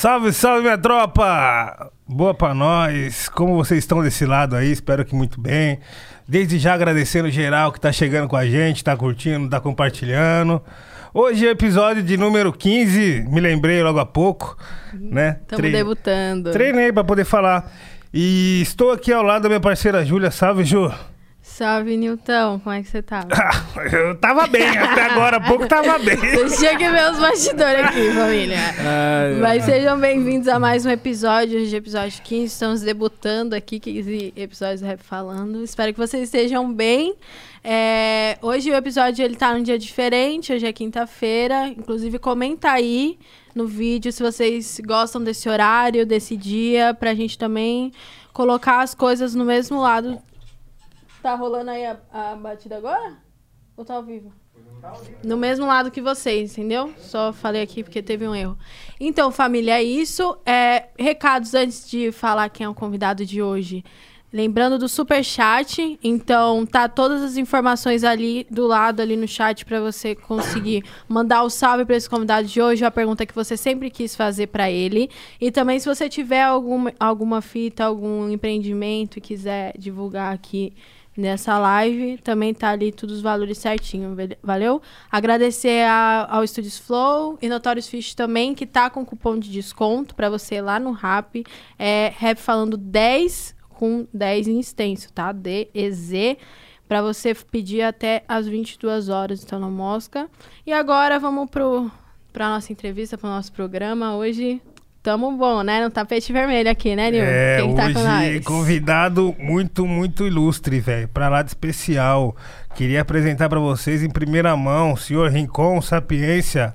Salve, salve, minha tropa! Boa pra nós. Como vocês estão desse lado aí? Espero que muito bem. Desde já agradecendo geral que tá chegando com a gente, tá curtindo, tá compartilhando. Hoje é episódio de número 15, me lembrei logo há pouco, né? Estamos Tre- debutando. Treinei pra poder falar. E estou aqui ao lado da minha parceira Júlia. Salve, Ju. Salve, Nilton. Como é que você tá? Eu tava bem, até agora há pouco tava bem. Tinham que ver os bastidores aqui, família. Mas sejam bem-vindos a mais um episódio. Hoje é episódio 15. Estamos debutando aqui, 15 episódios do Rap Falando. Espero que vocês estejam bem. É, hoje o episódio ele tá num dia diferente. Hoje é quinta-feira. Inclusive, comenta aí no vídeo se vocês gostam desse horário, desse dia, pra gente também colocar as coisas no mesmo lado. Tá rolando aí a, a batida agora? Ou tá ao vivo? No mesmo lado que vocês, entendeu? Só falei aqui porque teve um erro. Então, família, é isso. É, recados antes de falar quem é o convidado de hoje. Lembrando do super chat, então tá todas as informações ali do lado ali no chat para você conseguir mandar o salve para esse convidado de hoje, a pergunta que você sempre quis fazer para ele. E também se você tiver alguma, alguma fita, algum empreendimento e quiser divulgar aqui nessa live. Também tá ali todos os valores certinho, vale- valeu? Agradecer a- ao Studios Flow e Notorious Fish também, que tá com cupom de desconto para você lá no Rap. É Rap falando 10 com 10 em extenso, tá? D-E-Z. Pra você pedir até as 22 horas, então não mosca. E agora vamos pro, pra nossa entrevista, pro nosso programa. Hoje tamo bom, né? No tapete vermelho aqui, né, Nil? É, Quem tá com hoje convidado muito, muito ilustre, velho. Pra lá de especial. Queria apresentar pra vocês em primeira mão o senhor Rincon Sapiência.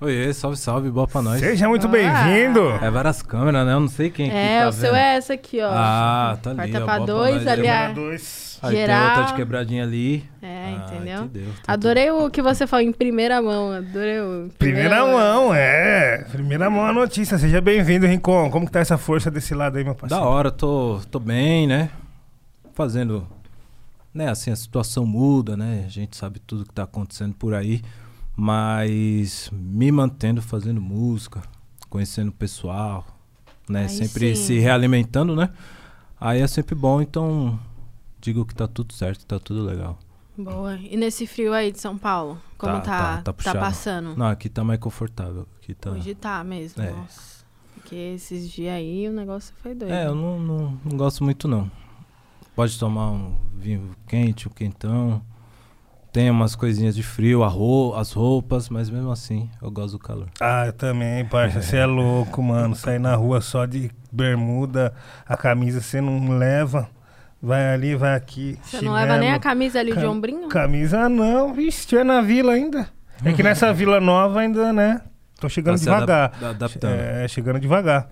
Oiê, salve, salve, boa pra nós. Seja muito Ah. bem-vindo. É várias câmeras, né? Eu não sei quem que É, tá o seu vendo. é essa aqui, ó. Ah, tá ali, Quarta ó, pra dois, nós, ali é. a... Dois. Aí geral. tem outra de quebradinha ali. É, Ah, entendeu? entendeu. Tá Adorei o que você falou em primeira mão. Adorei o... Primeira mão, é. Primeira mão a notícia. Seja bem-vindo, Rincon. Como que tá essa força desse lado aí, meu parceiro? Da hora, tô, tô bem, né? Fazendo. Né, assim, a situação muda, né? A gente sabe tudo que tá acontecendo por aí. Mas me mantendo fazendo música, conhecendo o pessoal, né? Aí sempre sim. se realimentando, né? Aí é sempre bom, então digo que tá tudo certo, tá tudo legal. Boa. E nesse frio aí de São Paulo? Como Tá, tá, tá, tá tá, passando? Não, aqui tá mais confortável. Aqui tá... Hoje tá mesmo, É. nossa. Porque esses dias aí o negócio foi doido. É, eu não, não, não gosto muito não. Pode tomar um vinho quente, um quentão. Tem umas coisinhas de frio, a ro as roupas, mas mesmo assim eu gosto do calor. Ah, eu também, parça. Você é louco, mano. Sair na rua só de bermuda, a camisa você não leva. Vai ali, vai aqui. Você não leva nem a chinelo. camisa ali de Cam- ombrinho? Camisa não, vixe, tinha na vila ainda. É que nessa vila nova ainda, né? Tô chegando Tá devagar. adap- adaptando. É, chegando devagar.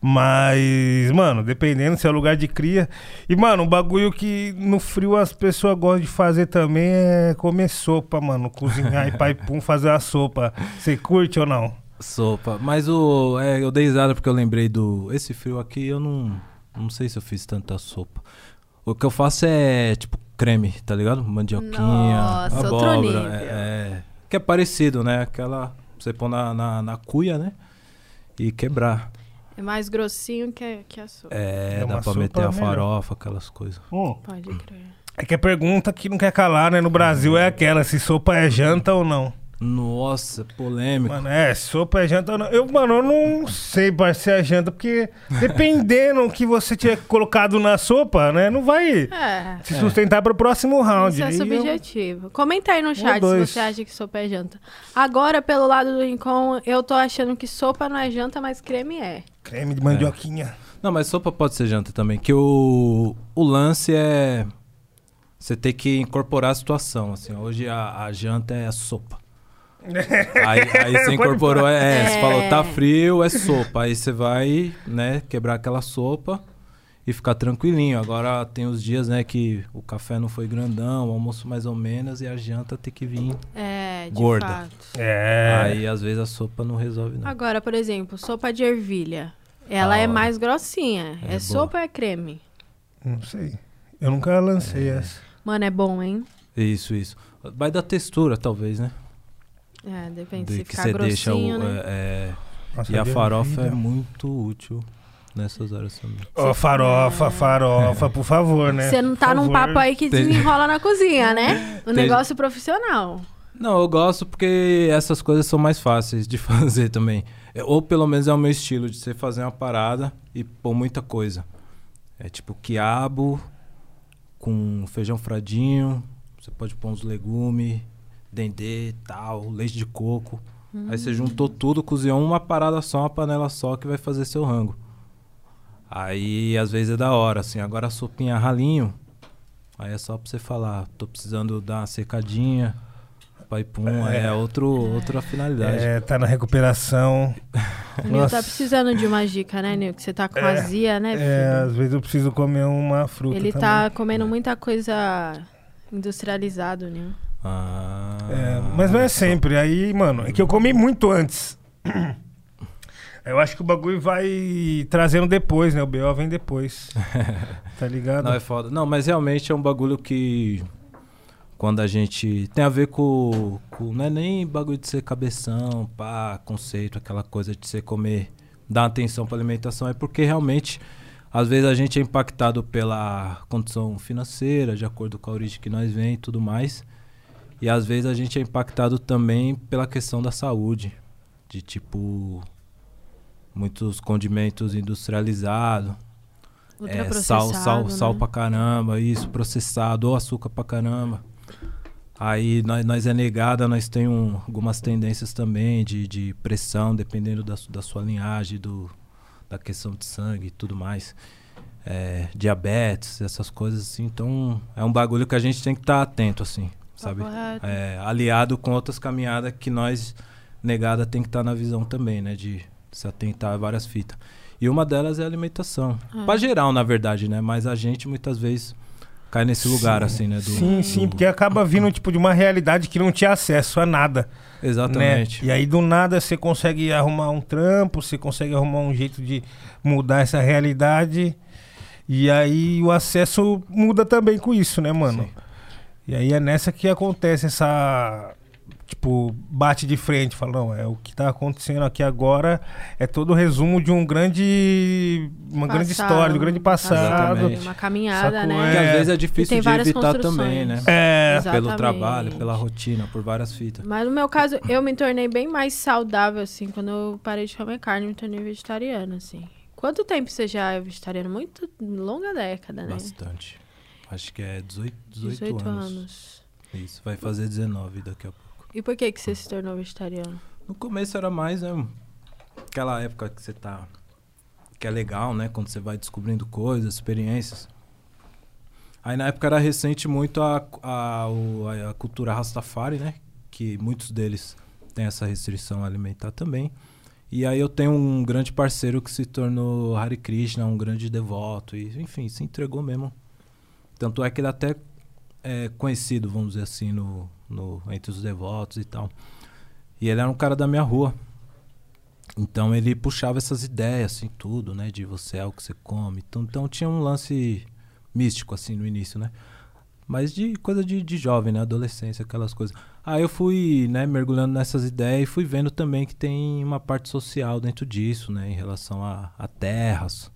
Mas, mano, dependendo se é lugar de cria. E, mano, um bagulho que no frio as pessoas gostam de fazer também é comer sopa, mano. Cozinhar e pai pum, fazer a sopa. Você curte ou não? Sopa. Mas o. É, eu dei risada porque eu lembrei do. Esse frio aqui eu não. Não sei se eu fiz tanta sopa. O que eu faço é tipo creme, tá ligado? Mandioquinha, Nossa, outro abóbora. nível. É, é- que é parecido, né? Aquela. Você pôr na, na, na cuia, né? E quebrar. É mais grossinho que, que a sopa. É, É dá pra meter a melhor. farofa, aquelas coisas. Hum. Pode crer. É que a pergunta que não quer calar, né? No Brasil é aquela: se sopa é janta ou não. Nossa, polêmico. Mano, é, sopa é janta ou não. Eu, mano, eu não sei se é janta, porque dependendo o que você tiver colocado na sopa, né? Não vai É. se sustentar pro próximo round. Isso é Aí eu- subjetivo. Comenta aí no chat se dois. você acha que sopa é janta. Agora, pelo lado do Rincon, eu tô achando que sopa não é janta, mas creme é. Creme de mandioquinha. Não, mas sopa pode ser janta também. Que o, o lance é. Você ter que incorporar a situação. Assim, hoje a, a janta é a sopa. Aí, aí você incorporou, é, é, É. você falou, tá frio, é sopa. Aí você vai, né, quebrar aquela sopa e ficar tranquilinho. Agora tem os dias, né, que o café não foi grandão, o almoço mais ou menos, e a janta tem que vir. É, de Gorda. fato. É. Aí às vezes a sopa não resolve, não. Agora, por exemplo, sopa de ervilha. Ela Da é mais grossinha. É, É sopa ou é creme? Não sei. Eu nunca lancei essa. Mano, é bom, hein? Isso, isso. Vai da textura, talvez, né? É, depende Do se que ficar você deixa o. grossinho, né? é, é, Nossa, e a farofa é muito útil nessas horas também. Ó, oh, farofa, farofa, por favor, né? Você não tá num papo aí que desenrola na cozinha, né? O negócio profissional. Não, eu gosto porque essas coisas são mais fáceis de fazer também. É, ou pelo menos é o meu estilo, de você fazer uma parada e pôr muita coisa. É tipo quiabo com feijão fradinho, você pode pôr uns legumes, dendê, tal, leite de coco. Hum. Aí você juntou tudo, cozinhou uma parada só, uma panela só que vai fazer seu rango. Aí às vezes é da hora, assim. Agora a sopinha ralinho, aí é só pra você falar, tô precisando dar uma secadinha. Pai Pum, é, é outro, outra finalidade. É, tá na recuperação. O Nil tá precisando de uma dica, né, Nil? Que você tá com é, azia, né, é, filho? É, às vezes eu preciso comer uma fruta Ele também. tá comendo muita coisa industrializado, Nil. Ah, é, mas não é sempre. Aí, mano, é que eu comi muito antes. Eu acho que o bagulho vai trazendo depois, né? O BO vem depois. tá ligado? Não, é foda. Não, mas realmente é um bagulho que. Quando a gente. Tem a ver com. com não é nem bagulho de ser cabeção, pá, conceito, aquela coisa de você comer, dar atenção pra alimentação. É porque realmente. Às vezes a gente é impactado pela condição financeira, de acordo com a origem que nós vem e tudo mais. E às vezes a gente é impactado também pela questão da saúde. De tipo, muitos condimentos industrializados. É, sal, sal, né? sal pra caramba, isso, processado, ou açúcar pra caramba. Aí nós, nós é negada, nós temos algumas tendências também de, de pressão, dependendo da, da sua linhagem, do, da questão de sangue e tudo mais. É, diabetes, essas coisas assim. Então é um bagulho que a gente tem que estar tá atento, assim sabe? É, aliado com outras caminhadas que nós, negada, tem que estar tá na visão também, né? De se atentar a várias fitas. E uma delas é a alimentação. Ah. Pra geral, na verdade, né? Mas a gente muitas vezes cai nesse sim, lugar, assim, né? Do, sim, sim, porque acaba vindo, tipo, de uma realidade que não tinha acesso a nada. Exatamente. Né? E aí, do nada, você consegue arrumar um trampo, você consegue arrumar um jeito de mudar essa realidade. E aí, o acesso muda também com isso, né, mano? Sim. E aí é nessa que acontece essa. Tipo, bate de frente, fala, não, é o que está acontecendo aqui agora é todo o resumo de um grande. Uma passado, grande história, de um grande passado. Exatamente. Uma caminhada, né? É. Que às vezes é difícil de evitar também, né? É. Exatamente. Pelo trabalho, pela rotina, por várias fitas. Mas no meu caso, eu me tornei bem mais saudável, assim, quando eu parei de comer carne, me tornei vegetariana, assim. Quanto tempo você já é vegetariano? Muito longa década, né? Bastante. Acho que é 18, 18, 18 anos. anos. Isso, vai fazer 19 daqui a pouco. E por que, que você se tornou vegetariano? No começo era mais, né? Aquela época que você tá. Que é legal, né? Quando você vai descobrindo coisas, experiências. Aí na época era recente muito a, a, a, a cultura Rastafari, né? Que muitos deles têm essa restrição alimentar também. E aí eu tenho um grande parceiro que se tornou Hare Krishna, um grande devoto. E, enfim, se entregou mesmo tanto é que ele até é conhecido, vamos dizer assim, no, no, entre os devotos e tal. E ele era um cara da minha rua. Então ele puxava essas ideias, assim, tudo, né? De você é o que você come. Então, então tinha um lance místico, assim, no início, né? Mas de coisa de, de jovem, né? Adolescência, aquelas coisas. Aí eu fui, né, mergulhando nessas ideias e fui vendo também que tem uma parte social dentro disso, né? Em relação a, a terras,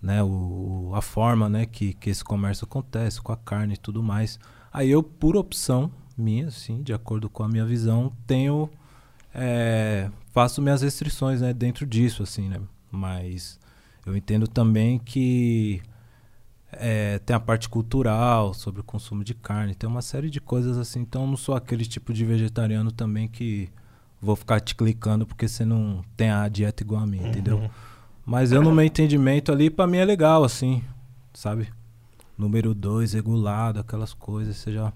né, o, a forma né, que, que esse comércio acontece com a carne e tudo mais. Aí eu, por opção minha, assim, de acordo com a minha visão, tenho é, faço minhas restrições né, dentro disso, assim, né? Mas eu entendo também que é, tem a parte cultural sobre o consumo de carne, tem uma série de coisas assim. Então, não sou aquele tipo de vegetariano também que vou ficar te clicando porque você não tem a dieta igual a mim, uhum. entendeu? Mas eu, no meu entendimento ali, pra mim é legal, assim, sabe? Número dois, regulado, aquelas coisas, você já.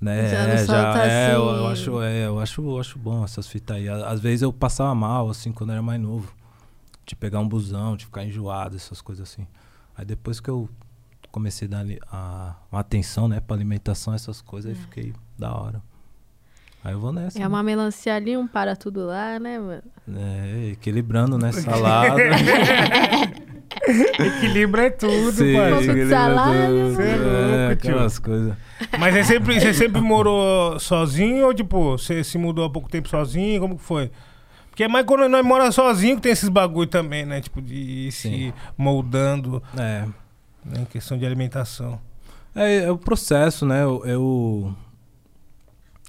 Né, já, já é, assim. eu, eu, acho, é, eu acho, eu acho bom essas fitas aí. Às vezes eu passava mal, assim, quando eu era mais novo. De pegar um busão, de ficar enjoado, essas coisas assim. Aí depois que eu comecei a dar a, uma atenção, né, pra alimentação, essas coisas, aí é. fiquei da hora. Aí eu vou nessa. É né? uma melancia ali, um para tudo lá, né, mano? É, equilibrando, né? Salada. Equilíbrio é tudo, Sim, pai. Um pouco de salada. Tudo. É, louco, aquelas coisas. Mas você sempre, você sempre morou sozinho ou, tipo, você se mudou há pouco tempo sozinho? Como que foi? Porque é mais quando nós mora sozinho que tem esses bagulho também, né? Tipo, de ir se moldando É. né? em questão de alimentação. É, é o processo, né? Eu, eu,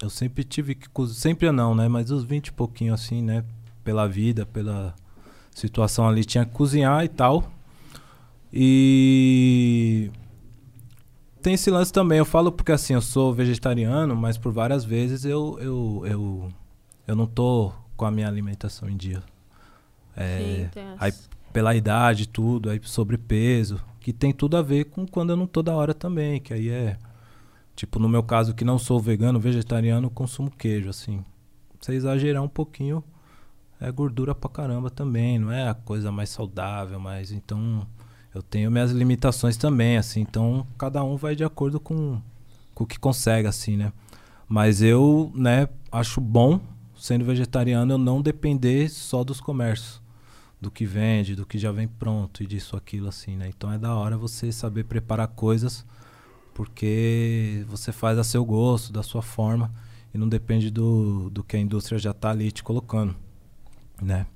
eu sempre tive que cozinhar, sempre não, né? Mas os 20 e pouquinho assim, né? Pela vida, pela situação ali, tinha que cozinhar e tal. E tem esse lance também, eu falo porque assim, eu sou vegetariano, mas por várias vezes eu, eu, eu, eu não tô com a minha alimentação em dia. É, Sim, aí pela idade tudo, aí sobrepeso, que tem tudo a ver com quando eu não tô da hora também, que aí é tipo no meu caso que não sou vegano, vegetariano, consumo queijo assim. Se exagerar um pouquinho, é gordura pra caramba também, não é a coisa mais saudável, mas então eu tenho minhas limitações também, assim, então cada um vai de acordo com, com o que consegue, assim, né? Mas eu, né, acho bom, sendo vegetariano, eu não depender só dos comércios, do que vende, do que já vem pronto e disso, aquilo, assim, né? Então é da hora você saber preparar coisas, porque você faz a seu gosto, da sua forma, e não depende do, do que a indústria já tá ali te colocando, né?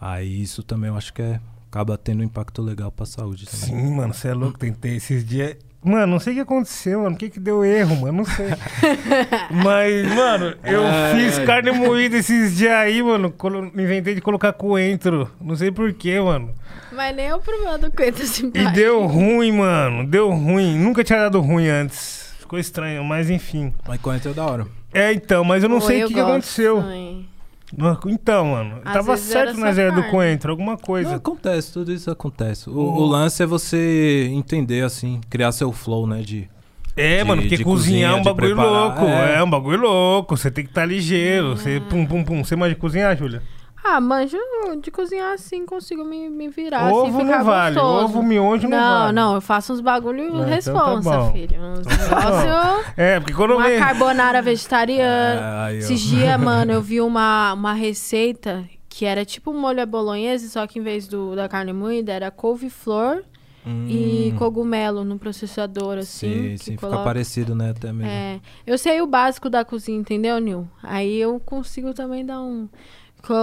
Aí isso também eu acho que é, acaba tendo um impacto legal pra saúde também. Sim, mano, você é louco, tentei esses dias. Mano, não sei o que aconteceu, mano. O que que deu erro, mano? Não sei. Mas, mano, eu Ai, fiz ai. carne moída esses dias aí, mano. colo- Inventei de colocar coentro. Não sei porquê, mano. Mas nem é o problema do coentro E simpático. deu ruim, mano. Deu ruim. Nunca tinha dado ruim antes. Ficou estranho, mas enfim. Mas coentro é da hora. É, então, mas eu não Pô, sei o que, que aconteceu. também. Então, mano. Às tava certo na zero do carne. coentro, alguma Não, coisa. acontece, tudo isso acontece. O, Oh. o lance é você entender, assim, criar seu flow, né? De, É, de- mano, porque de cozinhar é um cozinha, de bagulho preparar, louco. É. é. um bagulho louco. Você tem que estar ligeiro. Você pum, pum, pum. Você manja cozinhar, Júlia? Ah, manjo de cozinhar assim, consigo me, me virar Ovo assim, ficar não vale. gostoso. Ovo miojo não, Não, vale. não, eu faço uns bagulho Ah, então tá responsa, filho. Uns tá negócio... É, porque quando Uma carbonara vegetariana. É, ó. Esses dias, mano, eu vi uma, uma receita que era tipo um molho à bolonhesa, só que em vez do, da carne moída era couve-flor e Hum, cogumelo no processador, assim. Sim, sim, fica coloca- parecido, né? Até mesmo. É, eu sei o básico da cozinha, entendeu, Nil? Aí eu consigo também dar um.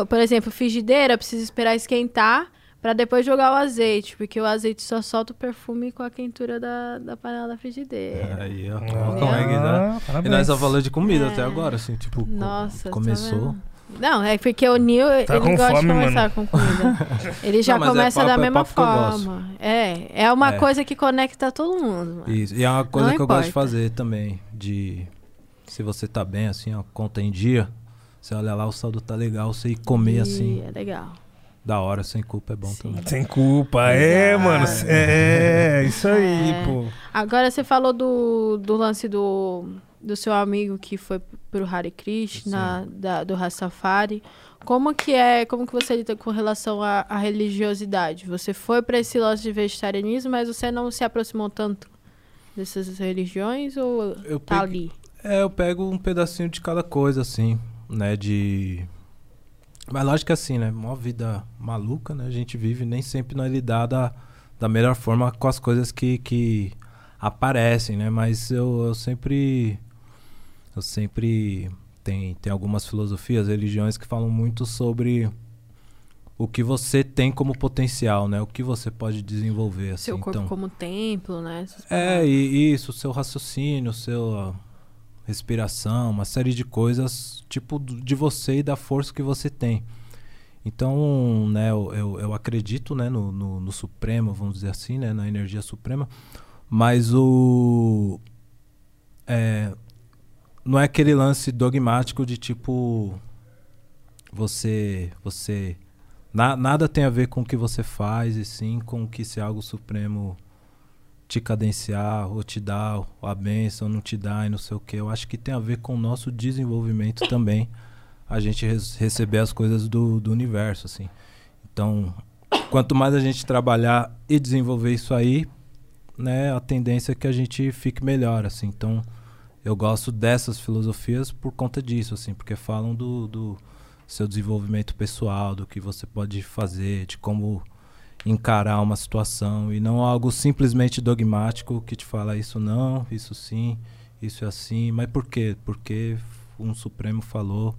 Por exemplo, frigideira, precisa esperar esquentar pra depois jogar o azeite, porque o azeite só solta o perfume com a quentura da, da panela da frigideira. Aí, ó. Ah, como é que dá. E parabéns. nós só falamos de comida É. até agora, assim, tipo, Nossa, tá começou. Não, é porque o Nil, Tá ele gosta fome, de começar com comida. Ele já Não, é começa papo- da é mesma gosto. forma. É, é uma É. coisa que conecta todo mundo. mano. Isso. E é uma coisa Não que eu gosto de importa. fazer também. De se você tá bem, assim, ó, conta em dia. Você olha lá, o saldo tá legal, você ir comer E assim, É legal. da hora, sem culpa, é bom Sim. também. Sem culpa. É, Exato. mano. É, isso aí, É. pô. Agora você falou do, do lance do, do seu amigo que foi pro Hare Krishna, da, do Rastafari. Como que é, como que você lida com relação à, à religiosidade? Você foi para esse lance de vegetarianismo, mas você não se aproximou tanto dessas religiões ou Eu tá peguei- ali? É, eu pego um pedacinho de cada coisa, assim, né? De. Mas lógico que assim, né? Uma vida maluca, né? A gente vive nem sempre não é lidar da, da melhor forma com as coisas que, que aparecem, né? Mas eu, eu sempre. Eu sempre. Tem, tem algumas filosofias, religiões que falam muito sobre o que você tem como potencial, né? O que você pode desenvolver, assim. Seu corpo então, como templo, né? É, e isso, seu raciocínio, seu respiração, uma série de coisas, tipo, de você e da força que você tem. Então, né, eu, eu, eu acredito, né, no, no, no Supremo, vamos dizer assim, né, na energia suprema, mas o... É, não é aquele lance dogmático de tipo... Você... você na, nada tem a ver com o que você faz, e sim com que se algo supremo te cadenciar, ou te dar a benção, não te dá e não sei o que. Eu acho que tem a ver com o nosso desenvolvimento também. A gente receber as coisas do, do universo, assim. Então, quanto mais a gente trabalhar e desenvolver isso aí, né, a tendência é que a gente fique melhor, assim. Então, eu gosto dessas filosofias por conta disso, assim, porque falam do, do seu desenvolvimento pessoal, do que você pode fazer, de como encarar uma situação e não algo simplesmente dogmático que te fala isso não, isso sim, isso é assim, mas por quê? Porque um supremo falou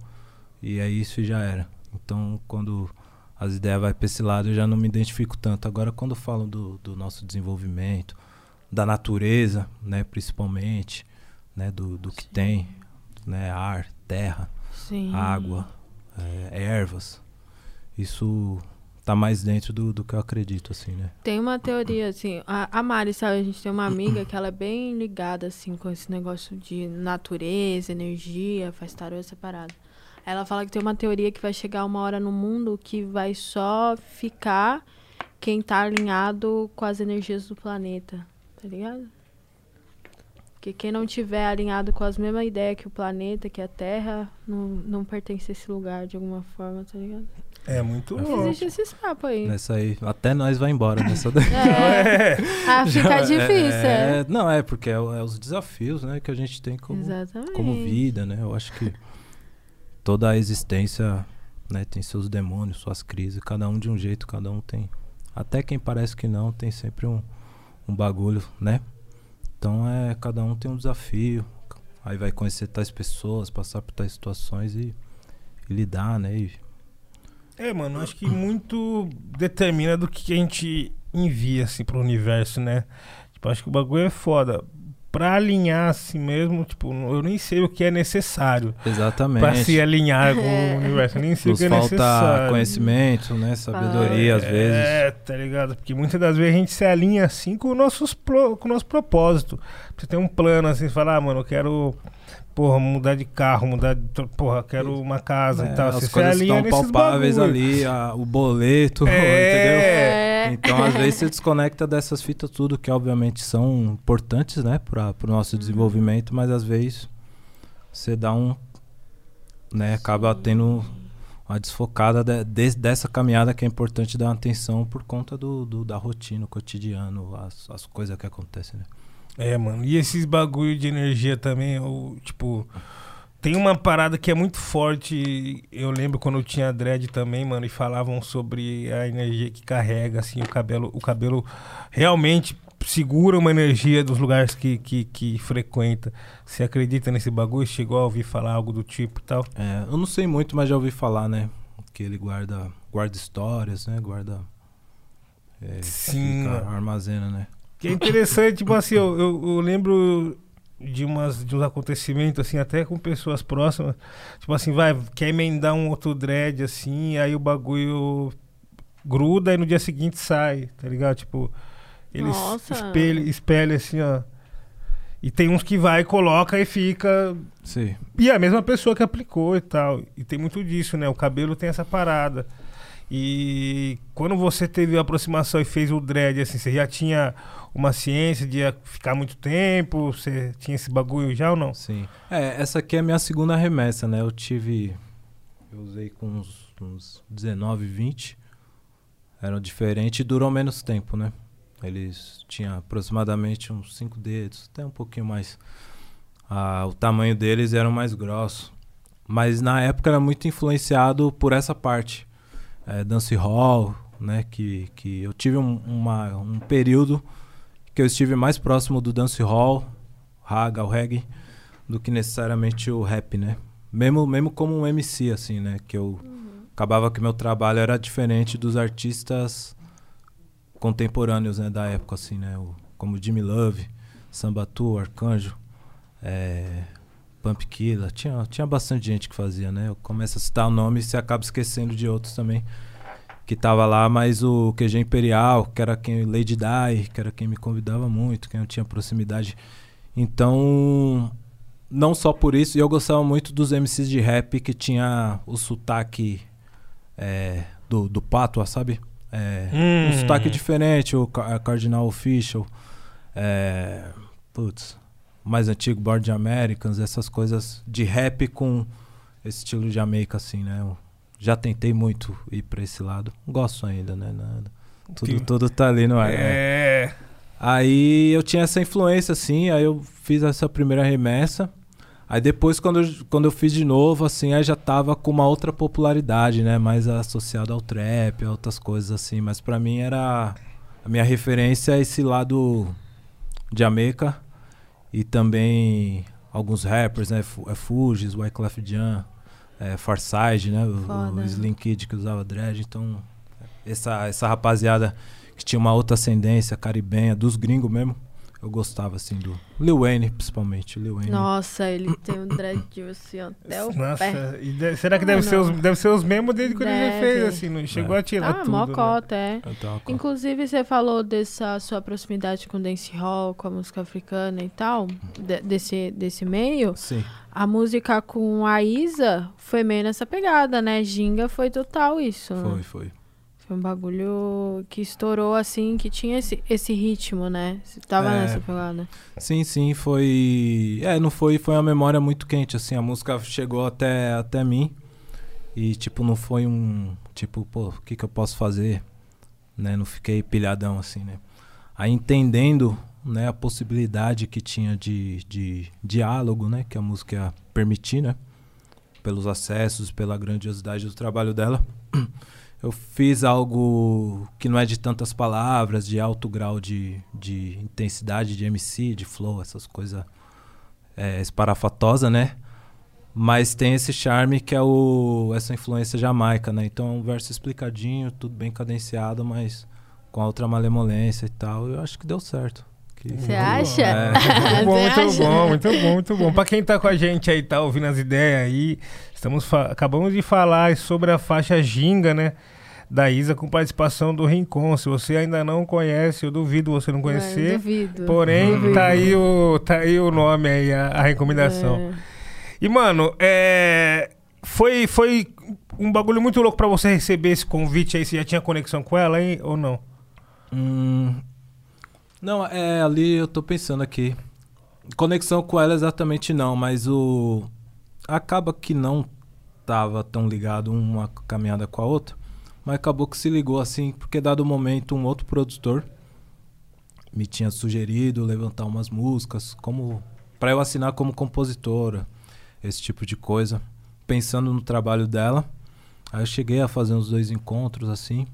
e é isso e já era. Então, quando as ideias vai para esse lado, eu já não me identifico tanto. Agora, quando falam do, do nosso desenvolvimento, da natureza, né, principalmente, né, do, do que tem, né, ar, terra, Sim. água, é, ervas, isso tá mais dentro do, do que eu acredito, assim, né? Tem uma teoria, assim, a, a Mari, sabe, a gente tem uma amiga que ela é bem ligada, assim, com esse negócio de natureza, energia, faz tarô separado. Ela fala que tem uma teoria que vai chegar uma hora no mundo que vai só ficar quem tá alinhado com as energias do planeta, tá ligado? Porque quem não tiver alinhado com as mesmas ideias que o planeta, que a Terra, não, não pertence a esse lugar de alguma forma, tá ligado? É muito louco. Existe esses papos aí. Nessa aí, até nós vai embora nessa daí. É. ah, fica difícil, é, é. Não, é porque é, é, os desafios, né, que a gente tem como, como vida, né? Eu acho que toda a existência, né, tem seus demônios, suas crises, cada um de um jeito, cada um tem. Até quem parece que não, tem sempre um, um bagulho, né? Então é, cada um tem um desafio. Aí vai conhecer tais pessoas, passar por tais situações e, e lidar, né? E é, mano, acho que muito determina do que a gente envia, assim, pro universo, né? Tipo, acho que o bagulho é foda. Pra alinhar assim mesmo, tipo, eu nem sei o que é necessário. Exatamente. Pra se alinhar com o é. universo. Eu nem sei Nos o que é necessário. falta conhecimento, né? Sabedoria, é, às vezes. É, tá ligado? Porque muitas das vezes a gente se alinha assim com, nossos pro, com o nosso propósito. Você tem um plano assim, falar, ah, mano, eu quero porra, mudar de carro, mudar de. Porra, quero uma casa é, e tal. As coisas estão palpáveis ali, a, o boleto, é. entendeu? É. Então, às vezes, você desconecta dessas fitas tudo, que obviamente são importantes, né, para o nosso uhum. desenvolvimento, mas às vezes você dá um. né, acaba tendo uma desfocada de, de, dessa caminhada que é importante dar atenção por conta do, do da rotina, o cotidiano, as, as coisas que acontecem, né? É, mano. E esses bagulho de energia também, eu, tipo. Tem uma parada que é muito forte. Eu lembro quando eu tinha dread também, mano, e falavam sobre a energia que carrega, assim, o cabelo. O cabelo realmente segura uma energia dos lugares que, que, que frequenta. Você acredita nesse bagulho? Chegou a ouvir falar algo do tipo e tal? É, eu não sei muito, mas já ouvi falar, né? Que ele guarda, guarda histórias, né? Guarda. É, Sim. armazena, né? Que é interessante, tipo assim, eu, eu, eu, lembro de, umas, de uns acontecimentos, assim, até com pessoas próximas. Tipo assim, vai, quer emendar um outro dread, assim, aí o bagulho gruda e no dia seguinte sai, tá ligado? Tipo, ele espelha, espelha assim, ó. E tem uns que vai, coloca e fica. Sim. E é a mesma pessoa que aplicou e tal. E tem muito disso, né? O cabelo tem essa parada. E quando você teve a aproximação e fez o dread, assim, você já tinha uma ciência de ficar muito tempo? Você tinha esse bagulho já ou não? Sim. É, essa aqui é a minha segunda remessa, né? Eu tive. Eu usei com uns, uns 19, 20. Eram diferentes e durou menos tempo, né? Eles tinham aproximadamente uns 5 dedos, até um pouquinho mais. Ah, o tamanho deles era mais grosso. Mas na época era muito influenciado por essa parte. É, dance hall, né? Que, que eu tive um, uma, um período que eu estive mais próximo do dancehall, raga, o reggae, do que necessariamente o rap, né? Mesmo, mesmo como um MC, assim, né? Que eu uhum. acabava que meu trabalho era diferente dos artistas contemporâneos, né? Da época, assim, né? O, como Jimmy Love, Sambatu, Arcanjo, é, Pump Killa. Tinha, tinha bastante gente que fazia, né? Eu começo a citar o nome e você acaba esquecendo de outros também que tava lá, mas o QG Imperial, que era quem Lady Di, que era quem me convidava muito, quem eu tinha proximidade. Então, não só por isso, eu gostava muito dos MCs de rap que tinha o sotaque é, do, do Pato, sabe? É, hum. Um sotaque diferente, o Cardinal Official, é, putz, mais antigo, Board Americans, essas coisas de rap com esse estilo de Jamaica, assim, né? Já tentei muito ir pra esse lado. Gosto ainda, né? Nada. Tudo, tudo tá ali no ar. Né? É. Né? Aí eu tinha essa influência, assim, aí eu fiz essa primeira remessa. Aí depois, quando eu, quando eu fiz de novo, assim, aí já tava com uma outra popularidade, né? Mais associado ao trap, a outras coisas assim. Mas para mim era... A minha referência é esse lado de Jamaica. E também alguns rappers, né? É Fugis, Wyclef Jean, é, Farside, né? O, o Slim Kid que usava dread. Então, essa, essa rapaziada que tinha uma outra ascendência caribenha, dos gringos mesmo, eu gostava, assim, do Lil Wayne, principalmente. Lil Wayne. Nossa, ele tem um dread assim, até o Nossa, pé. E será que deve, ser os, deve ser os mesmos desde que ele fez, assim, não chegou é. a tirar ah, tudo, mocota, né? é. Então, Inclusive, você falou dessa sua proximidade com o dancehall, com a música africana e tal, de, desse, desse meio. Sim. A música com a Isa foi meio nessa pegada, né? Ginga foi total isso. Foi, foi. Foi um bagulho que estourou assim, que tinha esse, esse ritmo, né? Você tava é, nessa pegada. Sim, sim, foi. É, não foi, foi uma memória muito quente, assim, a música chegou até, até mim. E, tipo, não foi um. Tipo, pô, o que, que eu posso fazer? Né? Não fiquei pilhadão, assim, né? Aí entendendo né, a possibilidade que tinha de, de diálogo, né? Que a música ia permitir, né? Pelos acessos, pela grandiosidade do trabalho dela. eu fiz algo que não é de tantas palavras, de alto grau de, de intensidade de MC, de flow, essas coisas é, esparafatosas, né? Mas tem esse charme que é o, essa influência jamaica, né? Então um verso explicadinho, tudo bem cadenciado, mas com a outra malemolência e tal. Eu acho que deu certo. Você acha? É. muito bom, muito acha? bom, muito bom, muito bom. Pra quem tá com a gente aí, tá ouvindo as ideias aí, estamos acabamos de falar sobre a faixa Ginga, né? da Isa com participação do Rincon. Se você ainda não conhece, eu duvido você não conhecer. É, duvido. Porém, duvido. Tá, aí o, tá aí o nome aí, a, a recomendação. É. E, mano, é, foi, foi um bagulho muito louco para você receber esse convite aí. Você já tinha conexão com ela, hein, ou não? Hum, não, é, ali eu tô pensando aqui. Conexão com ela exatamente não, mas o... Acaba que não tava tão ligado uma caminhada com a outra. Mas acabou que se ligou assim, porque dado o momento um outro produtor me tinha sugerido levantar umas músicas como para eu assinar como compositora, esse tipo de coisa, pensando no trabalho dela. Aí eu cheguei a fazer uns dois encontros assim.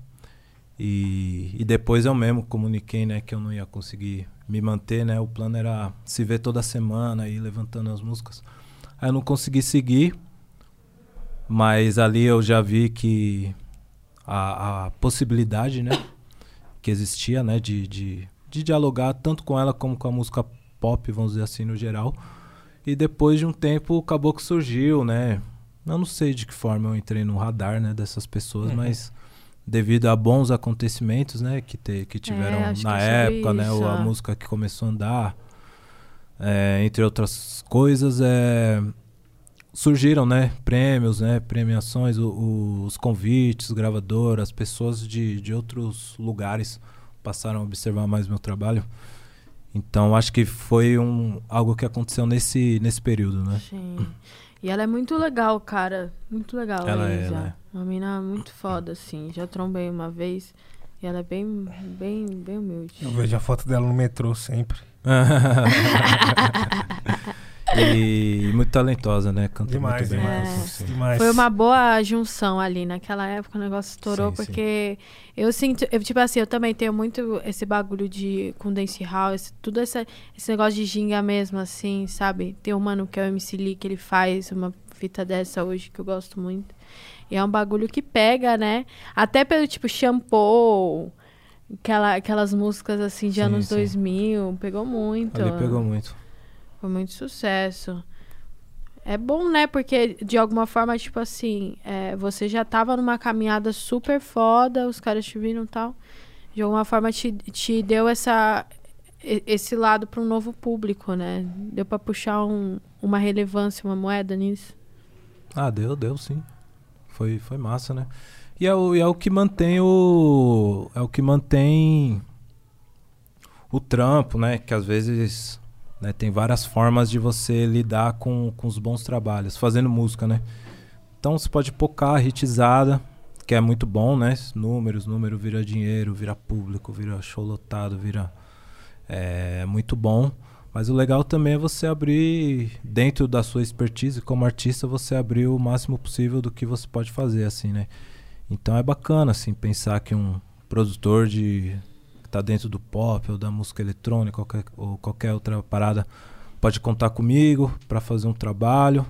E, e depois eu mesmo comuniquei, né, que eu não ia conseguir me manter, né? O plano era se ver toda semana e levantando as músicas. Aí eu não consegui seguir, mas ali eu já vi que a, a possibilidade, né? Que existia, né? De, de, de dialogar tanto com ela como com a música pop, vamos dizer assim, no geral. E depois de um tempo, o Caboclo surgiu, né? Eu não sei de que forma eu entrei no radar, né? Dessas pessoas, uhum. mas devido a bons acontecimentos, né? Que, te, que tiveram é, na é época, né? A música que começou a andar. É, entre outras coisas, é, surgiram, né, prêmios, né, premiações, o, o, os convites, gravadoras, pessoas de, de outros lugares passaram a observar mais meu trabalho. Então acho que foi um, algo que aconteceu nesse, nesse período, né? Sim. E ela é muito legal, cara. Muito legal. Ela é, ela é. Uma mina muito foda, assim. Já trombei uma vez. E ela é bem, bem, bem humilde. Eu vejo a foto dela no metrô sempre. E muito talentosa, né? Canta demais, muito bem. É. demais. Foi uma boa junção ali. Naquela época o negócio estourou, sim, porque sim. eu sinto. Eu, tipo assim, eu também tenho muito esse bagulho de com Dance House, tudo essa, esse negócio de ginga mesmo, assim, sabe? Tem um mano que é o MC Lee, que ele faz uma fita dessa hoje que eu gosto muito. E é um bagulho que pega, né? Até pelo tipo shampoo. Aquela, aquelas músicas assim de sim, anos sim. 2000, pegou muito. Ali pegou muito. Foi muito sucesso. É bom, né? Porque de alguma forma, tipo assim, é, você já tava numa caminhada super foda, os caras te viram e tal. De alguma forma te, te deu essa, esse lado para um novo público, né? Deu para puxar um, uma relevância, uma moeda nisso. Ah, deu, deu sim. Foi, foi massa, né? E é, o, e é o que mantém o. É o que mantém o trampo, né? Que às vezes né? Tem várias formas de você lidar com, com os bons trabalhos, fazendo música, né? Então você pode pocar, hitizada, que é muito bom, né? Números, número vira dinheiro, vira público, vira show lotado, vira... É muito bom. Mas o legal também é você abrir, dentro da sua expertise como artista, você abrir o máximo possível do que você pode fazer, assim, né? Então é bacana, assim, pensar que um produtor de está dentro do pop ou da música eletrônica qualquer, ou qualquer outra parada pode contar comigo para fazer um trabalho.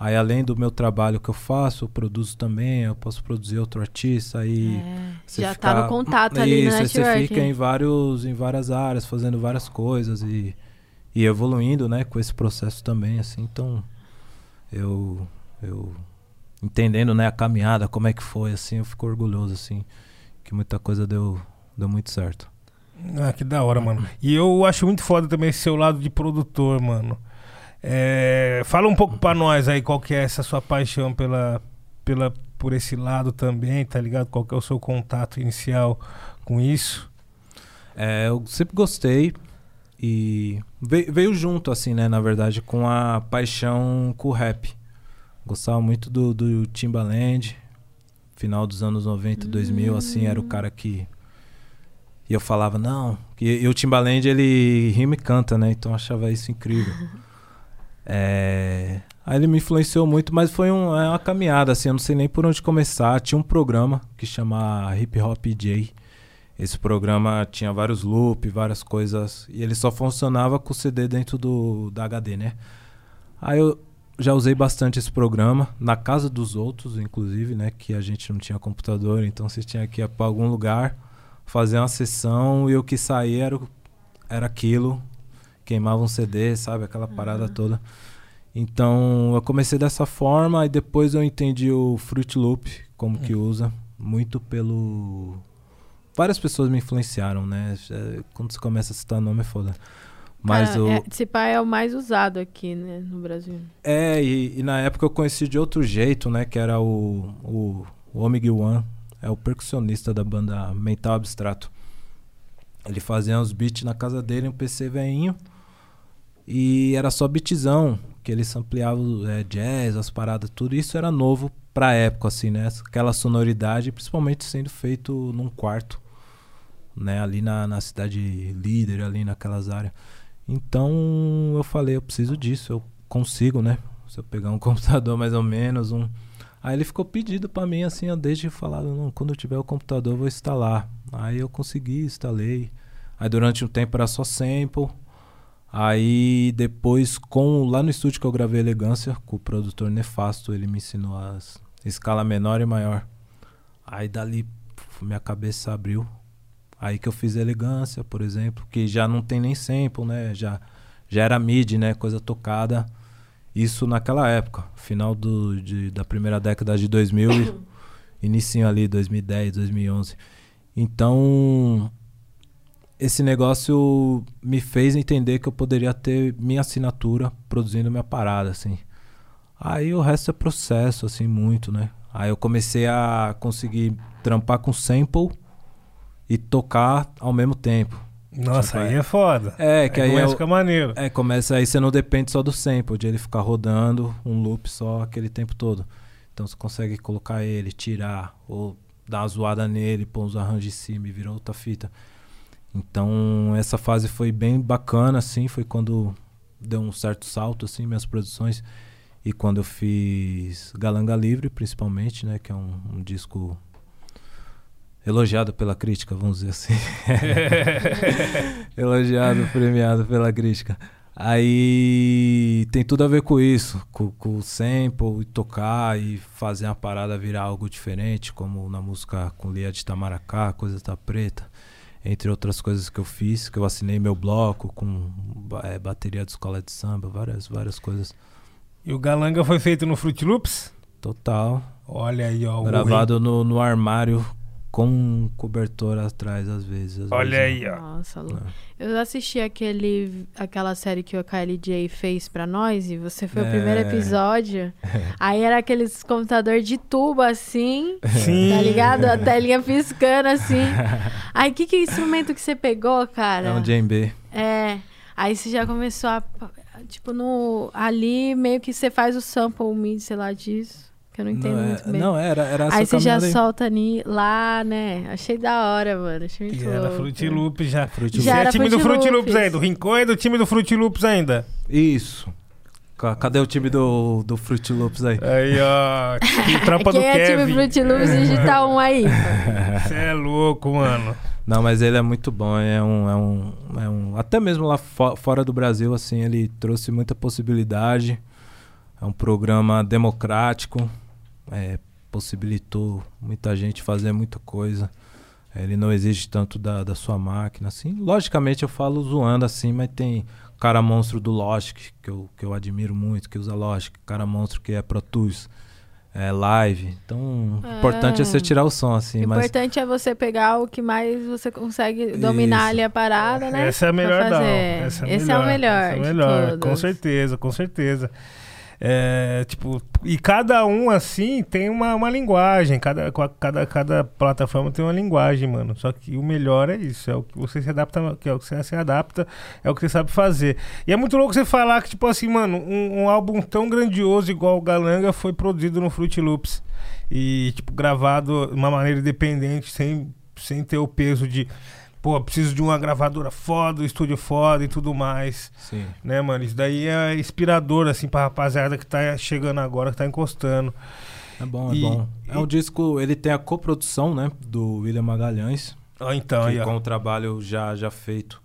Aí além do meu trabalho que eu faço, eu produzo também, eu posso produzir outro artista, aí é, já fica... tá no contato ali Isso, no network. você fica em vários em várias áreas, fazendo várias coisas e, e evoluindo, né, com esse processo também, assim. Então, eu eu entendendo, né, a caminhada, como é que foi assim, eu fico orgulhoso assim, que muita coisa deu deu muito certo. Ah, que da hora, mano. E eu acho muito foda também esse seu lado de produtor, mano. É, fala um pouco pra nós aí qual que é essa sua paixão pela, pela, por esse lado também, tá ligado? Qual que é o seu contato inicial com isso? É, eu sempre gostei e veio, junto, assim, né, na verdade, com a paixão com o rap. Gostava muito do, do Timbaland, final dos anos 90, hum. 2000, assim, era o cara que... E eu falava, não, que, e o Timbaland, ele rima e canta, né, então eu achava isso incrível. É... Aí ele me influenciou muito, mas foi um, é uma caminhada, assim, eu não sei nem por onde começar. Tinha um programa que chama Hip Hop J. Esse programa tinha vários loops, várias coisas, e ele só funcionava com o CD dentro do da HD, né? Aí eu já usei bastante esse programa, na casa dos outros, inclusive, né? Que a gente não tinha computador, então você tinha que ir para algum lugar, fazer uma sessão, e o que saía era, era aquilo, queimava um CD, sabe? Aquela parada uhum. toda. Então eu comecei dessa forma e depois eu entendi o Fruit Loop, como que uhum. usa, muito pelo. Várias pessoas me influenciaram, né? Quando você começa a citar nome é foda. Mas ah, o... é, esse pai é o mais usado aqui, né, no Brasil. É, e, e, na época eu conheci de outro jeito, né? Que era o, o, o Omig One, é o percussionista da banda Mental Abstrato. Ele fazia uns beats na casa dele, um PC veinho. E era só beatzão, que eles ampliavam é, jazz, as paradas, tudo. Isso era novo pra época, assim, né? Aquela sonoridade, principalmente sendo feito num quarto, né? Ali na, na cidade líder, ali naquelas áreas. Então eu falei, eu preciso disso, eu consigo, né? Se eu pegar um computador mais ou menos, um. Aí ele ficou pedido para mim, assim, eu desde falar, não, quando eu tiver o computador eu vou instalar. Aí eu consegui, instalei. Aí durante um tempo era só sample. Aí depois, com lá no estúdio que eu gravei Elegância, com o produtor Nefasto, ele me ensinou as escala menor e maior. Aí dali minha cabeça abriu. Aí que eu fiz Elegância, por exemplo, que já não tem nem sample, né? Já, já era mid, né? Coisa tocada. Isso naquela época, final do, de, da primeira década de 2000, início ali, 2010, 2011. Então, esse negócio me fez entender que eu poderia ter minha assinatura produzindo minha parada, assim. Aí o resto é processo, assim, muito, né? Aí eu comecei a conseguir trampar com sample e tocar ao mesmo tempo. Nossa, tipo, aí é, é foda. É, que aí, aí começa a ficar maneiro. É, começa aí você não depende só do sample, de ele ficar rodando um loop só aquele tempo todo. Então você consegue colocar ele, tirar, ou dar uma zoada nele, pôr uns arranjos em cima e virar outra fita. Então, essa fase foi bem bacana, assim, foi quando deu um certo salto, assim, minhas produções. E quando eu fiz Galanga Livre, principalmente, né, que é um, um disco elogiado pela crítica, vamos dizer assim. elogiado, premiado pela crítica. Aí tem tudo a ver com isso, com, com o sample e tocar e fazer a parada virar algo diferente, como na música com Lia de Tamaracá, Coisa da Preta entre outras coisas que eu fiz, que eu assinei meu bloco com é, bateria de escola de samba, várias, várias coisas. E o Galanga foi feito no Fruit Loops? Total. Olha aí, ó. Gravado no, no armário com um cobertor atrás, às vezes. Às Olha vezes, aí, ó. Nossa, Lu. É. Eu assisti aquele, aquela série que o KLJ fez pra nós, e você foi é. o primeiro episódio. Aí era aqueles computador de tubo, assim. Sim. Tá ligado? A telinha piscando, assim. Aí, que, que instrumento que você pegou, cara? É um djembe. É. Aí você já começou a... Tipo, no... Ali, meio que você faz o sample MIDI, sei lá, disso que eu não entendo não, muito é, bem. Não, era, era essa Aí você já aí. solta ali, lá, né? Achei da hora, mano. Achei muito e era Fruit Loops já. Fruit já é time do Fruit Loops ainda. O Rincon é do time do Fruit Loops ainda. Isso. Cadê o time do, do Fruit Loops aí? Aí, ó. Tropa Quem do é Kevin. time Fruit Loops digita um aí. Você é louco, mano. Não, mas ele é muito bom. É um, é um, é um até mesmo lá fo fora do Brasil, assim, ele trouxe muita possibilidade. É um programa democrático, é, possibilitou muita gente fazer muita coisa. Ele não exige tanto da, da sua máquina, assim. Logicamente eu falo zoando assim, mas tem cara monstro do Logic, que eu, que eu admiro muito, que usa Logic, cara monstro que é Pro Tools, é live. Então, o é. importante é você tirar o som, assim. O importante é você pegar o que mais você consegue dominar Isso. ali a parada, né? Essa é a melhor, não. Essa é Esse melhor. é o melhor. Essa é o melhor, com certeza, com certeza. É, tipo, e cada um, assim, tem uma, uma linguagem. Cada, cada, cada plataforma tem uma linguagem, mano. Só que o melhor é isso. É o que você se adapta, que é o que você se adapta, é o que você sabe fazer. E é muito louco você falar que, tipo assim, mano, um, um álbum tão grandioso igual o Galanga foi produzido no Fruit Loops. E, tipo, gravado de uma maneira independente, sem, sem ter o peso de pô, preciso de uma gravadora foda, um estúdio foda e tudo mais. Sim. Né, mano? Isso daí é inspirador, assim, pra rapaziada que tá chegando agora, que tá encostando. É bom, é e, bom. É um disco, ele tem a coprodução, né, do William Magalhães. Ah, então, que aí, com o trabalho já, já feito,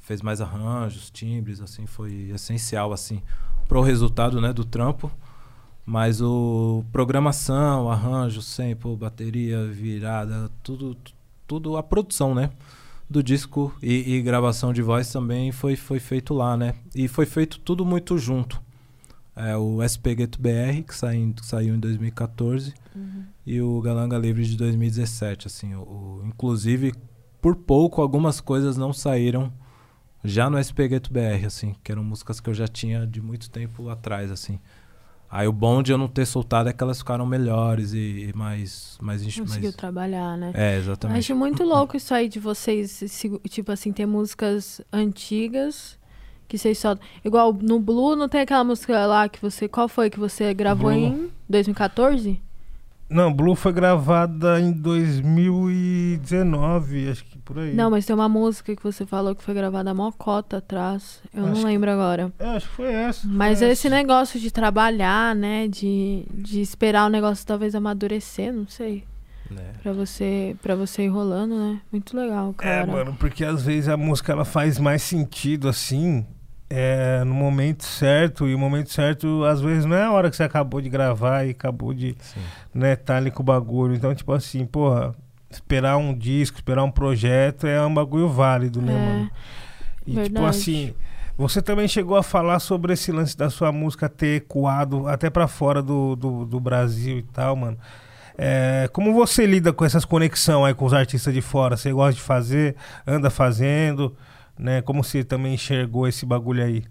fez mais arranjos, timbres, assim, foi essencial, assim, pro resultado, né, do trampo. Mas o programação, arranjo, sample, bateria, virada, tudo, tudo a produção, né? Do disco e, e, gravação de voz também foi, foi feito lá, né? E foi feito tudo muito junto. É, o SP Gueto BR, que, saiu, que saiu em 2014, uhum. e o Galanga Livre de 2017. Assim, o, o, inclusive, por pouco, algumas coisas não saíram já no SP Gueto BR, assim, que eram músicas que eu já tinha de muito tempo atrás, assim. Aí o bom de eu não ter soltado é que elas ficaram melhores e, e mais, mais... Conseguiu mais... trabalhar, né? É, exatamente. Acho muito louco isso aí de vocês, tipo assim, ter músicas antigas que vocês soltam. Igual no Blue, não tem aquela música lá que você... Qual foi que você gravou Blue. em 2014? Não, Blue foi gravada em 2019, acho que por aí. Não, mas tem uma música que você falou que foi gravada mocota atrás. Eu acho não lembro agora. É, acho que foi essa. Mas foi esse essa. negócio de trabalhar, né? De, de esperar o negócio talvez amadurecer, não sei. É. Pra você, pra você ir rolando, né? Muito legal, é, cara. É, mano, porque às vezes a música ela faz mais sentido assim é, no momento certo, e o momento certo, às vezes, não é a hora que você acabou de gravar e acabou de né, tá ali com o bagulho. Então, tipo assim, porra, esperar um disco, esperar um projeto é um bagulho válido, né, é, mano? E tipo verdade. tipo assim, você também chegou a falar sobre esse lance da sua música ter ecoado até para fora do, do, do, Brasil e tal, mano. É, como você lida com essas conexões aí com os artistas de fora? Você gosta de fazer? Anda fazendo? Né? Como você também enxergou esse bagulho aí?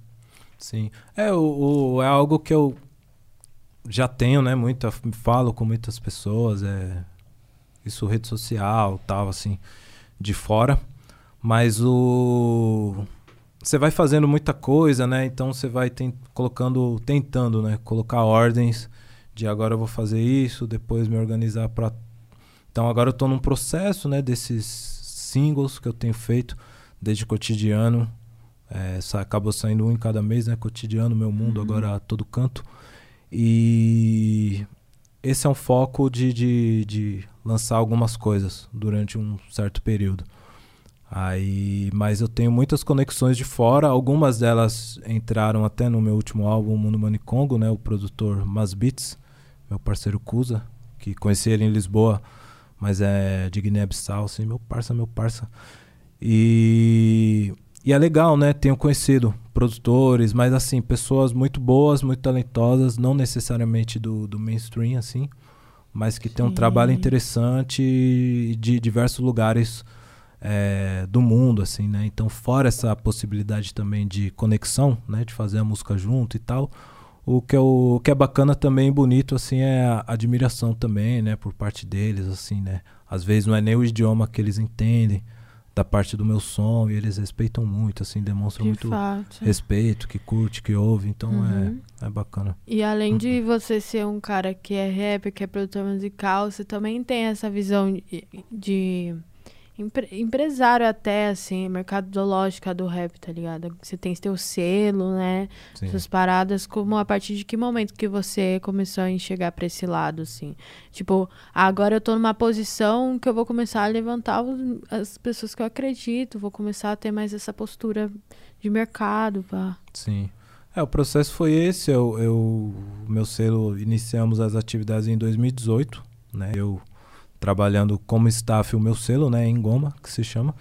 Sim. É, o, o, é algo que eu já tenho, né? Muita, falo com muitas pessoas, é isso rede social, tal, assim, de fora. Mas o você vai fazendo muita coisa, né? Então você vai tem, colocando, tentando, né? Colocar ordens de agora eu vou fazer isso, depois me organizar para. Então agora eu estou num processo, né? Desses singles que eu tenho feito desde cotidiano. É, acabou saindo um em cada mês, né? Cotidiano, meu mundo, uhum. agora a todo canto. E esse é um foco de, de, de, lançar algumas coisas durante um certo período. Aí, mas eu tenho muitas conexões de fora, algumas delas entraram até no meu último álbum, Mundo Manicongo, né? O produtor Mas Beats, meu parceiro Cusa, que conheci ele em Lisboa, mas é de Guiné-Bissau, assim, meu parça, meu parça. E, e é legal, né? Tenho conhecido produtores, mas assim, pessoas muito boas, muito talentosas, não necessariamente do, do mainstream, assim, mas que tem um trabalho interessante de diversos lugares é, do mundo, assim, né? Então, fora essa possibilidade também de conexão, né? De fazer a música junto e tal, o que, é o, que é bacana também, bonito, assim, é a admiração também, né? Por parte deles, assim, né? Às vezes não é nem o idioma que eles entendem, da parte do meu som e eles respeitam muito, assim, demonstram de muito fato. respeito, que curte, que ouve, então uhum. é, é bacana. E além de você ser um cara que é rapper, que é produtor musical, você também tem essa visão de, de empre, empresário até, assim, mercadológica do rap, tá ligado? Você tem seu selo, né? Sim. Suas paradas, como a partir de que momento que você começou a enxergar pra esse lado, assim? Tipo, agora eu tô numa posição que eu vou começar a levantar as pessoas que eu acredito, vou começar a ter mais essa postura de mercado, pá. Sim. É, o processo foi esse. Eu, eu, meu selo, iniciamos as atividades em 2018, né? Eu trabalhando como staff o meu selo, né? Em Goma, que se chama.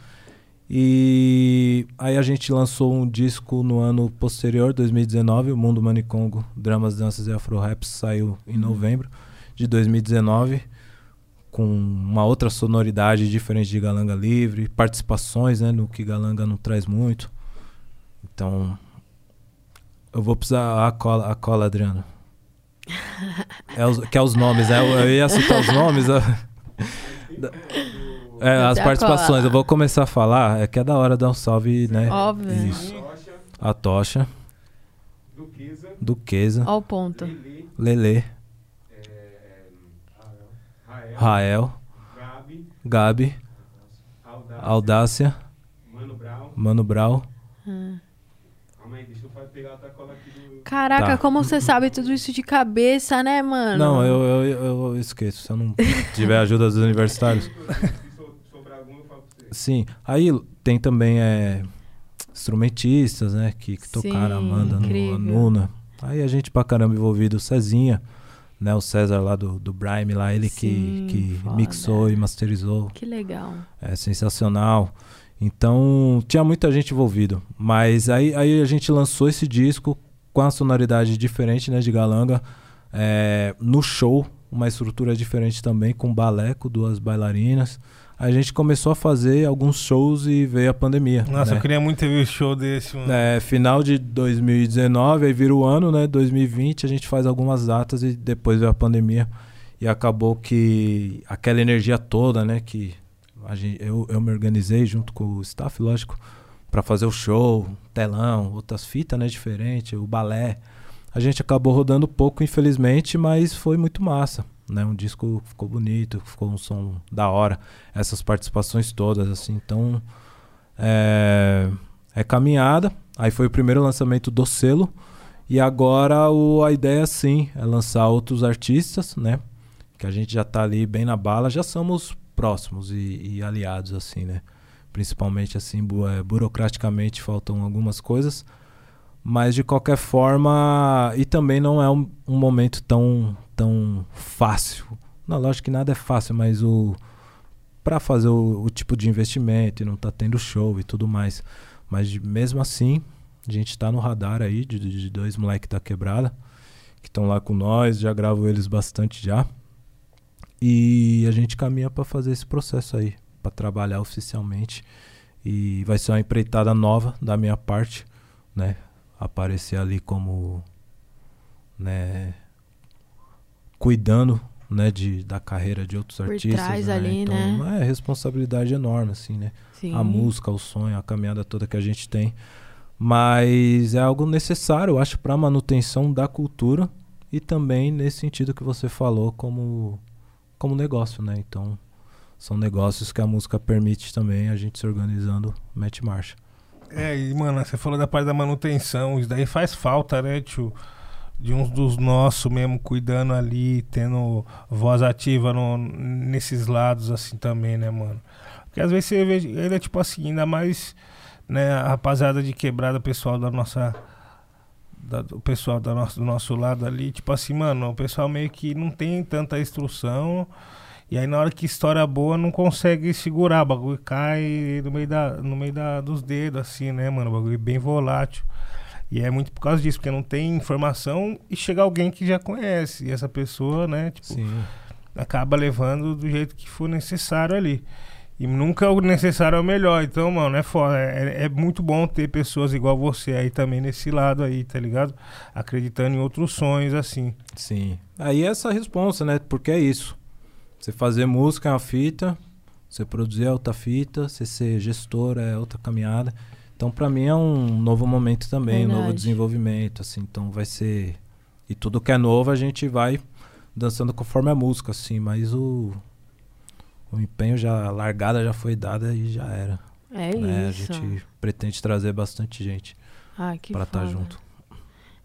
E aí a gente lançou um disco no ano posterior, 2019, o Mundo Manicongo, Dramas, Danças e Afro-Raps, saiu em novembro de 2019, com uma outra sonoridade diferente de Galanga Livre, participações, né, no que Galanga não traz muito. Então, eu vou precisar a cola, a cola Adriano. é os, que é os nomes, né? Eu, eu ia citar os nomes. É, as participações, eu vou começar a falar. É que é da hora dar um salve, né? Óbvio. Isso. A Tocha. Duquesa. Duquesa. Ó o ponto. Lele. Rael. Rael. Gabi. Gabi. Audácia. Audácia. Mano Brown. Mano Brau. Calma aí, deixa eu fa- pegar outra cola aqui do. Caraca, Tá. como você sabe tudo isso de cabeça, né, mano? Não, eu, eu, eu, eu esqueço. Se eu não tiver ajuda dos universitários. Sim. Aí tem também é, instrumentistas, né? Que, que tocaram, Sim, Amanda, no, incrível. a Nuna. Aí a gente pra caramba envolvido. O Cezinha, né? O César lá do, do Brime lá, ele Sim, que, que foda. mixou e masterizou. Que legal. É sensacional. Então, tinha muita gente envolvido. Mas aí, aí a gente lançou esse disco com a sonoridade diferente, né, de Galanga. É, no show, uma estrutura diferente também, com balé, com duas bailarinas. A gente começou a fazer alguns shows e veio a pandemia. Nossa, né? eu queria muito ter visto show desse, mano. É, final de 2019, aí vira o ano, né? 2020, a gente faz algumas datas e depois veio a pandemia. E acabou que aquela energia toda, né? Que gente, eu, eu me organizei junto com o staff, lógico, para fazer o show, telão, outras fitas, né? Diferente, o balé. A gente acabou rodando pouco, infelizmente, mas foi muito massa. Né? Um disco ficou bonito, ficou um som da hora. Essas participações todas, assim. Então, é, é caminhada. Aí foi o primeiro lançamento do selo. E agora o, a ideia, sim, é lançar outros artistas, né? Que a gente já tá ali bem na bala. Já somos próximos e, e aliados, assim, né? Principalmente, assim, bu é, burocraticamente faltam algumas coisas. Mas, de qualquer forma... E também não é um, um momento tão, tão fácil. Não, lógico que nada é fácil, mas o... Pra fazer o, o tipo de investimento e não tá tendo show e tudo mais. Mas mesmo assim, a gente tá no radar aí de, de- dois moleques da quebrada que estão lá com nós, já gravo eles bastante já. E a gente caminha pra fazer esse processo aí, pra trabalhar oficialmente. E vai ser uma empreitada nova da minha parte, né? Aparecer ali como né cuidando, né, de da carreira de outros Por artistas, trás né? ali, então, né? é responsabilidade enorme assim, né? Sim. a música, o sonho, a caminhada toda que a gente tem. Mas é algo necessário, eu acho, para a manutenção da cultura e também nesse sentido que você falou como, como negócio, né? Então, são negócios que a música permite também a gente se organizando, mete marcha. É, e, mano, você falou da parte da manutenção, isso daí faz falta, né, tio? De uns dos nossos mesmo cuidando ali, tendo voz ativa no, nesses lados, assim, também, né, mano? Porque às vezes você vê, ele é tipo assim, ainda mais, né, a rapaziada de quebrada, pessoal da nossa. da- o pessoal da nosso, do nosso lado ali, tipo assim, mano, o pessoal meio que não tem tanta instrução. E aí na hora que estoura a boa não consegue segurar, o bagulho cai no meio, da, no meio da, dos dedos, assim, né, mano? O bagulho é bem volátil. E é muito por causa disso, porque não tem informação e chega alguém que já conhece. E essa pessoa, né, tipo, Sim. acaba levando do jeito que for necessário ali. E nunca o necessário é o melhor. Então, mano, é foda. É, é muito bom ter pessoas igual você aí também nesse lado aí, tá ligado? Acreditando em outros sonhos, assim. Sim. Aí é essa responsa, né? Porque é isso. Você fazer música é uma fita, você produzir é outra fita, você ser gestor é outra caminhada. Então, pra mim é um novo momento também, um novo Verdade. desenvolvimento, assim. Então, vai ser e tudo que é novo a gente vai dançando conforme a música, assim. Mas o o empenho já a largada já foi dada e já era. É né? A isso. gente pretende trazer bastante gente Ah, pra estar foda. junto.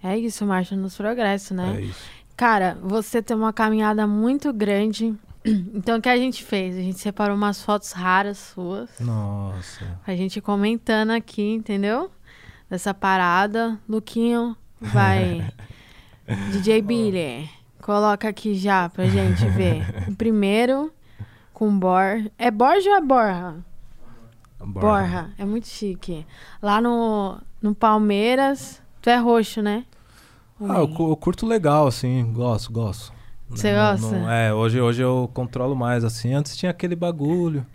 É isso, marcha nos progressos, né? É isso. Cara, você tem uma caminhada muito grande. Então, o que a gente fez? A gente separou umas fotos raras suas. Nossa. A gente comentando aqui, entendeu? Dessa parada. Luquinho, Vai. DJ Billy, coloca aqui já pra gente ver. O primeiro, com Bor. É Borja ou é Borja? Borja. É muito chique. Lá no, no Palmeiras, tu é roxo, né? Ah, eu, eu curto legal, assim, gosto, gosto. Você Não- gosta? não- é, hoje, hoje eu controlo mais, assim. Antes tinha aquele bagulho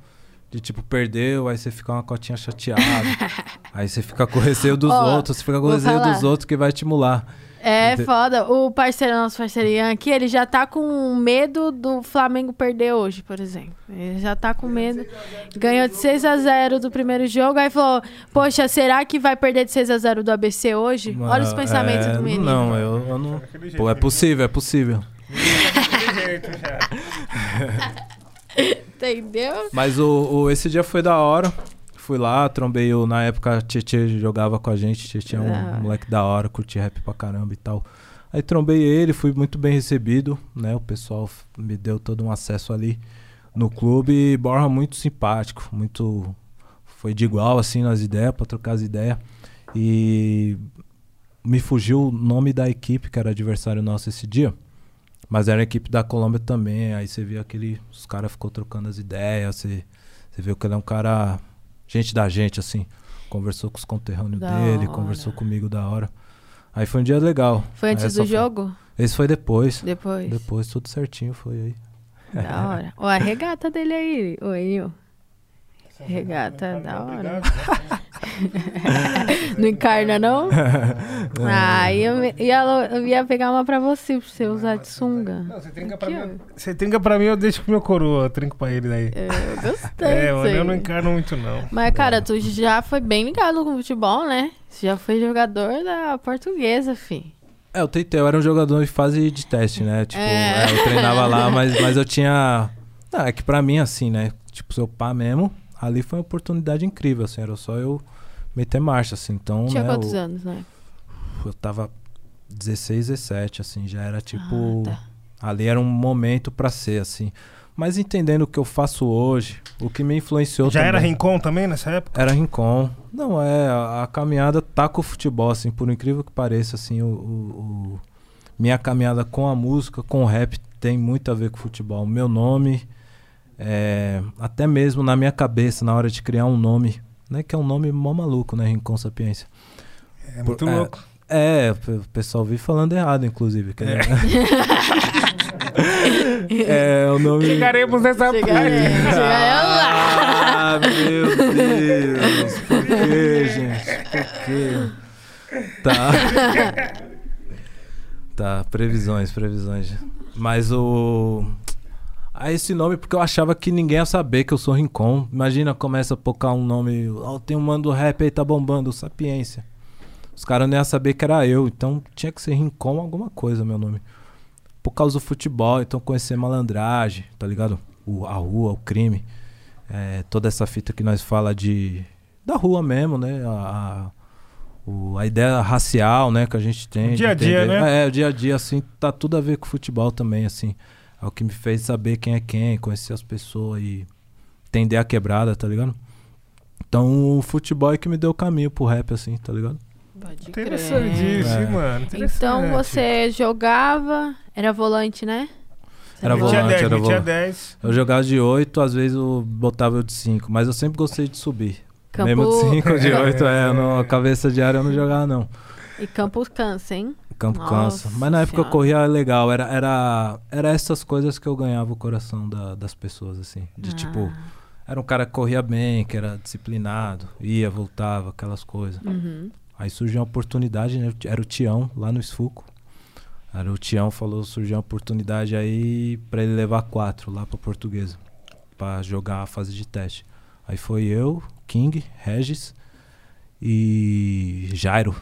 de tipo, perdeu, aí você fica uma cotinha chateada. aí você fica com receio dos Ó, outros, você fica com receio falar. dos outros que vai estimular. É Ente- foda. O parceiro, nosso parceiro Ian aqui, ele já tá com medo do Flamengo perder hoje, por exemplo. Ele já tá com medo. Ganhou de 6 a 0 do primeiro jogo, aí falou: Poxa, será que vai perder de 6 a 0 do ABC hoje? Olha os pensamentos é, do menino. Não, eu, eu não. Pô, é né? possível, é possível. Daquele jeito já. Entendeu? Mas o, o- esse dia foi da hora. Fui lá, trombei o. Na época, a Tietê jogava com a gente. Tietê é um Da hora. moleque da hora, curtia rap pra caramba e tal. Aí trombei ele, fui muito bem recebido, né? O pessoal me deu todo um acesso ali no clube. E Borja muito simpático, muito. Foi de igual, assim, nas ideias, pra trocar as ideias. E me fugiu o nome da equipe, que era adversário nosso esse dia. Mas era a equipe da Colômbia também. Aí você viu aquele. Os caras ficou trocando as ideias. Você, você viu que ele é um cara. Gente da gente, assim. Conversou com os conterrâneos Da dele, hora. conversou comigo da hora. Aí foi um dia legal. Foi antes do foi- jogo? Esse foi depois. Depois. Depois, tudo certinho, foi aí. Da hora. Ó, a regata dele aí. Nil. Regata da hora. Obrigado. Não encarna, não? Ah, eu ia, eu ia pegar uma pra você, pra você usar de sunga. Não, você trinca pra Aqui, mim. Você trinca pra mim, eu deixo pro meu coroa. Eu trinco pra ele daí. Eu gostei. É, mano, eu não encarno muito, não. Mas, cara, tu já foi bem ligado com o futebol, né? Você já foi jogador da portuguesa, fi. É, eu tentei, eu era um jogador em fase de teste, né? Tipo, É. é, eu treinava lá, mas, mas eu tinha. Ah, é que pra mim, assim, né? Tipo, seu pá mesmo, ali foi uma oportunidade incrível, assim, era só eu meter marcha, assim. Então, Tinha né, quantos eu, anos, né? eu tava 16, 17, assim, já era tipo. Ah, tá. Ali era um momento pra ser, assim. Mas entendendo o que eu faço hoje, o que me influenciou Já também. era Rincon também nessa época? Era Rincon. Não, é, a, a caminhada tá com o futebol, assim, por incrível que pareça, assim, o, o- o- minha caminhada com a música, com o rap, tem muito a ver com o futebol. O meu nome, é, até mesmo na minha cabeça, na hora de criar um nome, né, que é um nome mó maluco, né, Rincon Sapiência. É muito Por- é, louco. É, o pessoal vi falando errado, inclusive. que É. é o nome... Chegaremos nessa parte. é, chegaremos lá. Ah, meu Deus. Por que, gente? Por quê? Tá. Tá, previsões, previsões. Mas o. Ah, esse nome porque eu achava que ninguém ia saber que eu sou Rincon. Imagina, começa a pocar um nome. Ó, tem um mano do rap aí, tá bombando, Sapiência. Os caras não iam saber que era eu, então tinha que ser Rincon alguma coisa, meu nome. Por causa do futebol, então conhecer malandragem, tá ligado? O, a rua, o crime. É, toda essa fita que nós fala de. Da rua mesmo, né? A, a, o- a ideia racial, né, que a gente tem. O dia a dia, entender. né? É, o dia a dia, assim, tá tudo a ver com o futebol também, assim. É o que me fez saber quem é quem, conhecer as pessoas e entender a quebrada, tá ligado? Então o futebol é que me deu o caminho pro rap, assim, tá ligado? Pode crer. Interessantíssimo, É. mano. Então interessante. você jogava, era volante, né? Você Era Metia volante, 10, era volante. 10. Eu jogava de 8, às vezes eu botava eu de 5, mas eu sempre gostei de subir. Campo... Mesmo de 5 de 8, é, eu não, cabeça de área eu não jogava, não. E campo cansa, hein? Campo Nossa cansa. Mas na época eu Senhora. corria legal. Era, era, era essas coisas que eu ganhava o coração da- das pessoas, assim. De tipo, Ah, era um cara que corria bem, que era disciplinado, ia, voltava, aquelas coisas. uhum. Aí surgiu uma oportunidade, né? Era o Tião, lá no Esfuco. Era o Tião, falou, surgiu uma oportunidade aí pra ele levar quatro lá pra portuguesa. Pra jogar a fase de teste. Aí foi eu, King, Regis e Jairo,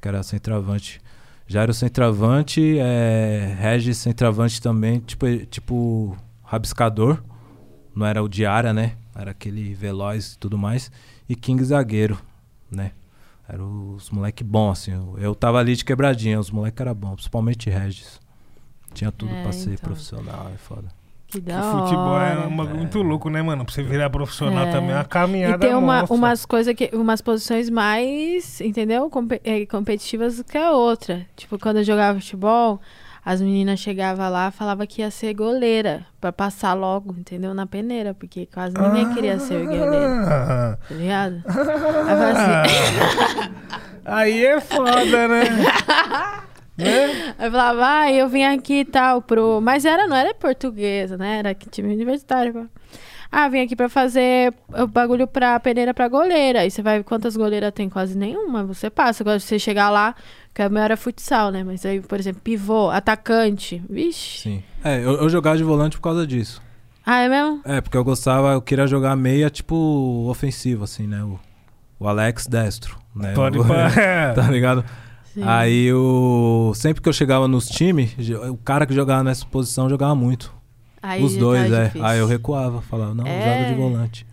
que era centroavante. Jairo centroavante, é, Regis centroavante também, tipo, tipo rabiscador. Não era o Diária, né? Era aquele veloz e tudo mais. E King zagueiro, né? Eram os moleque bons, assim. Eu, eu tava ali de quebradinha, os moleque era bom, principalmente Regis. Tinha tudo É, pra ser então. profissional, é foda. Que Que da futebol hora. é um bagulho muito louco, né, mano? Pra você virar profissional É. também é uma caminhada E tem uma, umas coisas que. umas posições mais, entendeu? Compe- eh, competitivas do que a outra. Tipo, quando eu jogava futebol, as meninas chegavam lá e falavam que ia ser goleira. Pra passar logo, entendeu? Na peneira. Porque quase ninguém queria ser goleira. Ah, Tá ligado? Aí eu falava assim. Aí é foda, né? né? Aí eu falava, ah, eu vim aqui e tal, pro. Mas era, não era portuguesa, né? Era time universitário. Ah, vim aqui pra fazer o bagulho pra peneira pra goleira. Aí você vai, quantas goleiras tem? Quase nenhuma. Você passa. Agora, se você chegar lá, que a minha era futsal, né? Mas aí, por exemplo, pivô, atacante. Vixe. Sim. É, eu, eu jogava de volante por causa disso. Ah, é mesmo? É, porque eu gostava, eu queria jogar meia, tipo, ofensivo, assim, né? O, o Alex destro, né? Pode O- tá ligado? Sim. Aí eu. Sempre que eu chegava nos times, o cara que jogava nessa posição jogava muito. Aí Os dois, tá é. difícil. Aí eu recuava, falava, não, É. joga de volante.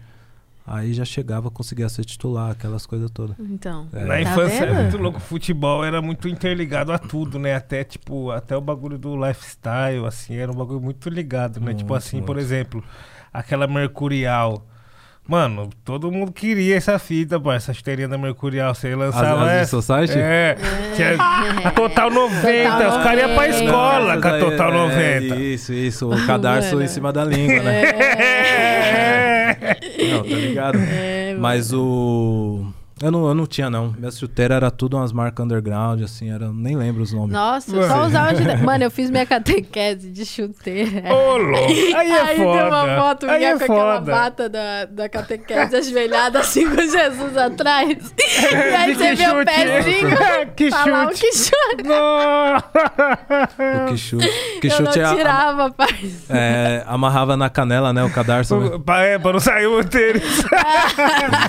Aí já chegava, conseguia ser titular, aquelas coisas todas. Então. É. Na Tá infância vendo? é muito louco. O futebol era muito interligado a tudo, né? Até, tipo, até o bagulho do lifestyle, assim, era um bagulho muito ligado, né? tipo Muito, assim, por muito. exemplo, aquela Mercurial. Mano, todo mundo queria essa fita, pô, essa chuteirinha da Mercurial. Você lançava as essa. Society? É, a Total 90, os caras iam pra 90. escola com a Total é, 90. Isso, isso. O cadarço Mano. em cima da língua, né? É. Não, tá ligado? É, Mas o. Eu não, eu não tinha, não. Minha chuteira era tudo umas marcas underground, assim, era, nem lembro os nomes. Nossa, eu só usava de... Mano, eu fiz minha catequese de chuteira. Ô, louco. Aí é Aí foda. deu uma foto Aí minha é com aquela foda. bata da, da catequese ajoelhada assim com Jesus atrás. E aí você vê o chute? pezinho. Que falar o chute. que chute. O que chute. Que eu chute não é, tirava, parceiro. é, amarrava na canela, né? O cadarço. Né? Pra, é, pra não sair o tênis.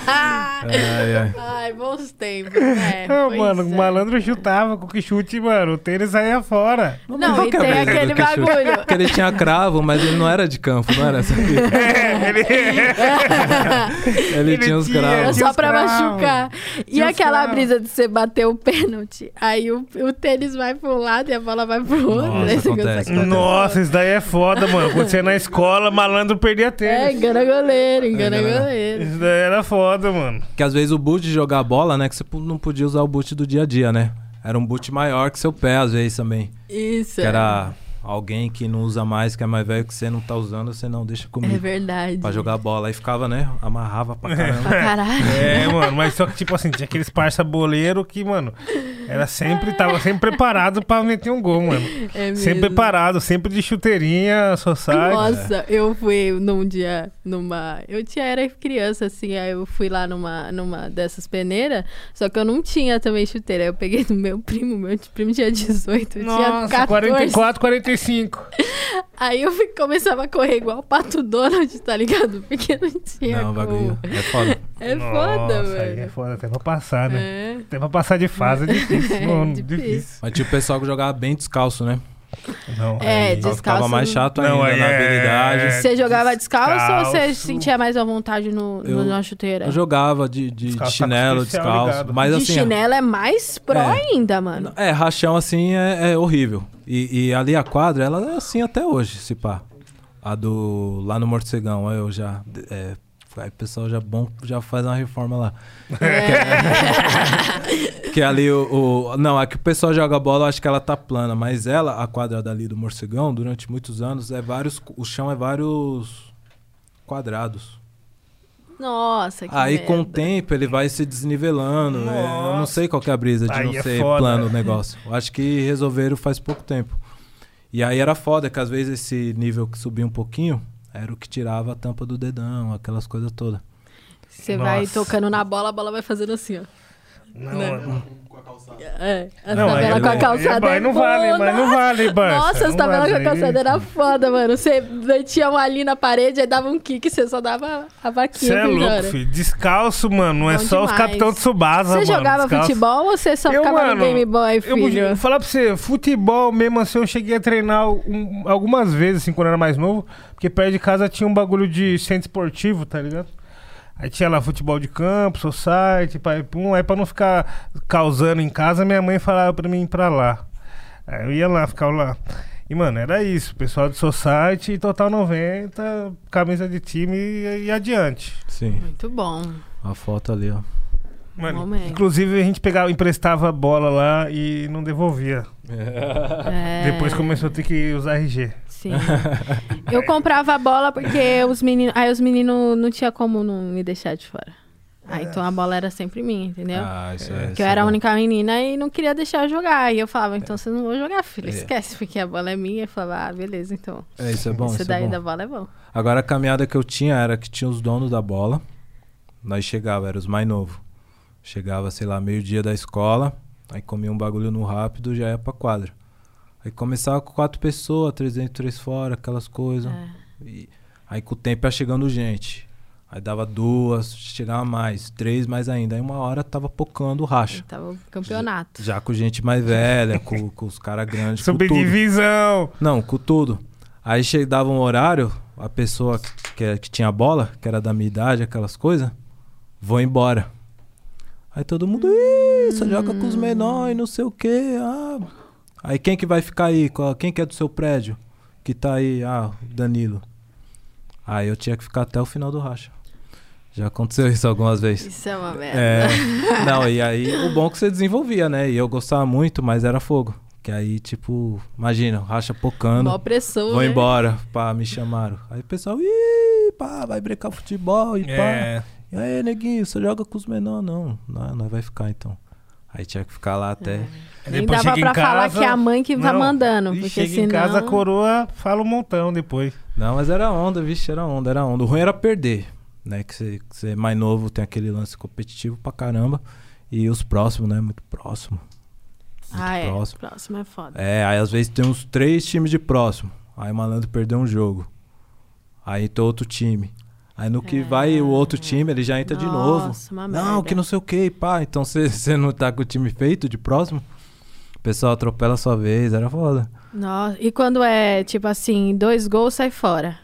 Ai, ai. Ai, bons tempos, né? Pois mano, é. o malandro chutava com que chute, mano. O tênis saía fora. Não, Qual e é tem aquele que chute? bagulho. Porque ele tinha cravo, mas ele não era de campo, não era essa aqui. É, ele... Ele, Ele tinha os cravos. Só pra cravos. machucar. E aquela cravos. brisa de você bater o pênalti. Aí o, o tênis vai pra um lado e a bola vai pro outro. Nossa, acontece. consegue- Nossa, isso daí é foda, mano. Quando você na escola, malandro perdia É, tênis. engana goleiro, engana Engana. goleiro. Isso daí era foda, mano. Que às vezes o boot de jogar bola, né? Que você não podia usar o boot do dia a dia, né? Era um boot maior que seu pé, às vezes também. Isso. Que era alguém que não usa mais, que é mais velho que você não tá usando, você não deixa É comigo. verdade. Pra jogar bola. Aí ficava, né? Amarrava pra Pra caramba. caralho. É, mano, mas só que, tipo assim, tinha aqueles parça boleiro que, mano, era sempre, tava sempre preparado pra meter um gol, mano. É mesmo. Sempre preparado, sempre de chuteirinha, society. Nossa, eu fui num dia numa. Eu tinha, era criança, assim, aí eu fui lá numa, numa dessas peneiras, só que eu não tinha também chuteira. Eu peguei do meu primo, meu primo tinha 18, eu tinha Nossa, 14. 44, 45. Aí eu fui- começava a correr igual o Pato Donald, tá ligado? Porque não tinha Não, o como. bagulho. É foda. É Nossa, foda, aí é velho. foda, até pra passar, né? É. Até pra passar de fase é difícil, É, mano, difícil. difícil. Mas tinha o pessoal que jogava bem descalço, né? Não, É, aí- descalço Ficava mais chato Não, ainda aí na é- habilidade. Você jogava descalço, ou você descalço. sentia mais à vontade no, no- Eu- na chuteira? Eu jogava de, de- de Descalço, chinelo, descalço. ligado. Mas de assim. chinelo é mais pro É. ainda, mano. É, rachão assim é, é horrível. E, e ali a quadra, ela é assim até hoje, se pá. A do. Lá no Morcegão, eu já. É, aí o pessoal já bom já faz uma reforma lá. Que ali o, o- Não, é que o pessoal joga bola, eu acho que ela tá plana, mas ela, a quadra dali do Morcegão, durante muitos anos, é vários. O chão é vários quadrados. Nossa, que Aí com o merda. tempo ele vai se desnivelando. é, eu não sei qual que é a brisa de Aí não é ser foda. plano o negócio. Eu acho que resolveram faz pouco tempo. E aí era foda, que às vezes esse nível que subia um pouquinho era o que tirava a tampa do dedão, aquelas coisas todas. Você vai tocando na bola, a bola vai fazendo assim, ó. Não, Né? mano. É, as Não, tabelas com a aí- calçada aí é não vale, mas não vale, Barça. Nossa, as Não tabelas com a calçada era foda, mano. Você metia uma ali na parede, aí dava um kick, você só dava a vaquinha Você é louco, cara. filho. Descalço, mano. Não é Bom só os demais. capitão de Subasa, Você mano. jogava descalço. futebol ou você só Eu, ficava mano, no Game Boy, Eu filho? vou falar pra você, futebol mesmo assim, eu cheguei a treinar um- algumas vezes, assim, quando eu era mais novo, porque perto de casa tinha um bagulho de centro esportivo, tá ligado? Aí tinha lá futebol de campo, society, pai, pum, aí pra não ficar causando em casa, minha mãe falava pra mim ir pra lá. Aí eu ia lá, ficava lá. E, mano, era isso. Pessoal de Society, Total 90, camisa de time e, e adiante. Sim. Muito bom. A foto ali, ó. Mano, Momento. inclusive a gente pegava, emprestava a bola lá e não devolvia. É, Depois começou a ter que usar RG. Sim. Eu comprava a bola porque os meninos. Aí os meninos não tinha como não me deixar de fora. Aí então a bola era sempre minha, entendeu? Ah, isso é. Porque isso eu é era a única menina e não queria deixar eu jogar. E eu falava, então você não vou jogar, filho. É. Esquece, porque a bola é minha. Eu falava, ah, beleza, então. É, isso é bom. Esse Isso é daí bom. da bola é bom. Agora a caminhada que eu tinha era que tinha os donos da bola. Nós chegava, era os mais novos. Chegava, sei lá, meio-dia da escola, aí comia um bagulho no rápido já ia pra quadra. Aí começava com quatro pessoas, três dentro, três fora, aquelas coisas. É. E aí com o tempo ia chegando gente. Aí dava duas, chegava mais, três mais ainda. Aí uma hora tava pocando o racha. Tava o campeonato. Já com gente mais velha, com, com os caras grandes. Subdivisão! Não, com tudo. Aí che- dava um horário, a pessoa que, que tinha bola, que era da minha idade, aquelas coisas, vou embora. Aí todo mundo, ih, você joga com os menores, não sei o quê. Ah. Aí quem que vai ficar aí? Quem que é do seu prédio? Que tá aí? Ah, o Danilo. Aí eu tinha que ficar até o final do racha. Já aconteceu isso algumas vezes. Isso é uma merda. É, não, e aí o bom é que você desenvolvia, né? E eu gostava muito, mas era fogo. Que aí, tipo, imagina, racha pocando. Mó pressão, Vou né? embora, pá, me chamaram. Aí o pessoal, ih, pá, vai brincar futebol e pá. É. E aí, neguinho, você joga com os menores? Não, não, nós vai ficar então. Aí tinha que ficar lá até. Nem dava pra falar casa- que é a mãe que tá Não. mandando. E Porque chega senão... em casa, a coroa fala um montão depois. Não, mas era onda, vixe, era onda, era onda. O ruim era perder, né? Que você, é mais novo, tem aquele lance competitivo pra caramba. E os próximos, né? Muito próximo. Muito Ah, é. próximo. Próximo é foda. É, aí às vezes tem uns três times de próximo. Aí o malandro perdeu um jogo. Aí tem outro time. Aí no que É. vai o outro time, ele já entra de novo. Nossa, uma Não, merda. que não sei o que, pá. Então você não tá com o time feito de próximo? O pessoal atropela a sua vez, era foda. Nossa, e quando é, tipo assim, dois gols, sai fora.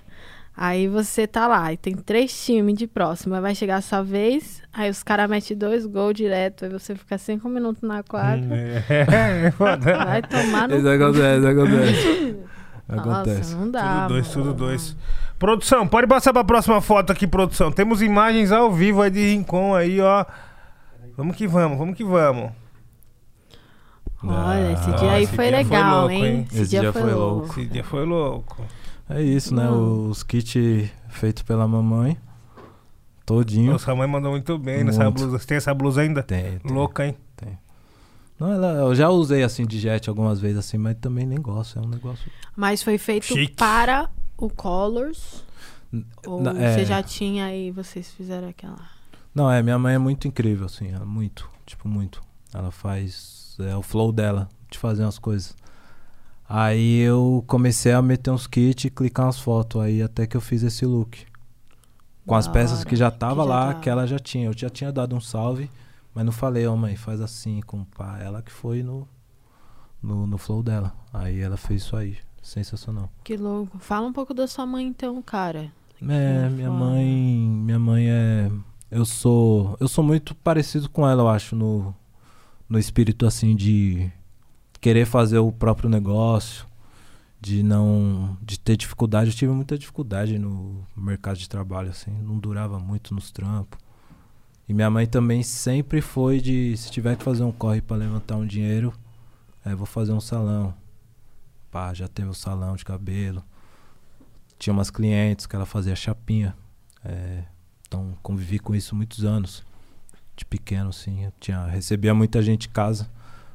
Aí você tá lá e tem três times de próximo. Aí vai chegar a sua vez, aí os caras metem dois gols direto. Aí você fica cinco minutos na quadra. É, é foda. Vai tomar no Isso cu. acontece, acontece. Nossa, acontece. não dá. Tudo dois, mano. tudo dois. Produção, pode passar pra próxima foto aqui, produção. Temos imagens ao vivo aí de Rincon aí, ó. Vamos que vamos, vamos que vamos. Olha, esse Ah, dia aí esse foi dia foi legal, louco, hein? hein? Esse, dia, foi louco. Esse dia foi louco. É isso, né? Não. Os kits feitos pela mamãe. Todinho. Nossa, a mãe mandou muito bem nessa Muito. blusa. Você tem essa blusa ainda? Tem, tem. Louca, hein? Não, ela, eu já usei assim de jet algumas vezes assim, mas também nem gosto. É um negócio. Mas foi feito Chique. para o Colors? Ou Na- é. você já tinha e vocês fizeram aquela? Não, é, minha mãe é muito incrível, assim, ela, muito, tipo, muito. Ela faz, é o flow dela, de fazer umas coisas. Aí eu comecei a meter uns kits e clicar umas fotos, aí até que eu fiz esse look. Com as Da peças hora, que já que tava já lá, tava. que ela já tinha. Eu já tinha dado um salve, mas não falei, ó mãe, faz assim com pá. Ela que foi no, no, no flow dela. Aí ela fez isso aí, sensacional. Que louco. Fala um pouco da sua mãe então, cara. É, Que minha mãe, minha mãe é eu sou, eu sou muito parecido com ela, eu acho, no no espírito assim de querer fazer o próprio negócio, de não de ter dificuldade, eu tive muita dificuldade no mercado de trabalho assim, não durava muito nos trampos. E minha mãe também sempre foi de se tiver que fazer um corre para levantar um dinheiro, é, vou fazer um salão. Pá, já teve o salão de cabelo tinha umas clientes que ela fazia chapinha. É, então convivi com isso muitos anos. De pequeno, assim. Eu tinha, recebia muita gente em casa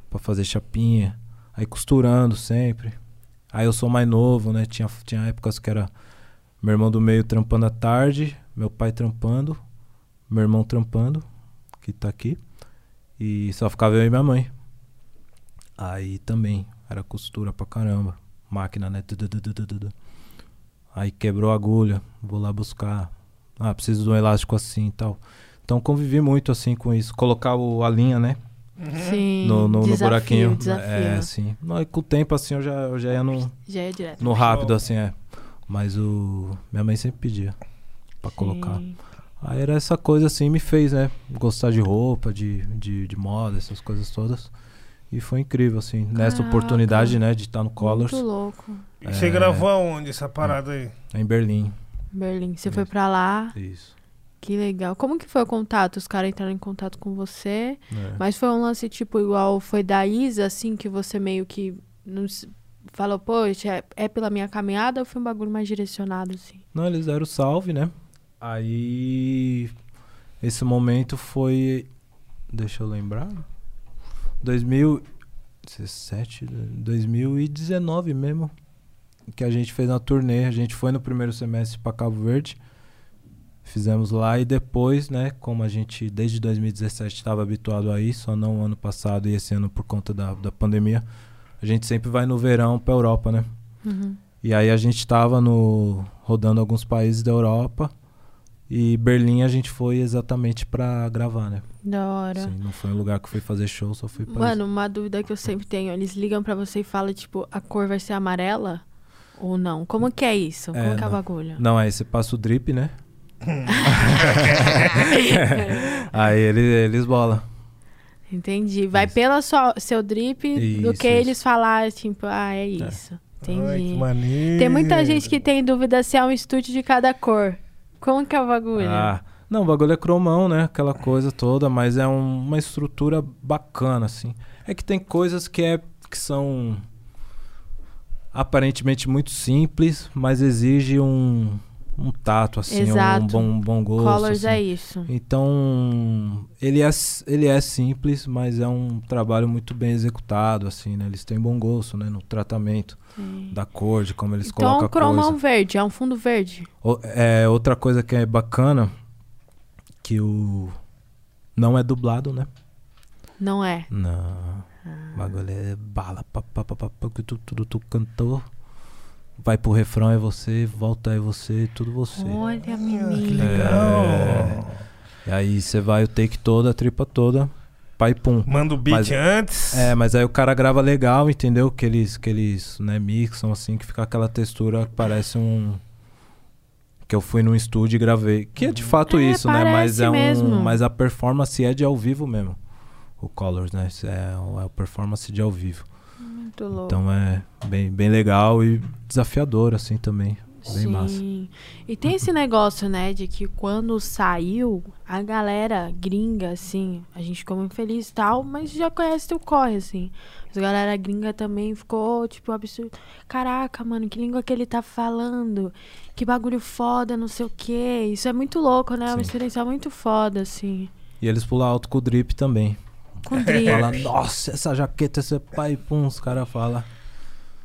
pra fazer chapinha. Aí costurando sempre. Aí eu sou mais novo, né? Tinha, tinha épocas que era meu irmão do meio trampando à tarde, meu pai trampando, meu irmão trampando, que tá aqui. E só ficava eu e minha mãe. Aí também era costura pra caramba. Máquina, né? Aí quebrou a agulha, vou lá buscar. Ah, preciso de um elástico assim e tal. Então convivi muito assim com isso. Colocar o, a linha, né? Sim. No, no, no desafio, buraquinho. Desafio. É. Não, e com o tempo assim eu já, eu já ia no, Já é direto. no rápido, assim, é. Mas o. Minha mãe sempre pedia pra colocar. Sim. Aí era essa coisa assim, me fez, né? Gostar de roupa, de, de, de moda, essas coisas todas. E foi incrível, assim, nessa Caraca. oportunidade, né, de estar no Colors, Muito louco. E você É. gravou aonde essa parada aí? em Berlim. Berlim. Você Isso. foi pra lá. Isso. Que legal. Como que foi o contato? Os caras entraram em contato com você. É. Mas foi um lance, tipo, igual foi da Isa, assim, que você meio que não falou, poxa, é, é pela minha caminhada ou foi um bagulho mais direcionado, assim? Não, eles deram salve, né? Aí. Esse momento foi. Deixa eu lembrar. 2017, 2019 mesmo. Que a gente fez uma turnê. A gente foi no primeiro semestre pra Cabo Verde. Fizemos lá e depois, né? Como a gente desde 2017 estava habituado a ir, só não ano passado e esse ano por conta da, da pandemia. A gente sempre vai no verão pra Europa, né? Uhum. E aí a gente tava no rodando alguns países da Europa e Berlim a gente foi exatamente pra gravar, né? Da hora. Sim, não foi um lugar que eu fui fazer show, só fui pra Mano, uma dúvida que eu sempre tenho, eles ligam pra você e falam, tipo, a cor vai ser amarela ou não? Como que é isso? Como É, que é o não. bagulho? Não, aí você passa o drip, né? aí ele, eles bola. Entendi. Vai Isso. pelo sua, seu drip do Isso, que isso. eles falarem, tipo, ah, é isso. Ai, que Entendi. maneiro. Tem muita gente que tem dúvida se é um estúdio de cada cor. Como que é o bagulho? Ah, não, o bagulho é cromão, né? Aquela coisa toda, mas é um- uma estrutura bacana, assim. É que tem coisas que, é, que são aparentemente muito simples, mas exige um, um tato, assim, um Exato. bom, um bom gosto. Colors assim. é isso. Então, ele é, ele é simples, mas é um trabalho muito bem executado, assim, né? Eles têm bom gosto, né? No tratamento Sim. da cor, de como eles Então, colocam um a coisa. cromão verde, é um fundo verde. O- É, outra coisa que é bacana, que o... Não é dublado, né? Não é. Não. Ah. O bagulho é bala, pá, pá, pá, pá, pá, que tu, tudo tu cantou. Vai pro refrão é você, volta é você, tudo você. Olha, Que menino. legal. E aí você vai o take toda, a tripa toda, pai pum. Manda o beat Mas- antes. É, mas aí o cara grava legal, entendeu? Que eles, que eles né, mixam assim, que fica aquela textura que parece um. Que eu fui num estúdio e gravei. Que é de fato É, isso, né? Mas é um. mesmo. Mas a performance é de ao vivo mesmo. O Colors, né? É, é a performance de ao vivo. Muito louco. Então é bem, bem legal e desafiador, assim também. Bem Sim. massa. E tem esse negócio, né, de que quando saiu, a galera gringa, assim, a gente ficou muito feliz e tal, mas já conhece teu corre, assim. Mas a galera gringa também ficou, tipo, absurdo. Caraca, mano, que língua que ele tá falando? Que bagulho foda, não sei o quê. Isso é muito louco, né? É uma experiência muito foda, assim. E eles pulam alto com o drip também. Com drip. Fala, nossa, essa jaqueta, esse pai, pum, os caras falam.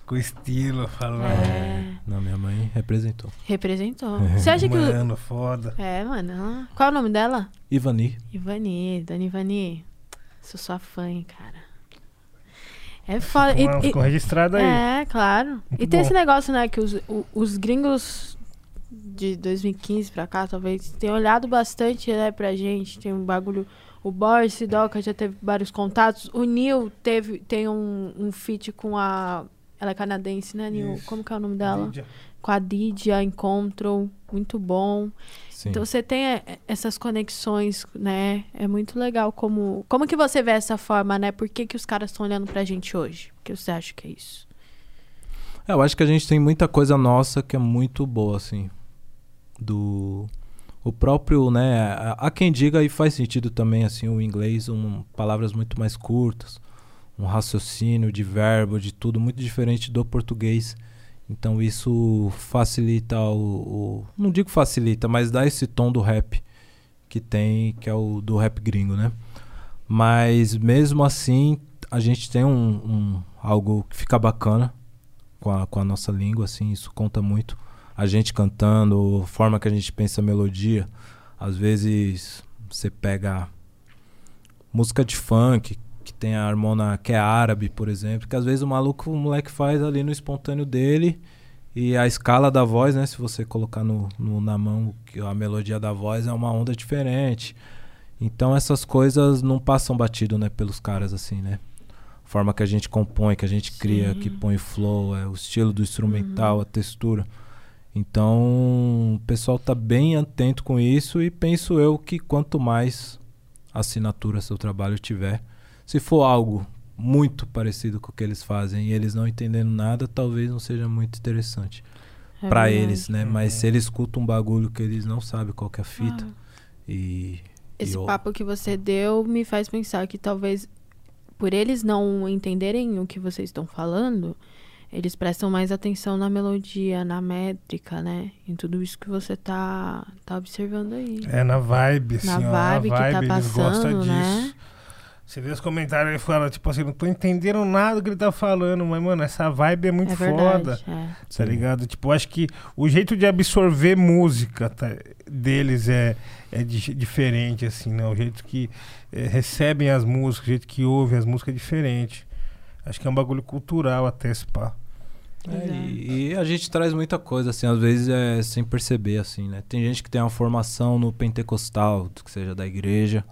Com estilo, falando. É, Não, minha mãe representou. representou. Você acha que. Mano, foda. É, mano. Qual é o nome dela? Ivani. Ivani, Dona Ivani. Sou sua fã, hein, cara. É foda. E- Ficou, e- ficou registrado aí. é, claro. Muito e tem bom. esse negócio, né, que os, o- os gringos de 2015 pra cá, talvez, têm olhado bastante, né, pra gente. Tem um bagulho. O Boris Sidoca já teve vários contatos. O Neil teve, tem um, um feat com a. Ela é canadense, né, Neil? Isso. Como que é o nome dela? Lídia. Com a Didia Encontro. Muito bom. Sim. Então você tem é, essas conexões, né? É muito legal como como que você vê essa forma, né? Por que, que os caras estão olhando pra gente hoje? Por que você acha que é isso? É, eu acho que a gente tem muita coisa nossa que é muito boa, assim. Do. O próprio, né? Há quem diga e faz sentido também, assim, o inglês, um, palavras muito mais curtas, um raciocínio de verbo, de tudo, muito diferente do português. Então isso facilita o, o- Não digo facilita, mas dá esse tom do rap que tem, que é o do rap gringo, né? Mas mesmo assim, a gente tem um, um- algo que fica bacana com a, com a nossa língua, assim, isso conta muito. A gente cantando, a forma que a gente pensa a melodia. Às vezes você pega música de funk, que tem a harmona que é árabe, por exemplo, que às vezes o maluco, o moleque faz ali no espontâneo dele. E a escala da voz, né? Se você colocar no, no- na mão que a melodia da voz é uma onda diferente. Então essas coisas não passam batido, né, pelos caras assim, né? A forma que a gente compõe, que a gente cria, Sim. que põe flow, é o estilo do instrumental, a textura. Então, o pessoal tá bem atento com isso e penso eu que quanto mais assinatura seu trabalho tiver, se for algo muito parecido com o que eles fazem e eles não entendendo nada, talvez não seja muito interessante É pra verdade. eles, né? Mas se eles escutam um bagulho que eles não sabem qual que é a fita Ah. e Esse e eu- papo que você deu me faz pensar que talvez por eles não entenderem o que vocês estão falando, eles prestam mais atenção na melodia, na métrica, né? Em tudo isso que você tá, tá observando aí. É na vibe, assim, Na ó, vibe que tá eles gostam passando, né? disso. Você vê os comentários, ele fala, tipo assim, não tô entendendo nada do que ele tá falando, mas, mano, essa vibe é muito é foda. verdade. É. Tá ligado? Tipo, acho que o jeito de absorver música tá, deles é, é di- diferente, assim, né? O jeito que eh, recebem as músicas, o jeito que ouvem as músicas é diferente. Acho que é um bagulho cultural até esse pá. É, e, e a gente traz muita coisa, assim, às vezes é sem perceber, assim, né? Tem gente que tem uma formação no pentecostal, que seja da igreja,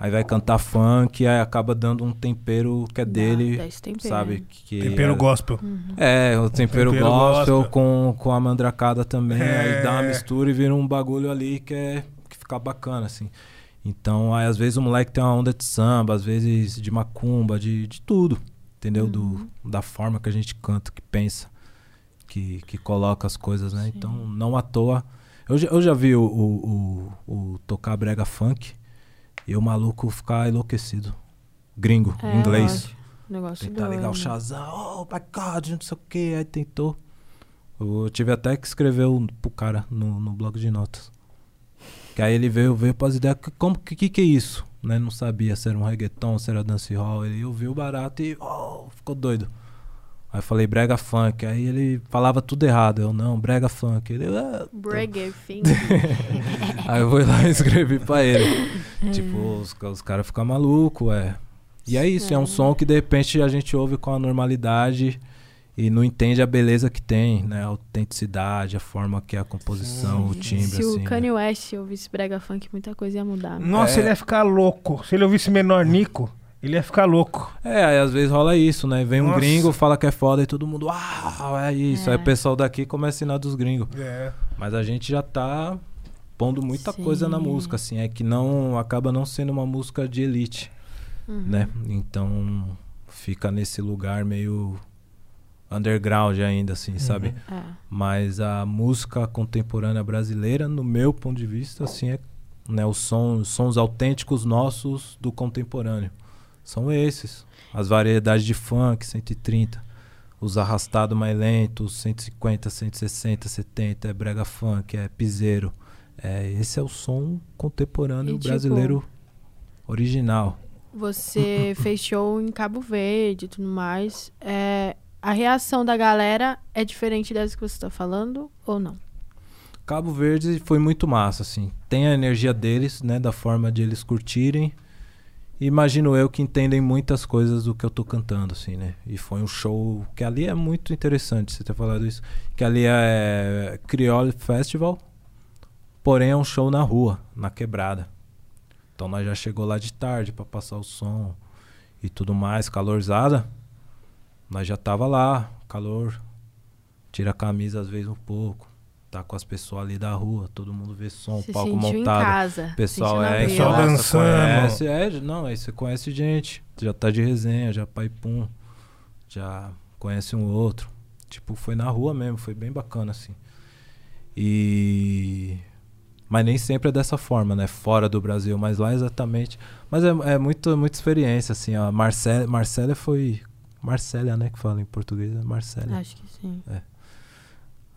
aí vai cantar funk, aí acaba dando um tempero que é dele, tempero. sabe? Que Tempero é, gospel. Uhum. É, o tempero, tempero gospel, gospel. Com, com a mandracada também, É. aí dá uma mistura e vira um bagulho ali que é que fica bacana, assim. Então, aí às vezes o moleque tem uma onda de samba, às vezes de macumba, de, de tudo, entendeu? Do, da forma que a gente canta, que pensa, que, que coloca as coisas, né? Sim. Então, não à toa. Eu, já- eu já vi o, o, o, o tocar brega funk e o maluco ficar enlouquecido. Gringo, É, inglês. Negócio Tentar ligar o doido. Shazam, oh my god, não sei o que, aí tentou. Eu tive até que escrever o- pro cara no, no bloco de notas. Que aí ele veio, veio pras ideias, que, como que, que que é isso? Né? Não sabia se era um reggaeton, se era dancehall. Ele ouviu o barato e oh, ficou doido. Aí eu falei brega funk, aí ele falava tudo errado. Eu não, brega funk. Ele, ah, Brega, fim. Aí eu fui lá e escrevi pra ele. tipo, os, os caras ficam malucos, é. E é isso, é um É. som que de repente a gente ouve com a normalidade e não entende a beleza que tem, né? A autenticidade, a forma que é a composição, o timbre, Se assim. o Kanye né? West ouvisse brega funk, muita coisa ia mudar. né? Nossa, É. ele ia ficar louco. Se ele ouvisse menor Nico, ele ia ficar louco. É, aí às vezes rola isso, né? Vem um Nossa. gringo, fala que é foda e todo mundo, uau, é isso. É. Aí o pessoal daqui começa a ensinar dos gringos. É. Mas a gente já tá pondo muita Sim. coisa na música, assim. É que não acaba não sendo uma música de elite. Uhum. né? Então fica nesse lugar meio underground ainda, assim, sabe? É. Mas a música contemporânea brasileira, no meu ponto de vista, assim, é né, os sons, os sons autênticos nossos do contemporâneo. São esses. As variedades de funk, 130. Os arrastados mais lentos, 150, 160, 70. É brega funk, é piseiro. É, esse é o som contemporâneo E, tipo, brasileiro original. Você fez show em Cabo Verde e tudo mais. É, a reação da galera é diferente dessa que você tá falando ou não? Cabo Verde foi muito massa, assim. Tem a energia deles, né? Da forma de eles curtirem. Imagino eu que entendem muitas coisas do que eu tô cantando, assim, né? E foi um show que ali é muito interessante você ter falado isso. Que ali é Criole Festival, porém é um show na rua, na quebrada. Então nós já chegou lá de tarde pra passar o som e tudo mais, calorzada. Nós já tava lá, calor. Tira a camisa às vezes um pouco. Tá com as pessoas ali da rua, todo mundo vê som, Você palco montado. em casa. Pessoal é. Pessoal gosta, dançando. conhece, é, não, aí você conhece gente, já tá de resenha, já pai pum, já conhece um outro. Tipo, foi na rua mesmo, foi bem bacana assim. E mas nem sempre é dessa forma, né? Fora do Brasil, mas lá exatamente. Mas é, é muito, muita experiência, assim, ó. Marcela, Marcela foi. Marcélia, né? Que fala em português, é Marcélia. Acho que sim.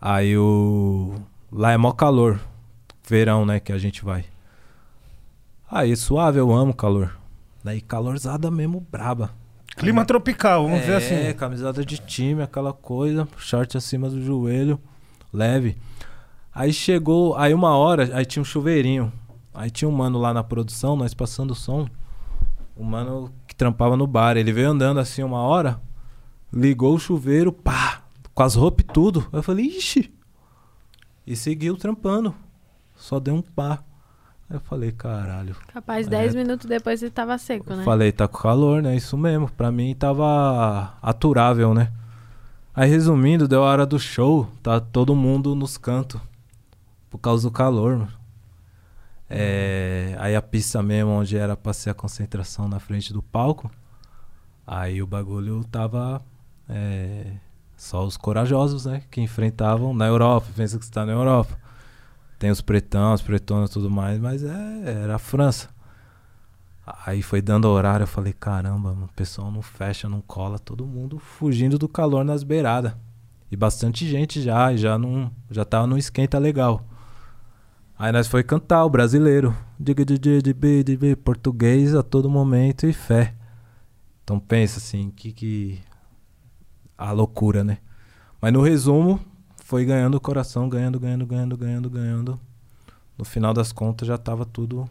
Aí o. Lá é mó calor. Verão, né? Que a gente vai. Aí suave, eu amo calor. Daí calorzada mesmo, braba. Clima tropical, vamos dizer É, assim. camisada de time, aquela coisa, short acima do joelho, leve. Aí chegou, aí uma hora, aí tinha um chuveirinho. Aí tinha um mano lá na produção, nós passando o som. O mano que trampava no bar, ele veio andando assim uma hora, ligou o chuveiro, pá, com as roupas e tudo. Eu falei, ixi. E seguiu trampando. Só deu um pá. Aí eu falei, caralho. Capaz, É. 10 minutos depois você tava seco, né? Falei, tá com calor, né? Isso mesmo. Pra mim tava aturável, né? Aí resumindo, deu a hora do show, tá todo mundo nos cantos. Por causa do calor, mano. É, aí a pista mesmo, onde era pra ser a concentração na frente do palco, Aí o bagulho tava. É, só os corajosos, né? Que enfrentavam na Europa. Pensa que você tá na Europa. Tem os pretão, as pretonas e tudo mais, mas é, era a França. Aí foi dando horário, eu falei, caramba, o pessoal não fecha, não cola, todo mundo fugindo do calor nas beiradas. E bastante gente já, já não, já tava no esquenta legal. Aí nós foi cantar o brasileiro, português a todo momento e fé. Então pensa assim, que que a loucura, né? Mas no resumo, foi ganhando o coração, ganhando, ganhando, ganhando, ganhando, ganhando. No final das contas já tava tudo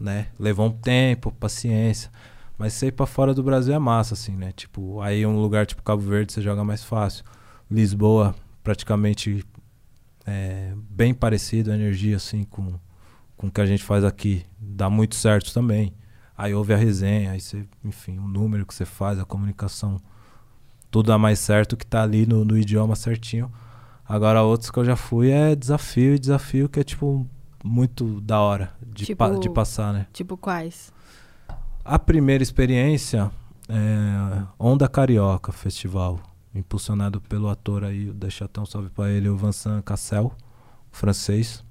né? Levou um tempo, paciência. Mas ser para fora do Brasil é massa, assim, né? Tipo, aí um lugar tipo Cabo Verde você joga mais fácil. Lisboa, praticamente é, bem parecido a energia, assim, com, com o que a gente faz aqui. Dá muito certo também. Aí houve a resenha, aí você, enfim, o número que você faz, a comunicação, tudo dá mais certo que tá ali no, no idioma certinho. Agora outros que eu já fui é desafio e desafio que é tipo muito da hora de, tipo, pa de passar, né? Tipo quais? A primeira experiência é Onda Carioca Festival, impulsionado pelo ator aí, deixa até um salve pra ele, o Vincent Cassel, francês.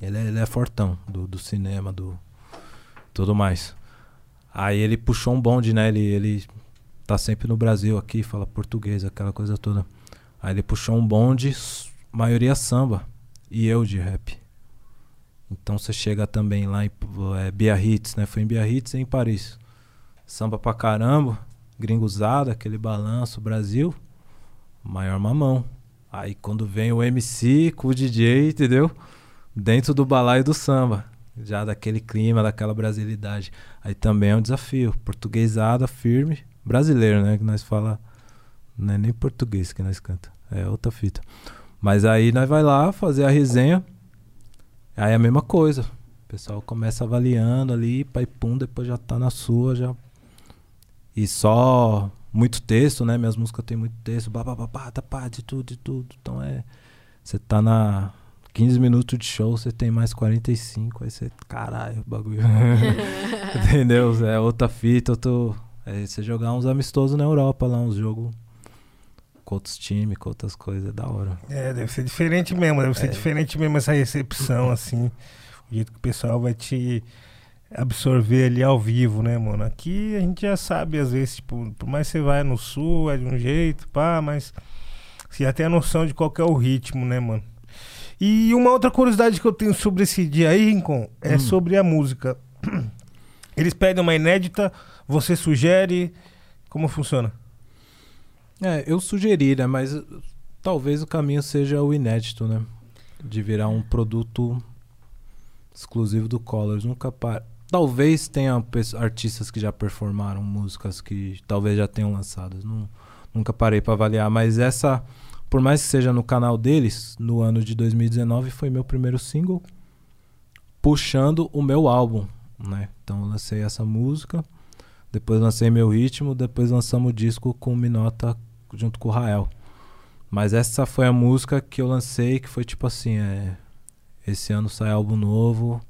Ele é, ele é fortão do, do cinema, do tudo mais. Aí ele puxou um bonde, né? Ele, ele tá sempre no Brasil aqui, fala português, aquela coisa toda. Aí ele puxou um bonde, maioria samba, e eu de rap. Então você chega também lá em é, Biarritz, né? Foi em Biarritz e em Paris. Samba pra caramba, gringuzada, aquele balanço, Brasil, maior mamão. Aí quando vem o MC com o DJ, entendeu? Dentro do balaio do samba. Já daquele clima, daquela brasilidade. Aí também é um desafio. Portuguesada firme. Brasileiro, né? Que nós fala. Não é nem português que nós canta. É outra fita. Mas aí nós vai lá fazer a resenha. Aí é a mesma coisa. O pessoal começa avaliando ali, pai pum, depois já tá na sua, já. E só muito texto, né? Minhas músicas tem muito texto, babá, tá de tudo, de tudo. Então é. Você tá na 15 minutos de show, você tem mais 45, aí você. Caralho, bagulho. Entendeu? É outra fita, outro. É você jogar uns amistosos na Europa lá, uns jogos com outros times, com outras coisas, é da hora. É, deve ser diferente mesmo, deve é. ser diferente mesmo essa recepção, assim, o jeito que o pessoal vai te absorver ali ao vivo, né, mano? Aqui a gente já sabe, às vezes, tipo, por mais que você vai no sul, é de um jeito, pá, mas você já tem a noção de qual é o ritmo, né, mano? E uma outra curiosidade que eu tenho sobre esse dia aí, Rincon, é hum. sobre a música. Eles pedem uma inédita, você sugere, como funciona? É, eu sugeriria, mas uh, talvez o caminho seja o inédito, né? De virar um produto exclusivo do Colors. Nunca par... Talvez tenha artistas que já performaram músicas que talvez já tenham lançadas. Não, nunca parei para avaliar, mas essa, por mais que seja no canal deles, no ano de 2019 foi meu primeiro single puxando o meu álbum, né? Então lancei essa música, depois lancei meu ritmo, depois lançamos o disco com Minota junto com o Rael. Mas essa foi a música que eu lancei que foi tipo assim, é, esse ano sai álbum novo,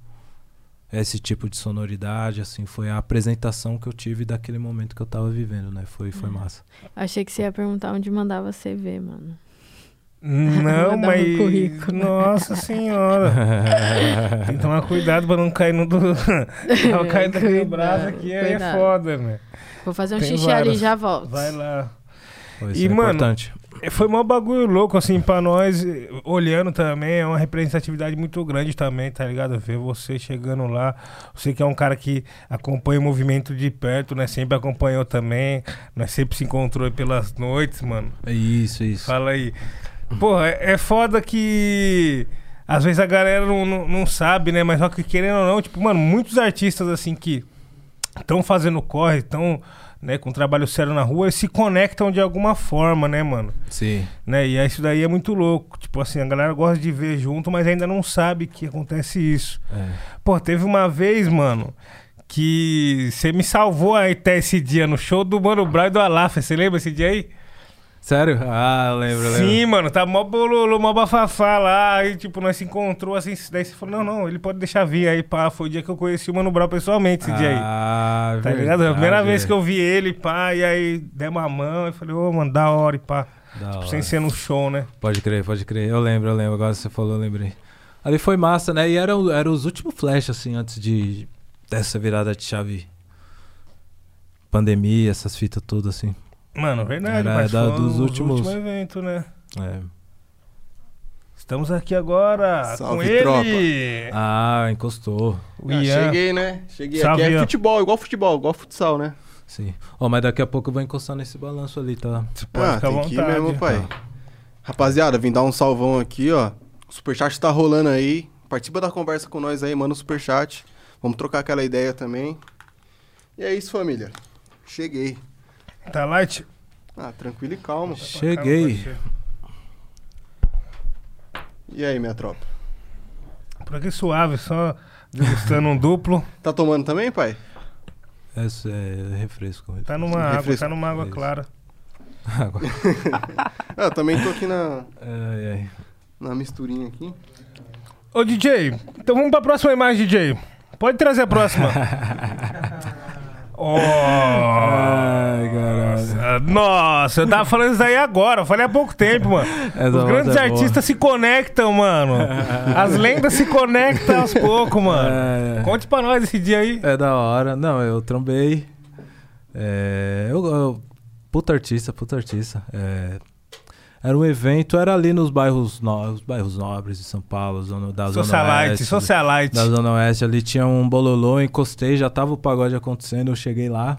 esse tipo de sonoridade, assim, foi a apresentação que eu tive daquele momento que eu tava vivendo, né? Foi, foi é. massa. Achei que você ia perguntar onde mandava CV, mano. Não, mas. Nossa senhora. Tem que tomar cuidado pra não cair no. Do... não cair daquele braço aqui, aí é foda, né? Vou fazer um Tem xixi várias. ali já volto. Vai lá. e, é mano, importante. Foi um bagulho louco, assim, pra nós, olhando também, é uma representatividade muito grande também, tá ligado? Ver você chegando lá, você que é um cara que acompanha o movimento de perto, né? Sempre acompanhou também, nós sempre se encontrou pelas noites, mano. É isso, isso. Fala aí. Porra, é, é foda que às vezes a galera não, não, não, sabe, né? Mas só que querendo ou não, tipo, mano, muitos artistas assim que estão fazendo corre, estão né, com trabalho sério na rua, eles se conectam de alguma forma, né, mano? Sim. Né? E isso daí é muito louco. Tipo assim, a galera gosta de ver junto, mas ainda não sabe que acontece isso. É. Pô, teve uma vez, mano, que você me salvou até esse dia no show do Mano Brown e do Alaf. Você lembra esse dia aí? Sério? Ah, lembro, lembro. Sim, mano, tá mó bololô, mó bafafá lá. Aí, tipo, nós se encontrou assim. Daí você falou: não, não, ele pode deixar vir. Aí, pá, foi o dia que eu conheci o Mano Brown pessoalmente, esse dia aí. Ah, Tá ligado? É a primeira vez que eu vi ele, pá, e aí demos a mão. Eu falei: ô, mano, da hora, e pá. Da Tipo, hora. sem ser no show, né? Pode crer, pode crer. Eu lembro, eu lembro. Agora você falou, eu lembrei. Ali foi massa, né? E era, o- era os últimos flash, assim, antes de dessa virada de chave. Pandemia, essas fitas todas, assim. Mano, verdade, Era mas da- foi dos os últimos- últimos eventos, né? É. Estamos aqui agora Salve, com ele. tropa. Ah, encostou. O Ah, Ian. cheguei, né? Cheguei. Salve, Aqui é Ian. futebol, igual futebol, igual futsal, né? Sim. Ó, mas daqui a pouco eu vou encostar nesse balanço ali, tá? Você pode ah, ficar à tem que ir vontade. mesmo, pai. Rapaziada, vim dar um salvão aqui, ó. O superchat tá rolando aí. Participa da conversa com nós aí, manda um superchat. Vamos trocar aquela ideia também. E é isso, família. Cheguei. Tá light? Ah, tranquilo e calmo. Cheguei. E aí, minha tropa? Por aqui suave, só degustando um duplo. Tá tomando também, pai? Esse é refresco. Tá numa água, Refresco. tá numa água Isso. clara. Água. Ah, eu também tô aqui na, ai, ai. na misturinha aqui. Ô, DJ, então vamos pra próxima imagem, DJ. Pode trazer a próxima. Oh, Ai, caralho. nossa, eu tava falando isso aí agora. Eu falei há pouco tempo, mano. Essa Os grandes é artistas se conectam, mano. As lendas se conectam aos poucos, mano. É, é. Conte pra nós esse dia aí. É da hora. Não, eu trombei. É, eu, eu- puta artista, puta artista. É, era um evento, era ali nos bairros, no, os bairros nobres de São Paulo, zona, da Zona Socialite, Oeste. socialite. Da Zona Oeste, ali tinha um bololô, encostei, já tava o pagode acontecendo, eu cheguei lá.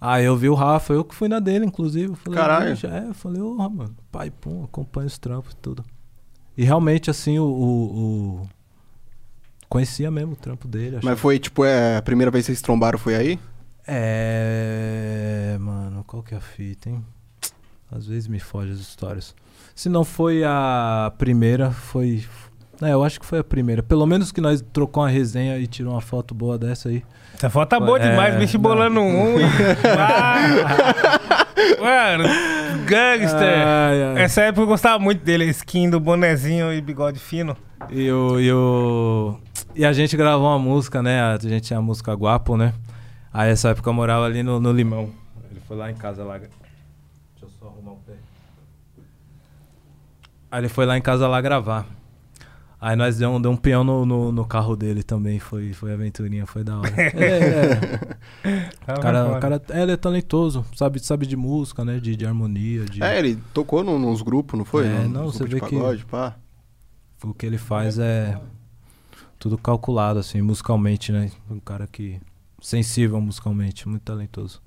Aí eu vi o Rafa, eu que fui na dele, inclusive. Falei, Caralho. "Ixi", É, eu falei, ô, mano, pai, pum, acompanha os trampos e tudo. E realmente, assim, o. o- o- Conhecia mesmo o trampo dele. achava- Mas foi, tipo, é, a primeira vez que vocês trombaram foi aí? É. Mano, qual que é a fita, hein? Às vezes me foge as histórias. Se não foi a primeira, foi. É, eu acho que foi a primeira. Pelo menos que nós trocou uma resenha e tirou uma foto boa dessa aí. Essa foto tá boa É, demais, bicho bolando um. e-! Mano, gangster. Ai, ai. Essa época eu gostava muito dele, skin do bonezinho e bigode fino. E, o, e, o, e a gente gravou uma música, né? A gente tinha a música Guapo, né? Aí essa época eu morava ali no, no Limão. Ele foi lá em casa lá. Deixa eu só arrumar o pé. Aí ele foi lá em casa lá gravar. Aí nós deu um, deu um peão no, no, no carro dele também. Foi, foi aventurinha, foi da hora. É, é. O cara, o cara é, ele é talentoso, sabe, sabe de música, né? De, de harmonia, de. É, ele tocou no- nos grupos, não foi? É, No- não, você vê de que- pagode, pá. O que ele faz é tudo calculado, assim, musicalmente, né? Um cara que. sensível musicalmente, muito talentoso.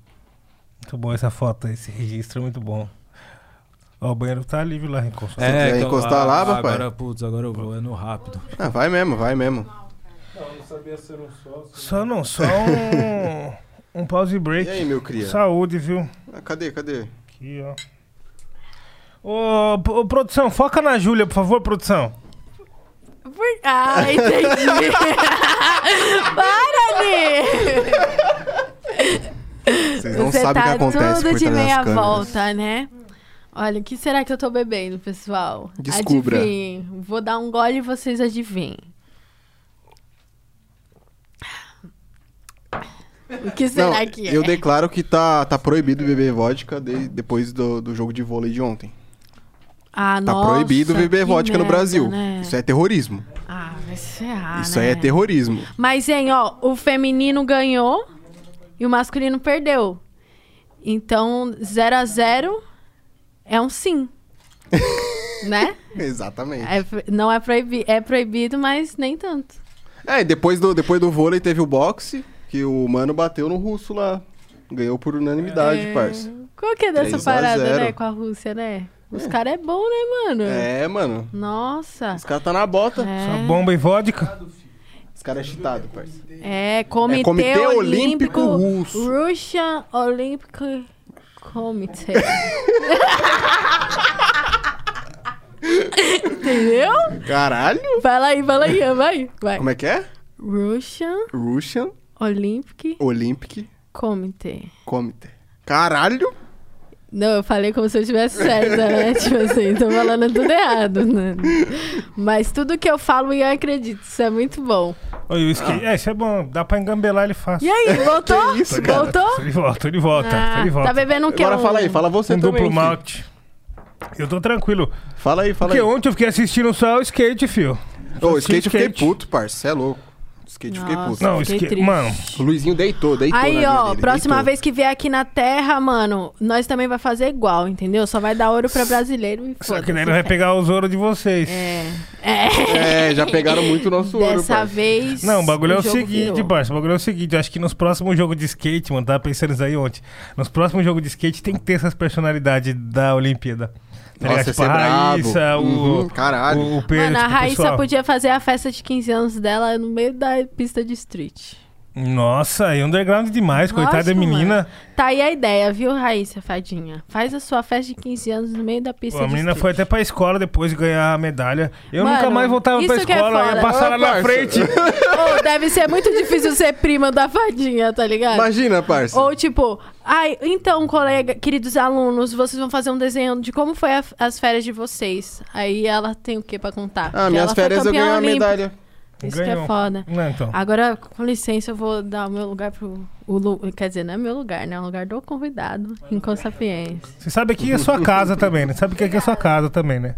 Muito bom essa foto, esse registro é muito bom. Ó, o banheiro tá livre lá, Rincon. quer então, encostar lá, papai? Agora, putz, agora eu vou, é no rápido. Ah, vai mesmo, vai mesmo. Não, não sabia ser um sócio. Só não, só um, um pause break. E aí, meu cria? Saúde, viu? Ah, cadê, cadê? Aqui, ó. Ô, ô, produção, foca na Júlia, por favor, produção. Por... Ah, entendi. Para, Ni! Vocês não Você sabem o tá que acontece tudo por de meia câmeras. volta, né? Olha, o que será que eu tô bebendo, pessoal? Descubra. Adivinhem. Vou dar um gole e vocês adivinhem. O que será Não, que é? eu declaro que tá, tá proibido beber vodka de- depois do, do jogo de vôlei de ontem. Ah, Tá nossa, proibido beber vodka no merda, Brasil. né? Isso é terrorismo. Ah, vai se ferrar, Isso né? aí é terrorismo. Mas, hein, ó, o feminino ganhou e o masculino perdeu. Então, 0 a 0 é um sim. né? Exatamente. É não é proibido, é proibido, mas nem tanto. É, e depois do, depois do vôlei teve o boxe, que o mano bateu no russo lá. Ganhou por unanimidade, É. parça. Qual que é dessa 3 a parada, 0. né, com a Rússia, né? Os caras é bom, né, mano? É, mano. Nossa. Os caras tá na bota. Só É, bomba e vodka. Os caras é cheatado, parça. é Comitê, É Comitê Olímpico, Olímpico Russo. Russian Olympic Committee. Entendeu? Caralho! Vai lá aí, vai lá aí, vai. vai. Como é que é? Russian Russian Olympic Olympic Committee. Committee. Caralho! Não, eu falei como se eu tivesse certa, né? tipo assim, tô falando tudo errado, né? Mas tudo que eu falo, o Ian acredita. Isso é muito bom. Oi, o skate... É, isso é bom. Dá pra engambelar ele fácil. E aí, voltou? Que isso, cara? voltou? De volta, de volta, Ah, volta. tá bebendo o quê? Agora Um- fala aí, fala você um também. duplo malte. Eu tô tranquilo. Fala aí, fala Porque aí. ontem eu fiquei assistindo só o skate, fio. Ô, Só skate eu fiquei skate. puto. Você é louco. Skate fiquei puto. Não, Fiquei skate. triste. Mano, O Luizinho deitou, deitou. Aí, ó, dele, próxima deitou. vez que vier aqui na Terra, mano, nós também vai fazer igual, entendeu? Só vai dar ouro pra brasileiro e só que daí ele vai pegar os ouros de vocês. É. É. É, já pegaram muito o nosso ouro, Dessa vez. Não, o bagulho é o seguinte, parça. O bagulho é o seguinte. Eu acho que nos próximos jogos de skate, mano, tava pensando isso aí ontem. Nos próximos jogos de skate tem que ter essas personalidades da Olimpíada. Nossa, Tipo, a. Raíssa, Uhum, o, caralho. o, o Pedro, Mano, a tipo, Raíssa pessoal. podia fazer a festa de 15 anos dela no meio da pista de street. Nossa, é underground demais, coitada da menina. Tá aí a ideia, viu, Raíssa, fadinha? Faz a sua festa de 15 anos no meio da pista Pô, a menina foi até pra escola depois de ganhar a medalha. Eu Mano, nunca mais voltava pra é escola, foda. ia passar lá na frente. Ô, deve ser muito difícil ser prima da fadinha, tá ligado? Imagina, parça. Ou tipo, ai, então, colega, queridos alunos, vocês vão fazer um desenho de como foi a- as férias de vocês. Aí ela tem o que pra contar? Ah, Que minhas férias eu ganhei a medalha. Isso que é Ganhou. foda. Não, então. Agora, com licença, eu vou dar o meu lugar pro. O, lu- quer dizer, não é meu lugar, né? É o lugar do convidado, em Consapiência. Você sabe que é sua casa também, né? Sabe que aqui é sua casa também, né?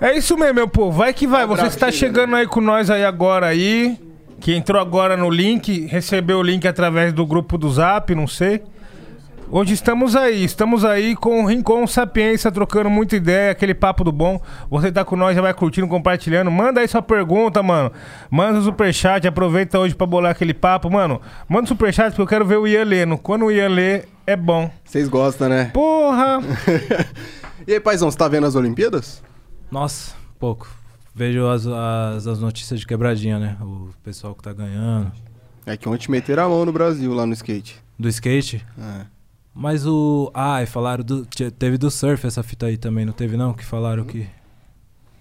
É isso mesmo, meu povo. Vai que vai. Você está chegando aí com nós aí agora aí. Que entrou agora no link, recebeu o link através do grupo do Zap, não sei. Hoje estamos aí, estamos aí com o Rincon Sapiência, trocando muita ideia, aquele papo do bom. Você tá com nós, já vai curtindo, compartilhando. Manda aí sua pergunta, mano. Manda o superchat, aproveita hoje pra bolar aquele papo. Mano, manda o superchat porque eu quero ver o Ian lendo. Quando o Ian lê, é bom. Vocês gostam, né? Porra! E aí, paizão, você tá vendo as Olimpíadas? Nossa, pouco. Vejo as, as, as notícias de quebradinha, né? O pessoal que tá ganhando. É que ontem meteram a mão no Brasil lá no skate. Do skate. É. Mas o. Ah, e falaram do. te- Teve do surf essa fita aí também, não teve não? Que falaram que.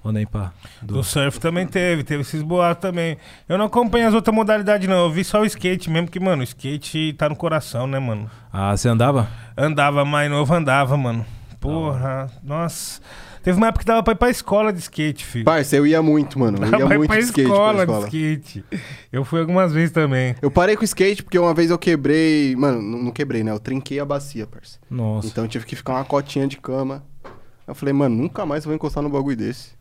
Ou nem pá. Do... Do surf também teve, teve esses boatos também. Eu não acompanho as outras modalidades, não. Eu vi só o skate mesmo, que, mano, o skate tá no coração, né, mano? Ah, você andava? Andava mais novo, andava, mano. Porra, nossa. Teve uma época que dava pra ir pra escola de skate, filho. Parça, eu ia muito, mano. Eu ia pra ir muito pra de skate escola, pra de escola. skate. Eu fui algumas vezes também. Eu parei com o skate porque uma vez eu quebrei. Mano, não quebrei, né? Eu trinquei a bacia, parça. Nossa. Então eu tive que ficar uma cotinha de cama. Eu falei, mano, nunca mais eu vou encostar no bagulho desse.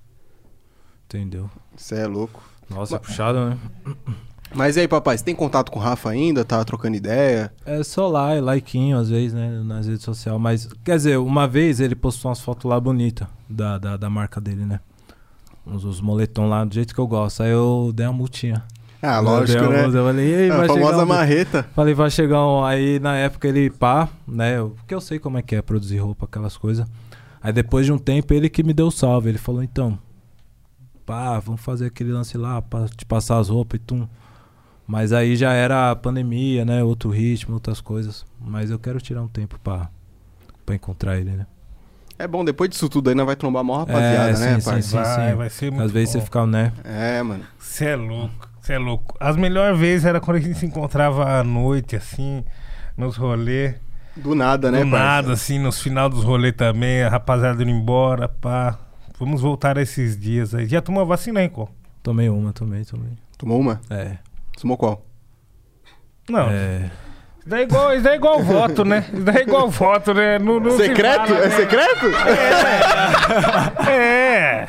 Entendeu? Você é louco. Nossa, é puxado, né? Mas e aí, papai, você tem contato com o Rafa ainda? Tá trocando ideia? É só lá, é likinho às vezes, né? Nas redes sociais. Mas, quer dizer, uma vez ele postou umas fotos lá bonitas da, da, da marca dele, né? Uns, uns moletom lá do jeito que eu gosto. Aí eu dei uma multinha. Ah, Eu lógico, né? multa, Eu falei, e aí, A famosa um... marreta. Falei, vai chegar um. Aí na época ele pá, né? Porque eu sei como é que é produzir roupa, aquelas coisas. Aí depois de um tempo ele que me deu o salve. Ele falou, então, pá, vamos fazer aquele lance lá pra te passar as roupas e tum. Mas aí já era a pandemia, né? Outro ritmo, outras coisas. Mas eu quero tirar um tempo pra, pra encontrar ele, né? É bom, depois disso tudo aí, nós vai trombar a maior rapaziada, É, né, sim, sim, parça? sim. vai, vai ser muito Às vezes bom. você fica, né? É, mano. Você é louco, você é louco. As melhores vezes era quando a gente se encontrava à noite, assim, nos rolês. Do nada, né, Do parça? nada, assim, nos final dos rolês também, a rapaziada indo embora, pá. Vamos voltar a esses dias aí. Já tomou a vacina, hein, Có? Tomei uma, tomei, tomei. Tomou uma? É. Tomou qual? Não, É. isso daí é igual, isso daí é igual voto, né? Isso daí é igual voto, né? Não se secreto? fala, É né? secreto? É. É.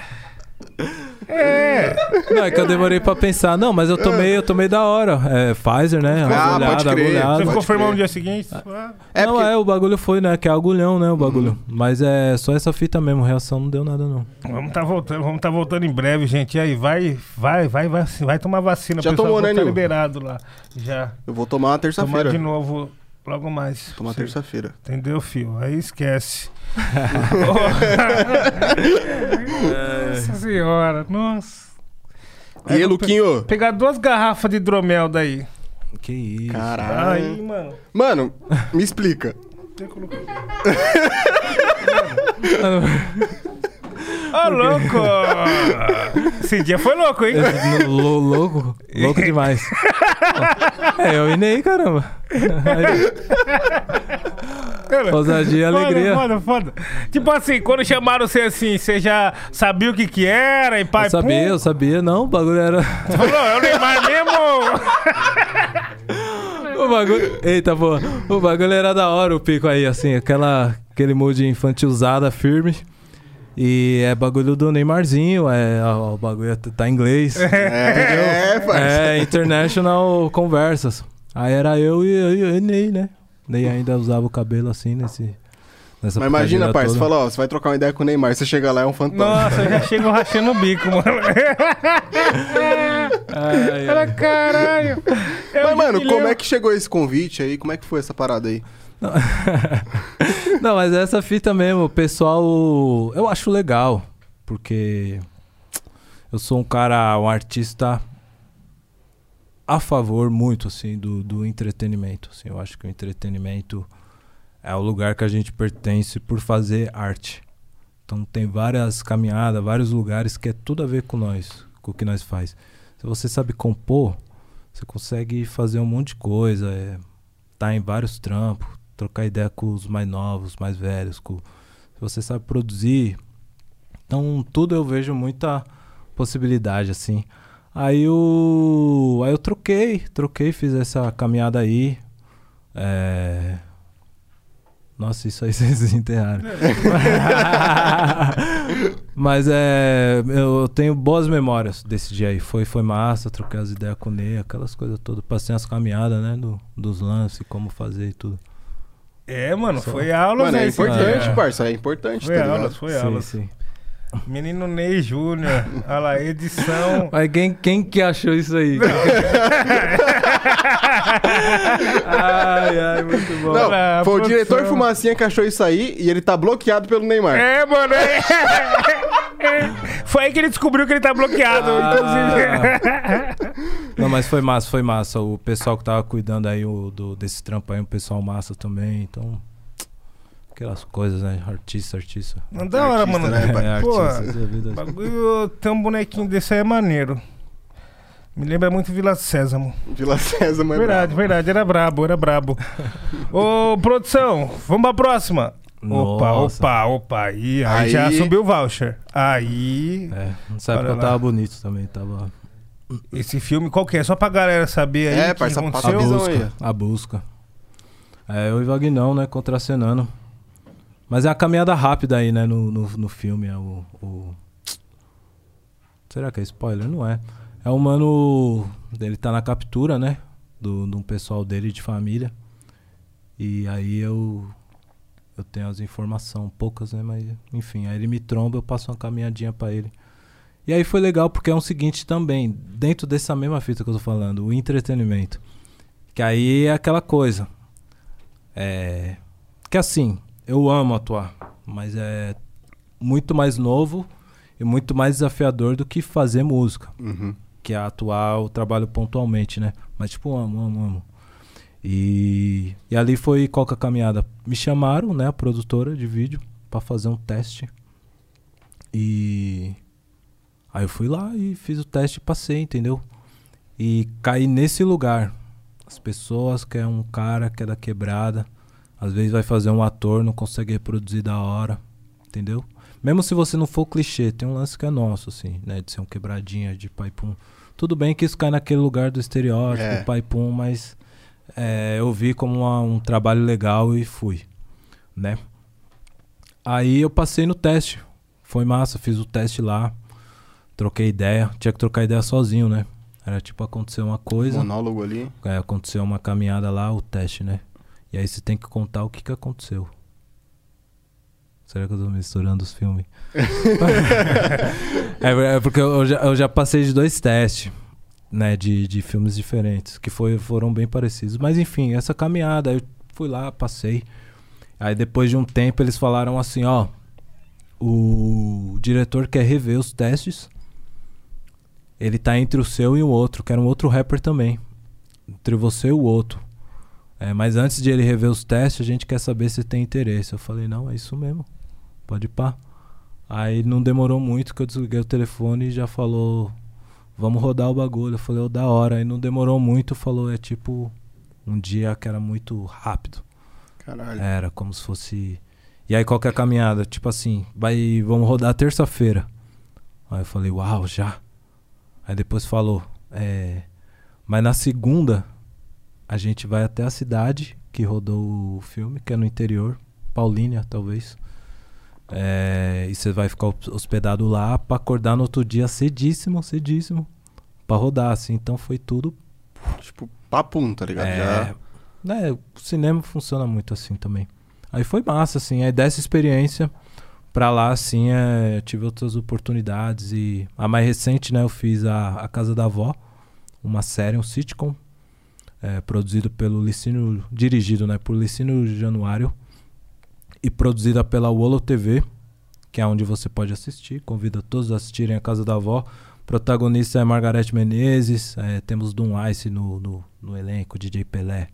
Não, é que eu demorei pra pensar. Não, mas eu tomei, eu tomei da hora. É Pfizer, né? Ah, pode crer. Você Pode confirmou crer. no dia seguinte? Ah, É não, porque- é, o bagulho foi, né? Que é agulhão, né? O bagulho. Mas é só essa fita mesmo. Reação não deu nada, não. Vamos tá voltando, vamos tá voltando em breve, gente. E aí, vai, vai, vai, vai, vai tomar vacina. Já pessoal, tomou, né, tá Nil? liberado lá. Já. Eu vou tomar na Tomar terça-feira. de novo logo mais. Tomar terça-feira. Entendeu, fio? Aí esquece. nossa senhora, nossa. E aí, Luquinho? Pegar duas garrafas de hidromel daí. Que isso. Caralho. Aí, mano. Mano, me explica. Ô, louco! Esse dia foi louco, hein? Lou- louco, louco demais. é, eu inei, caramba. Aí- Ousadia e alegria. Foda, foda, foda. Tipo assim, quando chamaram você assim, você já sabia o que que era e pai Eu sabia, eu sabia. Não, o bagulho era... Você falou, é o Neymar mesmo? O bagulho... Eita, pô. O bagulho era da hora, o pico aí, assim. Aquela... Aquele mood infantilzada, firme. E é bagulho do Neymarzinho, é, o bagulho tá em inglês. É, parceiro. É, International Conversas. Aí era eu e, eu e Ney, né? Ney ainda usava o cabelo assim nesse. Nessa Mas imagina, parça, você fala, ó, você vai trocar uma ideia com o Neymar, você chega lá, é um fantasma. Nossa, eu já chego rachando o bico, mano. Ai. caralho. Mas, mano, como é que chegou esse convite aí? Como é que foi essa parada aí? Não. Não, mas essa fita mesmo, o pessoal. Eu acho legal. Porque eu sou um cara, um artista a favor muito, assim, do, do entretenimento. Assim, eu acho que o entretenimento é o lugar que a gente pertence por fazer arte. Então tem várias caminhadas, vários lugares que é tudo a ver com nós, com o que nós faz. Se você sabe compor, você consegue fazer um monte de coisa, é, tá em vários trampos, trocar ideia com os mais novos, mais velhos, com, se você sabe produzir. Então tudo eu vejo muita possibilidade assim. Aí eu, aí eu troquei, troquei, fiz essa caminhada aí. É... Nossa, isso aí vocês enterraram. Mas é. Eu tenho boas memórias desse dia aí. Foi, foi massa, troquei as ideias com o Ney, aquelas coisas todas. Passei as caminhadas, né? Do, dos lances, como fazer e tudo. É, mano, Só- foi aulas Mano, é aí, importante, é. parça, é importante, Foi tá aulas, foi sim, aulas. sim. Menino Ney Júnior. Olha lá, edição. Mas quem, quem que achou isso aí? ai, ai, muito bom. Não, Olha, foi o diretor Fumacinha que achou isso aí e ele tá bloqueado pelo Neymar. É, mano. é. Foi aí que ele descobriu que ele tá bloqueado, Ah. inclusive. Não, mas foi massa, foi massa. O pessoal que tava cuidando aí o, do, desse trampo aí, um pessoal massa também. Então, aquelas coisas, né? Artista, artista. Não da hora, mano. né, pai? É, Pô, artista, é bagulho, ter um bonequinho desse aí é maneiro. Me lembra muito Vila Sésamo. Vila César, mas. verdade, verdade, era brabo, era brabo. Ô, produção, vamos pra próxima. Opa, Nossa. opa, opa. Aí, aí, Aí- já subiu o voucher. Aí, É, nessa Olha época eu tava bonito também, tava. esse filme qual que é? Só pra galera saber aí É, que parça, que A busca, a busca. É, eu e Vagnão, né, contracenando. Mas é a caminhada rápida aí, né, no, no, no filme. É o, o- Será que é spoiler? Não é. É o mano. Ele tá na captura, né? Do, um pessoal dele de família. E aí eu. Eu tenho as informações, poucas, né? Mas, enfim, aí ele me tromba, eu passo uma caminhadinha pra ele. E aí foi legal porque é o seguinte também, dentro dessa mesma fita que eu tô falando, o entretenimento. Que aí é aquela coisa. É. Que assim, eu amo atuar, mas é muito mais novo e muito mais desafiador do que fazer música. Uhum. Que é atuar, eu trabalho pontualmente, né? Mas tipo, amo, amo, amo. E, e ali foi qual que é a caminhada? Me chamaram, né, a produtora de vídeo, pra fazer um teste. E aí eu fui lá e fiz o teste e passei, entendeu? E caí nesse lugar. As pessoas que é um cara que é da quebrada, às vezes vai fazer um ator, não consegue reproduzir da hora, entendeu? Mesmo se você não for clichê, tem um lance que é nosso, assim, né? De ser um quebradinha de pai pum. Tudo bem que isso cai naquele lugar do estereótipo, É. pai pum, mas é, eu vi como uma- um trabalho legal e fui, né? Aí eu passei no teste. Foi massa, fiz o teste lá, troquei ideia. Tinha que trocar ideia sozinho, né? Era tipo, aconteceu uma coisa, Monólogo ali. é, aconteceu uma caminhada lá, o teste, né? E aí você tem que contar o que que aconteceu. Será que eu tô misturando os filmes? é, é porque eu já, eu já passei de dois testes, né? De, de filmes diferentes, que foi, foram bem parecidos. Mas enfim, essa caminhada, eu fui lá, passei. Aí depois de um tempo eles falaram assim, ó. O diretor quer rever os testes. Ele tá entre o seu e o outro, que era um outro rapper também. Entre você e o outro. É, mas antes de ele rever os testes, a gente quer saber se tem interesse. Eu falei, não, é isso mesmo. Pode ir pá. Aí não demorou muito que eu desliguei o telefone e já falou, vamos rodar o bagulho. Eu falei, oh, da hora. Aí não demorou muito, falou, é tipo um dia que era muito rápido. Caralho. Era como se fosse. E aí, qual que é a caminhada? Tipo assim, vai, vamos rodar terça-feira. Aí eu falei, uau, já. Aí depois falou, é. Mas na segunda, a gente vai até a cidade que rodou o filme, que é no interior, Paulínia, talvez. É, e você vai ficar hospedado lá pra acordar no outro dia cedíssimo, cedíssimo, pra rodar, assim. Então foi tudo. Tipo, papum, tá ligado? É, Já. né, o cinema funciona muito assim também. Aí foi massa, assim. Aí dessa experiência pra lá, assim, é, tive outras oportunidades. E a mais recente, né, eu fiz a, a Casa da Avó, uma série, um sitcom, é, produzido pelo Licínio, dirigido, né, por Licínio Januário e produzida pela Wolo TV, que é onde você pode assistir. Convido todos a assistirem a Casa da Avó. Protagonista é Margarete Menezes, é, temos Dum Ice no, no, no elenco, DJ Pelé,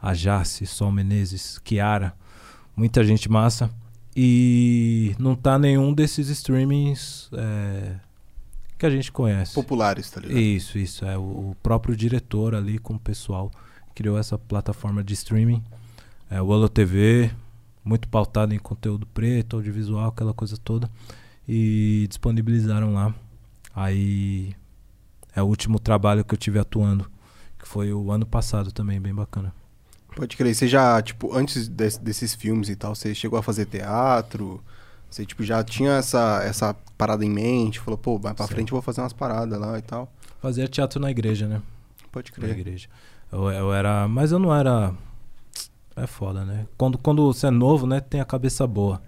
a Jace, Sol Menezes, Kiara, muita gente massa. E não tá nenhum desses streamings é, que a gente conhece. Populares, tá ligado? Isso, isso. É o, próprio diretor ali com o pessoal criou essa plataforma de streaming. É o Olo TV, muito pautado em conteúdo preto, audiovisual, aquela coisa toda. E disponibilizaram lá. Aí é o último trabalho que eu tive atuando, que foi o ano passado também, bem bacana. Pode crer. Você já, tipo, antes des- desses filmes e tal, você chegou a fazer teatro? Você, tipo, já tinha essa, essa parada em mente? Falou, pô, mais pra Sim. frente eu vou fazer umas paradas lá e tal. Fazia teatro na igreja, né? Pode Na crer. igreja. Eu, eu era. Mas eu não era. É foda, né? Quando, quando você é novo, né? Tem a cabeça boa.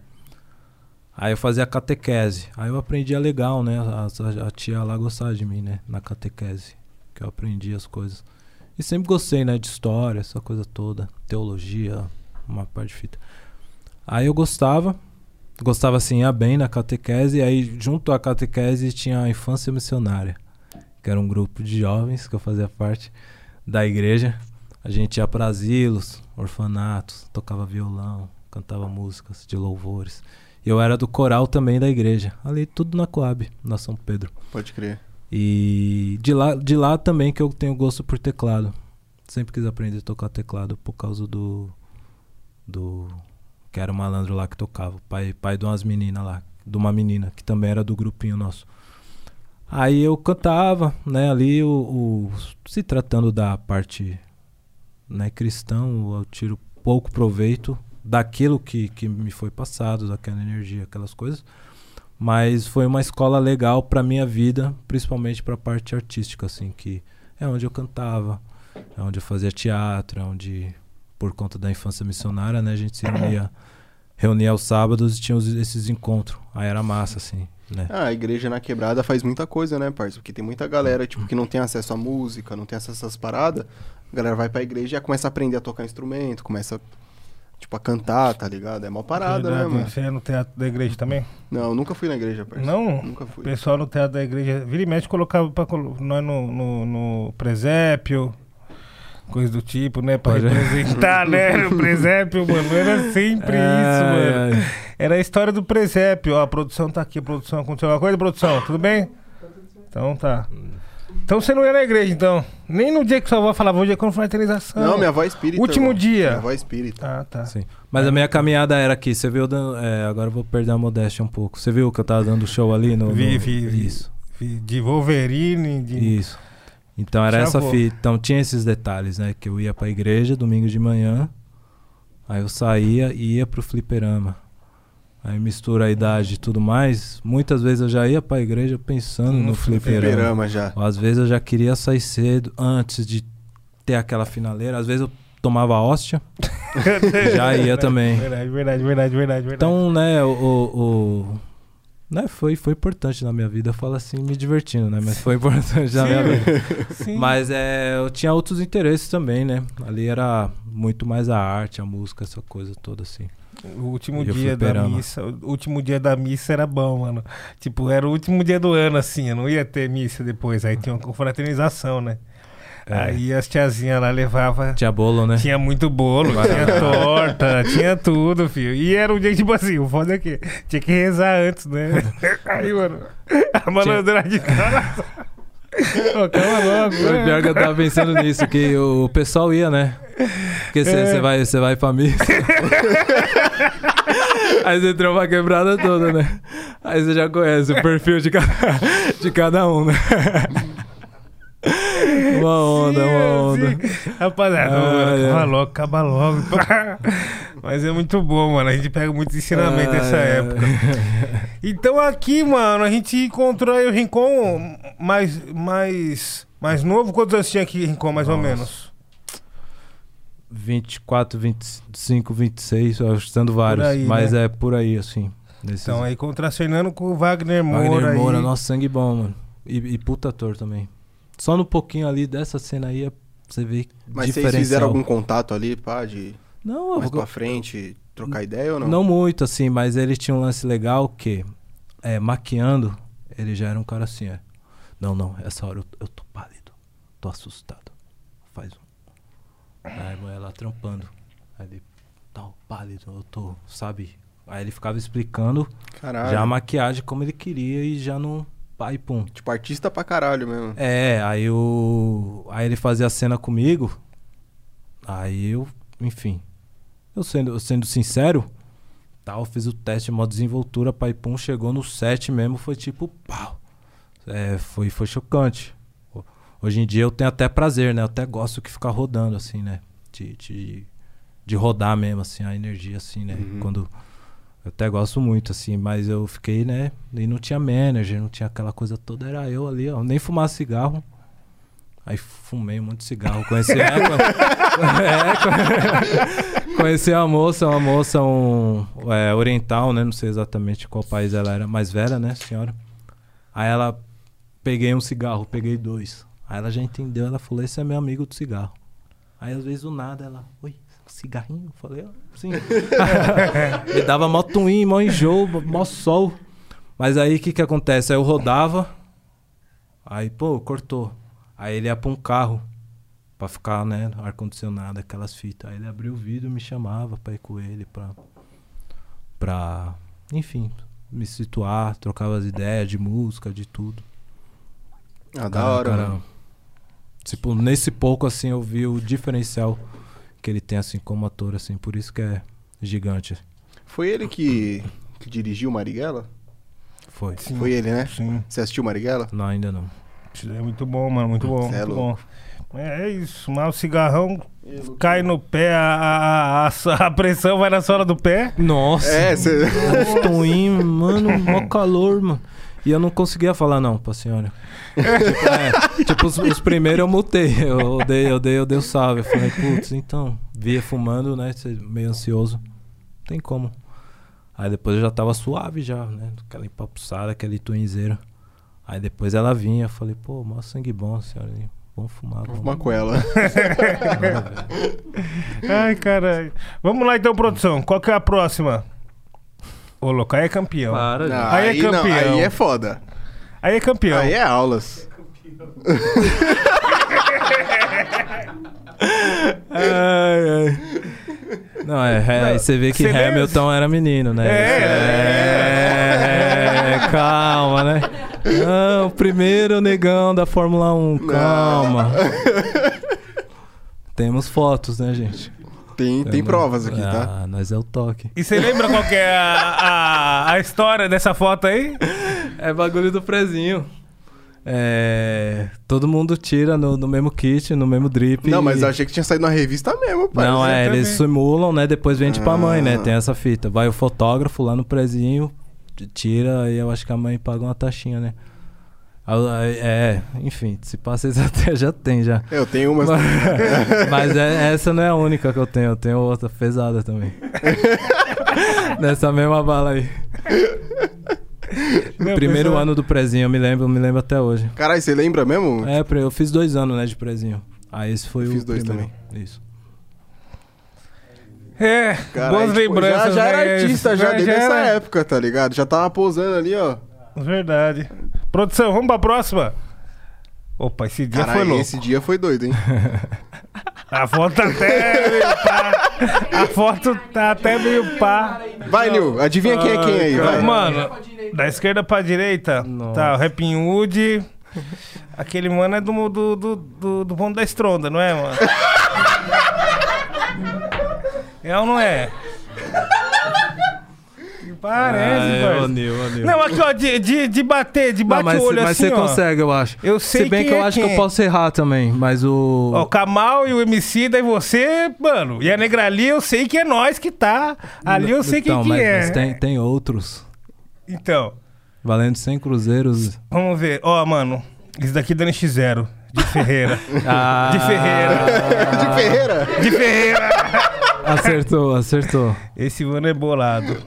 Aí eu fazia catequese. Aí eu aprendia legal, né? A, a- a tia lá gostava de mim, né? Na catequese. Que eu aprendi as coisas. E sempre gostei, né? De história, essa coisa toda. Teologia, uma parte de fita. Aí eu gostava. Gostava assim, ia bem na catequese. E aí, junto à catequese, tinha a infância missionária. Que era um grupo de jovens que eu fazia parte da igreja. A gente ia para asilos, orfanatos, tocava violão, cantava músicas de louvores. E eu era do coral também da igreja. Ali tudo na Coab, na São Pedro. Pode crer. E de lá, de lá também que eu tenho gosto por teclado. Sempre quis aprender a tocar teclado por causa do. do. Que era o malandro lá que tocava. Pai, pai de umas meninas lá. De uma menina, que também era do grupinho nosso. Aí eu cantava, né, ali o, o- se tratando da parte né, cristão, eu tiro pouco proveito daquilo que, que me foi passado, daquela energia, aquelas coisas. Mas foi uma escola legal pra minha vida, principalmente pra parte artística, assim, que é onde eu cantava, é onde eu fazia teatro, é onde, por conta da infância missionária, né, a gente se reunia, reunia aos sábados e tinha os- esses encontros. Aí era massa, assim, né? Ah, a igreja na quebrada faz muita coisa, né, parceiro? Porque tem muita galera, tipo, que não tem acesso à música, não tem acesso a essas paradas. A galera vai pra igreja e já começa a aprender a tocar instrumento, começa, tipo, a cantar, tá ligado? É mó parada, né, mano? Você é no teatro da igreja também? Não, eu nunca fui na igreja, parceiro. Não? Nunca O fui. pessoal no teatro da igreja, vira e mexe, colocava pra nós no, no, no presépio, coisa do tipo, né? Pra Pode- representar, né? No presépio, mano. Era sempre isso, mano. Era a história do presépio. Ó, a produção tá aqui, a produção aconteceu alguma coisa, produção? Tudo bem? Então tá. Então você não ia na igreja, então. Nem no dia que sua avó falava, hoje é confraternização. Não, minha avó é espírita. Último irmão. dia. Minha avó é espírita. Ah, tá. Sim. Mas a minha caminhada era aqui. Você viu? É, agora eu vou perder a modéstia um pouco. Você viu que eu tava dando show ali no. Vi, no- vi, vi. Isso. De Wolverine, de. Isso. Então era Já essa vou. fita. Então tinha esses detalhes, né? Que eu ia pra igreja domingo de manhã. Aí eu saía e ia pro fliperama. Aí mistura a idade e tudo mais. Muitas vezes eu já ia pra igreja pensando No no, fliperama. Fliperama já. Ou às vezes eu já queria sair cedo antes de ter aquela finaleira. Às vezes eu tomava hóstia. Já ia também. Verdade, verdade, verdade, verdade, verdade. Então, né, o- o- né, foi, foi importante na minha vida. Eu falo assim, me divertindo, né? Mas foi importante na minha vida. Sim. Mas é, eu tinha outros interesses também, né? Ali era muito mais a arte, a música, essa coisa toda assim. O último dia da missa, o último dia da missa era bom, mano. Tipo, era o último dia do ano, assim, eu não ia ter missa depois. Aí tinha uma confraternização, né? É. Aí as tiazinhas lá levavam. Tinha bolo, né? Tinha muito bolo, tinha torta, tinha tudo, filho. E era um dia tipo assim, o foda é que tinha que rezar antes, né? Aí, mano, a malandragem de casa. Ô, calma logo. Foi né? pior que eu tava pensando nisso, que o pessoal ia, né? Porque você É. vai, cê vai pra missa. Aí você entrou pra quebrada toda, né? Aí você já conhece o perfil de cada, de cada um, né? Uma onda, uma onda. Sim. Rapaziada, Ah, é. acaba logo, acaba logo. Mas é muito bom, mano. A gente pega muito ensinamento dessa Ah, é. época. Então aqui, mano, a gente encontrou aí o Rincon mais, mais, mais novo. Quantos anos tinha aqui, Rincon, mais ou Nossa. menos? 24, 25, 26, eu acho que sendo vários. aí, mas né? é por aí, assim. Então aí contracenando com o Wagner Moura Wagner aí. Moura, nosso sangue bom, mano. E, e puta ator também. Só no pouquinho ali dessa cena aí é- você vê Mas vocês fizeram algum contato ali, pá, de Não, mais eu- pra frente, trocar ideia ou não? não muito, assim, mas ele tinha um lance legal que, é, maquiando, ele já era um cara assim, é. Não, não, essa hora eu, eu tô pálido, tô assustado. Faz um. Aí a mulher lá trampando. Aí ele, tal, pálido, eu tô, sabe? Aí ele ficava explicando Caralho. já a maquiagem como ele queria e já não. Pai, pum. Tipo, artista pra caralho mesmo. É, aí o. Aí ele fazia a cena comigo. Aí eu, enfim. Eu sendo, eu sendo sincero, tal, fiz o teste, mó desenvoltura, pai pum, chegou no set mesmo, foi tipo, pau. É, foi, foi chocante. Ho- Hoje em dia eu tenho até prazer, né? Eu até gosto que ficar rodando, assim, né? De, de, de rodar mesmo, assim, a energia, assim, né? Uhum. Quando. Eu até gosto muito, assim, mas eu fiquei, né? E não tinha manager, não tinha aquela coisa toda, era eu ali, ó. Nem fumar cigarro. Aí fumei um monte de cigarro. Conheci, é, é, co- conheci a moça, uma moça um, é, oriental, né? Não sei exatamente qual país ela era, mais velha, né, senhora? Aí ela peguei um cigarro, peguei dois. Aí ela já entendeu, ela falou, esse é meu amigo do cigarro. Aí às vezes do nada ela, oi, cigarrinho? Eu falei, ah, sim. Me dava mó twin, mó enjoo, mó sol. Mas aí o que que acontece? Aí eu rodava, aí, pô, cortou. Aí ele ia pra um carro, pra ficar, né, ar-condicionado, aquelas fitas. Aí ele abriu o vidro e me chamava pra ir com ele, pra, pra, enfim, me situar, trocava as ideias de música, de tudo. Ah, da Cara, hora, cara. Tipo, nesse pouco, assim, eu vi o diferencial que ele tem, assim, como ator, assim. Por isso que é gigante. Foi ele que, que dirigiu Marighella? Foi. Sim. Foi ele, né? Sim. Você assistiu Marighella? Não, ainda não. É muito bom, mano. Muito bom. Cê é muito bom. É isso, mas o cigarrão cai no pé, a, a, a, a pressão vai na sola do pé. Nossa! É, você... Estou indo, mano, mó calor, mano. E eu não conseguia falar não pra senhora. tipo, é, tipo, os, os primeiros eu mutei. Eu dei, eu dei, eu dei o salve. Eu falei, putz, então, via fumando, né? Meio ansioso. Não tem como. Aí depois eu já tava suave já, né? Aquela empapuçada, aquele twinzeiro. Aí depois ela vinha, eu falei, pô, mó sangue bom, senhora. Vamos fumar. Vou Vamos fumar com ela. Ai, caralho. Vamos lá então, produção. Qual que é a próxima? Ô, louco, aí é campeão. Para, gente. Não, Aí é aí, não, campeão. aí é foda. Aí é campeão. Aí é aulas. Ai, ai. Não, é, é, aí você vê que Você Hamilton era menino, né? É. É, calma, né? Não, o primeiro negão da Fórmula 1, calma. Temos fotos, né, gente? Tem, tem Temos- provas aqui, tá? Ah, nós é o toque. E você lembra qual que é a, a, a história dessa foto aí? É bagulho do prezinho. É, todo mundo tira no, no mesmo kit, no mesmo drip. Não, mas eu achei que tinha saído na revista mesmo, pai. Não, é, eles simulam, né? Depois vende pra mãe, né? Ah. Tem essa fita. Vai o fotógrafo lá no prezinho, tira e eu acho que a mãe paga uma taxinha, né? Ah, É, enfim, se passa eles até já tem já. Eu tenho umas. Mas é- essa não é a única que eu tenho, eu tenho outra pesada também. Nessa mesma bala aí. Meu, Primeiro ano do prezinho, eu me lembro, eu me lembro até hoje. Caralho, você lembra mesmo? É, eu fiz dois anos, né, de prezinho. Aí esse foi Eu o fiz dois primeiro. Isso. É, Caralho, boas tipo, lembranças. Já, já né? era artista, já, desde essa era. época, tá ligado? Já tava posando ali, ó. Verdade. Produção, vamos pra próxima? Opa, esse dia foi Caralho, louco. esse dia foi doido, hein? A foto até meio pá. A foto tá até meio pá. Vai, Nil, adivinha quem é quem aí, vai. Mano, da esquerda pra direita, Nossa. tá o Rapping Hood. Aquele mano é do, do, do, do, do da estronda, não é, mano? é ou não é? Parece, Ah, é, parça. ô, Nil, ô, Nil. Não, aqui, ó, de, de, de bater, de Não, bate mas, o olho mas assim, você ó. consegue, eu acho. Eu sei Se bem quem que eu é acho que quem. eu posso errar também, mas o. Ó, o Kamal e o MC, daí você, mano. E a Negra ali, eu sei que é nós que tá. Ali eu sei quem então, que mas, é. Mas tem, tem outros. Então, Valendo 100 cruzeiros. vamos ver. Ó, mano, isso daqui é do NX0, de Ferreira. Ah, De Ferreira. De Ferreira? De Ferreira. Acertou, acertou. Esse mano é bolado.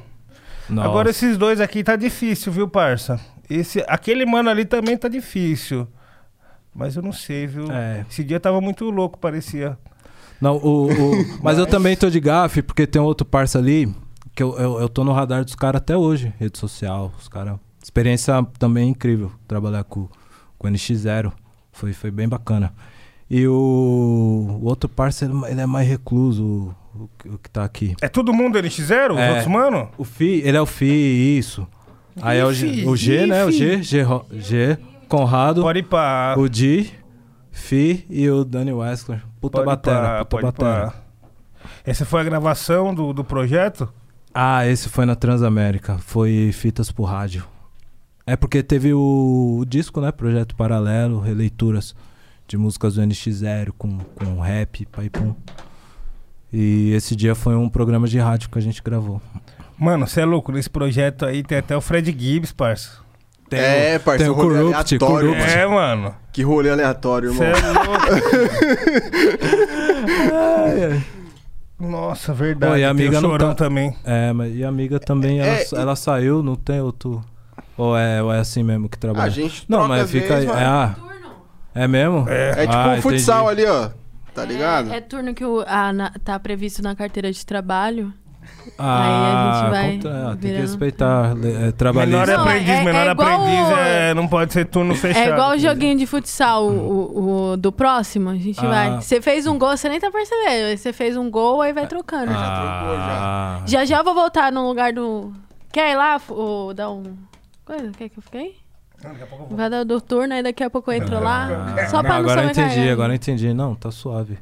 Nossa. Agora esses dois aqui tá difícil, viu, parça? Esse, aquele mano ali também tá difícil. Mas eu não sei, viu? É. Esse dia tava muito louco, parecia. Não, o, o- mas eu também tô de gafe, porque tem outro parça ali, que eu, eu, eu tô no radar dos caras até hoje, rede social. Os caras. Experiência também incrível, trabalhar com, com o NX0. Foi, foi bem bacana. E o, o outro parça, ele, ele é mais recluso, o, que- o que tá aqui. É todo mundo NX0? Os É. outros, mano? O Fi, ele é o Fi, isso. Aí é o G, o G né? O. G, G, G Conrado, Pode ir pra. o Di, Fi e o Dani Wesker. Puta pode batera, pra- puta batera. pra- Essa foi a gravação do, do projeto? Ah, esse foi na Transamérica. Foi fitas por rádio. É porque teve o, o disco, né? Projeto Paralelo, releituras de músicas do NX0 com, com rap, pai pum. E esse dia foi um programa de rádio que a gente gravou. Mano, você é louco. Nesse projeto aí tem até o Fred Gibbs, parça. Tem é, o- parceiro, tem o rolê Corrupt, aleatório, Corrupt. É, mano. Que rolê aleatório, Você irmão. é louco. Nossa, verdade. Pô, e a Tem amiga o não chorão tá- também. É, mas e a amiga também, ela, É, ela saiu, não tem outro. Ou é, ou é assim mesmo que trabalha? A gente não, troca mas fica aí. vezes, É, ah, é mesmo? É. É tipo Ah, um futsal entendi. ali, ó. Tá ligado? É, é turno que o, a, na- tá previsto na carteira de trabalho. Ah, Aí a gente vai contra- tem que respeitar é, trabalhista. Menor Não, aprendiz, é- menor é igual aprendiz o- é, não pode ser turno fechado. É igual o joguinho de futsal, o, o- o do próximo. A gente Ah. vai. Você fez um gol, você nem tá percebendo. Você fez um gol, aí vai trocando. Ah, Já já eu vou voltar no lugar do. Quer ir lá o, dar um. Coisa? Quer que eu fiquei? Vai dar turno, aí daqui a pouco eu entro lá. Só pra não, agora eu entendi, agora eu entendi. Não, tá suave.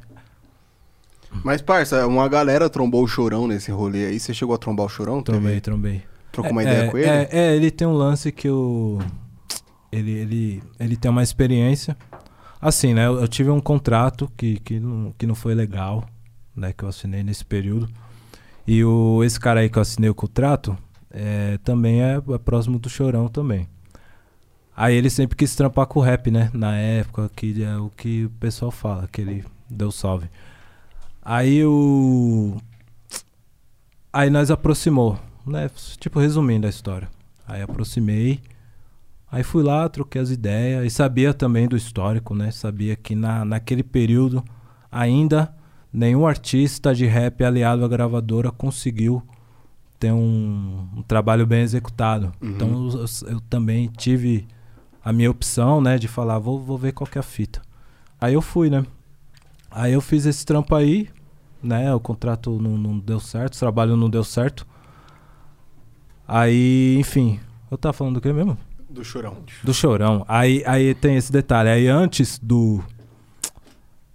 Mas, parça, uma galera trombou o chorão nesse rolê aí. Você chegou a trombar o chorão? Teve- Trombei, trombei. Trocou uma É, ideia é, com ele? É, é, ele tem um lance que o. Ele, ele, ele tem uma experiência. Assim, né? Eu, eu tive um contrato que, que, não, que não foi legal, né? Que eu assinei nesse período. E o, esse cara aí que eu assinei o contrato é, também é, é próximo do Chorão também. Aí ele sempre quis trampar com o rap, né? Na época, que é o que o pessoal fala, que ele deu salve. Aí o. Aí nós aproximou, né? Tipo, resumindo a história. Aí aproximei. Aí fui lá, troquei as ideias. E sabia também do histórico, né? Sabia que na, naquele período ainda nenhum artista de rap aliado à gravadora conseguiu ter um, um trabalho bem executado. Uhum. Então eu, eu- eu também tive a minha opção, né? De falar, vou, vou ver qual que é a fita. Aí eu fui, né? Aí eu fiz esse trampo aí, né? O contrato não, não deu certo, o trabalho não deu certo. Aí, enfim, eu tava falando do que mesmo? Do chorão. Do chorão. Aí, aí tem esse detalhe. Aí antes do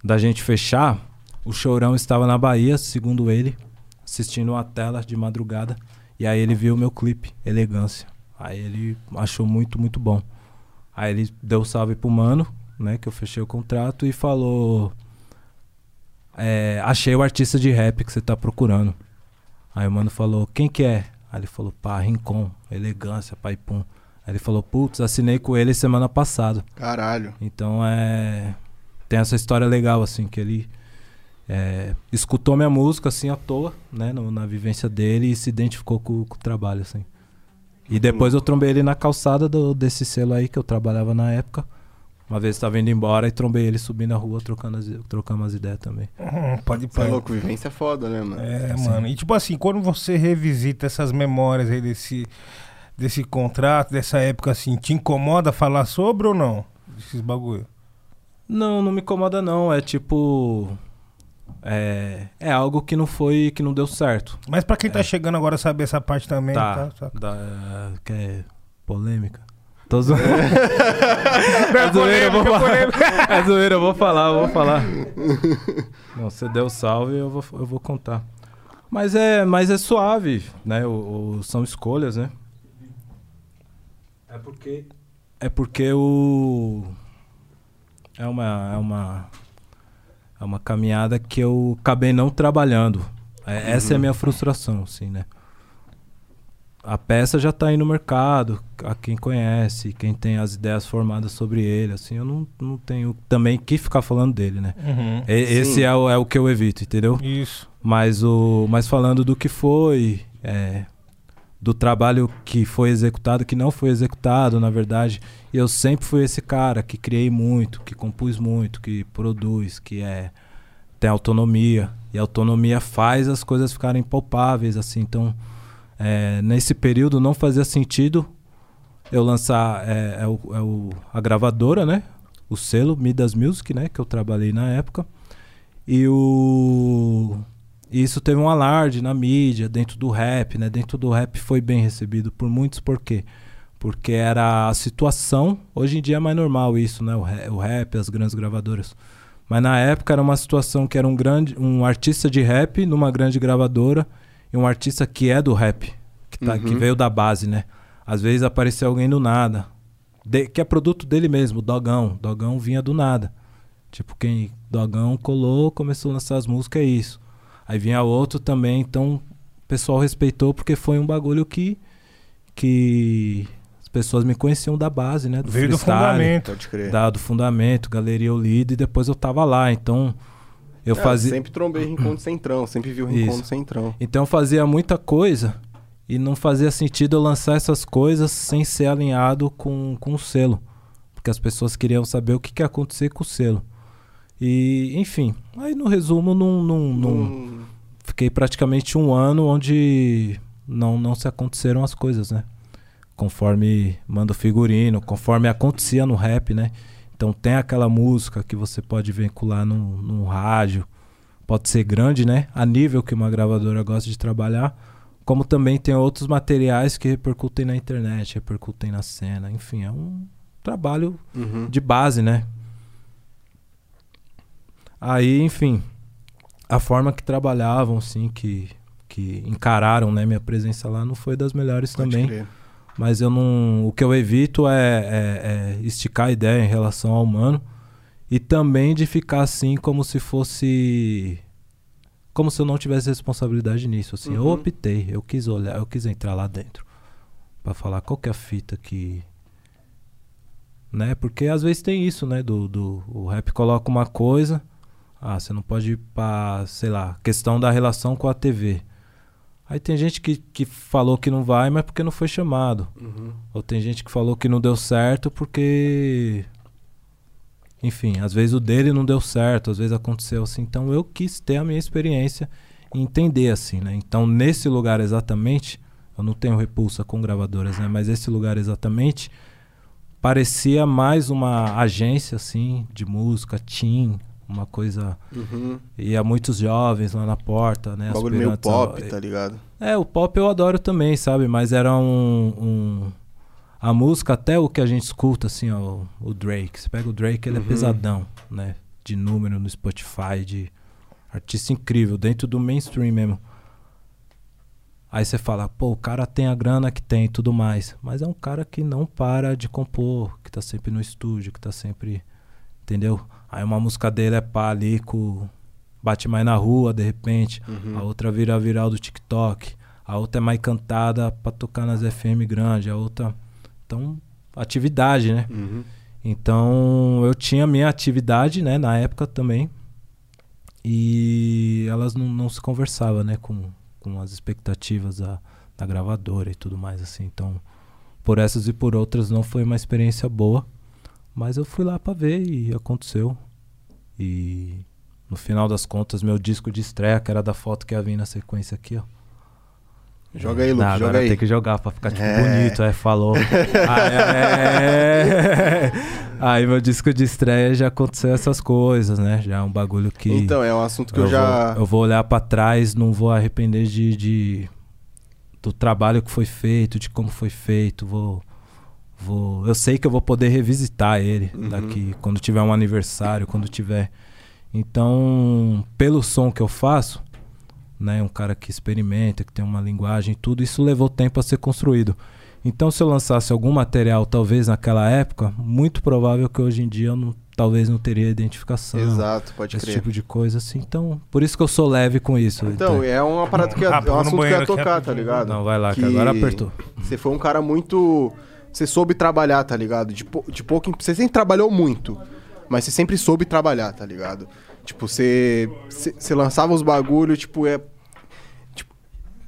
da gente fechar, o chorão estava na Bahia, segundo ele, assistindo uma tela de madrugada. E aí ele viu o meu clipe, Elegância. Aí ele achou muito, muito bom. Aí ele deu salve pro mano, né? Que eu fechei o contrato e falou. é, achei o artista de rap que você tá procurando. Aí o mano falou, quem que é? Aí ele falou, pá, Rincon, elegância, pai pum. Aí ele falou, putz, assinei com ele semana passada. Caralho. Então é. Tem essa história legal, assim, que ele é, escutou minha música assim à toa, né? no- na vivência dele e se identificou com, com o trabalho, assim. E depois eu trombei ele na calçada do- desse selo aí que eu trabalhava na época. Uma vez tava indo embora e trombei ele subindo na rua, trocando as, trocando umas ideias também. Hum, pode é pôr. louco, vivência é foda, né, mano? É, mano. E tipo assim, quando você revisita essas memórias aí desse, desse contrato, dessa época assim, te incomoda falar sobre ou não? Esses bagulho. Não, não me incomoda não. É tipo. É, é algo que não foi. que não deu certo. Mas pra quem tá É. chegando agora saber essa parte também, tá? Tá. tá? Da, que é polêmica. Tô zoando. é zoeira, eu vou falar. É zoeira, eu vou falar, eu vou falar. Não, você deu salve, eu vou, eu vou contar. Mas é, mas é suave, né? O, o, são escolhas, né? É porque. É porque o. É uma. É uma. É uma caminhada que eu acabei não trabalhando. É, essa é a minha frustração, assim, né? a peça já está aí no mercado, a quem conhece, quem tem as ideias formadas sobre ele, assim, eu não, não tenho também que ficar falando dele, né? Uhum. E, esse é o, é o que eu evito, entendeu? Isso. Mas, o, mas falando do que foi, é, do trabalho que foi executado, que não foi executado, na verdade, eu sempre fui esse cara que criei muito, que compus muito, que produz, que é tem autonomia, e a autonomia faz as coisas ficarem palpáveis, assim, então é, nesse período não fazia sentido eu lançar é, é, o, é o, a gravadora, né? O selo Midas Music, né? Que eu trabalhei na época. E o e isso teve um alarde na mídia, dentro do rap, né? Dentro do rap foi bem recebido por muitos, por quê? Porque era a situação, hoje em dia é mais normal isso, né? O rap, o rap as grandes gravadoras. Mas na época era uma situação que era um grande um artista de rap numa grande gravadora e um artista que é do rap, que, tá, uhum. que veio da base, né? Às vezes apareceu alguém do nada, de, que é produto dele mesmo, Dogão. Dogão vinha do nada. Tipo, quem Dogão colou, começou a lançar as músicas, é isso. Aí vinha outro também, então o pessoal respeitou porque foi um bagulho que que as pessoas me conheciam da base, né? Do Veio do fundamento, pode crer. Da, do fundamento, Galeria Olida, e depois eu tava lá. Então, eu é, fazia. Sempre trombei Rincon Centrão, sempre vi o Rincon Centrão. Então eu fazia muita coisa e não fazia sentido eu lançar essas coisas sem ser alinhado com, com o selo. Porque as pessoas queriam saber o que, que ia acontecer com o selo. E, enfim, aí no resumo, não, não, não... fiquei praticamente um ano onde não, não se aconteceram as coisas, né? Conforme manda o figurino, conforme acontecia no rap, né? Então tem aquela música que você pode vincular num, num rádio, pode ser grande, né? A nível que uma gravadora gosta de trabalhar, como também tem outros materiais que repercutem na internet, repercutem na cena, enfim, é um trabalho uhum. de base, né? Aí, enfim, a forma que trabalhavam, assim, que, que encararam, né, minha presença lá não foi das melhores pode também. Crer. Mas eu não. O que eu evito é, é, é, esticar a ideia em relação ao humano. E também de ficar assim como se fosse. Como se eu não tivesse responsabilidade nisso. Assim, uhum. eu optei, eu quis olhar, eu quis entrar lá dentro. para falar qual que é a fita que. Né? Porque às vezes tem isso, né? Do, do, o rap coloca uma coisa. Ah, você não pode ir pra, sei lá, questão da relação com a TV. Aí tem gente que, que falou que não vai, mas porque não foi chamado. Uhum. Ou tem gente que falou que não deu certo porque. Enfim, às vezes o dele não deu certo, às vezes aconteceu assim. Então eu quis ter a minha experiência e entender assim, né? Então nesse lugar exatamente, eu não tenho repulsa com gravadoras, né? Mas esse lugar exatamente parecia mais uma agência assim de música, team, uma coisa. Uhum. Ia muitos jovens lá na porta, né? Um bagulho meio pop, tá ligado? É, o pop eu adoro também, sabe? Mas era um, um. A música, até o que a gente escuta, assim, ó, o Drake. Você pega o Drake, ele é uhum. é pesadão, né? De número no Spotify, de artista incrível, dentro do mainstream mesmo. Aí você fala, pô, o cara tem a grana que tem e tudo mais. Mas é um cara que não para de compor, que tá sempre no estúdio, que tá sempre. Entendeu? Aí uma música dele é pá ali com. Bate mais na rua, de repente. Uhum. A outra vira viral do TikTok. A outra é mais cantada pra tocar nas FM grande. A outra. Então, atividade, né? Uhum. Então, eu tinha minha atividade, né, na época também. E elas não, não se conversavam, né, com, com as expectativas da, da gravadora e tudo mais, assim. Então, por essas e por outras, não foi uma experiência boa. Mas eu fui lá para ver e aconteceu. E no final das contas, meu disco de estreia, que era da foto que ia vir na sequência aqui, ó. Joga aí, Lucas, joga aí. Tem que jogar pra ficar tipo é. bonito, é, falou. aí, é... aí meu disco de estreia já aconteceu essas coisas, né? Já é um bagulho que. Então, é um assunto que eu, eu já. Vou, eu vou olhar para trás, não vou arrepender de, de, do trabalho que foi feito, de como foi feito. Vou vou, eu sei que eu vou poder revisitar ele Uhum. daqui quando tiver um aniversário, quando tiver. Então, pelo som que eu faço, né, um cara que experimenta, que tem uma linguagem, e tudo isso levou tempo a ser construído. Então, se eu lançasse algum material, talvez naquela época, muito provável que hoje em dia eu não, talvez não teria identificação. Exato, pode Esse crer. tipo de coisa, assim. Então, por isso que eu sou leve com isso. Então, é uma parada que ia, Ah, é um assunto que banheiro ia tocar, tá ligado? Não, vai lá, que agora apertou. Você foi um cara muito. Você soube trabalhar, tá ligado? De, de pouco. em- Você sempre trabalhou muito, mas você sempre soube trabalhar, tá ligado? Tipo, você. Você lançava os bagulho, tipo, é. Tipo,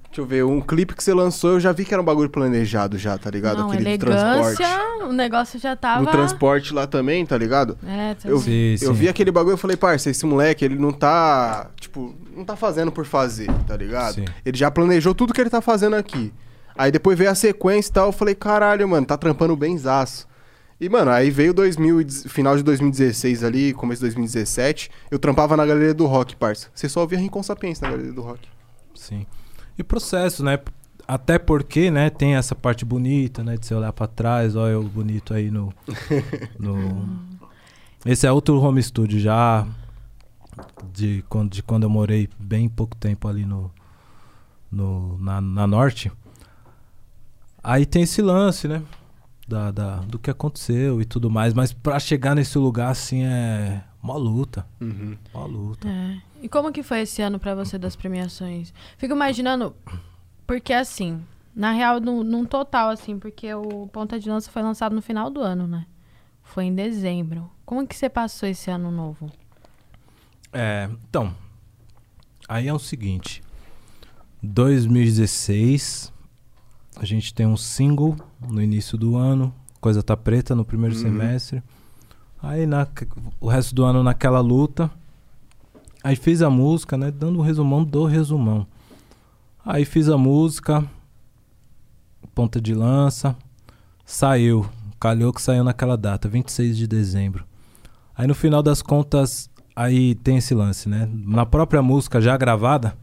deixa eu ver, um clipe que você lançou, eu já vi que era um bagulho planejado já, tá ligado? Não, Aquele elegância, transporte. o negócio já tava... Do transporte lá também, tá ligado? É, tá Eu, Sim, eu sim. vi aquele bagulho e falei, parça, esse moleque, ele não tá, tipo, não tá fazendo por fazer, tá ligado? Sim. Ele já planejou tudo que ele tá fazendo aqui. Aí depois veio a sequência e tal, eu falei, caralho, mano, tá trampando benzaço. E, mano, aí veio 2000, e dez- final de 2016 ali, começo de 2017, eu trampava na Galeria do Rock, parça. Você só ouvia Rincon Sapiens na Galeria do Rock. Sim. E processo, né? Até porque, né, tem essa parte bonita, né, de você olhar pra trás, olha eu bonito aí no no Esse é outro home studio já de quando de quando eu morei bem pouco tempo ali no no na, na norte. Aí tem esse lance, né? Da, da, do que aconteceu e tudo mais, mas pra chegar nesse lugar assim é uma luta, Uhum. uma luta. É. E como que foi esse ano pra você das premiações? Fico imaginando, porque assim, na real, num, num total, assim, porque o Ponta de Lança foi lançado no final do ano, né? Foi em dezembro. Como que você passou esse ano novo? É, então, aí é o seguinte. 2016, a gente tem um single no início do ano, Coisa Tá Preta no primeiro Uhum. semestre. Aí na, o resto do ano naquela luta. Aí fiz a música, né? Dando um resumão do resumão. Aí fiz a música, ponta de lança, saiu. Calhou que saiu naquela data, 26 de dezembro. Aí no final das contas, aí tem esse lance, né? Na própria música já gravada,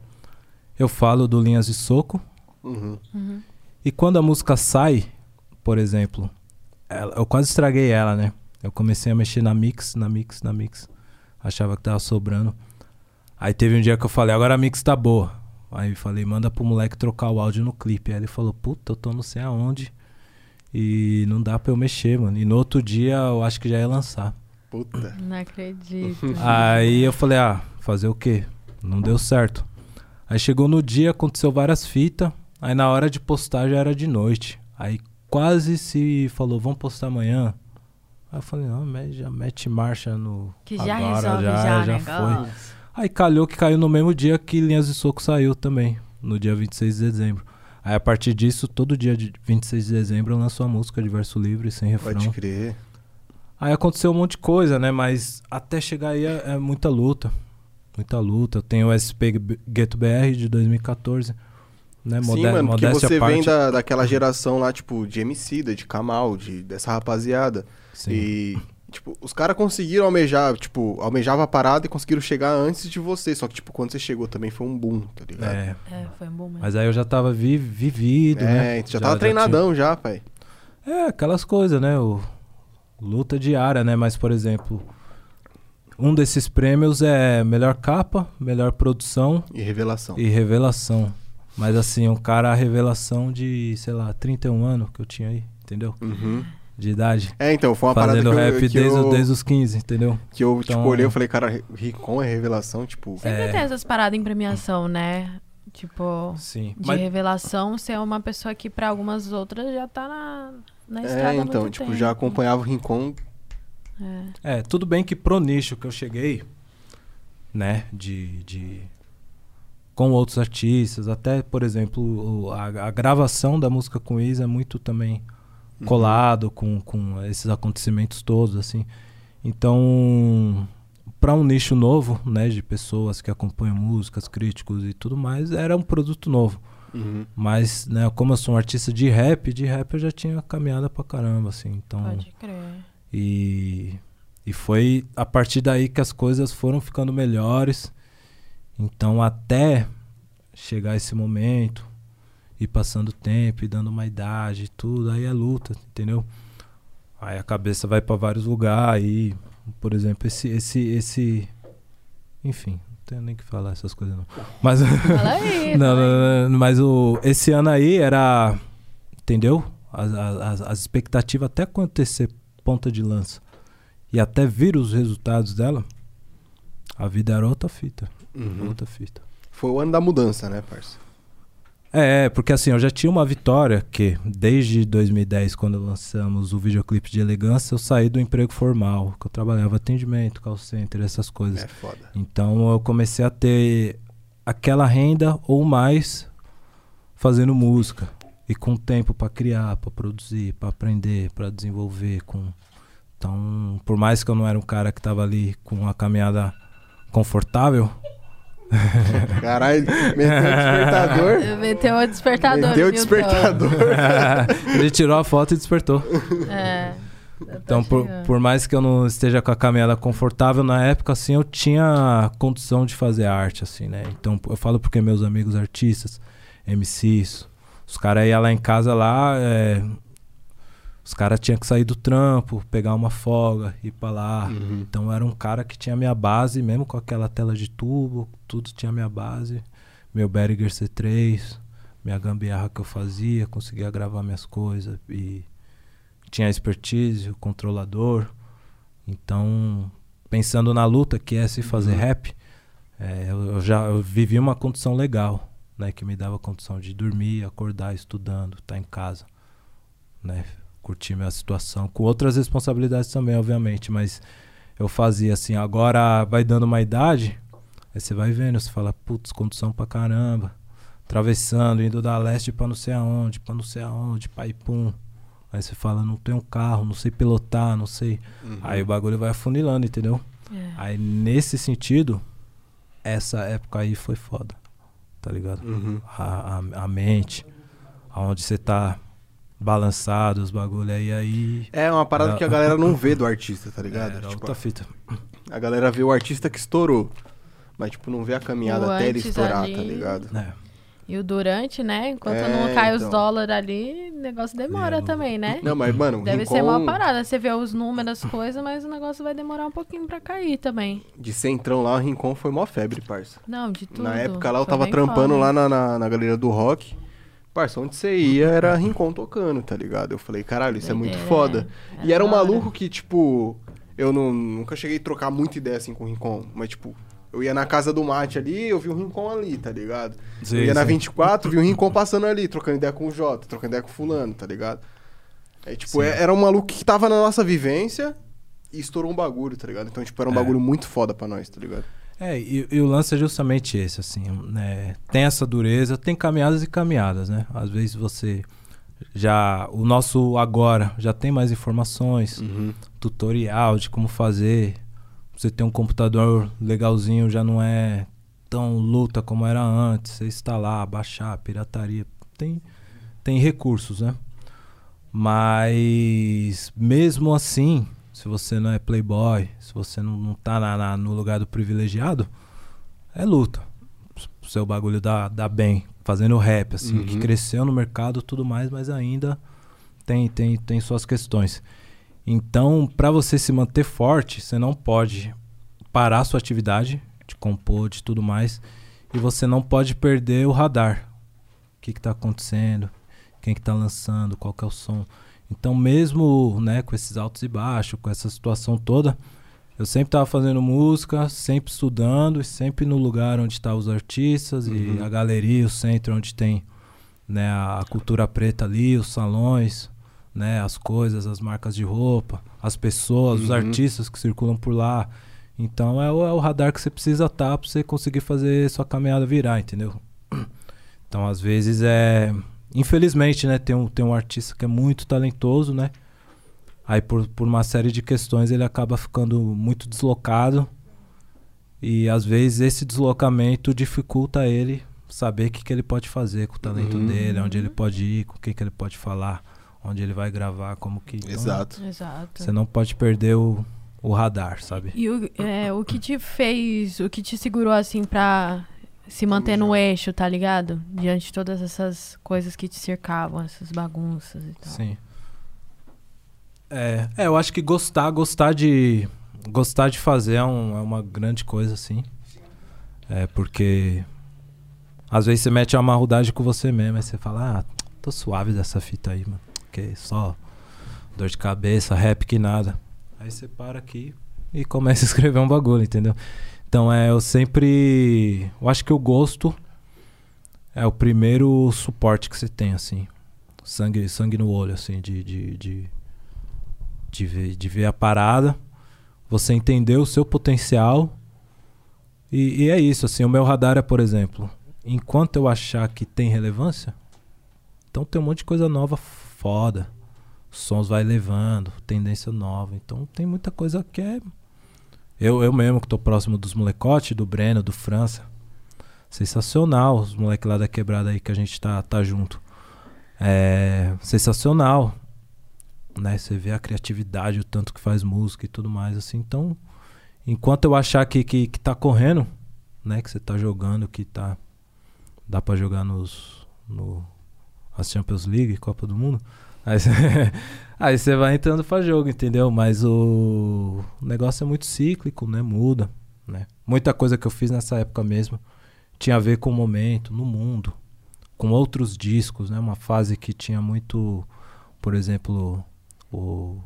eu falo do Linhas de Soco. Uhum. E quando a música sai, por exemplo, ela- eu quase estraguei ela, né? Eu comecei a mexer na mix, na mix, na mix. Achava que tava sobrando. Aí teve um dia que eu falei, agora a mix tá boa. Aí eu falei, manda pro moleque trocar o áudio no clipe. Aí ele falou, puta, eu tô não sei aonde. E não dá pra eu mexer, mano. E no outro dia eu acho que já ia lançar. Puta. Não acredito. Aí eu falei, ah, fazer o quê? Não deu certo. Aí chegou no dia, aconteceu várias fitas. Aí na hora de postar já era de noite. Aí quase se falou, vamos postar amanhã. Aí eu falei, não, me- já mete marcha no. que já agora, resolve já, já, já né? foi. Aí calhou que caiu no mesmo dia que Linhas de Soco saiu também, no dia 26 de dezembro. Aí a partir disso, todo dia de 26 de dezembro eu lanço a música de verso livre, sem refrão. Pode crer. Aí aconteceu um monte de coisa, né? Mas até chegar aí é, é muita luta. Muita luta. Eu tenho o SP Gueto BR de 2014. Né? Sim, mano, porque você parte. vem da, daquela geração lá, tipo, de Emicida, de Kamal, de, dessa rapaziada. Sim. E, tipo, os caras conseguiram almejar, tipo, almejava a parada e conseguiram chegar antes de você. Só que, tipo, quando você chegou também foi um boom, tá ligado? É, É, foi um bom mesmo. mas aí eu já tava vi- vivido, né? É, tu já, tava treinadão já, pai. tinha- É, aquelas coisas, né? O... Luta diária, né? Mas, por exemplo, um desses prêmios é melhor capa, melhor produção E revelação. e revelação. Mas assim, um cara, a revelação de, sei lá, 31 anos que eu tinha aí, entendeu? Uhum. De idade. É, então, foi uma parada Fazendo que eu, rap que desde, eu, desde os 15, entendeu? que eu tipo, Então- olhei e falei, cara, Ricom é revelação, tipo... Sempre É. tem essas paradas em premiação, né? Tipo, Sim. de Mas, revelação, ser uma pessoa que pra algumas outras já tá na, na estrada É, então, muito tipo, tempo. já acompanhava o Rincon. É. é, tudo bem que pro nicho que eu cheguei, né, de, de com outros artistas, até, por exemplo, a, a gravação da música com o Isa é muito também colado com, com esses acontecimentos todos, assim. Então, para um nicho novo, né, de pessoas que acompanham músicas, críticos e tudo mais, era um produto novo. Uhum. Mas, né, como eu sou um artista de rap, de rap eu já tinha caminhada pra caramba, assim. Então, Pode crer. e, e foi a partir daí que as coisas foram ficando melhores. Então, até chegar esse momento, e passando tempo, e dando uma idade e tudo, aí é luta, entendeu? Aí a cabeça vai para vários lugares. Aí, por exemplo, esse, esse, esse. Enfim, não tenho nem que falar essas coisas não. Mas. Fala aí. não, não, não, mas o, esse ano aí era. Entendeu? As, as, as expectativas até acontecer ponta de lança e até vir os resultados dela, a vida era outra fita. Uhum. Outra fita. Foi o ano da mudança, né, parça? É, é, porque assim, eu já tinha uma vitória que desde 2010, quando lançamos o videoclipe de elegância, eu saí do emprego formal, que eu trabalhava atendimento, call center, essas coisas. É foda. Então eu comecei a ter aquela renda ou mais fazendo música e com tempo pra criar, pra produzir, pra aprender, pra desenvolver com Então, por mais que eu não era um cara que tava ali com uma caminhada confortável, Caralho, meteu o despertador. Meteu o despertador. Meteu o despertador. ele tirou a foto e despertou. É. Então, por, por mais que eu não esteja com a caminhada confortável, na época, assim, eu tinha condição de fazer arte, assim, né? Então, eu falo porque meus amigos artistas, MCs, os caras iam lá em casa lá, é, os caras tinham que sair do trampo, pegar uma folga, ir pra lá. Uhum. Então, era um cara que tinha minha base, mesmo com aquela tela de tubo, tudo tinha minha base. Meu Behringer C3, minha gambiarra que eu fazia, conseguia gravar minhas coisas e tinha a expertise, o controlador. Então, pensando na luta que é se fazer Uhum. rap, é, eu, eu já eu vivi uma condição legal, né, que me dava condição de dormir, acordar estudando, estar em casa, né, curtir minha situação, com outras responsabilidades também, obviamente, mas eu fazia assim, agora vai dando uma idade, aí você vai vendo, você fala, putz, condição pra caramba, atravessando, indo da leste pra não sei aonde, pra não sei aonde, pra Ipum. Aí você fala, não tenho carro, não sei pilotar, não sei. Uhum. Aí o bagulho vai afunilando, entendeu? É. Aí nesse sentido, essa época aí foi foda, tá ligado? Uhum. A, a, a mente, aonde você tá balançado, os bagulho aí, aí. É uma parada Era- que a galera não vê do artista, tá ligado? Era Tipo, outra fita. a galera vê o artista que estourou. Mas, tipo, não vê a caminhada O até ele estourar, ali. tá ligado? É. E o durante, né? Enquanto É, não cai os então. dólares ali, o negócio demora É, também, né? Não, mas, mano, Deve Rincon, ser uma parada. Você vê os números, as coisas, mas o negócio vai demorar um pouquinho pra cair também. de centrão lá, o Rincon foi mó febre, parça. Não, de tudo. Na época lá eu Foi tava trampando foda. lá na, na, na galeria do rock. Parça, onde você ia era Rincon tocando, tá ligado? Eu falei, caralho, isso é muito Doideira, foda. é. E era um maluco que, tipo, eu não, nunca cheguei a trocar muita ideia assim com o Rincon. Mas, tipo, eu ia na casa do mate ali, eu vi o Rincon ali, tá ligado? Sim, eu ia na sim. 24, vi o Rincon passando ali, trocando ideia com o Jota, trocando ideia com o fulano, tá ligado? Aí, tipo, Sim. é- era um maluco que tava na nossa vivência e estourou um bagulho, tá ligado? Então, tipo, era um É. bagulho muito foda pra nós, tá ligado? É, e, e o lance é justamente esse, assim, né? Tem essa dureza, tem caminhadas e caminhadas, né? Às vezes você já. O nosso agora já tem mais informações, Uhum. tutorial de como fazer. Você ter um computador legalzinho já não é tão luta como era antes. Você instalar, baixar, pirataria. Tem, tem recursos, né? Mas mesmo assim, se você não é playboy, se você não, não tá na- na- no lugar do privilegiado, é luta. O seu bagulho dá, dá bem, fazendo rap, assim, que Uhum. cresceu no mercado e tudo mais, mas ainda tem, tem, tem suas questões. Então, para você se manter forte, você não pode parar sua atividade de compor, de tudo mais, e você não pode perder o radar. O que, que tá acontecendo, quem que tá lançando, qual que é o som. Então, mesmo né, com esses altos e baixos, com essa situação toda, eu sempre tava fazendo música, sempre estudando, e sempre no lugar onde tá os artistas Uhum. e a galeria, o centro onde tem né, a cultura preta ali, os salões, né, as coisas, as marcas de roupa, as pessoas, os Uhum. artistas que circulam por lá. Então é o, é o radar que você precisa estar para você conseguir fazer sua caminhada virar, entendeu? Então às vezes é, infelizmente, né, tem um tem um artista que é muito talentoso, né? Aí por, por uma série de questões ele acaba ficando muito deslocado e às vezes esse deslocamento dificulta ele saber o que, que ele pode fazer com o talento Uhum. dele, onde ele pode ir, com quem que ele pode falar, onde ele vai gravar, como que. então, Exato. Exato. Você não pode perder o, o radar, sabe? E o, é, o que te fez, o que te segurou assim pra se manter no eixo, tá ligado? Diante de todas essas coisas que te cercavam, essas bagunças e tal. Sim. É, é, eu acho que gostar, gostar de. Gostar de fazer é, um- é uma grande coisa, assim. É, porque. Às vezes você mete uma marrudagem com você mesmo, aí você fala, ah, tô suave dessa fita aí, mano. Porque só dor de cabeça, rap que nada. Aí você para aqui e começa a escrever um bagulho, entendeu? Então é, eu sempre. Eu acho que o gosto é o primeiro suporte que você tem, assim. Sangue, sangue no olho, assim, de, de, de, de, ver, de ver a parada. Você entender o seu potencial. E, e é isso, assim. O meu radar é, por exemplo, enquanto eu achar que tem relevância, então tem um monte de coisa nova foda. Sons vai levando, tendência nova. Então tem muita coisa que é. Eu, eu mesmo que tô próximo dos molecotes, do Breno, do França. Sensacional, os moleques lá da quebrada aí que a gente tá, tá junto. É sensacional. Né? Você vê a criatividade, o tanto que faz música e tudo mais, assim. Então, enquanto eu achar que, que, que tá correndo, né? Que você tá jogando, que tá. Dá pra jogar nos. No, as Champions League, Copa do Mundo. Aí você, aí você vai entrando pra jogo, entendeu? Mas o, negócio é muito cíclico, né? Muda, né? Muita coisa que eu fiz nessa época mesmo tinha a ver com o momento, no mundo, com outros discos, né? Uma fase que tinha muito, por exemplo, o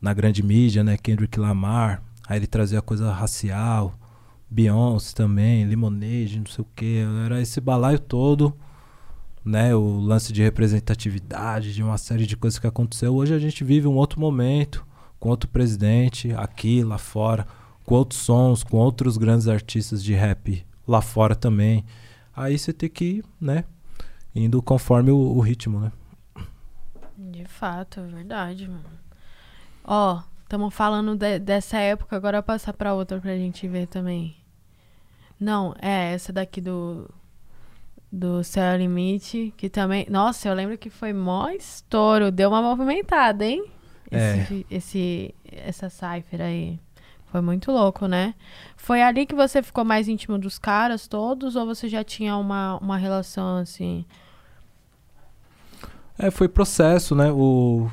na grande mídia, né? Kendrick Lamar, aí ele trazia coisa racial, Beyoncé também, Lemonade, não sei o que, era esse balaio todo, né? O lance de representatividade, de uma série de coisas que aconteceu. Hoje a gente vive um outro momento, com outro presidente, aqui, lá fora, com outros sons, com outros grandes artistas de rap lá fora também. Aí você tem que ir, né? Indo conforme o, o ritmo, né? De fato, é verdade, mano. Ó, estamos falando de- dessa época, agora passar pra outra pra gente ver também. Não, é essa daqui do do Céu Limite, que também, nossa, eu lembro que foi mó estouro, deu uma movimentada, hein? Esse, esse essa cipher aí. Foi muito louco, né? Foi ali que você ficou mais íntimo dos caras todos ou você já tinha uma, uma relação assim? É, foi processo, né? O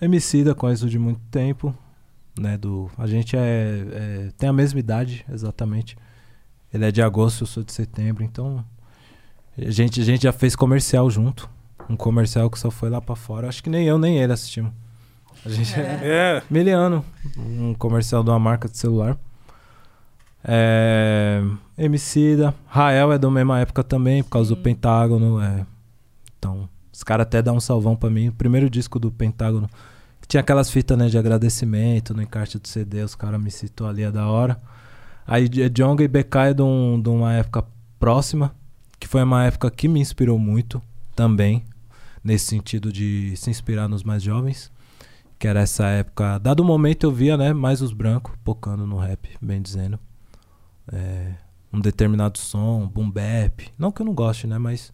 MC da conheço de muito tempo, né? Do, a gente é, é- tem a mesma idade, exatamente. Ele é de agosto, eu sou de setembro, então a gente, a gente já fez comercial junto. Um comercial que só foi lá pra fora. Acho que nem eu nem ele assistimos. A gente É. Miliano, um comercial de uma marca de celular. É, Emicida, Rael é da mesma época também, por causa do Sim. Pentágono. é. Então, os caras até dão um salvão pra mim. O primeiro disco do Pentágono, que tinha aquelas fitas né, de agradecimento no encarte do CD, os caras me citou ali, é da hora. Aí J- Jonga e BK é de, um- de uma época próxima, que foi uma época que me inspirou muito também, nesse sentido de se inspirar nos mais jovens que era essa época. Dado o momento eu via, né, mais os brancos pocando no rap, bem dizendo. É, um determinado som, boom bap. Não que eu não goste, né, mas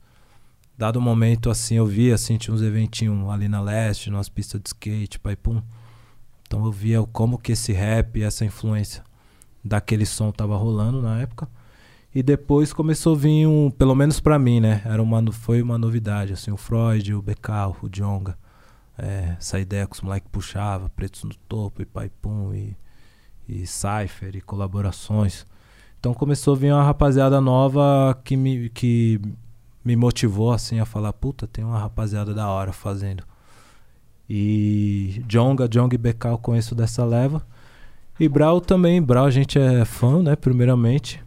dado o momento assim eu via, assim, tinha uns eventinhos ali na leste, nas pistas de skate, pai pum. Então eu via como que esse rap, essa influência daquele som tava rolando na época. E depois começou a vir um, pelo menos pra mim, né? Era uma, foi uma novidade, assim, o Freud, o BK, o Jonga. É, essa ideia que os moleques puxava, pretos no topo, e pai pum, e, e cypher, e colaborações. Então começou a vir uma rapaziada nova que me, que me motivou assim a falar, puta, tem uma rapaziada da hora fazendo. E Jonga, Jonga e eu conheço dessa leva. E Brau também, Brau a gente é fã, né, primeiramente.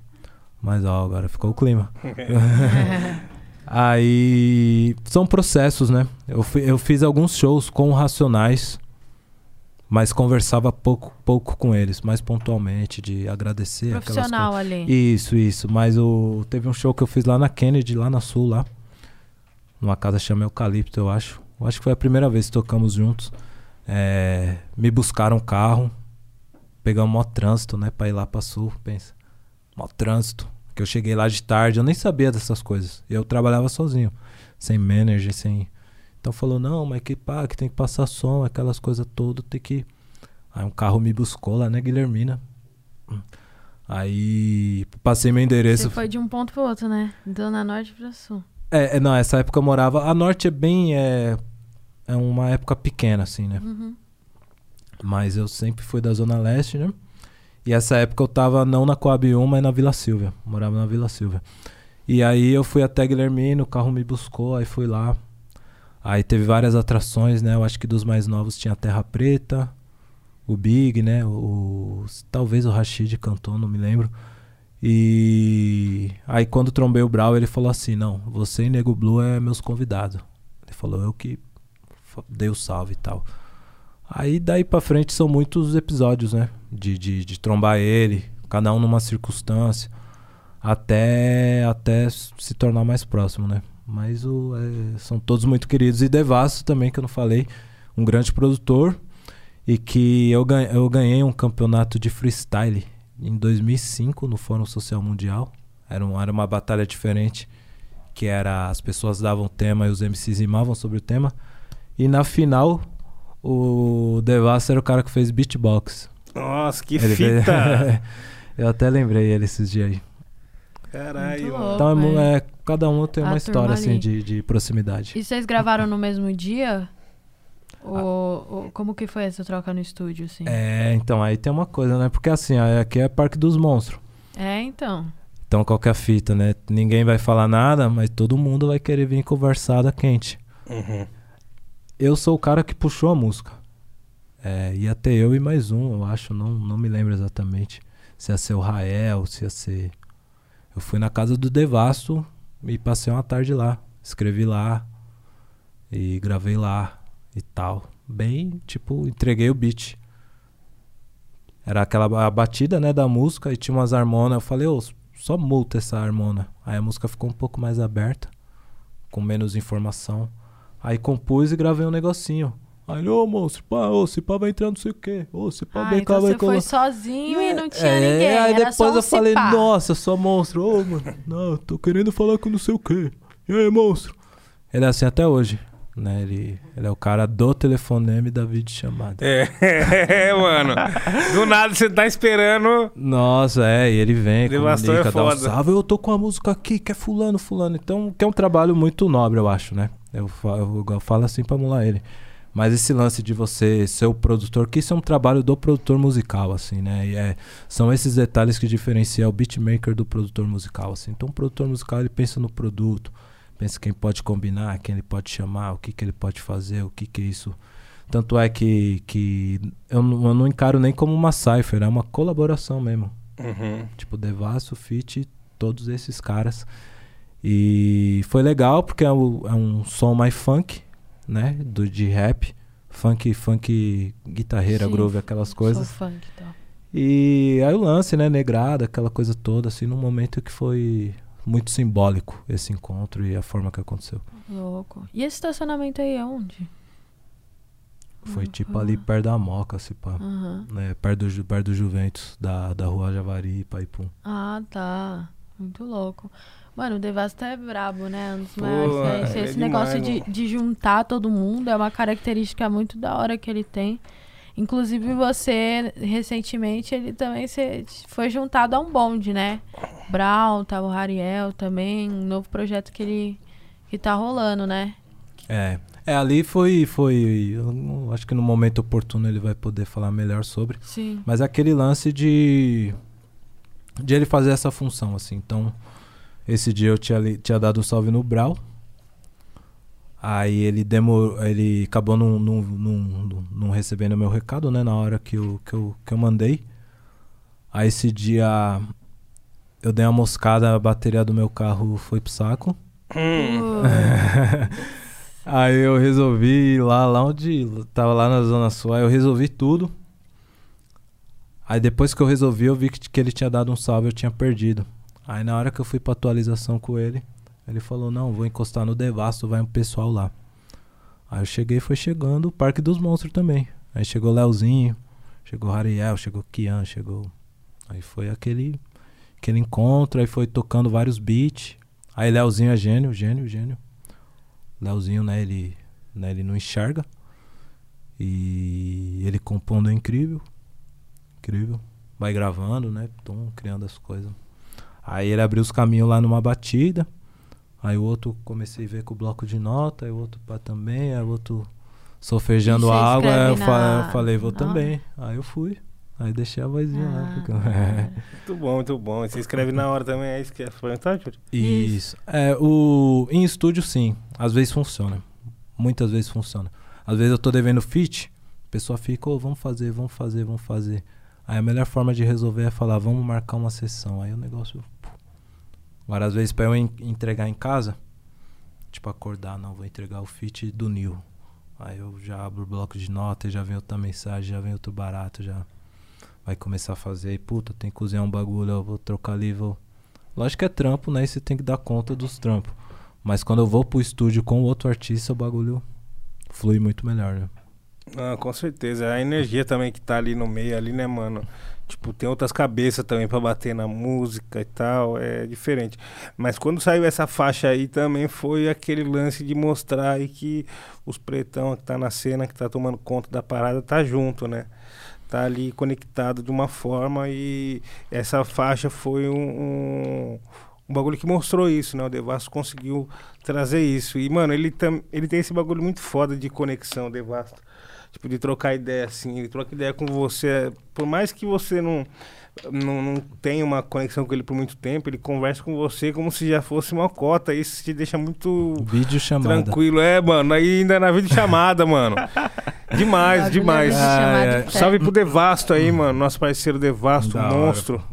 Mas ó, agora ficou o clima. Aí são processos, né? Eu, eu fiz alguns shows com Racionais, mas conversava pouco, pouco com eles, mais pontualmente, de agradecer Profissional ali. isso, isso. Mas o, teve um show que eu fiz lá na Kennedy, lá na Sul, lá. Numa casa chamada Eucalipto, eu acho. Eu acho que foi a primeira vez que tocamos juntos. É, me buscaram um carro. Pegamos mó trânsito, né? Pra ir lá pra Sul, pensa. Mó trânsito. Que eu cheguei lá de tarde, eu nem sabia dessas coisas. Eu trabalhava sozinho. Sem manager, sem... Então falou, não, mas que pá, que tem que passar som, aquelas coisas todas, tem que... Aí um carro me buscou lá, né, Guilhermina? Aí passei meu endereço. Você foi de um ponto pro outro, né? Dona Norte pra Sul. É, é, não, essa época eu morava. A norte é bem. É, é uma época pequena, assim, né? Uhum. Mas eu sempre fui da Zona Leste, né? E essa época eu tava não na Coab 1, mas na Vila Silvia. Morava na Vila Silvia. E aí eu fui até Guilhermino, o carro me buscou, aí fui lá. Aí teve várias atrações, né? Eu acho que dos mais novos tinha a Terra Preta, o Big, né? O, talvez o Rashid cantou, não me lembro. E aí quando trombei o Brau, ele falou assim: "Não, você e Nego Blue é meus convidados". Ele falou: "Eu que dei o salve e tal". Aí daí pra frente são muitos episódios, né? De, de, de trombar ele, cada um numa circunstância, até até se tornar mais próximo, né? Mas o, é, são todos muito queridos. E Devasso também, que eu não falei, um grande produtor. E que eu, ganhei, eu ganhei um campeonato de freestyle em 2005 no Fórum Social Mundial. Era, um, era uma batalha diferente, que era as pessoas davam tema e os MCs rimavam sobre o tema. E na final, o Devassa era o cara que fez beatbox. Nossa, que Ele fita! fez- eu até lembrei ele esses dias aí. Caralho. Louco. Então é, é, cada um tem A uma história assim ali. de, de proximidade. E vocês gravaram no mesmo dia? Ou, ou como que foi essa troca no estúdio, assim? É, então aí tem uma coisa, né? Porque assim, aqui é Parque dos Monstros. É, então. Então qual que é a fita, né? Ninguém vai falar nada, mas todo mundo vai querer vir conversar da quente. Uhum. Eu sou o cara que puxou a música. É, ia ter eu e mais um, eu acho, não, não me lembro exatamente. Se ia ser o Rael, se ia ser. Eu fui na casa do Devasso e passei uma tarde lá. Escrevi lá e gravei lá e tal. Bem, tipo, entreguei o beat. Era aquela batida, né, da música e tinha umas harmonas. Eu falei, ô, só multa essa harmona. Aí a música ficou um pouco mais aberta, com menos informação. Aí compus e gravei um negocinho. Aí, ô monstro, pá, ô, se pá vai entrar não sei o quê. Ô, se pá Ah, então cá vai você foi sozinho e não tinha É, ninguém. Aí era depois só um eu falei, nossa, sou monstro. Ô, mano, não, tô querendo falar com não sei o quê. E aí, monstro? Ele é assim até hoje, né? Ele, ele é o cara do telefonema e da videochamada. É, mano. Do nada você tá esperando. Nossa, é, e ele vem, Devastou comunica, é dá um foda. salve, eu tô com a música aqui, que é fulano, fulano. Então, que é um trabalho muito nobre, eu acho, né? Eu, fa- eu, falo assim pra mular ele. Mas esse lance de você ser o produtor, que isso é um trabalho do produtor musical, assim, né? E é, são esses detalhes que diferenciam o beatmaker do produtor musical, assim. Então, o produtor musical, ele pensa no produto, pensa quem pode combinar, quem ele pode chamar, o que, que ele pode fazer, o que que é isso... Tanto é que, que eu, não, eu não encaro nem como uma cipher, é uma colaboração mesmo. Uhum. Tipo, Devasso, Fit, todos esses caras. E foi legal porque é, o- é um som mais funk, né? Do, de rap. Funk, funk, guitarreira, Sim, groove, aquelas coisas. Sou funk e tal. E aí o lance, né? Negrada, aquela coisa toda, assim, num momento que foi muito simbólico esse encontro e a forma que aconteceu. Louco. E esse estacionamento aí é onde? Foi tipo ali perto da Moca, assim, pá. Aham. Né, perto, do, perto do Juventus, da, da rua Javari, Paipum. Ah, tá. Muito louco. Mano, o Devasta é brabo, né? Um dos Pô, maiores. né? Esse, é esse demais, negócio de, mano. de juntar todo mundo é uma característica muito da hora que ele tem. Inclusive você, recentemente, ele também se, foi juntado a um bonde, né? Brown, tava o Rariel também, um novo projeto que ele que tá rolando, né? É, é ali foi, foi, eu acho que no momento oportuno ele vai poder falar melhor sobre, Sim. mas é aquele lance de de ele fazer essa função assim. Então, esse dia eu tinha, tinha dado um salve no Brau. Aí ele demorou, ele acabou não, não, não, não recebendo meu recado, né, na hora que eu, que eu, que eu mandei. Aí esse dia eu dei uma moscada, a bateria do meu carro foi pro saco. Hum. Aí eu resolvi ir lá, lá onde tava lá na Zona Sul, aí eu resolvi tudo. Aí depois que eu resolvi, eu vi que, que ele tinha dado um salve, eu tinha perdido. Aí na hora que eu fui pra atualização com ele, ele falou, não, vou encostar no Devasto, vai um pessoal lá. Aí eu cheguei, foi chegando o Parque dos Monstros também. Aí chegou Leozinho, chegou Rariel, chegou Kian, chegou... Aí foi aquele, aquele encontro, aí foi tocando vários beats. Aí Leozinho é gênio, gênio, gênio. Leozinho, né, ele, né, ele não enxerga. E ele compondo é incrível. Incrível. Vai gravando, né? Tum, criando as coisas. Aí ele abriu os caminhos lá numa batida. Aí o outro comecei a ver com o bloco de nota, aí o outro pá também, aí o outro solfejando você água, eu, fa- na- eu falei, vou também. Aí eu fui. Aí deixei a vozinha lá. Ah, porque- Muito bom, muito bom. E você escreve na hora também, é isso que é tá, Júlio? Isso. É, o, em estúdio, sim. Às vezes funciona. Muitas vezes funciona. Às vezes eu tô devendo fit, a pessoa fica, ô, vamos fazer, vamos fazer, vamos fazer. Aí a melhor forma de resolver é falar, vamos marcar uma sessão. Aí o negócio. Às vezes, pra eu en- entregar em casa, tipo, acordar, não, vou entregar o fit do Nil. Aí eu já abro o bloco de notas, já vem outra mensagem, já vem outro barato, já vai começar a fazer. E, puta, tem que cozinhar um bagulho, eu vou trocar ali, vou. Lógico que é trampo, né? E você tem que dar conta dos trampos. Mas quando eu vou pro estúdio com outro artista, o bagulho flui muito melhor, né? Ah, com certeza. A energia também que tá ali no meio, ali, né, mano? Tipo, tem outras cabeças também pra bater na música e tal, é diferente. Mas quando saiu essa faixa aí também foi aquele lance de mostrar aí que os pretão que tá na cena, que tá tomando conta da parada, tá junto, né? Tá ali conectado de uma forma e essa faixa foi um, um, um bagulho que mostrou isso, né? O Devasto conseguiu trazer isso. E, mano, ele, tam, ele tem esse bagulho muito foda de conexão, Devasto. Tipo, de trocar ideia, assim. Ele troca ideia com você. Por mais que você não, não, não tenha uma conexão com ele por muito tempo, ele conversa com você como se já fosse uma cota. Isso te deixa muito Vídeo chamada. tranquilo. É, mano. Aí ainda na videochamada, mano. Demais, demais. Ah, é. Salve pro Devasto aí, mano. Nosso parceiro Devasto, Da hora. monstro.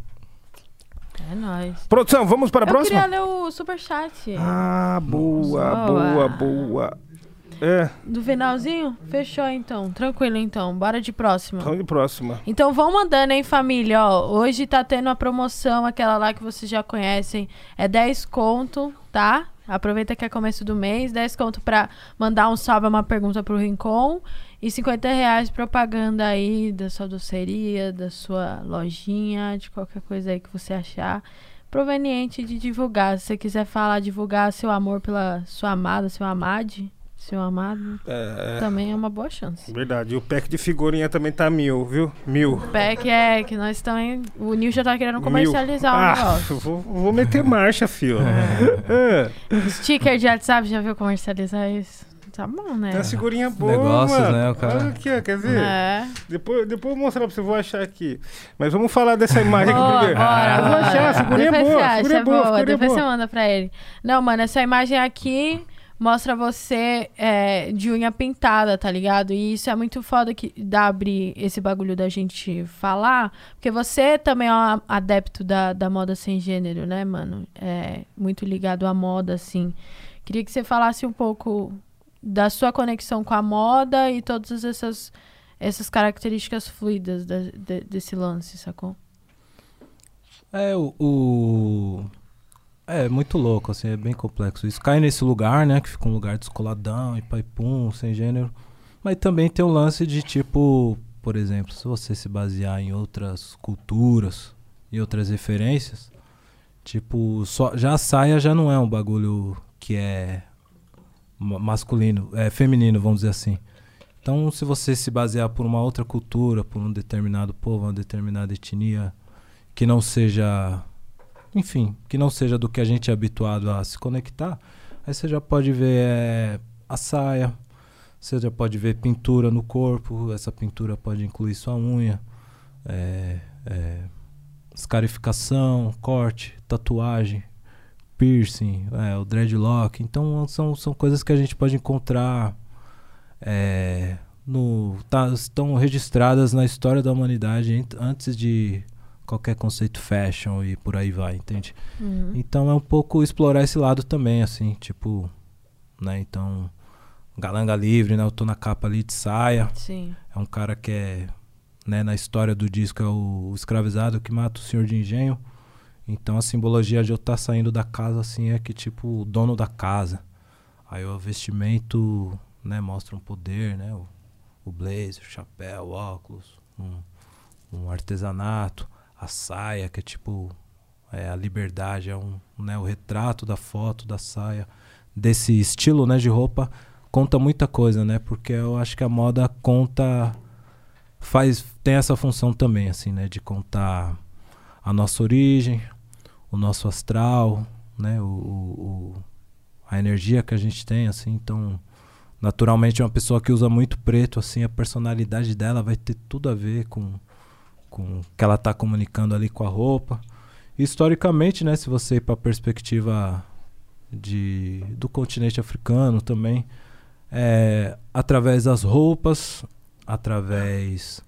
É nóis. Produção, vamos para a Eu próxima? queria ler o superchat. Ah, boa, Boa. boa, boa. É, Do finalzinho? Fechou então. Tranquilo então. Bora de próxima. vamos de próxima. Então vão mandando, hein, família. Ó, hoje tá tendo a promoção, aquela lá que vocês já conhecem. É 10 conto, tá? Aproveita que é começo do mês. 10 conto pra mandar um salve, uma pergunta pro Rincon. E 50 reais propaganda aí da sua doceria, da sua lojinha, de qualquer coisa aí que você achar. Proveniente de divulgar. Se você quiser falar, divulgar seu amor pela sua amada, seu amade, seu amado, É, também é uma boa chance. verdade. E o pack de figurinha também tá mil, viu? Mil. Pack é que nós também. O Nil já tá querendo Mil. comercializar o ah, negócio. vou, vou meter marcha, fio. É. Sticker de WhatsApp, já viu comercializar isso? Tá bom, né? Tem uma figurinha boa, Negócios, mano. né, o cara- Olha aqui, ó, quer ver? É. Depois, depois eu vou mostrar pra você, vou achar aqui. Mas vamos falar dessa imagem aqui Boa, primeiro. bora, eu vou achar, a figurinha é Depois boa, você acha, figurinha é boa, a figurinha é Depois você boa. manda pra ele. Não, mano, essa imagem aqui mostra você é, de unha pintada, tá ligado? E isso é muito foda que dá abrir esse bagulho da gente falar, porque você também é um adepto da, da moda sem gênero, né, mano? É muito ligado à moda, assim. Queria que você falasse um pouco da sua conexão com a moda e todas essas, essas características fluidas da- de- desse lance, sacou? É, o, o- É muito louco, assim, é bem complexo. Isso cai nesse lugar, né? Que fica um lugar descoladão e paipum, sem gênero. Mas também tem o lance de tipo, por exemplo, se você se basear em outras culturas e outras referências, tipo, só, já a saia já não é um bagulho que é ma- masculino, é feminino, vamos dizer assim. Então, se você se basear por uma outra cultura, por um determinado povo, uma determinada etnia, que não seja, enfim, que não seja do que a gente é habituado a se conectar, aí você já pode ver é, a saia, você já pode ver pintura no corpo, essa pintura pode incluir sua unha, é, é, escarificação, corte, tatuagem, piercing, é, o dreadlock. Então são, são coisas que a gente pode encontrar no, tá, estão registradas na história da humanidade antes de qualquer conceito fashion e por aí vai, entende? Uhum. Então é um pouco explorar esse lado também, assim, tipo, né? Então, galanga livre, né? Eu tô na capa ali de saia. Sim. É um cara que é, né, na história do disco é o escravizado que mata o senhor de engenho. Então a simbologia de eu estar saindo da casa assim é que tipo o dono da casa. Aí o vestimento, né, mostra um poder, né, o, o blazer, o chapéu, o óculos, um, um artesanato, a saia que é tipo é a liberdade, é um, né, o retrato da foto da saia desse estilo, né, de roupa conta muita coisa, né? Porque eu acho que a moda conta faz tem essa função também assim, né, de contar a nossa origem, o nosso astral, né, o, o- a energia que a gente tem assim, então naturalmente uma pessoa que usa muito preto, assim, a personalidade dela vai ter tudo a ver com com que ela está comunicando ali com a roupa. historicamente, né, se você ir para a perspectiva de, do continente africano também, é, através das roupas, através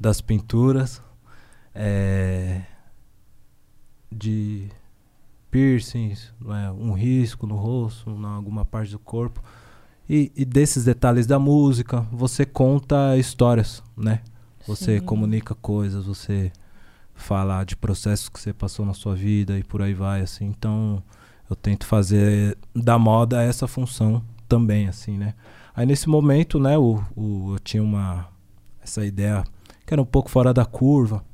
das pinturas, é, de piercings, é, um risco no rosto, em alguma parte do corpo. E, e, desses detalhes da música, você conta histórias, né? Você Sim. comunica coisas, você fala de processos que você passou na sua vida e por aí vai, assim. Então, eu tento fazer da moda essa função também, assim, né? Aí nesse momento, né, o, o, eu tinha uma essa ideia que era um pouco fora da curva,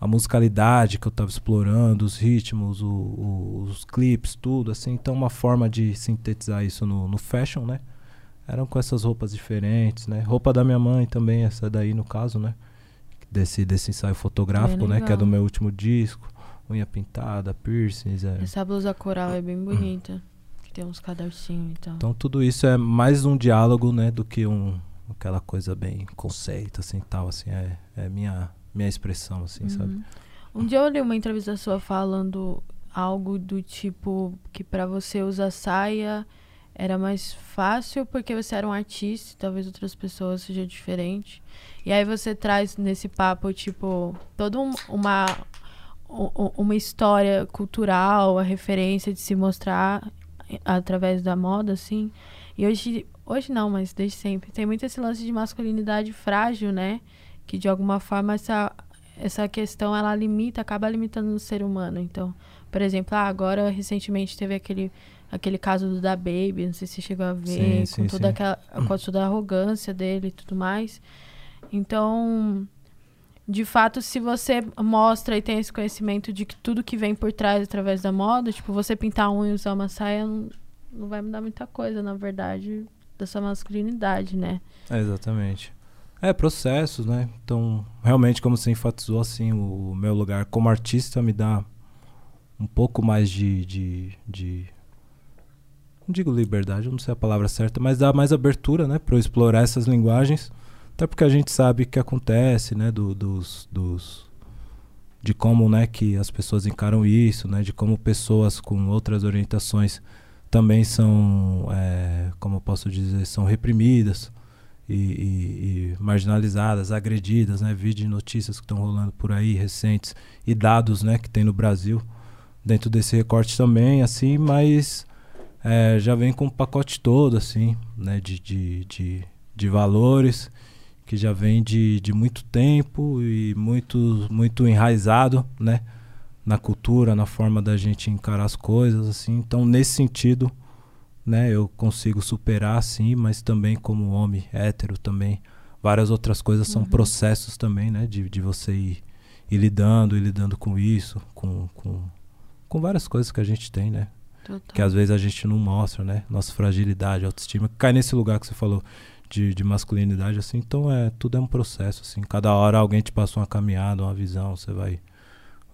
a musicalidade que eu estava explorando, os ritmos, o, o, os clipes, tudo, assim. Então, uma forma de sintetizar isso no, no fashion, né? Eram com essas roupas diferentes, né? Roupa da minha mãe também, essa daí no caso, né? Desse, desse ensaio fotográfico, é né? Que é do meu último disco. Unha pintada, piercings. É. Essa blusa coral é bem bonita. que tem uns cadarcinhos e tal. Então tudo isso é mais um diálogo, né? Do que um, aquela coisa bem conceito, assim, tal. Assim, é, é minha, minha expressão, assim, uhum. sabe? Um dia eu li uma entrevista sua falando algo do tipo que para você usar saia era mais fácil porque você era um artista, talvez outras pessoas seja diferente. E aí você traz nesse papo, tipo, toda um, uma, uma história cultural, a referência de se mostrar através da moda, assim. E hoje, hoje não, mas desde sempre, tem muito esse lance de masculinidade frágil, né? Que de alguma forma essa, essa questão ela limita, acaba limitando o ser humano. Então, por exemplo, ah, agora recentemente teve aquele aquele caso do da Baby, não sei se você chegou a ver, sim, com sim, toda sim. aquela com toda a arrogância dele e tudo mais. Então, de fato, se você mostra e tem esse conhecimento de que tudo que vem por trás através da moda, tipo, você pintar um e usar uma saia não, não vai mudar muita coisa, na verdade, da sua masculinidade, né? É, exatamente. É, processos, né? Então, realmente, como você enfatizou, assim, o meu lugar como artista me dá um pouco mais de, de, de não digo liberdade, não sei a palavra certa, mas dá mais abertura, né, para eu explorar essas linguagens, até porque a gente sabe o que acontece, né, do, dos, dos de como, né, que as pessoas encaram isso, né, de como pessoas com outras orientações também são, é, como eu posso dizer, são reprimidas e, e, e marginalizadas, agredidas, né, vídeos de notícias que estão rolando por aí recentes e dados, né, que tem no Brasil dentro desse recorte também, assim, mas é, já vem com o pacote todo, assim, né, de, de, de, de valores, que já vem de, de muito tempo e muito, muito enraizado, né, na cultura, na forma da gente encarar as coisas, assim. Então, nesse sentido, né, eu consigo superar, sim, mas também como homem hétero também. Várias outras coisas são uhum. processos também, né, de, de você ir, ir lidando, e lidando com isso, com, com, com várias coisas que a gente tem, né. Total. Que às vezes a gente não mostra, né? Nossa fragilidade, autoestima. Cai nesse lugar que você falou de, de masculinidade, assim. Então, é, tudo é um processo, assim. Cada hora alguém te passa uma caminhada, uma visão. Você vai,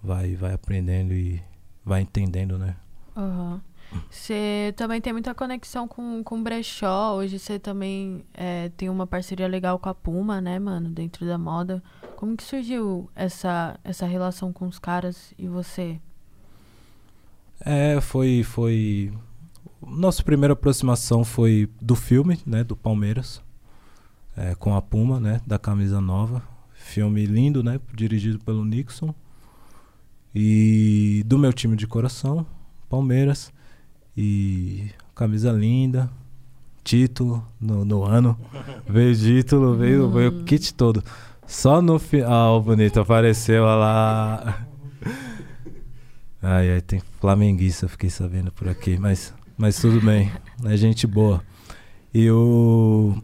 vai, vai aprendendo e vai entendendo, né? Uhum. Você também tem muita conexão com, com brechó. Hoje você também é, tem uma parceria legal com a Puma, né, mano? Dentro da moda. Como que surgiu essa, essa relação com os caras e você? É, foi, foi. Nossa primeira aproximação foi do filme, né, do Palmeiras, é, com a Puma, né, da camisa nova. Filme lindo, né, dirigido pelo Nixon. E do meu time de coração, Palmeiras. E camisa linda, título no, no ano. veio título, veio, veio o kit todo. Só no final, ah, bonito, apareceu lá. Ai, ai, tem flamenguista, fiquei sabendo por aqui, mas, mas tudo bem, é gente boa. E o.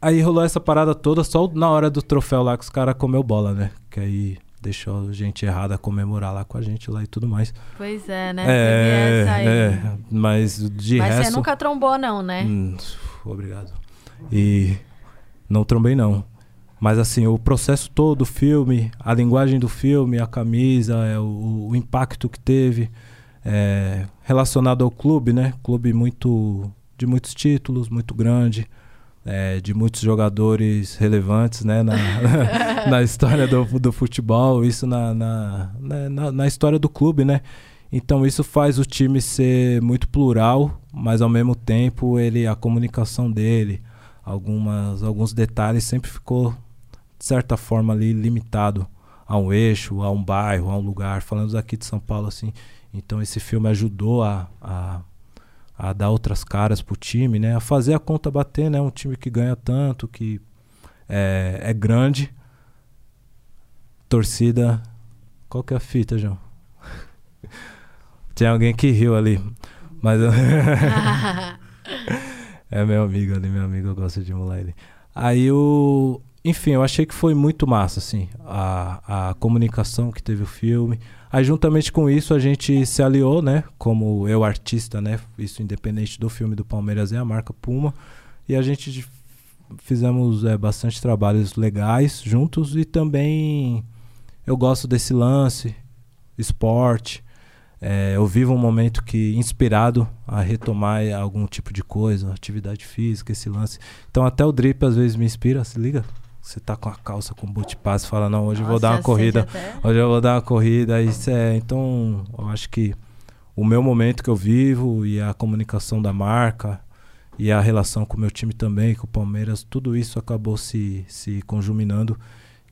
Aí rolou essa parada toda só na hora do troféu lá que os caras comeu bola, né? Que aí deixou gente errada comemorar lá com a gente lá e tudo mais. Pois é, né? É, é mas de mas resto... Mas você nunca trombou não, né? Hum, obrigado. E não trombei não. Mas assim, o processo todo do filme, a linguagem do filme, a camisa, é, o, o, impacto que teve é, relacionado ao clube, né? Clube muito de muitos títulos, muito grande, é, de muitos jogadores relevantes né, na, na história do, do futebol, isso na, na, na, na história do clube, né? Então isso faz o time ser muito plural, mas ao mesmo tempo ele a comunicação dele, algumas alguns detalhes sempre ficou de certa forma ali limitado a um eixo, a um bairro, a um lugar. Falando aqui de São Paulo assim, então esse filme ajudou a, a a dar outras caras pro time, né? A fazer a conta bater, né? Um time que ganha tanto, que é, é grande. Torcida. Qual que é a fita, João? Tinha alguém que riu ali. Mas. é meu amigo ali, meu amigo, eu gosto de emular ele. Aí o. Enfim, eu achei que foi muito massa, assim, a, a comunicação que teve o filme. Aí, juntamente com isso, a gente se aliou, né? Como eu, artista, né? Isso independente do filme do Palmeiras é a marca Puma. E a gente fizemos é, bastante trabalhos legais juntos e também eu gosto desse lance, esporte. É, eu vivo um momento que inspirado a retomar algum tipo de coisa, atividade física, esse lance. Então até o drip às vezes me inspira, se liga. Você tá com a calça com boot pass, fala, não, hoje eu vou dar uma corrida. Até... Hoje eu vou dar uma corrida. Isso é, então, eu acho que o meu momento que eu vivo e a comunicação da marca e a relação com o meu time também, com o Palmeiras, tudo isso acabou se, se conjuminando,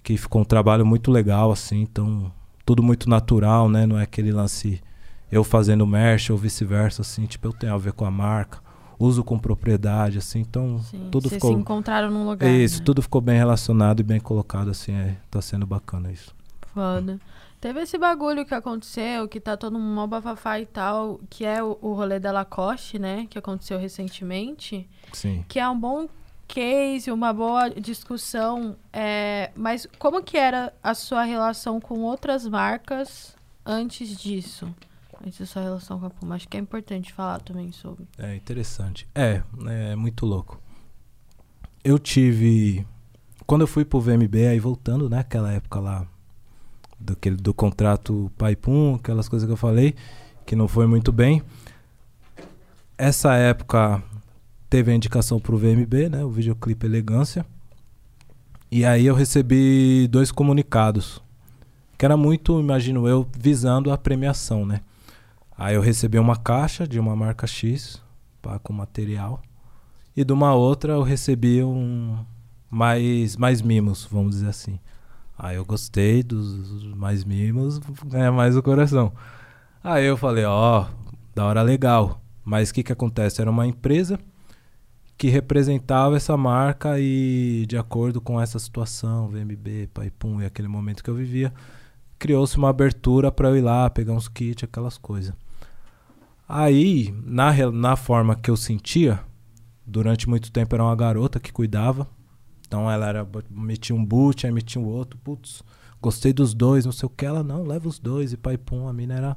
que ficou um trabalho muito legal, assim, então, tudo muito natural, né? Não é aquele lance eu fazendo merch ou vice-versa, assim, tipo, eu tenho a ver com a marca uso com propriedade, assim, então Sim, tudo ficou... se encontraram num lugar, Isso, né? tudo ficou bem relacionado e bem colocado, assim, é, tá sendo bacana isso. Foda. Teve esse bagulho que aconteceu, que tá todo mundo mó bafafá e tal, que é o, o rolê da Lacoste, né, que aconteceu recentemente. Sim. Que é um bom case, uma boa discussão, é, mas como que era a sua relação com outras marcas antes disso? Essa é sua relação com a Puma. Acho que é importante falar também sobre. É interessante. É, é muito louco. Eu tive. Quando eu fui pro VMB, aí voltando, né? Aquela época lá daquele, do contrato Pai Pum, aquelas coisas que eu falei, que não foi muito bem. Essa época teve a indicação pro VMB, né? O videoclipe Elegância. E aí eu recebi dois comunicados. Que era muito, imagino eu, visando a premiação, né? Aí eu recebi uma caixa de uma marca X pá, com material. E de uma outra eu recebi um mais, mais mimos, vamos dizer assim. Aí eu gostei dos mais mimos, ganha mais o coração. Aí eu falei, ó, oh, da hora legal. Mas o que que acontece? Era uma empresa que representava essa marca e de acordo com essa situação, VMB, Paipum e aquele momento que eu vivia, criou-se uma abertura para eu ir lá, pegar uns kits, aquelas coisas. Aí, na, na forma que eu sentia, durante muito tempo era uma garota que cuidava. Então ela era, metia um boot, aí metia o um outro. Putz, gostei dos dois, não sei o que. Ela, não, leva os dois. E pai pum, a mina era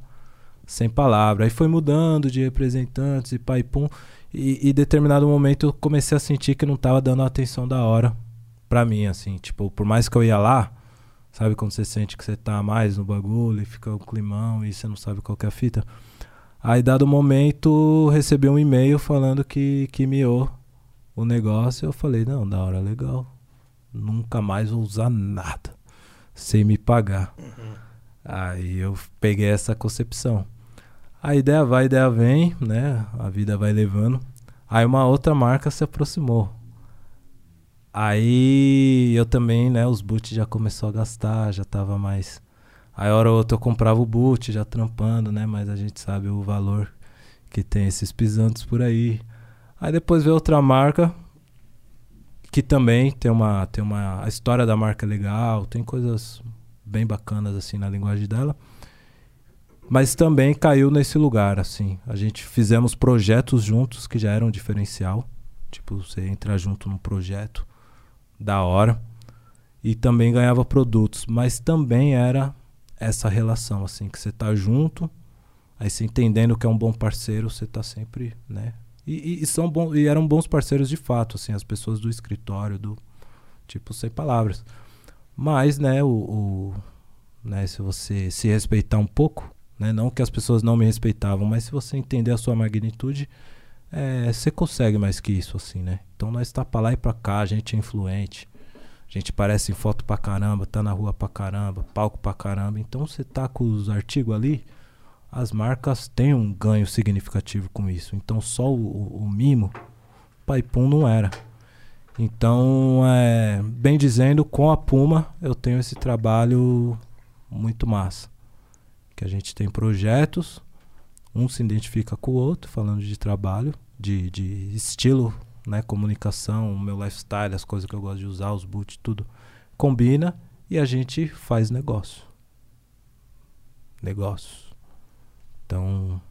sem palavra. Aí foi mudando de representantes e pai pum. E em determinado momento eu comecei a sentir que não tava dando a atenção da hora pra mim, assim. Tipo, por mais que eu ia lá, sabe quando você sente que você tá mais no bagulho e fica o climão e você não sabe qual é a fita? Aí, dado momento, recebi um e-mail falando que, que miou o negócio. Eu falei, não, da hora, legal. Nunca mais vou usar nada sem me pagar. Uhum. Aí eu peguei essa concepção. A ideia vai, a ideia vem, né? A vida vai levando. Aí uma outra marca se aproximou. Aí eu também, né? Os boots já começou a gastar, já tava mais Aí hora ou outra eu comprava o boot já trampando, né? Mas a gente sabe o valor que tem esses pisantes por aí. Aí depois veio outra marca que também tem uma tem uma a história da marca é legal, tem coisas bem bacanas assim na linguagem dela. Mas também caiu nesse lugar assim. A gente fizemos projetos juntos que já eram um diferencial. Tipo, você entrar junto num projeto da hora e também ganhava produtos, mas também era essa relação, assim, que você tá junto, aí você entendendo que é um bom parceiro, você tá sempre, né? E, e, são bons, e eram bons parceiros de fato, assim, as pessoas do escritório, do tipo, sem palavras. Mas, né, o, o né, se você se respeitar um pouco, né, não que as pessoas não me respeitavam, mas se você entender a sua magnitude, é, você consegue mais que isso, assim, né? Então nós tá pra lá e pra cá, a gente é influente. A gente parece em foto pra caramba, tá na rua pra caramba, palco pra caramba. Então você tá com os artigos ali, as marcas têm um ganho significativo com isso. Então só o, o, mimo, pai pum não era. Então, é, bem dizendo, com a Puma eu tenho esse trabalho muito massa. Que a gente tem projetos, um se identifica com o outro, falando de trabalho, de, de estilo, né, comunicação, o meu lifestyle, as coisas que eu gosto de usar, os boots, tudo combina e a gente faz negócio. Negócio. Então,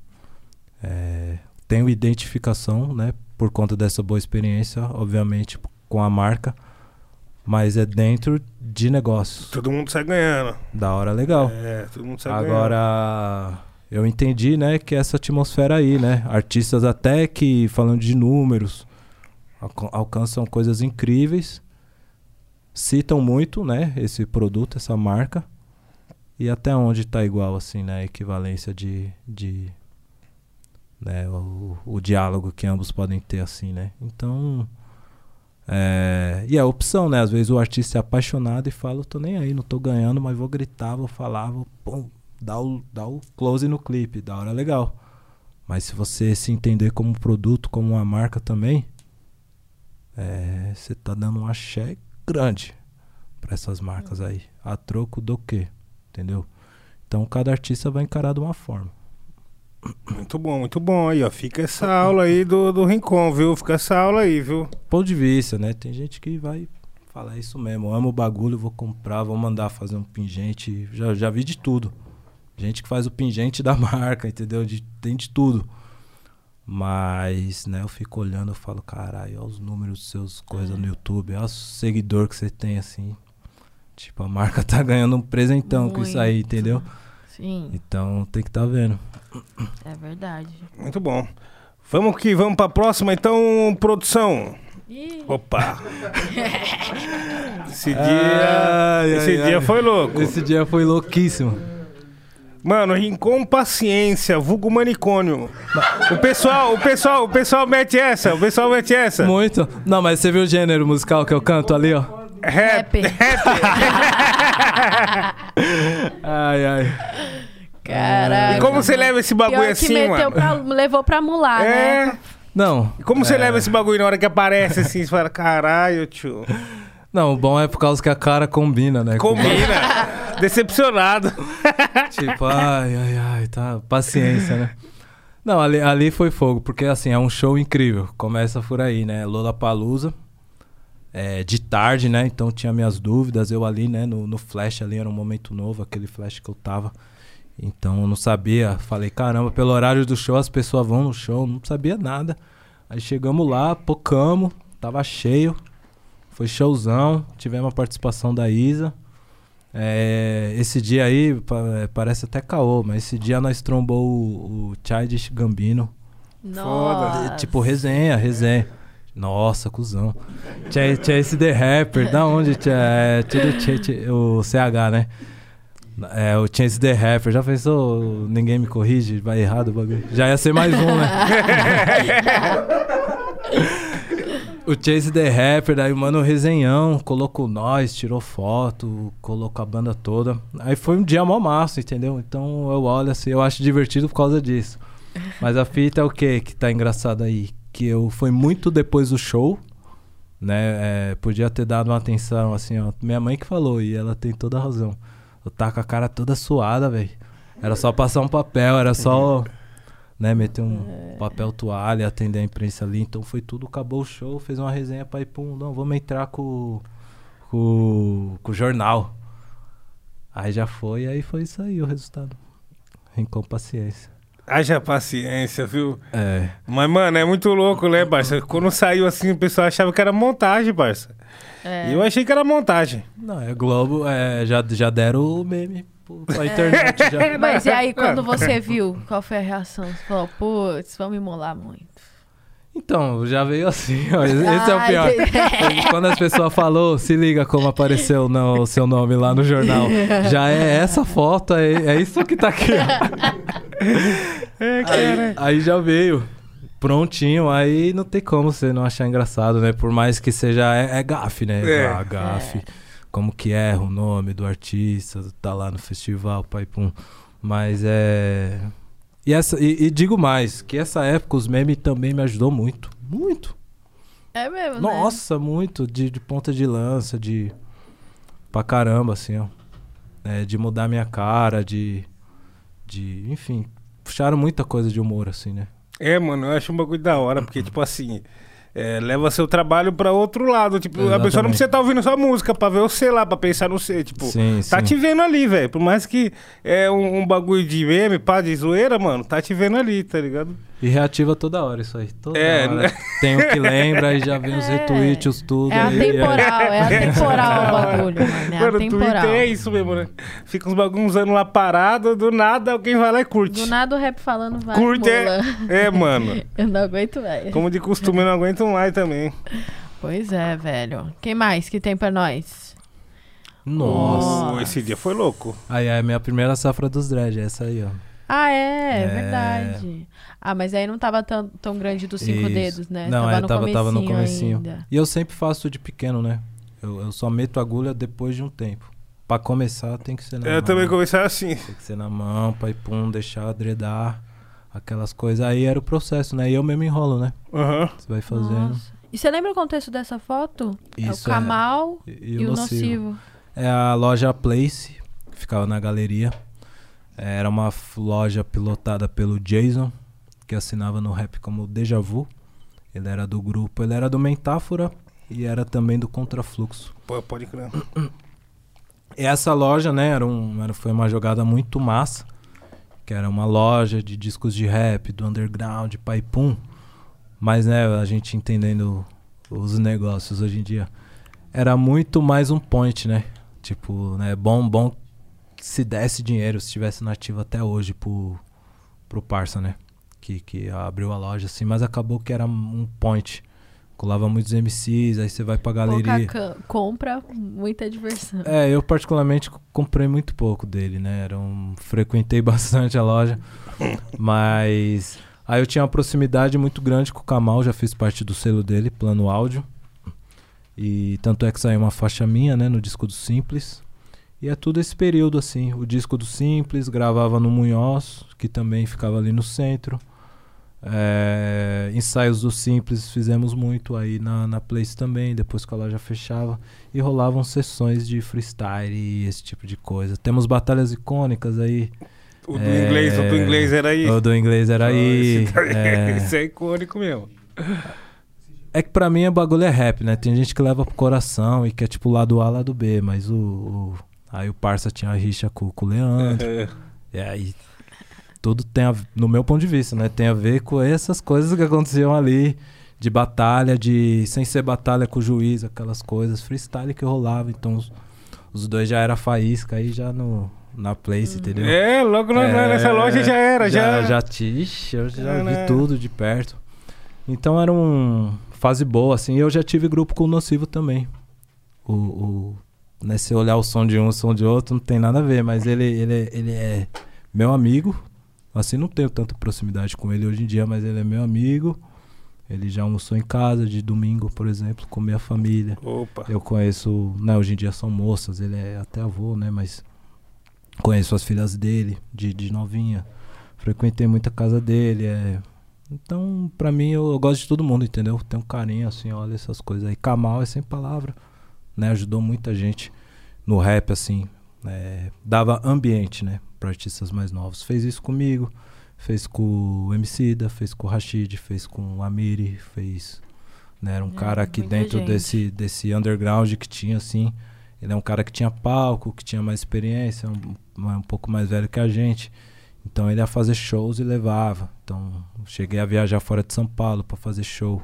é, tenho identificação, né, por conta dessa boa experiência, obviamente com a marca, mas é dentro de negócio. Todo mundo sai ganhando. Da hora legal. É, todo mundo sai Agora, ganhando. eu entendi, né, que essa atmosfera aí, né? Artistas até que, falando de números, alcançam coisas incríveis, citam muito, né, esse produto, essa marca, e até onde está igual, assim, né, a equivalência de, de né, o, o diálogo que ambos podem ter, assim, né? Então, é, e a opção, né? Às vezes o artista é apaixonado e fala, tô nem aí, não tô ganhando, mas vou gritar, vou falar, vou pum, dar o, dar o close no clipe, da hora legal. Mas se você se entender como produto, como uma marca também, é, você tá dando um axé grande para essas marcas aí. A troco do quê? Entendeu? Então cada artista vai encarar de uma forma. Muito bom, muito bom aí, ó. Fica essa aula aí do, do Rincon, viu? Fica essa aula aí, viu? Ponto de vista, né? Tem gente que vai falar isso mesmo. Eu amo o bagulho, vou comprar, vou mandar fazer um pingente. Já, já vi de tudo. Gente que faz o pingente da marca, entendeu? De, tem de tudo. Mas, né, eu fico olhando, eu falo, caralho, olha os números dos seus coisas é. no YouTube, olha o seguidor que você tem, assim. Tipo, a marca tá ganhando um presentão Muito. com isso aí, entendeu? Sim. Então tem que estar tá vendo. É verdade. Muito bom. Vamos que vamos para a próxima, então, produção. Ih. Opa! esse dia, ai, esse ai, dia ai. foi louco. Esse dia foi louquíssimo. Mano, Rincon Paciência, vulgo manicônio. O pessoal, o pessoal, o pessoal mete essa, o pessoal mete essa. Muito. Não, mas você viu o gênero musical que eu canto ali, ó? Rap. Rap. ai, ai. Caralho. E como você leva esse bagulho Pior assim, que mano? Pra, levou pra mular, é... né? Não. E como é... você leva esse bagulho na hora que aparece assim? Você fala, caralho, tio. Não, o bom é por causa que a cara combina, né? Combina. Decepcionado. tipo, ai, ai, ai, tá. Paciência, né? Não, ali, ali foi fogo, porque assim, é um show incrível. Começa por aí, né? Lola Palusa. É, de tarde, né? Então tinha minhas dúvidas. Eu ali, né, no, no flash ali, era um momento novo, aquele flash que eu tava. Então eu não sabia. Falei, caramba, pelo horário do show as pessoas vão no show, não sabia nada. Aí chegamos lá, pocamos, tava cheio. Foi showzão, tivemos a participação da Isa. É, esse dia aí, é, parece até caô, mas esse dia nós trombou o, o Childish Gambino. Nossa. Tipo, resenha, resenha. Nossa, cuzão. Tinha, tinha esse The Rapper, da onde tinha, é, tinha, tinha, o CH, né? É, o Chance the Rapper, já pensou? Ninguém me corrige, vai errado o bagulho. Já ia ser mais um, né? o Chase the Rapper, daí o mano resenhão, colocou nós, tirou foto, colocou a banda toda. Aí foi um dia mó massa, entendeu? Então eu olho assim, eu acho divertido por causa disso. Mas a fita é o que que tá engraçado aí? Que eu foi muito depois do show, né? É, podia ter dado uma atenção assim, ó. Minha mãe que falou, e ela tem toda a razão. Eu tava com a cara toda suada, velho. Era só passar um papel, era só né, meter um é. papel toalha, atender a imprensa ali. Então foi tudo, acabou o show, fez uma resenha pra ir pum, não, vamos entrar com, com, com o jornal. Aí já foi, aí foi isso aí o resultado. Com paciência. Haja paciência, viu? É. Mas, mano, é muito louco, né, Barça? Quando saiu assim, o pessoal achava que era montagem, Barça. É. E eu achei que era montagem. Não, é Globo, é, já, já deram o meme pra internet. já. Mas e aí, quando você viu, qual foi a reação? Você falou, putz, vão me molar muito. Então, já veio assim, ó, esse é o pior. Quando as pessoas falou, se liga como apareceu no, o seu nome lá no jornal. Já é essa foto, é, é isso que tá aqui. É, aí, aí já veio. prontinho, aí não tem como você não achar engraçado, né? Por mais que seja. É, é gafe, né? É. Ah, gafe. Como que erra o nome do artista, tá lá no festival, pai pum. Mas é. E, essa, e, e digo mais, que essa época os memes também me ajudou muito. Muito. É mesmo, né? Nossa, muito. De, de ponta de lança, de. Pra caramba, assim, ó. É, de mudar minha cara, de. De. Enfim. Puxaram muita coisa de humor, assim, né? É, mano, eu acho um bagulho da hora, porque, tipo assim, é, leva seu trabalho pra outro lado. Tipo, a pessoa não Exatamente. precisa estar ouvindo sua música pra ver você lá, pra pensar no você. Tipo, sim, tá sim. te vendo ali, velho. Por mais que é um, um bagulho de meme, pá, de zoeira, mano, tá te vendo ali, tá ligado? E reativa toda hora isso aí. Toda É, hora. né? Tem o que lembra, aí já vem os É. retweets, os tudo. É aí, atemporal, é atemporal o bagulho, mano. É mano, atemporal. Twitter é isso mesmo, né? Fica uns bagulhos uns anos lá parado, do nada alguém vai lá e curte. Do nada o rap falando vai, Curte, é, é, mano. Eu não aguento, velho. Como de costume, eu não aguento mais também. Pois é, velho. Quem mais que tem pra nós? Nossa. Pô, esse dia foi louco. Aí é a minha primeira safra dos dread, é essa aí, ó. Ah, é, é É. verdade. Ah, mas aí não tava tão, tão grande dos cinco Isso. dedos, né? Não, tava, é, no tava, tava no comecinho ainda. E eu sempre faço de pequeno, né? Eu, eu só meto agulha depois de um tempo. Pra começar tem que ser na Eu mão. também comecei assim. Tem que ser na mão, pai pum, deixar dredar, aquelas coisas. Aí era o processo, né? E eu mesmo enrolo, né? Aham. Você vai fazendo. Nossa. E você lembra o contexto dessa foto? Isso é o Kamal E, e, o nocivo. É a loja Place, que ficava na galeria. É, Era uma loja pilotada pelo Jason, que assinava no rap como Deja Vu. Ele era do grupo, ele era do Mentáfora e era também do Contrafluxo. Pô, pode crer. E essa loja, né, era um, era, foi uma jogada muito massa, que era uma loja de discos de rap, do underground, pai pum. Mas, né, a gente entendendo os negócios hoje em dia, era muito mais um point, né? Tipo, né, bom, bom se desse dinheiro, se tivesse nativo até hoje pro, pro parça, né? Que, que abriu a loja, assim, mas acabou que era um point. Colava muitos MCs, aí você vai pra galeria. Pouca ca- compra, muita diversão. É, eu particularmente comprei muito pouco dele, né? Era um, frequentei bastante a loja, mas aí eu tinha uma proximidade muito grande com o Kamal, já fiz parte do selo dele, Plano Áudio. E tanto é que saiu uma faixa minha, né, no disco do Simples. E é tudo esse período assim, o disco do Simples, gravava no Munhoz, que também ficava ali no centro. É, ensaios do Simples fizemos muito aí na, na Place também, depois que a loja fechava. E rolavam sessões de freestyle e esse tipo de coisa. Temos batalhas icônicas aí. O do É, inglês, o do inglês era aí. O do inglês era aí. daí- é. Esse é icônico mesmo. É que pra mim o bagulho é rap, né? Tem gente que leva pro coração e quer tipo lado A, lado B, mas o. o- aí o parça tinha a rixa com, com o Leandro. É. E aí. Tudo tem a, no meu ponto de vista, né? Tem a ver com essas coisas que aconteciam ali. De batalha, de. Sem ser batalha com o juiz, aquelas coisas. Freestyle que rolava. Então os, os dois já era faísca aí já no. Na place, entendeu? É, logo É, nessa loja já era, já. Já, já, eu já É, né? vi tudo de perto. Então era uma fase boa, assim. E eu já tive grupo com o Nocivo também. O, o, né, se olhar o som de um, o som de outro, não tem nada a ver. Mas ele, ele, ele é meu amigo. Assim, não tenho tanta proximidade com ele hoje em dia, mas ele é meu amigo. Ele já almoçou em casa de domingo, por exemplo, com minha família. Opa. Eu conheço, né, hoje em dia são moças, ele é até avô, né, mas conheço as filhas dele, de, de novinha. Frequentei muita casa dele, é... Então, pra mim, eu, eu gosto de todo mundo, entendeu? Tenho um carinho, assim, olha essas coisas aí. Kamal é sem palavra, né, ajudou muita gente no rap, assim, é, dava ambiente, né, pra artistas mais novos. Fez isso comigo, fez com o Emicida, fez com o Rashid, fez com o Amiri, fez... Né, era um É, cara aqui dentro gente. desse, desse underground que tinha, assim... Ele é um cara que tinha palco, que tinha mais experiência, um, um pouco mais velho que a gente. Então ele ia fazer shows e levava. Então cheguei a viajar fora de São Paulo pra fazer show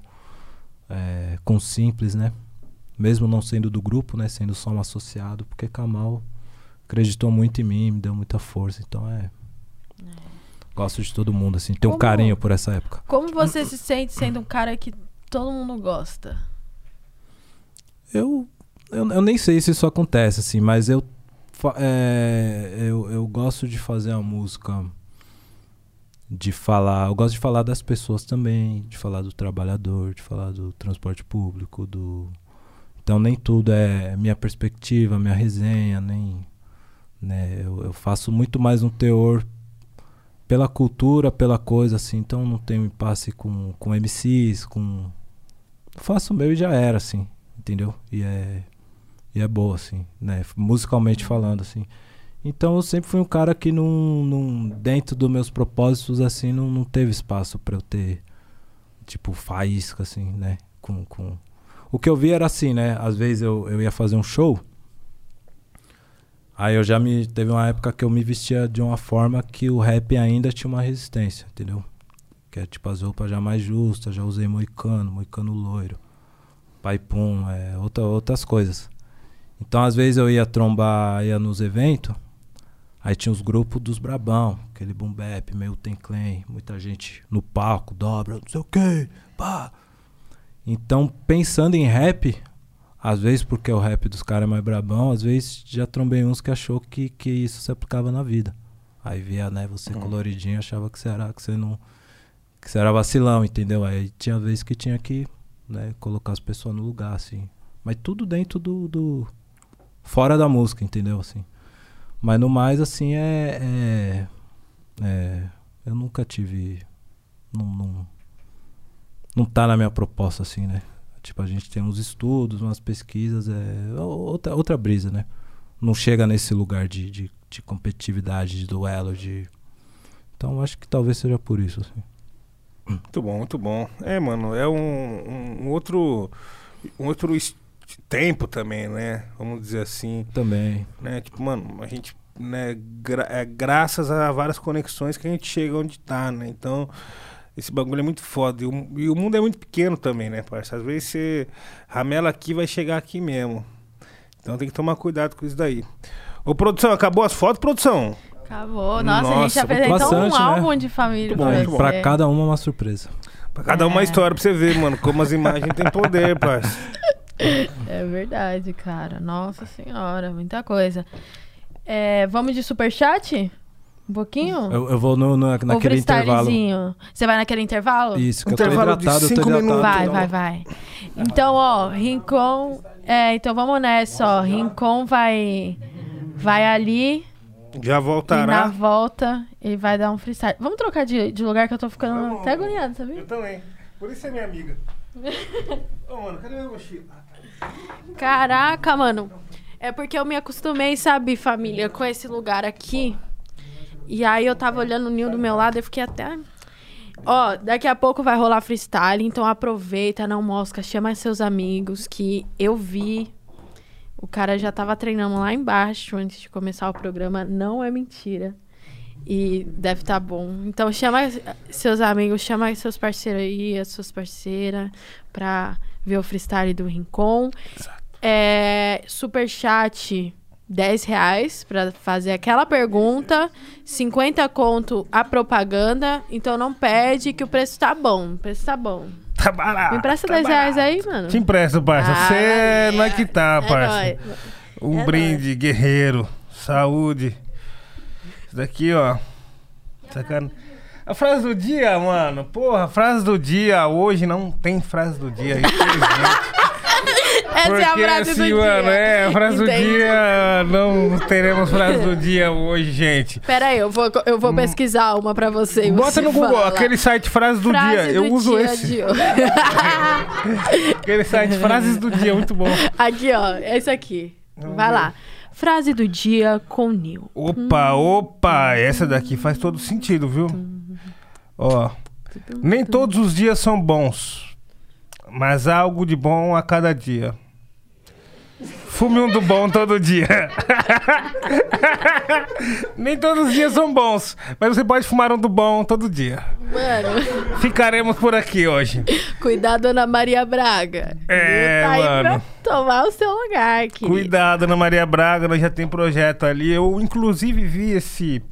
é, com simples, né? Mesmo não sendo do grupo, né? Sendo só um associado, porque Kamal acreditou muito em mim, me deu muita força. Então é. Gosto de todo mundo, assim. Tenho um carinho por essa época. Como você se sente sendo um cara que todo mundo gosta? Eu, eu, eu nem sei se isso acontece, assim, mas eu, é, eu, eu gosto de fazer a música de falar. Eu gosto de falar das pessoas também, de falar do trabalhador, de falar do transporte público, do. Então nem tudo é minha perspectiva, minha resenha, nem. Né, eu, eu faço muito mais um teor pela cultura, pela coisa, assim, então não tenho impasse com, com MCs, com. Faço o meu e já era, assim, entendeu? E é. E é boa, assim, né? Musicalmente falando, assim. Então eu sempre fui um cara que não, não dentro dos meus propósitos assim não, não teve espaço para eu ter tipo faísca assim, né? Com, com o que eu vi era assim, né? Às vezes eu, eu ia fazer um show, aí eu já me teve uma época que eu me vestia de uma forma que o rap ainda tinha uma resistência, entendeu? Que é tipo as roupas já mais justas, já usei moicano, moicano loiro, paipum, é, outra, outras coisas. Então às vezes eu ia trombar, ia nos eventos Aí tinha os grupos dos Brabão, aquele boom bap, meio tem muita gente no palco, dobra, não sei o que, pá. Então, pensando em rap, às vezes porque o rap dos caras é mais brabão, às vezes já trombei uns que achou que, que isso se aplicava na vida. Aí via, né, você uhum. coloridinho, achava que você era, que você não. que você era vacilão, entendeu? Aí tinha vezes que tinha que, né, colocar as pessoas no lugar, assim. Mas tudo dentro do. do fora da música, entendeu? Assim. Mas no mais, assim, é. é, é eu nunca tive. Não, não, não tá na minha proposta, assim, né? Tipo, a gente tem uns estudos, umas pesquisas, é outra, outra brisa, né? Não chega nesse lugar de, de, de competitividade, de duelo, de. Então acho que talvez seja por isso, assim. Muito bom, muito bom. É, mano, é um, um outro. Um outro tempo também, né? Vamos dizer assim. Também. Né? Tipo, mano, a gente, né, gra é, graças a várias conexões que a gente chega onde tá, né? Então, esse bagulho é muito foda. E o, e o mundo é muito pequeno também, né, parça? Às vezes você ramela aqui vai chegar aqui mesmo. Então tem que tomar cuidado com isso daí. Ô, produção, acabou as fotos, produção? Acabou. Nossa, Nossa a gente apresentou bastante, um né? álbum de família muito bom. Pra, pra cada uma uma surpresa. Pra cada é. uma história pra você ver, mano, como as imagens têm poder, parça. É verdade, cara. Nossa senhora, muita coisa. É, vamos de superchat? Um pouquinho? Eu, eu vou no, no, naquele intervalo. Você vai naquele intervalo? Isso, que intervalo eu tô hidratado, eu tô hidratado. Vai, vai, vai. Então, ó, Rincon... É, então vamos nessa, ó. Rincon vai... Vai ali... Já voltará. E na volta, ele vai dar um freestyle. Vamos trocar de, de lugar que eu tô ficando vamos, até agoniado, sabia? Eu também. Por isso é minha amiga. Ô, mano, cadê minha mochila? Caraca, mano. É porque eu me acostumei, sabe, família, com esse lugar aqui. E aí eu tava olhando o ninho do meu lado e fiquei até. Ó, daqui a pouco vai rolar freestyle, então aproveita, não mosca, chama seus amigos, que eu vi. O cara já tava treinando lá embaixo antes de começar o programa, não é mentira. E deve estar tá bom. Então chama seus amigos, chama seus parceiros aí, as suas parceiras, pra ver o freestyle do Rincon. Exato. É, super chat 10 reais pra fazer aquela pergunta, 50 conto a propaganda, então não pede que o preço tá bom, o preço tá bom. Tá barato. Me empresta tá 10 reais aí, mano. Te empresto, parça. Ah, Você é, não é que tá, parça. É um é brinde, nóis. guerreiro, saúde. Isso daqui, ó. Sacana. A frase do dia, mano. Porra, frase do dia. Hoje não tem frase do dia, infelizmente. Essa Porque, é a frase assim, do mano, dia. É, a frase Entendi. do dia. Não teremos frase do dia hoje, gente. Pera aí, eu vou, eu vou hum. pesquisar uma pra você. Bota você no Google, fala. aquele site frase do frase dia. Do eu uso esse. aquele site frases do dia, muito bom. Aqui, ó. Esse aqui. Vai lá. Frase do dia com Nil. Opa, opa, essa daqui faz todo sentido, viu? Ó, nem todos os dias são bons, mas algo de bom a cada dia. Fume um do bom todo dia. Nem todos os dias são bons, mas você pode fumar um do bom todo dia. Mano. Ficaremos por aqui hoje. Cuidado, Ana Maria Braga. É, tá mano. tomar o seu lugar, querido. Cuidado, Ana Maria Braga, nós já tem projeto ali. Eu, inclusive, vi esse,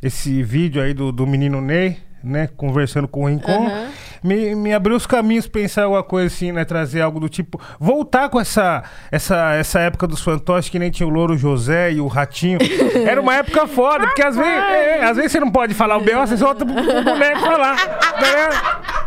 esse vídeo aí do, do menino Ney né, conversando com o Rincon, Aham. me, me abriu os caminhos pensar alguma coisa assim, né? Trazer algo do tipo. Voltar com essa, essa, essa época dos fantoches que nem tinha o Louro José e o Ratinho. Era uma época foda, porque às vezes, é, às vezes você não pode falar o B.O., você solta pro boneco falar. Tá?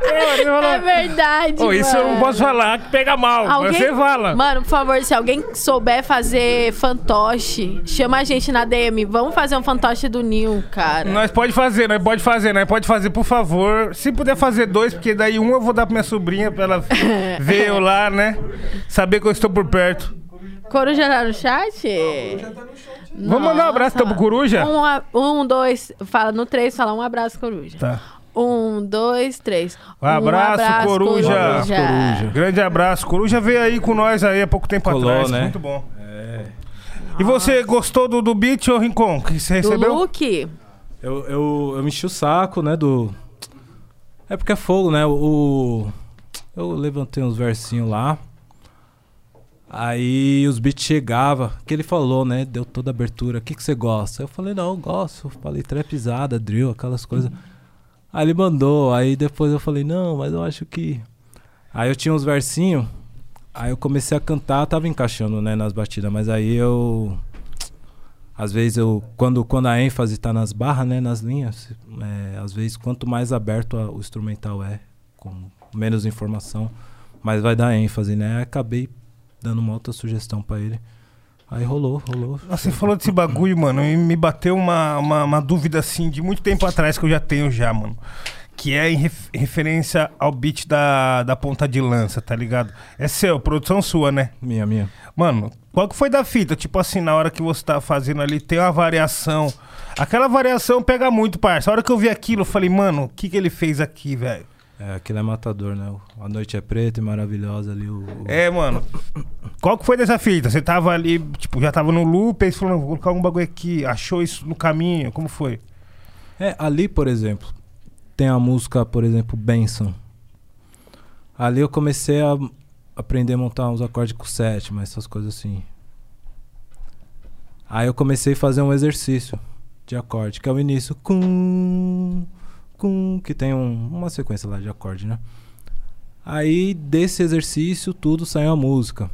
É, verdade. "Ô, isso eu não posso falar, que pega mal. Mas você fala. Mano, por favor, se alguém souber fazer fantoche, chama a gente na DM. Vamos fazer um fantoche do Nil, cara. Nós pode fazer, nós pode fazer, nós pode fazer, por favor. Se puder fazer dois, porque daí um eu vou dar pra minha sobrinha pra ela ver eu lá, né? Saber que eu estou por perto. Coruja tá no chat? Vamos mandar um abraço então pro Coruja? Um, um, dois, fala no três, fala um abraço, Coruja. Tá. Um, dois, três. Um abraço, Coruja. Um abraço, Coruja. Grande abraço. Coruja veio aí com nós aí há pouco tempo Colou, atrás. né? Muito bom. E você gostou do, do beat, ô Rincon? Que você Do recebeu? Luke? Eu, eu, eu me enchi o saco, né, do... É porque é fogo, né, o... Eu levantei uns versinhos lá, aí os beats chegavam, que ele falou, né, deu toda a abertura, o que que você gosta? Eu falei, não, eu gosto, falei trapizada, drill, aquelas coisas. Aí ele mandou, aí depois eu falei, não, mas eu acho que... Aí eu tinha uns versinhos, aí eu comecei a cantar, tava encaixando, né, nas batidas, mas aí eu... Às vezes eu, quando, quando a ênfase tá nas barras, né, nas linhas, é, às vezes quanto mais aberto a- o instrumental é, com menos informação, mais vai dar ênfase, né? Aí acabei dando uma outra sugestão pra ele. Aí rolou, rolou. Nossa, Você falou desse bagulho, mano, e me bateu uma, uma, uma dúvida assim de muito tempo atrás que eu já tenho já, mano. Que é em ref- referência ao beat da, da ponta de lança, tá ligado? É seu, produção sua, né? Minha, minha. Mano, qual que foi da fita? Tipo assim, na hora que você tá fazendo ali, tem uma variação. Aquela variação pega muito, parça. A hora que eu vi aquilo, eu falei, mano, o que que ele fez aqui, velho? É, aquilo é matador, né? A noite é preta e maravilhosa ali. O, o- É, mano. Qual que foi dessa fita? Você tava ali, tipo, já tava no loop, aí você falou, não, vou colocar um bagulho aqui. Achou isso no caminho? Como foi? É, ali, por exemplo, tem a música, por exemplo, Benção. Ali eu comecei a aprender a montar uns acordes com sétima, essas coisas assim. Aí eu comecei a fazer um exercício de acorde, que é o início com com que tem um- uma sequência lá de acorde, né? Aí desse exercício tudo saiu a música.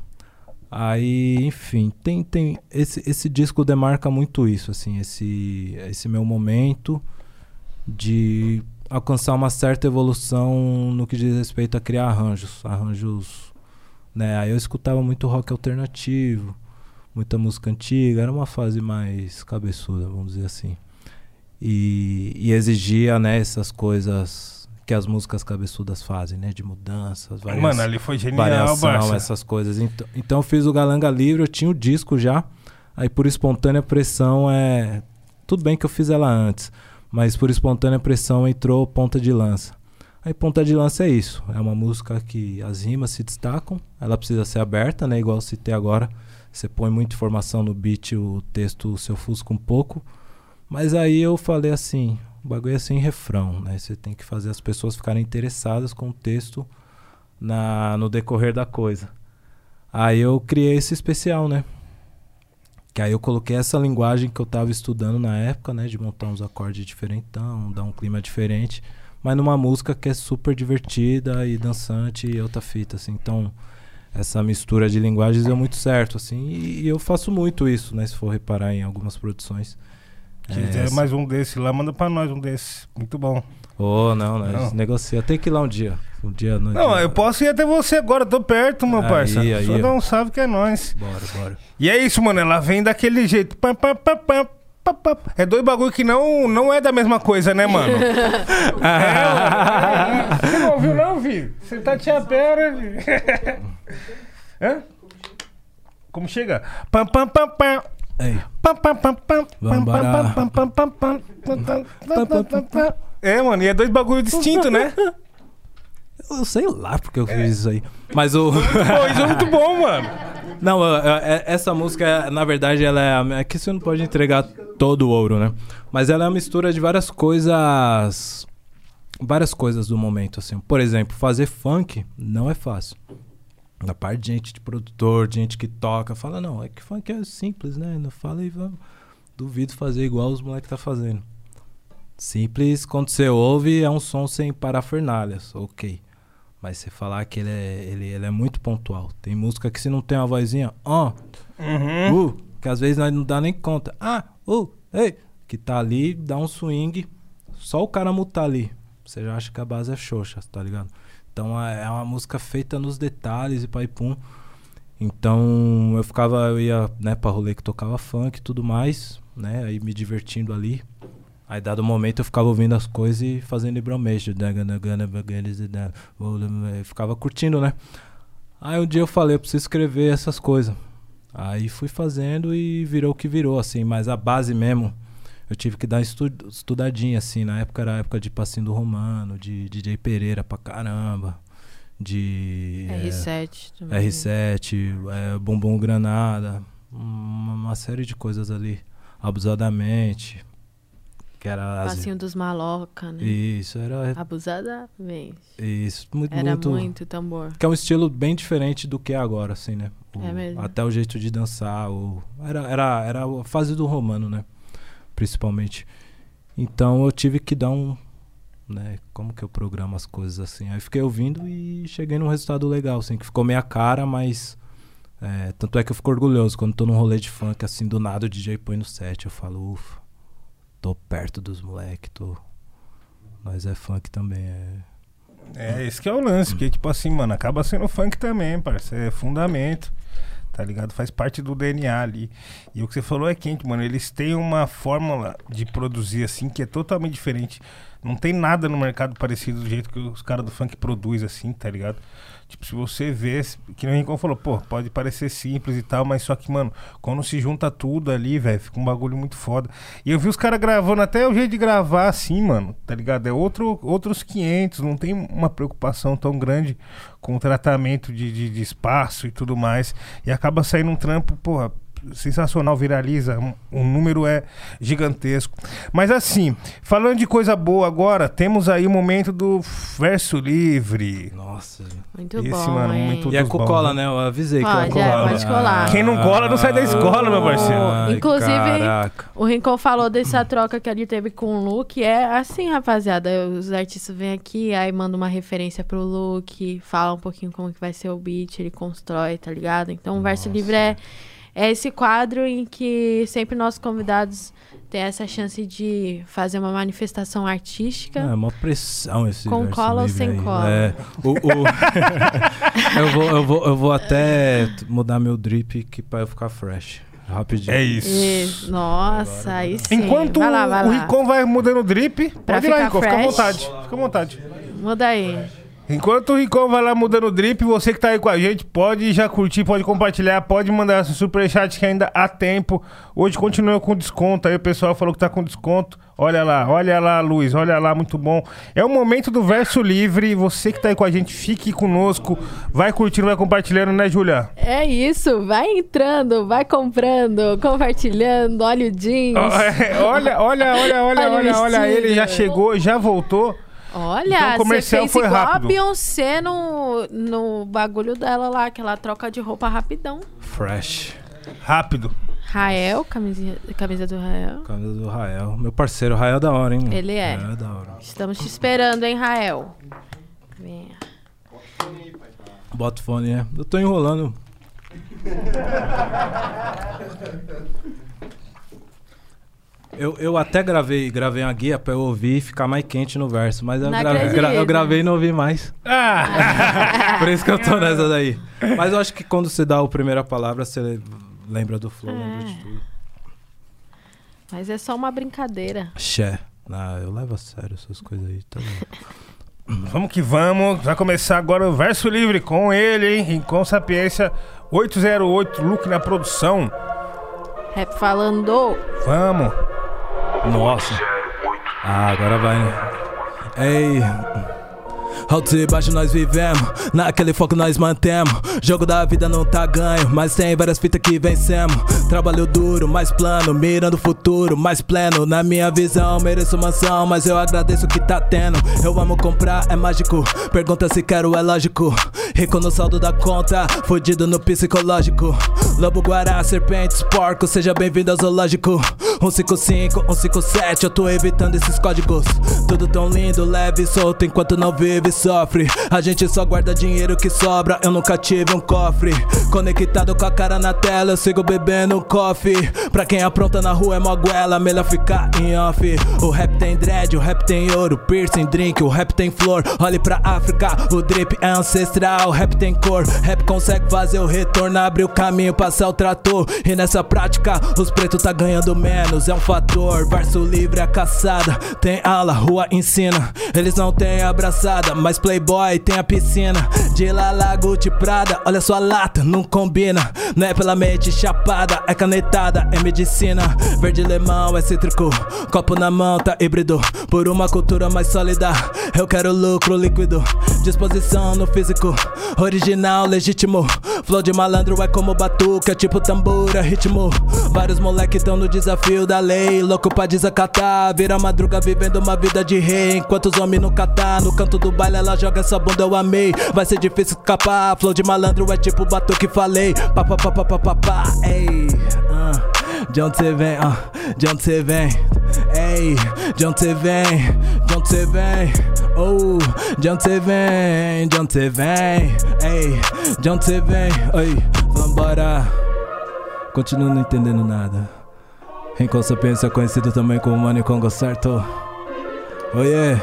Aí, enfim, tem tem esse esse disco demarca muito isso, assim, esse esse meu momento de alcançar uma certa evolução no que diz respeito a criar arranjos, arranjos, né? Aí eu escutava muito rock alternativo, muita música antiga, era uma fase mais cabeçuda, vamos dizer assim. E, e exigia, né, essas coisas que as músicas cabeçudas fazem, né, de mudanças, variações Mano, ali foi genial, variação, Barça. essas coisas. Então, então eu fiz o Galanga Livre, eu tinha o disco já. Aí por espontânea pressão é. Tudo bem que eu fiz ela antes, mas por espontânea pressão entrou Ponta de Lança. Aí Ponta de Lança é isso, é uma música que as rimas se destacam, ela precisa ser aberta, né? Igual eu citei agora. Você põe muita informação no beat, o texto se ofusca um pouco. Mas aí eu falei assim, o bagulho é sem refrão, né? Você tem que fazer as pessoas ficarem interessadas com o texto na, no decorrer da coisa. Aí eu criei esse especial, né? Que aí eu coloquei essa linguagem que eu tava estudando na época, né? De montar uns acordes diferentão, dar um clima diferente. Mas numa música que é super divertida e dançante e outra fita, assim. Então, essa mistura de linguagens deu muito certo, assim. E, e eu faço muito isso, né? Se for reparar em algumas produções. Se É, quiser mais um desse lá, manda pra nós um desse. Muito bom. Oh, não, nós Não. negocia. Tem que ir lá um dia. Um dia no Não, dia. eu posso ir até você agora, tô perto, meu Aí, parça. aí, Só dá um salve que é nóis. Bora, bora. E é isso, mano, ela vem daquele jeito. Pá, pá, pá, pá. É dois bagulho que não, não é da mesma coisa, né, mano? é, você não ouviu, não, filho? Você tá te pera. Hã? Como chega? Pam, pam, pam, pam. É, mano, e é dois bagulho distintos, né? Eu sei lá porque eu fiz é. isso aí. Mas o. Isso é muito bom, mano. Não, essa música, na verdade, ela é. Aqui você não pode entregar todo o ouro, né? Mas ela é uma mistura de várias coisas. Várias coisas do momento, assim. Por exemplo, fazer funk não é fácil. Da parte de gente de produtor, de gente que toca, fala, não, é que funk é simples, né? Não fala e vamos. Duvido fazer igual os moleques tá fazendo. Simples, quando você ouve, é um som sem parafernálias, ok. Mas você falar que ele é, ele, ele é muito pontual. Tem música que se não tem uma vozinha, ó, Uhum. uh, que às vezes nós não dá nem conta. Ah, uh, ei, que tá ali, dá um swing, só o cara mutar ali. Você já acha que a base é xoxa, tá ligado? Então é é uma música feita nos detalhes e pai pum. Então eu ficava, eu ia, né, pra rolê que tocava funk e tudo mais, né? Aí me divertindo ali. Aí dado momento eu ficava ouvindo as coisas e fazendo hidromexo. Eu ficava curtindo, né? Aí um dia eu falei, eu preciso escrever essas coisas. Aí fui fazendo e virou o que virou, assim. Mas a base mesmo, eu tive que dar estu estudadinha, assim. Na época era a época de Passinho do Romano, de DJ Pereira pra caramba. De... é, R7 também. R7, é, Bumbum Granada, uma, uma série de coisas ali. Abusadamente. Que era as- Passinho dos maloca, né? Isso, era. Abusadamente. Isso, muito, Era muito. muito tambor. Que é um estilo bem diferente do que é agora, assim, né? O- É mesmo. Até o jeito de dançar. O, era, era, era a fase do romano, né? Principalmente. Então eu tive que dar um. Né? Como que eu programo as coisas assim? Aí fiquei ouvindo e cheguei num resultado legal, assim, que ficou meia cara, mas. é, tanto é que eu fico orgulhoso quando tô num rolê de funk, assim, do nada o DJ põe no set. Eu falo, ufa, tô perto dos moleque, tô. Nós é funk também, é. É, esse que é o lance, porque, tipo assim, mano, acaba sendo funk também, parceiro. É fundamento, tá ligado? Faz parte do DNA ali. E o que você falou é quente, mano. Eles têm uma fórmula de produzir, assim, que é totalmente diferente. Não tem nada no mercado parecido do jeito que os caras do funk produzem, assim, tá ligado? Tipo, se você vê, que nem o Rincon falou, pô, pode parecer simples e tal, mas só que, mano, quando se junta tudo ali, velho, fica um bagulho muito foda. E eu vi os caras gravando até o jeito de gravar assim, mano, tá ligado? É outro, outros 500, não tem uma preocupação tão grande com o tratamento de, de, de espaço e tudo mais. E acaba saindo um trampo, porra, sensacional, viraliza, um- o número é gigantesco. Mas assim, falando de coisa boa agora, temos aí o momento do verso livre. Nossa. Muito Esse, bom, mano, hein? muito E a cocola, né? né? Eu avisei Pode, que é, cola. pode colar. Quem não cola não sai da escola, meu parceiro. Ai, Inclusive, caraca. O Rincon falou dessa troca que ele teve com o Luke. É assim, rapaziada. Os artistas vêm aqui, aí mandam uma referência pro Luke, fala um pouquinho como que vai ser o beat, ele constrói, tá ligado? Então, o Verso Livre é, é esse quadro em que sempre nossos convidados têm essa chance de fazer uma manifestação artística. É uma pressão esse Com cola ou sem aí. cola? É, o, o- eu, vou, eu, vou, eu vou até mudar meu drip que pra eu ficar fresh. Rapidinho. É isso. E- nossa, aí sim. Enquanto vai lá, vai o lá. Ricon vai mudando o drip, Pra pode ir lá, ficar Ricon, fica à fresh. vontade. Fica à vontade. Muda aí. Enquanto o Ricon vai lá mudando o drip, você que tá aí com a gente, pode já curtir, pode compartilhar, pode mandar seu superchat que ainda há tempo. Hoje continua com desconto, aí o pessoal falou que tá com desconto. Olha lá, olha lá, Luiz, olha lá, muito bom. É o momento do verso livre, você que tá aí com a gente, fique conosco, vai curtindo, vai compartilhando, né, Julia? É isso, vai entrando, vai comprando, compartilhando, olha o jeans. Olha, olha, olha, olha, Olha olha, olha, vestido. ele já chegou, já voltou. Olha, Então, o você comercial fez foi igual rápido. a Beyoncé no, no bagulho dela lá, que ela troca de roupa rapidão. Fresh. Rápido. Rael, camisa, camisa do Rael. Camisa do Rael. Meu parceiro, Rael é da hora, hein? Ele é. É da hora. Estamos te esperando, hein, Rael? Venha. Bota o fone, é. Eu tô enrolando. Eu, eu até gravei, gravei uma guia pra eu ouvir e ficar mais quente no verso, mas eu, gravei, gra- eu gravei e não ouvi mais. Ah! Por isso que eu tô nessa daí. Mas eu acho que quando você dá a primeira palavra, você lembra do flow, lembra de É. tudo. Mas é só uma brincadeira. Xé. Ah, eu levo a sério essas coisas aí. Tá bom. Vamos que vamos. Vai começar agora o verso livre com ele, hein? Rincon Sapiência 808, Luke na produção. Rap falando. Vamos. Nossa. Ah, agora vai, né? Ei. Altos e baixos nós vivemos, naquele foco nós mantemos. Jogo da vida não tá ganho, mas tem várias fitas que vencemos. Trabalho duro, mais plano, mirando o futuro, mais pleno. Na minha visão, mereço mansão, mas eu agradeço o que tá tendo. Eu amo comprar, é mágico. Pergunta se quero, é lógico. Rico no saldo da conta, fudido no psicológico. Lobo, guará, serpentes, porco, seja bem-vindo ao zoológico. 155, 157, eu tô evitando esses códigos. Tudo tão lindo, leve e solto enquanto não vive sofre. A gente só guarda dinheiro que sobra, eu nunca tive um cofre. Conectado com a cara na tela, eu sigo bebendo coffee. Pra quem apronta na rua é moguela, melhor ficar em off. O rap tem dread, o rap tem ouro, piercing, drink, o rap tem flor. Olhe pra África, o drip é ancestral, o rap tem cor. Rap consegue fazer o retorno, abrir o caminho, passar o trator. E nessa prática, os pretos tá ganhando menos, é um fator. Verso livre é caçada, tem aula, rua ensina. Eles não têm abraçada, mas Playboy tem a piscina. De lá, Gucci, Prada, olha sua lata, não combina. Não é pela mente chapada, é canetada, é medicina. Verde limão é cítrico, copo na mão tá híbrido. Por uma cultura mais sólida, eu quero lucro líquido. Disposição no físico, original, legítimo. Flow de malandro é como batuque, é tipo tambor, é ritmo. Vários moleque tão no desafio da lei, louco pra desacatar. Vira madruga vivendo uma vida de rei, enquanto os homens nunca tá. No canto do baile ela joga essa bunda, eu amei. Vai ser difícil escapar, flow de malandro é tipo batuque, falei. Pá, pá, pá, pá, pá, pá, pá, ei. Uh. De onde cê vem, uh, de onde cê vem, ei, de onde cê vem, de onde cê vem, oh, de onde cê vem, de onde cê vem, ei, de onde cê vem, oi, vambora. Continuo não entendendo nada. Em consequência, conhecido também como Mani Congo, certo? Oiê!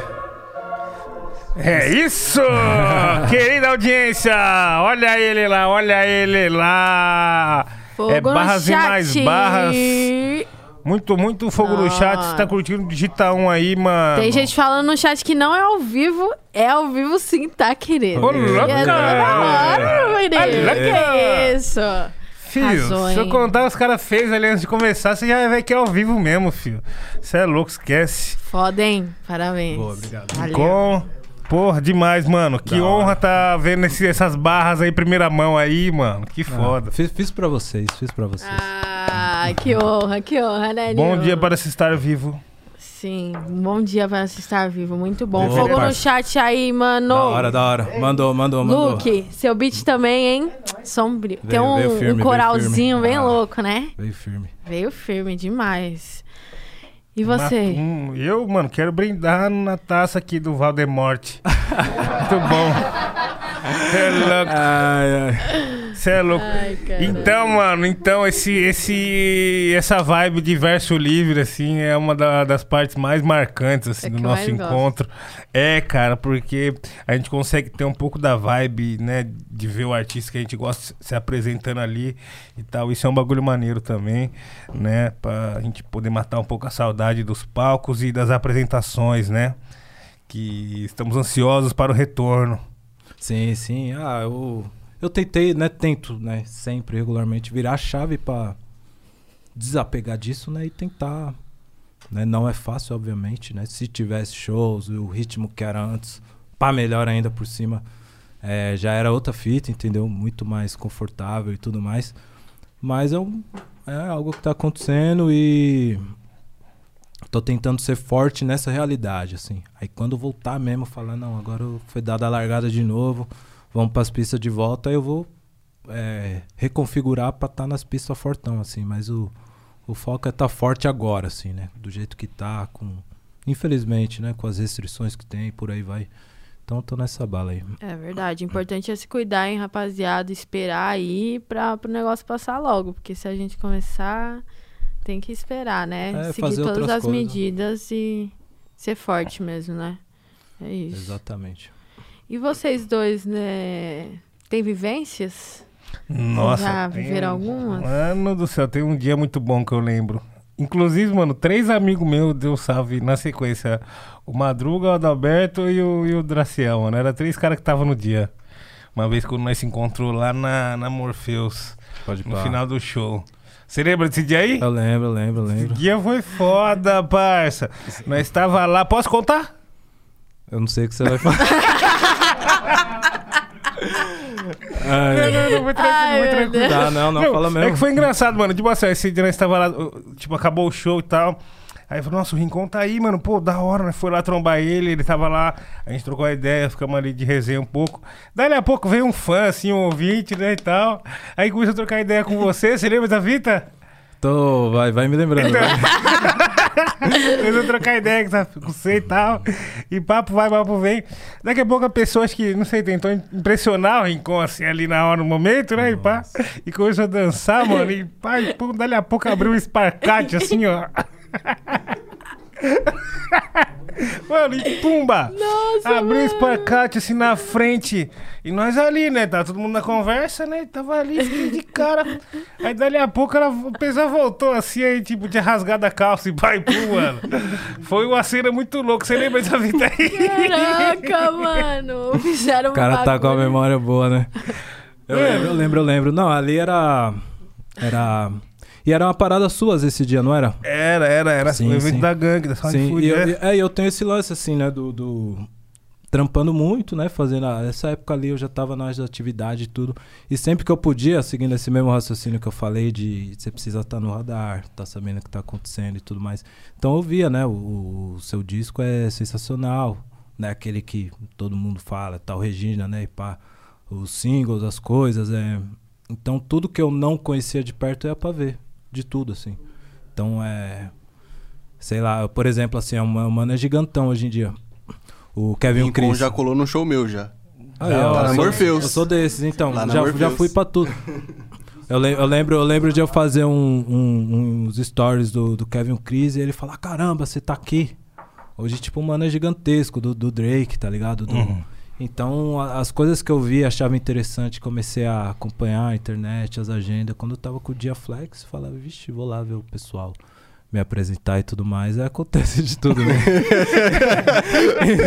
É isso! Querida audiência, olha ele lá, olha ele lá. Fogo é barras e mais barras. Muito, muito fogo no chat. Você tá curtindo? Digita um aí, mano. Tem gente falando no chat que não é ao vivo. É ao vivo sim, tá, querido? Ô, louca! É claro, menino. Olha Que isso? Filho, Arrasou, se eu contar os caras fez ali antes de começar, você já vai ver que é ao vivo mesmo, filho. Você é louco, esquece. Foda, hein? Parabéns. Boa, obrigado. Valeu. Com. Porra, demais, mano. Que Da honra tá vendo esse- essas barras aí, primeira mão aí, mano. Que foda. Ah, fiz, fiz pra vocês, fiz pra vocês. Ah, que honra, que honra, né, Bom Nil? dia para se estar vivo. Sim, um bom dia para se estar vivo. Muito bom. Vivo, Fogo no chat aí, mano. Da hora, da hora. Mandou, mandou, mandou. Luke, seu beat também, hein? Sombrio. Tem Veio- um, veio firme, um coralzinho bem Ah. louco, né? Veio firme. Veio firme demais. E você? Hum, eu, mano, quero brindar na taça aqui do Valdemorte. Muito bom. É louco. Ai, ai. Cê é louco. Ai. Então, mano, então esse, esse, essa vibe de verso livre, assim, é uma da- das partes mais marcantes, assim, É do nosso mais gosto. encontro. É, cara, porque a gente consegue ter um pouco da vibe, né, de ver o artista que a gente gosta se apresentando ali e tal. Isso é um bagulho maneiro também, né, pra gente poder matar um pouco a saudade dos palcos e das apresentações, né, que estamos ansiosos para o retorno. Sim, sim. Ah, eu, eu tentei, né? Tento, né? Sempre, regularmente, virar a chave pra desapegar disso, né? E tentar. Né? Não é fácil, obviamente, né? Se tivesse shows, o ritmo que era antes, pá, melhor ainda por cima, é, já era outra fita, entendeu? Muito mais confortável e tudo mais. Mas é, um, é algo que tá acontecendo e tô tentando ser forte nessa realidade, assim. Aí quando voltar mesmo, falar, não, agora foi dada a largada de novo, vamos pras pistas de volta, eu vou é, reconfigurar pra estar nas pistas fortão, assim. Mas o, o foco é estar forte agora, assim, né? Do jeito que tá, com... Infelizmente, né? Com as restrições que tem, por aí vai. Então tô nessa bala aí. É verdade. Importante é se cuidar, hein, rapaziada. Esperar aí pra, pro negócio passar logo. Porque se a gente começar, tem que esperar, né? É, Seguir todas as coisas. medidas e ser forte mesmo, né? É isso. Exatamente. E vocês dois, né? Tem vivências? Nossa. Já tem- viveram algumas? Mano do céu, tem um dia muito bom que eu lembro. Inclusive, mano, três amigos meus deu salve na sequência. O Madruga, o Adalberto e o, e o Draciel, mano. Era três caras que estavam no dia. Uma vez quando nós se encontrou lá na, na Morpheus, Pode no pá. final do show. Você lembra desse dia aí? Eu lembro, eu lembro, eu Esse lembro. dia foi foda, parça. Nós estava lá. Posso contar? Eu não sei o que você vai falar. Ai, Não, não, não, muito tranquilo, Ai, tranquilo. Tá, não, não, fala mesmo. É que foi engraçado, mano. Tipo assim, esse dia nós tava lá, tipo, acabou o show e tal. Aí falou, nossa, o Rincon tá aí, mano. Pô, da hora, né? Foi lá trombar ele, ele tava lá, a gente trocou a ideia, ficamos ali de resenha um pouco. Daí a pouco veio um fã, assim, um ouvinte, né, e tal. Aí começou a trocar ideia com você, você lembra da fita? Tô, vai, vai me lembrando. vai. Eles vão trocar ideia com você e tal. E papo vai, papo vem. Daqui a pouco a pessoa, acho que, não sei, tentou impressionar o Rincon assim ali na hora, no momento, né? E pá. E começou a dançar, mano. E pá, e pum, dali a pouco abriu um esparcate assim, ó. Mano, e pumba! Nossa, Abriu mano. esparcate assim na frente. E nós ali, né? Tá todo mundo na conversa, né? Tava ali, fiquei de cara. Aí dali a pouco ela, a pessoa voltou assim, aí tipo, tinha rasgado a calça e pai, pum, mano. Foi uma cena muito louca. Você lembra dessa vida aí? Caraca, mano. Fizeram um O cara tá com a memória boa, né? Eu lembro, eu lembro, eu lembro. Não, ali era. Era. E era uma parada suas esse dia, não era? Era, era, era. Sim, o evento sim. da gangue, da Sound Sim, Food, e eu, é, e eu tenho esse lance assim, né, do, do- trampando muito, né, fazendo, a- essa época ali eu já tava nas atividades e tudo, e sempre que eu podia, seguindo esse mesmo raciocínio que eu falei de você precisa estar no radar, tá sabendo o que tá acontecendo e tudo mais, então eu via, né, o, o seu disco é sensacional, né, aquele que todo mundo fala, tal Regina, né, e pá, os singles, as coisas, é, então tudo que eu não conhecia de perto ia pra ver, de tudo, assim, então é sei lá, por exemplo, assim, é uma, o mano é gigantão hoje em dia. O Kevin Rincon Chris. já colou no show meu já. Aí, Da ó, hora. eu sou- Morpheus. Eu sou desses, então. Lá na Já, já fui pra tudo. Eu, le- eu lembro, eu lembro de eu fazer um- um- uns stories do, do Kevin Chris e ele falar: caramba, você tá aqui. Hoje, tipo, o mano é gigantesco do, do Drake, tá ligado? Do- Uhum. Então, a- as coisas que eu vi, achava interessante, comecei a acompanhar a internet, as agendas. Quando eu tava com o Dia Flex, falava, vixe, vou lá ver o pessoal me apresentar e tudo mais. Acontece de tudo, né?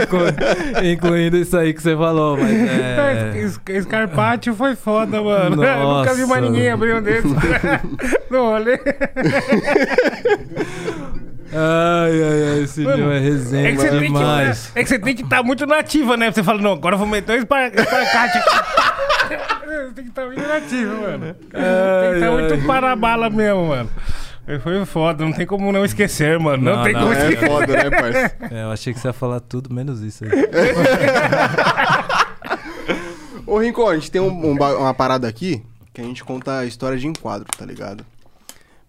Inclu- Incluindo isso aí que você falou, mas é... Escarpátio foi foda, mano. Nossa. Nunca vi mais ninguém abrir um desses no rolê. Ai, ai, ai, esse Mano, dia é resenha É que, você que, demais. é que você tem que estar muito nativa, né? Você fala, não, agora eu vou meter um esparcate aqui. Você tem que estar muito nativo, mano. tem que estar Ai, muito ai. para bala mesmo, mano. Foi foda, não tem como não esquecer, mano. Não, Não, tem não, como É esquecer. foda, né, parça? É, eu achei que você ia falar tudo menos isso aí. Ô, Rincon, a gente tem um- um uma parada aqui que a gente conta a história de enquadro, tá ligado?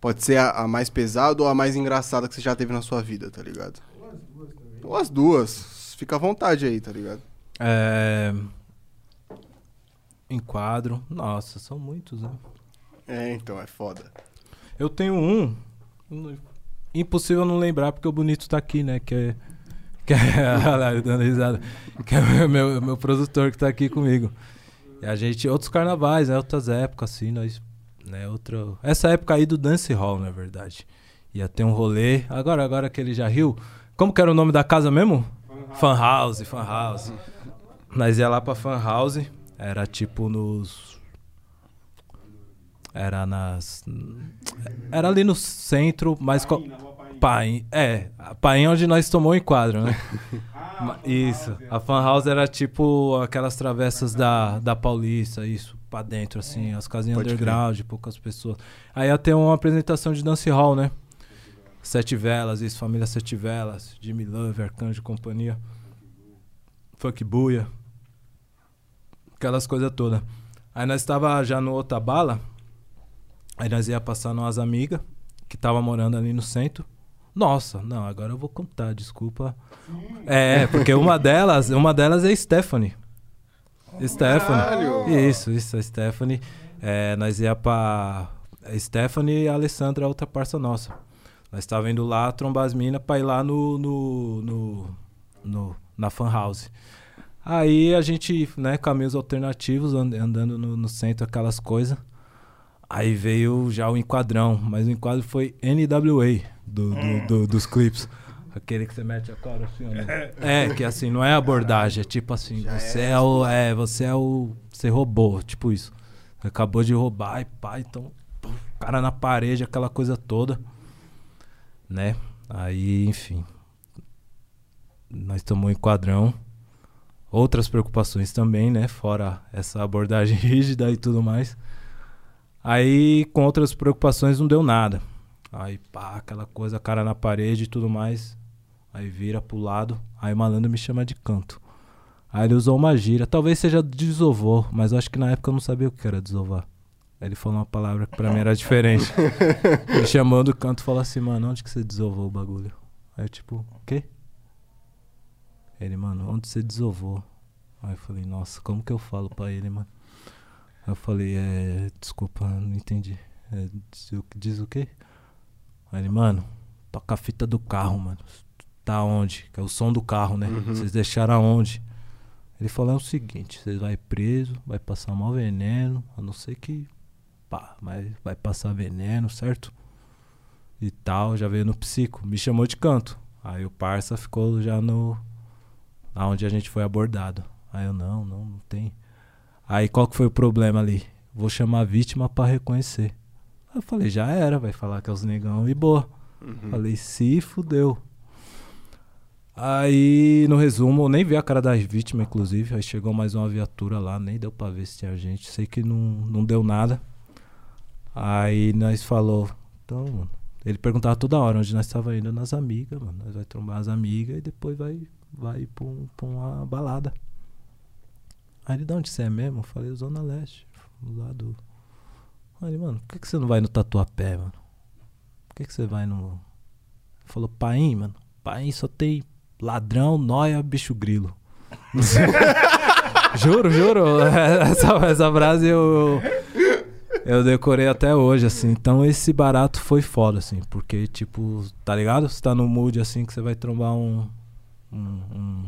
Pode ser a, a mais pesada ou a mais engraçada que você já teve na sua vida, tá ligado? Ou as duas. Fica à vontade aí, tá ligado? É... Enquadro. Nossa, são muitos, né? É, então, é foda. Eu tenho um. Impossível não lembrar, porque o bonito tá aqui, né? Que é. Que é dando risada. Que é o meu, meu produtor que tá aqui comigo. E a gente. Outros carnavais, né? Outras épocas, assim, nós. Né, outra... Essa época aí do Dance Hall, na verdade. Ia ter um rolê. Agora, agora que ele já riu. Como que era o nome da casa mesmo? Fan House, Fan House. Nós ia lá pra Fan House. Era tipo nos. Era nas. Era ali no centro, mas. co- Paim. É, a Paim onde nós tomou o enquadro, né? Ma- isso. A Fan House era tipo aquelas travessas da, da Paulista, isso, pra dentro, assim, as casinhas Pode crer. underground, poucas pessoas. Aí ia ter uma apresentação de dance hall, né? Sete Velas, isso, Família Sete Velas, Jimmy Love, Arcanjo e companhia. Funk Buia. Aquelas coisas todas. Aí nós estava já no outra bala. Aí nós ia passar umas amigas que tava morando ali no centro. Nossa, não, agora eu vou contar, desculpa. É, porque uma delas, uma delas é Stephanie. Stephanie. Caralho. Isso, isso, a Stephanie. É, nós ia pra Stephanie e a Alessandra, outra parça nossa. Nós estava indo lá trombar as minas pra ir lá no, no, no, no- na fan house. Aí a gente, né, caminhos alternativos, and- andando no, no centro, aquelas coisas. Aí veio já o enquadrão, mas o enquadro foi NWA do, do- do- dos clipes. Aquele que você mete a cara assim, ó. né? É, que assim, não é abordagem, é tipo assim, você é, o. É, você é o. Você roubou, tipo isso. Você acabou de roubar e pá, então. Cara na parede, aquela coisa toda. Né? Aí, enfim. Nós tomamos um enquadrão. Outras preocupações também, né? Fora essa abordagem rígida e tudo mais. Aí, com outras preocupações, não deu nada. Aí, pá, aquela coisa, cara na parede e tudo mais. Aí vira pro lado. Aí o malandro me chama de canto. Aí ele usou uma gíria. Talvez seja desovou, mas eu acho que na época eu não sabia o que era desovar. Aí ele falou uma palavra que pra mim era diferente. ele chamou do canto e falou assim, mano, onde que você desovou o bagulho? Aí eu tipo, o quê? Ele, mano, onde você desovou? Aí eu falei, nossa, como que eu falo pra ele, mano? Aí eu falei, é. Desculpa, não entendi. É, diz, diz o quê? Aí ele, mano, toca a fita do carro, mano. Tá onde? Que é o som do carro, né? Vocês deixaram aonde? Ele falou é o seguinte, vocês vai preso, vai passar mal veneno, a não ser que. Pá, mas vai passar veneno, certo? E tal, já veio no psico, me chamou de canto. Aí o parça ficou já no. aonde a gente foi abordado. Aí eu, não, não, não tem. Aí qual que foi o problema ali? Vou chamar a vítima pra reconhecer. Aí eu falei, já era, vai falar que é os negão e boa. Falei, se fudeu. Aí, no resumo, nem vi a cara da vítima, inclusive. Aí chegou mais uma viatura lá, nem deu pra ver se tinha gente. Sei que não, não deu nada. Aí nós falou, então, mano. Ele perguntava toda hora onde nós tava indo nas amigas, mano. Nós vai trombar as amigas e depois vai, vai pra, um- pra uma balada. Aí ele, de onde você é mesmo? Eu falei, Zona Leste, do lado. Aí ele, mano, por que, que você não vai no Tatuapé, mano? Por que, que você vai no. Ele falou, Paim, mano. Paim só tem ladrão, nóia, bicho grilo. juro, juro. Essa, essa frase eu, eu decorei até hoje, assim. Então esse barato foi foda, assim. Porque, tipo, tá ligado? Você tá no mood, assim, que você vai trombar um. um, um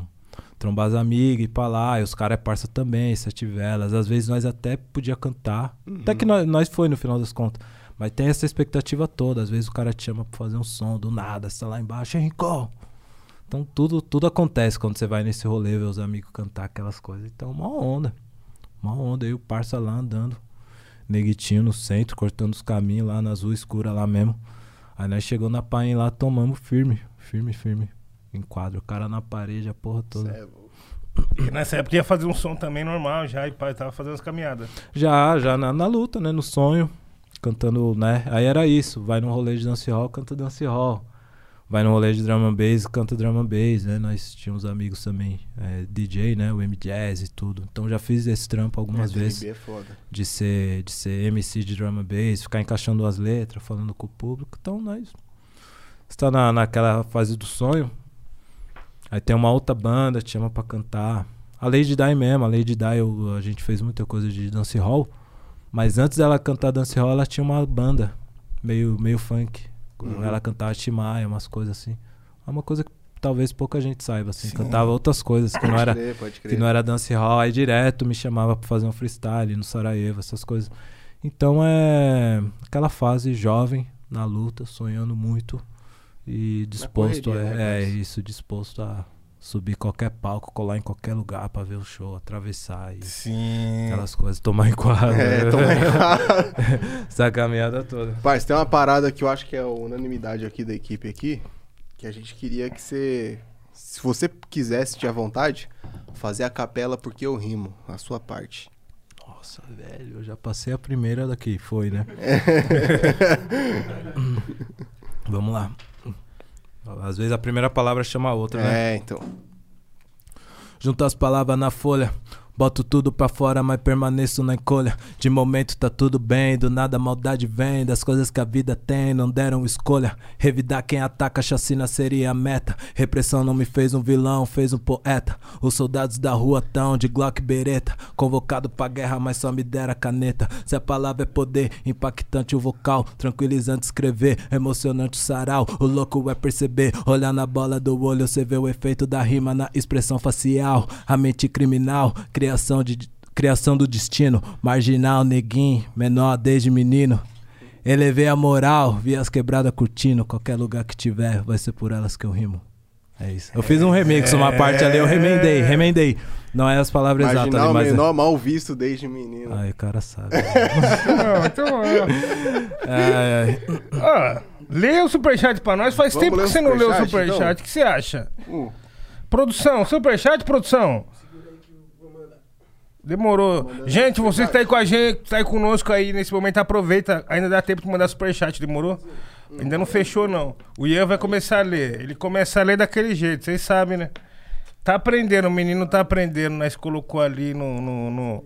trombar as amigas e pra lá. E os caras é parça também, sete velas. Às vezes nós até podia cantar. Até que nós, nós foi no final das contas. Mas tem essa expectativa toda. Às vezes o cara te chama pra fazer um som do nada. Você tá lá embaixo, Henrico. Então tudo, tudo acontece quando você vai nesse rolê ver os amigos cantar aquelas coisas. Então, uma onda. Uma onda. Aí o parça lá andando. Neguitinho no centro, cortando os caminhos lá na azul escura lá mesmo. Aí nós chegou na Paim lá, tomamos firme. Firme, firme. Enquadro. O cara na parede, a porra toda. É. E nessa época ia fazer um som também normal já, e pai tava fazendo as caminhadas. Já, já na, na luta, né? No sonho. Cantando, né? Aí era isso. Vai num rolê de dancehall, canta dancehall. Vai num rolê de drum and bass, canta drum and bass, né? Nós tínhamos amigos também, é, DJ, né? O M-Jazz e tudo. Então já fiz esse trampo algumas É, vezes. É foda. De ser, de ser MC de drum and bass, ficar encaixando as letras, falando com o público. Então nós... Está na, naquela fase do sonho. Aí tem uma outra banda, te chama pra cantar. A Lady Di mesmo, a Lady Di, eu- a gente fez muita coisa de dancehall. Mas antes dela cantar dancehall, ela tinha uma banda, meio, meio funk. Uhum. Ela cantava Timaya, umas coisas assim. É uma coisa que talvez pouca gente saiba, assim. Sim. Cantava outras coisas que não Pode era, crer, pode crer. que não era dancehall. Aí direto me chamava pra fazer um freestyle no Sarajevo, essas coisas. Então é aquela fase jovem, na luta, sonhando muito. E disposto, correria, é, né, é isso, disposto a subir qualquer palco, colar em qualquer lugar pra ver o show, atravessar e Sim. aquelas coisas, tomar em quadro. É, toma aí. Essa caminhada toda. Parça, tem uma parada que eu acho que é a unanimidade aqui da equipe aqui, que a gente queria que você, se você quisesse, tinha vontade, fazer a capela porque eu rimo, a sua parte. Nossa, velho, eu já passei a primeira daqui, foi, né? Vamos lá. Às vezes a primeira palavra chama a outra, né? É, então. Junto as palavras na folha. Boto tudo pra fora, mas permaneço na encolha. De momento tá tudo bem, do nada a maldade vem. Das coisas que a vida tem, não deram escolha. Revidar quem ataca, chacina seria a meta. Repressão não me fez um vilão, fez um poeta. Os soldados da rua tão de Glock bereta. Convocado pra guerra, mas só me dera caneta. Se a palavra é poder, impactante o vocal. Tranquilizante escrever, emocionante o sarau. O louco é perceber, olhar na bola do olho, você vê o efeito da rima na expressão facial. A mente criminal, criação de. Criação do destino, marginal, neguinho, menor desde menino. Elevei a moral, vi as quebradas curtindo. Qualquer lugar que tiver, vai ser por elas que eu rimo. É isso. Eu fiz um remix, uma parte ali, eu remendei, remendei. Não é as palavras exatas Marginal mas. menor, mal visto desde menino. Ai, o cara sabe. Não, então, Ai, ai. ó, lê o superchat pra nós. Faz Vamos tempo que você não leu o superchat, superchat. então? O que você acha? Uh, Produção, superchat, produção. Demorou. Gente, você que tá aí com a gente, tá aí conosco aí nesse momento, aproveita. Ainda dá tempo de mandar superchat, demorou? Ainda não fechou, não. O Ian vai começar a ler. Ele começa a ler daquele jeito, vocês sabem, né? Tá aprendendo, o menino tá aprendendo. Nós colocou ali no, no, no,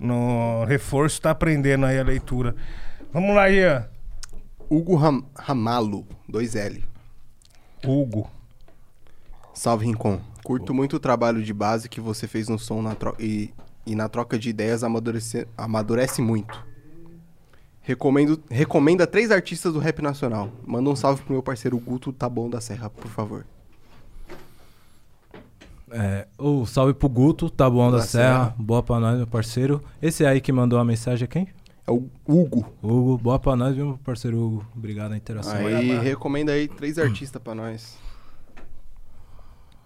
no reforço, tá aprendendo aí a leitura. Vamos lá, Ian. Hugo Ram Ramalo, 2L. Hugo. Salve, Rincon. Curto muito o trabalho de base que você fez no som na tro- e, e na troca de ideias amadurece, amadurece muito. Recomendo, recomenda três artistas do rap nacional. Manda um salve pro meu parceiro Guto Tá Bom da Serra, por favor. É, ô, salve pro Guto, tá bom da, Da Serra. Serra. Boa pra nós, meu parceiro. Esse aí que mandou a mensagem é quem? É o Hugo. Hugo, boa pra nós, viu, meu parceiro Hugo. Obrigado a interação. Aí recomenda aí três artistas pra nós.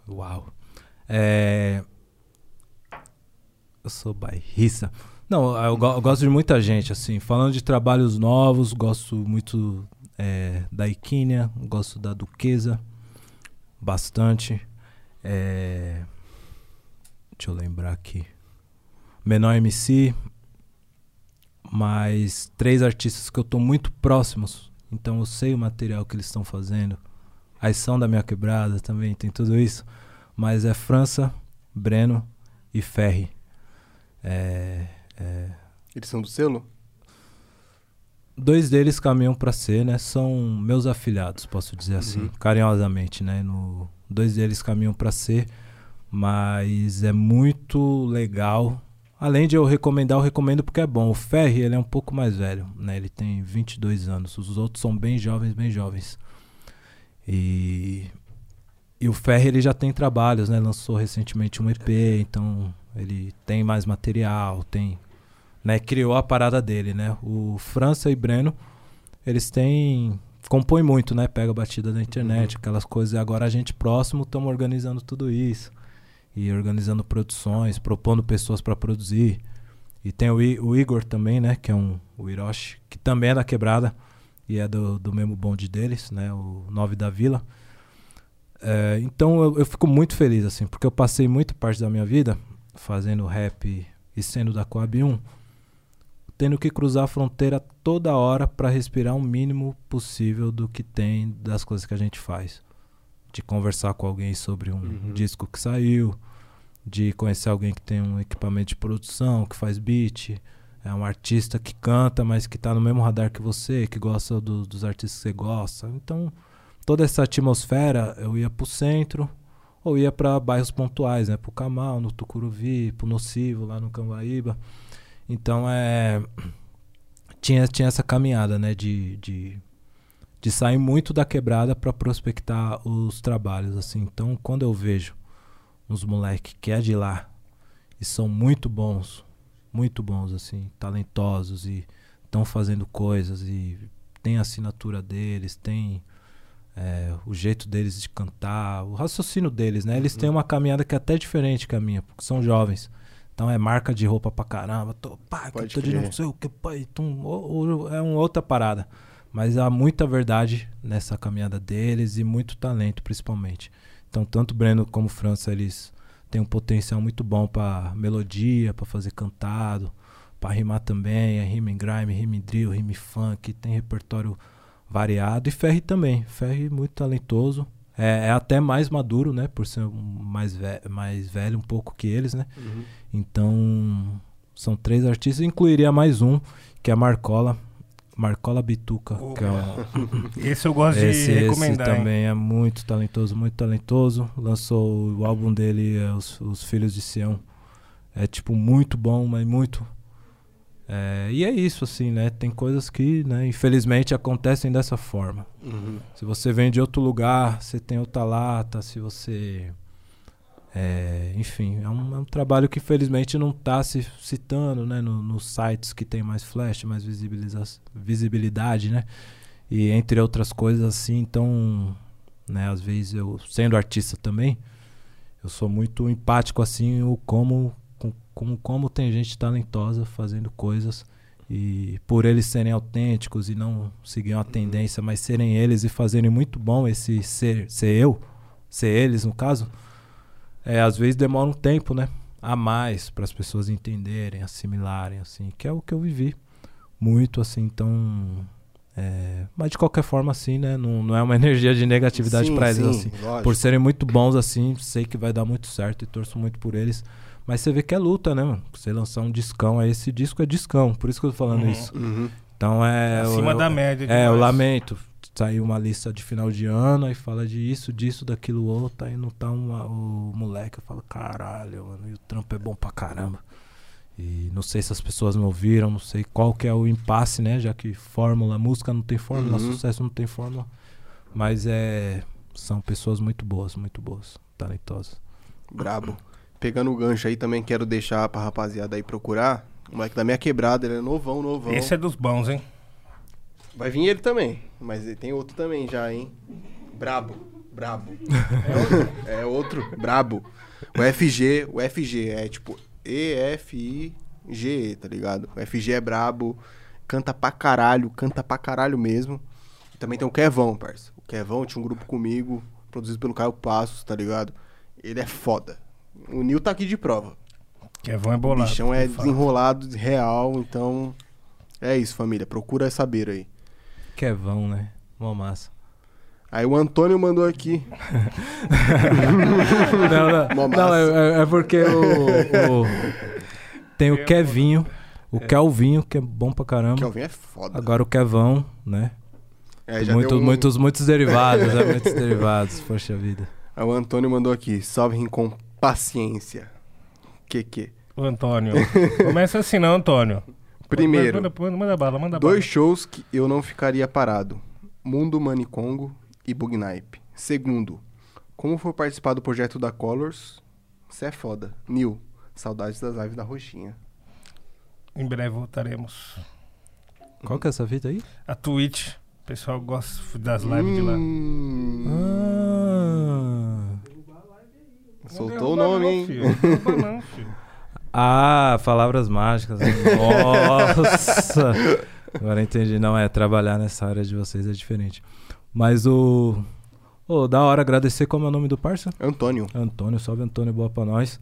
Uau. É... Eu sou bairrista. Não, eu, go- eu gosto de muita gente, assim. Falando de trabalhos novos, gosto muito é, da Iquínia, gosto da Duquesa, bastante. É... Deixa eu lembrar aqui. Menor MC, mas três artistas que eu tô muito próximos, então eu sei o material que eles estão fazendo. A ação da minha quebrada também tem tudo isso. Mas é França, Breno e Ferri. É, é, Eles são do selo? dois deles caminham para ser, né? São meus afilhados, posso dizer assim, Uhum. carinhosamente, né? No, dois deles caminham para ser, mas é muito legal. Além de eu recomendar, eu recomendo porque é bom. O Ferri, ele é um pouco mais velho, né? Ele tem 22 anos. Os outros são bem jovens, bem jovens. E e o Ferri ele já tem trabalhos, né? Lançou recentemente um EP, então ele tem mais material, tem né, criou a parada dele, né? O França e Breno, eles têm compõem muito, né? Pega a batida da internet, aquelas coisas. E agora a gente próximo estamos organizando tudo isso e organizando produções, propondo pessoas para produzir. E tem o, I- o Igor também, né? Que é um o Hiroshi, que também é da quebrada e é do, do mesmo bonde deles, né? O Nove da Vila. É, então eu, eu fico muito feliz, assim, porque eu passei muita parte da minha vida fazendo rap e sendo da Coab 1, tendo que cruzar a fronteira toda hora para respirar o mínimo possível do que tem das coisas que a gente faz. De conversar com alguém sobre um Uhum. disco que saiu, de conhecer alguém que tem um equipamento de produção, que faz beat, é um artista que canta, mas que tá no mesmo radar que você, que gosta do- dos artistas que você gosta. Então, toda essa atmosfera, eu ia pro centro ou ia para bairros pontuais, né? Pro Camal, no Tucuruvi, pro Nocivo, lá no Cambaíba. Então, é... Tinha, tinha essa caminhada, né? De, de, de sair muito da quebrada para prospectar os trabalhos, assim. Então, quando eu vejo uns moleque que é de lá e são muito bons, muito bons, assim, talentosos e estão fazendo coisas e tem a assinatura deles, tem é, o jeito deles de cantar, o raciocínio deles, né? Eles têm uma caminhada que é até diferente que a minha, porque são jovens. Então é marca de roupa pra caramba, tô, pá, Pode tô de não sei o que, pai, tum, ou- ou- é uma outra parada. Mas há muita verdade nessa caminhada deles e muito talento, principalmente. Então, tanto Breno como França, eles têm um potencial muito bom pra melodia, pra fazer cantado, pra rimar também. É rima em grime, rima em drill, rima em funk, tem repertório variado. E Ferri também. Ferri muito talentoso. É, é até mais maduro, né? Por ser mais, ve mais velho um pouco que eles, né? Então, são três artistas. Incluiria mais um, que é Marcola. Marcola Bituca, que é um, Esse eu gosto esse, de esse recomendar. hein? também é muito talentoso, muito talentoso. Lançou o álbum dele, é, os, os Filhos de Sião. É tipo muito bom, mas muito. É, e é isso, assim, né? Tem coisas que, né, infelizmente, acontecem dessa forma. Uhum. Se você vem de outro lugar, você tem outra lata, se você. é, enfim, é um, é um trabalho que infelizmente não está se citando né, no- nos sites que tem mais flash, mais visibilidade, né? E entre outras coisas assim, então, né, às vezes eu, sendo artista também, eu sou muito empático assim, o como, com, com como tem gente talentosa fazendo coisas e por eles serem autênticos e não seguir uma tendência, mas serem eles e fazerem muito bom esse ser, ser eu, ser eles no caso, é, às vezes demora um tempo, né? A mais para as pessoas entenderem, assimilarem, assim, que é o que eu vivi muito, assim, então. é, mas de qualquer forma, assim, né? Não, não é uma energia de negatividade para eles, sim, assim. lógico. Por serem muito bons, assim, sei que vai dar muito certo e torço muito por eles. Mas você vê que é luta, né, mano? Você lançar um discão, aí esse disco é discão, por isso que eu tô falando Uhum. isso. Uhum. Então é. Acima o- da média. É, eu lamento. Saiu uma lista de final de ano, aí fala de isso, disso, daquilo outro, aí não tá uma- o moleque. Eu falo, caralho, mano, e o trampo é bom pra caramba. E não sei se as pessoas não ouviram, não sei qual que é o impasse, né? Já que fórmula, música não tem fórmula, Uhum. sucesso não tem fórmula. Mas é. São pessoas muito boas, muito boas, talentosas. Brabo. Pegando o gancho aí, também quero deixar pra rapaziada aí procurar. O moleque da minha quebrada, ele é novão, novão. Esse é dos bons, hein? Vai vir ele também, mas ele tem outro também já, hein? Brabo, brabo. é outro, brabo. O FG, o FG é tipo E-F-I-G-E, tá ligado? O FG é brabo, canta pra caralho, canta pra caralho mesmo. E também tem o Kevão, parça. O Kevão tinha um grupo comigo, produzido pelo Caio Passos, tá ligado? Ele é foda. O Nil tá aqui de prova. Kevão é O bolado. bichão é desenrolado, real, então... É isso, família. Procura saber aí. Kevão, né? Mó massa. Aí o Antônio mandou aqui. não, não, Mó não, massa. é, é porque o, o- tem o Kevinho, o Kelvinho, que é bom pra caramba. Kelvin é foda. Agora o Kevão, né? É, já Muito, um- muitos, muitos derivados, né? Muitos derivados, poxa vida. Aí o Antônio mandou aqui. Salve com paciência. Que que? O Antônio. Começa assim, não, Antônio. Primeiro, Manda, manda, manda bala, manda dois shows que eu não ficaria parado. Mundo Manicongo e Bugnipe. Segundo, como foi participar do projeto da Colors? Cê é foda. Nil, saudades das lives da Roxinha. bala. Em breve voltaremos. Qual que é essa fita aí? A Twitch. O pessoal gosta das lives de lá. Hum, Ah, Soltou o nome, hein? filho. Não derruba não, filho. ah palavras mágicas. Nossa! Agora entendi. Não, é, trabalhar nessa área de vocês é diferente. Mas o... Ô, da hora agradecer como é o nome do parça? Antônio. Antônio, salve Antônio, boa pra nós.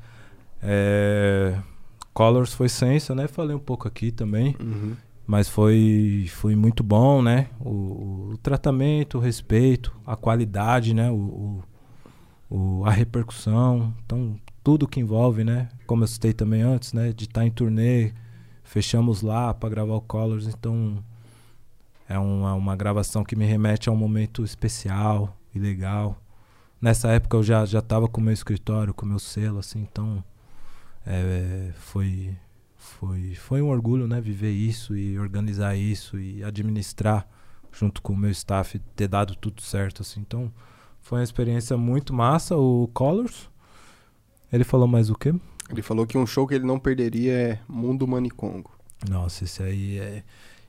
É... Colors foi sensa, né? Falei um pouco aqui também. Uhum. Mas foi, foi muito bom, né? O, o tratamento, o respeito, a qualidade, né? O, o- o- a repercussão. Então, tudo que envolve, né? Como eu citei também antes, né? De estar em turnê. Fechamos lá para gravar o Colors. Então, é uma, uma gravação que me remete a um momento especial e legal. Nessa época eu já, já tava com o meu escritório, com o meu selo, assim. Então, é, foi, foi, foi um orgulho, né? Viver isso e organizar isso e administrar junto com o meu staff, ter dado tudo certo, assim. Então, foi uma experiência muito massa. O Colors, ele falou mais o quê? Ele falou que um show que ele não perderia é Mundo Manicongo. Nossa, esse aí é.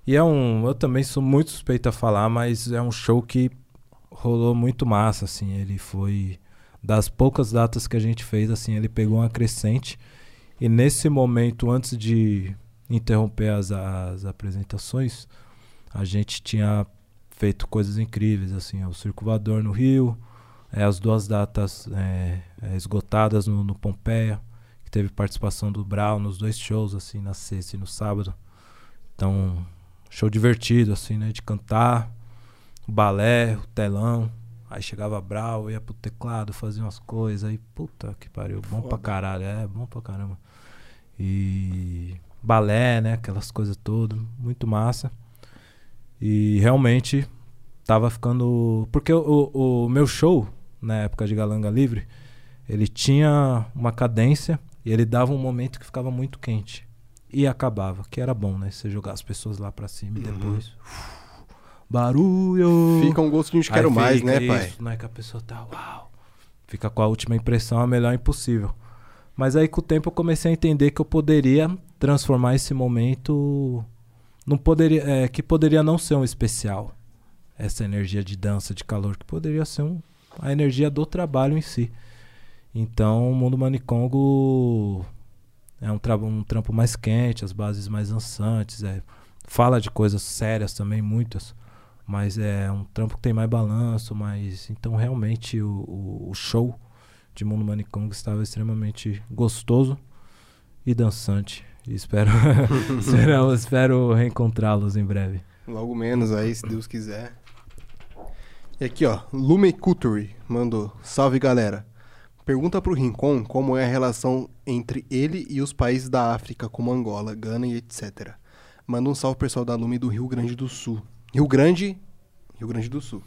E é um. Eu também sou muito suspeito a falar, mas é um show que rolou muito massa, assim. Ele foi. Das poucas datas que a gente fez, assim, ele pegou uma crescente. E nesse momento, antes de interromper as, as apresentações, a gente tinha feito coisas incríveis, assim. O Circo Voador no Rio, é, as duas datas é, é, esgotadas no, no Pompeia que teve participação do Brau nos dois shows, assim, na sexta e no sábado. Então, show divertido, assim, né? De cantar, o balé, o telão. Aí chegava Brau, ia pro teclado, fazia umas coisas. Aí, puta que pariu, bom pra Foda. caralho, é, bom pra caramba. E balé, né? Aquelas coisas todas, muito massa. E realmente tava ficando. Porque o, o, o meu show, na época de Galanga Livre, ele tinha uma cadência e ele dava um momento que ficava muito quente. E acabava, que era bom, né? Você jogar as pessoas lá pra cima e Uhum. depois. Barulho! Fica um gosto de Aí quero mais, fica né, pai? isso, Não é que a pessoa tá, uau. Fica com a última impressão a melhor impossível. Mas aí com o tempo eu comecei a entender que eu poderia transformar esse momento. Não poderia, é, que poderia não ser um especial. Essa energia de dança, de calor, que poderia ser um, a energia do trabalho em si. Então o mundo manicongo é um, um trampo mais quente, as bases mais dançantes, é, fala de coisas sérias também, muitas. Mas é um trampo que tem mais balanço, mas. Então realmente o, o, o show de Mundo Manicongo estava extremamente gostoso e dançante. Espero, espero, espero reencontrá-los em breve. Logo menos aí, se Deus quiser. E aqui, ó, Lume Culture mandou. Salve, galera. Pergunta pro Rincon como é a relação entre ele e os países da África, como Angola, Gana e etc. Manda um salve pessoal da Lume do Rio Grande do Sul. Rio Grande, Rio Grande do Sul.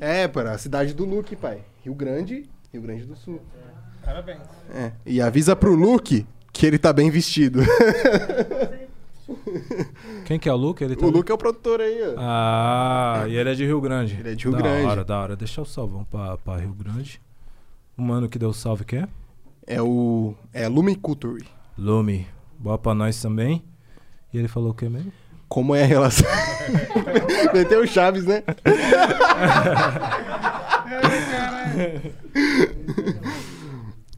É, para a cidade do Luke, pai. Rio Grande, Rio Grande do Sul. Parabéns. É. E avisa pro Luke que ele tá bem vestido. Quem que é o Luke? Ele tá o Luke é o produtor aí, ó. Ah, e ele é de Rio Grande. Ele é de Rio da Grande. Da hora, da hora. Deixa eu salvão pra, pra Rio Grande. O mano que deu salve quem é? É o. É Lume Culture. Lume. Boa pra nós também. E ele falou o que mesmo? Como é a relação. Meteu o Chaves, né?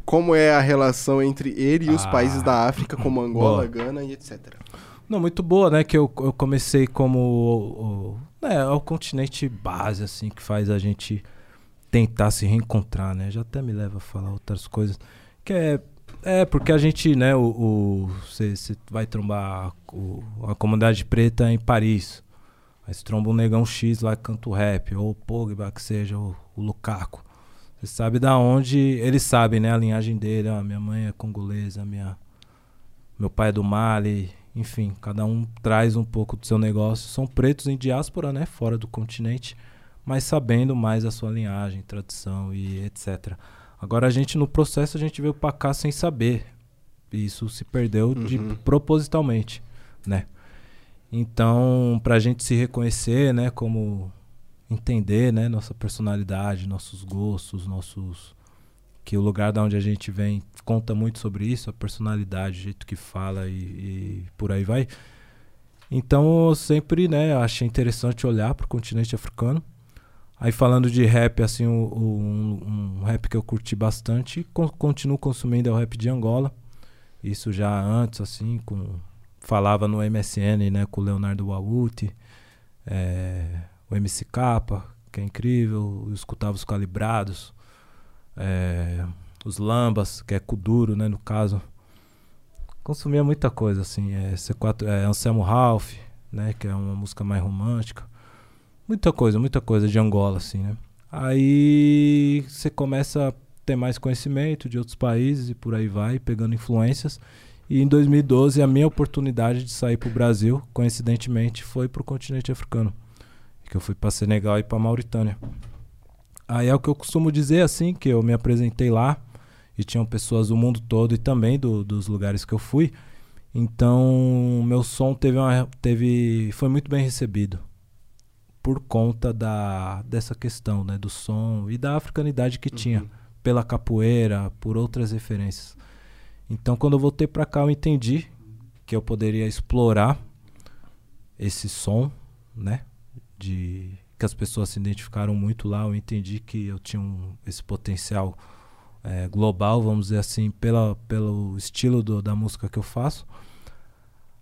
Como é a relação entre ele e os Ah, países da África, como Angola, boa. Gana e etc. Não, muito boa, né? Que eu, eu comecei como o, o, é, o continente base, assim, que faz a gente tentar se reencontrar, né? Já até me leva a falar outras coisas. Que é, é porque a gente, né, o você vai trombar o, a comunidade preta em Paris. Aí você tromba um negão X lá que canta o rap, ou o Pogba, que seja, o, o Lukaku. Você sabe da onde, eles sabem, né, a linhagem dele, ó, minha mãe é congolesa, minha meu pai é do Mali, enfim, cada um traz um pouco do seu negócio. São pretos em diáspora, né, fora do continente, mas sabendo mais a sua linhagem, tradição e etc. Agora a gente no processo a gente veio pra cá sem saber. E isso se perdeu de Uhum. propositalmente, né? Então, pra gente se reconhecer, né, como entender, né, nossa personalidade, nossos gostos, nossos que o lugar da onde a gente vem conta muito sobre isso, a personalidade, o jeito que fala e, e por aí vai. Então eu sempre, né, achei interessante olhar para o continente africano. Aí falando de rap, assim, o, o- um, um rap que eu curti bastante, con- continuo consumindo é o rap de Angola. Isso já antes, assim, com falava no MSN, né, com o Leonardo Wauti, é, o MC Capa, que é incrível, eu escutava os calibrados é, os lambas, que é Kuduro, né, no caso. Consumia muita coisa, assim, é, C4, é, Anselmo Ralph, né, que é uma música mais romântica. Muita coisa, muita coisa de Angola, assim, né. Aí você começa a ter mais conhecimento de outros países e por aí vai, pegando influências. E em 2012, a minha oportunidade de sair para o Brasil, coincidentemente, foi para o continente africano. Que eu fui para Senegal e para Mauritânia. Aí é o que eu costumo dizer assim, que eu me apresentei lá e tinham pessoas do mundo todo e também do- dos lugares que eu fui. Então, meu som teve uma, teve foi muito bem recebido por conta da dessa questão, né, do som e da africanidade que tinha pela capoeira, por outras referências. Então, quando eu voltei pra cá, eu entendi que eu poderia explorar esse som, né, de que as pessoas se identificaram muito lá. Eu entendi que eu tinha um, esse potencial eh, global, vamos dizer assim, pela, pelo estilo do- da música que eu faço.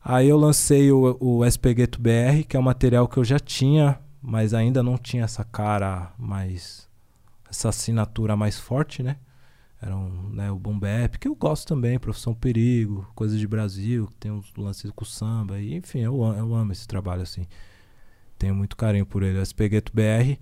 Aí eu lancei o, o SPGeto BR, que é um material que eu já tinha, mas ainda não tinha essa cara mais. essa assinatura mais forte, né? Era um, né, o Boom que eu gosto também, Profissão Perigo, Coisas de Brasil, que tem uns lances com samba, e, enfim, eu, eu amo esse trabalho assim. Tenho muito carinho por ele, o SPGeto BR.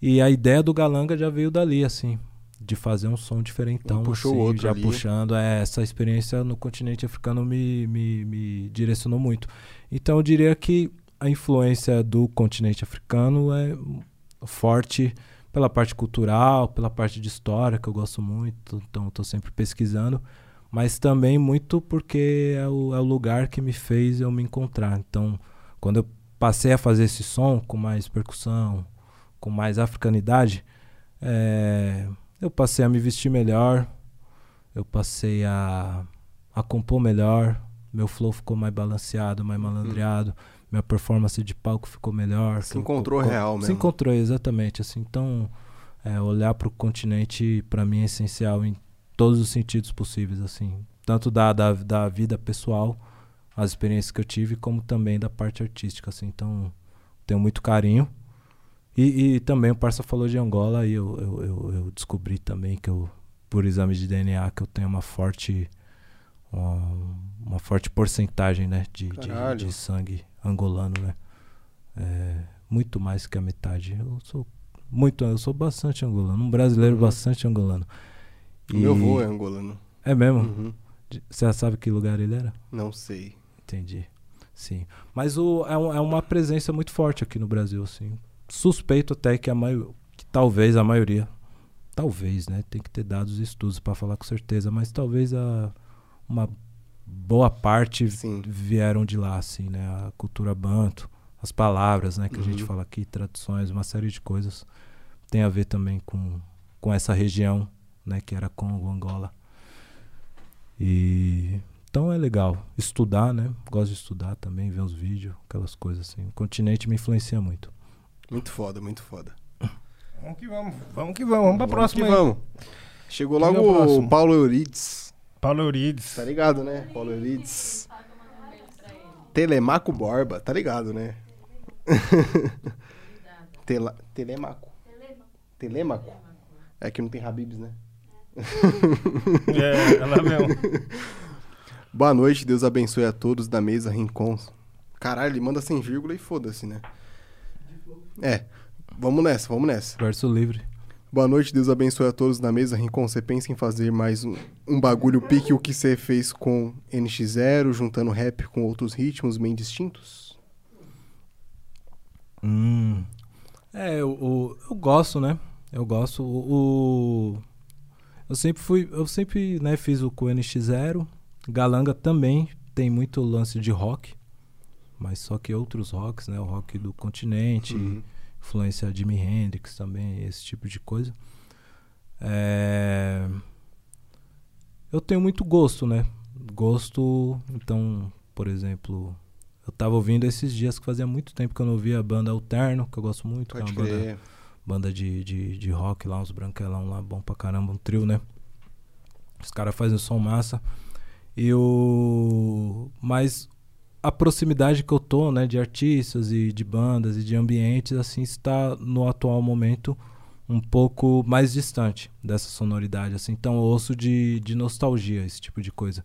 E a ideia do Galanga já veio dali, assim, de fazer um som diferentão, Um puxou assim, outro já ali. puxando. É, essa experiência no continente africano me, me, me direcionou muito. Então eu diria que a influência do continente africano é forte pela parte cultural, pela parte de história, que eu gosto muito, então estou sempre pesquisando, mas também muito porque é o, é o lugar que me fez eu me encontrar. Então, quando eu passei a fazer esse som com mais percussão, com mais africanidade, é, eu passei a me vestir melhor, eu passei a, a compor melhor, meu flow ficou mais balanceado, mais malandreado, minha performance de palco ficou melhor. Se eu encontrou co- real Se mesmo. encontrou, exatamente. Assim, então, é, olhar para o continente, para mim, é essencial em todos os sentidos possíveis. assim Tanto da, da, da vida pessoal, as experiências que eu tive, como também da parte artística. assim Então, tenho muito carinho. E, e também o Parça falou de Angola e eu, eu, eu, eu descobri também que eu, por exame de DNA, que eu tenho uma forte uma, uma forte porcentagem né, de, de, de sangue angolano, né? É, muito mais que a metade. Eu sou muito, eu sou bastante angolano, um brasileiro Uhum. bastante angolano. O meu avô é angolano. É mesmo? Uhum. Você já sabe que lugar ele era? Não sei. Entendi. Sim. Mas o, é, um- é uma presença muito forte aqui no Brasil, assim. Suspeito até que a maioria. Que talvez a maioria. Talvez, né? Tem que ter dados e estudos para falar com certeza, mas talvez a, uma boa parte Sim. vieram de lá, assim, né? A cultura banto, as palavras, né? Que a gente Uhum. fala aqui, traduções, uma série de coisas. Tem a ver também com, com essa região, né? Que era Congo, Angola. E então é legal estudar, né? Gosto de estudar também, ver os vídeos, aquelas coisas assim. O continente me influencia muito. Muito foda, muito foda. Vamos que vamos. Vamos que vamos. Vamos pra próxima que aí. vamos. Chegou logo é o? Paulo Eurides. Paulo Eurides. Tá ligado, né? Paulo Eurides. Telemaco Borba, tá ligado, né? Tela, telemaco. Telemaco. É que não tem Habibs, né? É, ela mesmo. Boa noite, Deus abençoe a todos da mesa Rincons. Caralho, ele manda sem vírgula e foda-se, né? É, vamos nessa, vamos nessa. Verso livre. Boa noite, Deus abençoe a todos na mesa Rincon. Você pensa em fazer mais um, um bagulho pique o que você fez com NX0, juntando rap com outros ritmos bem distintos? Hum. É, eu, eu, eu gosto, né? Eu gosto. O, o- eu sempre fui. Eu sempre né, fiz o com o NX0. Galanga também tem muito lance de rock. Mas só que outros rocks, né? O rock do continente, Uhum. influência Jimi Hendrix também, esse tipo de coisa. É, Eu tenho muito gosto, né? Gosto, então, por exemplo, eu tava ouvindo esses dias que fazia muito tempo que eu não ouvia a banda Alterno, que eu gosto muito, que é Pode uma banda, crer. banda de, de, de rock lá, uns branquelão lá, bom pra caramba, um trio, né? Os caras fazem som massa. E o... Mas a proximidade que eu tô, né, de artistas e de bandas e de ambientes, assim, está no atual momento um pouco mais distante dessa sonoridade, assim. Então eu ouço de, de nostalgia, esse tipo de coisa.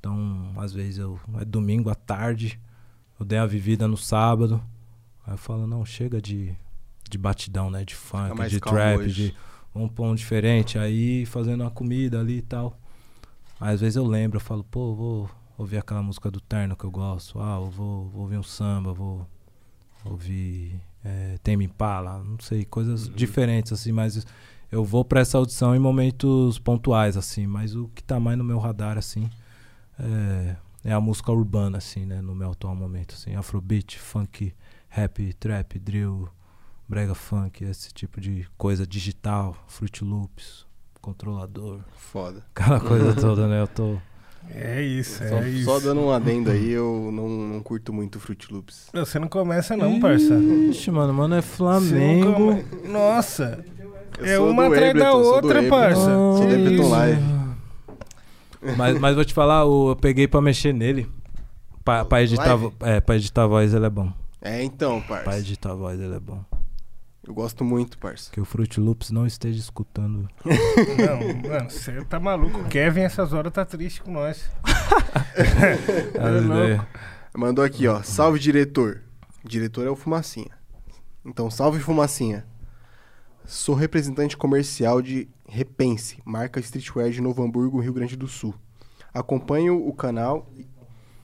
Então, às vezes eu é domingo à tarde, eu dei a vivida no sábado, aí eu falo, não, chega de, de batidão, né, de funk, de trap, hoje. de um diferente, aí fazendo uma comida ali e tal. Aí, às vezes eu lembro, eu falo, pô, vou ouvir aquela música do Terno que eu gosto, ah, eu vou, vou ouvir um samba, vou ouvir é, Tame Impala, não sei, coisas diferentes assim, mas eu vou pra essa audição em momentos pontuais assim, mas o que tá mais no meu radar assim é, é a música urbana assim, né, no meu atual momento assim, afrobeat, funk, rap, trap, drill, brega funk, esse tipo de coisa digital, Fruit Loops, controlador, Foda. aquela coisa toda, né? Eu tô É isso, é Só, isso. só dando um adendo aí, eu não, não curto muito Fruit Loops. Não, Você não começa não, parça. Ixi, mano, mano é Flamengo. come- Nossa. Eu É uma atrás da sou outra, parça. Sou do Ableton? Live. Mas, mas vou te falar, eu peguei pra mexer nele. Pra, pra editar, Live? é, pra editar a voz ele é bom. É, então, Pra parça. editar a voz ele é bom. Eu gosto muito, parça. Que o Fruit Loops não esteja escutando. Não, mano, você tá maluco. O Kevin, essas horas, tá triste com nós. louco. ideias. Mandou aqui, ó. Salve, diretor. Diretor é o Fumacinha. Então, salve, Fumacinha. Sou representante comercial de Repense, marca streetwear de Novo Hamburgo, Rio Grande do Sul. Acompanho o canal e,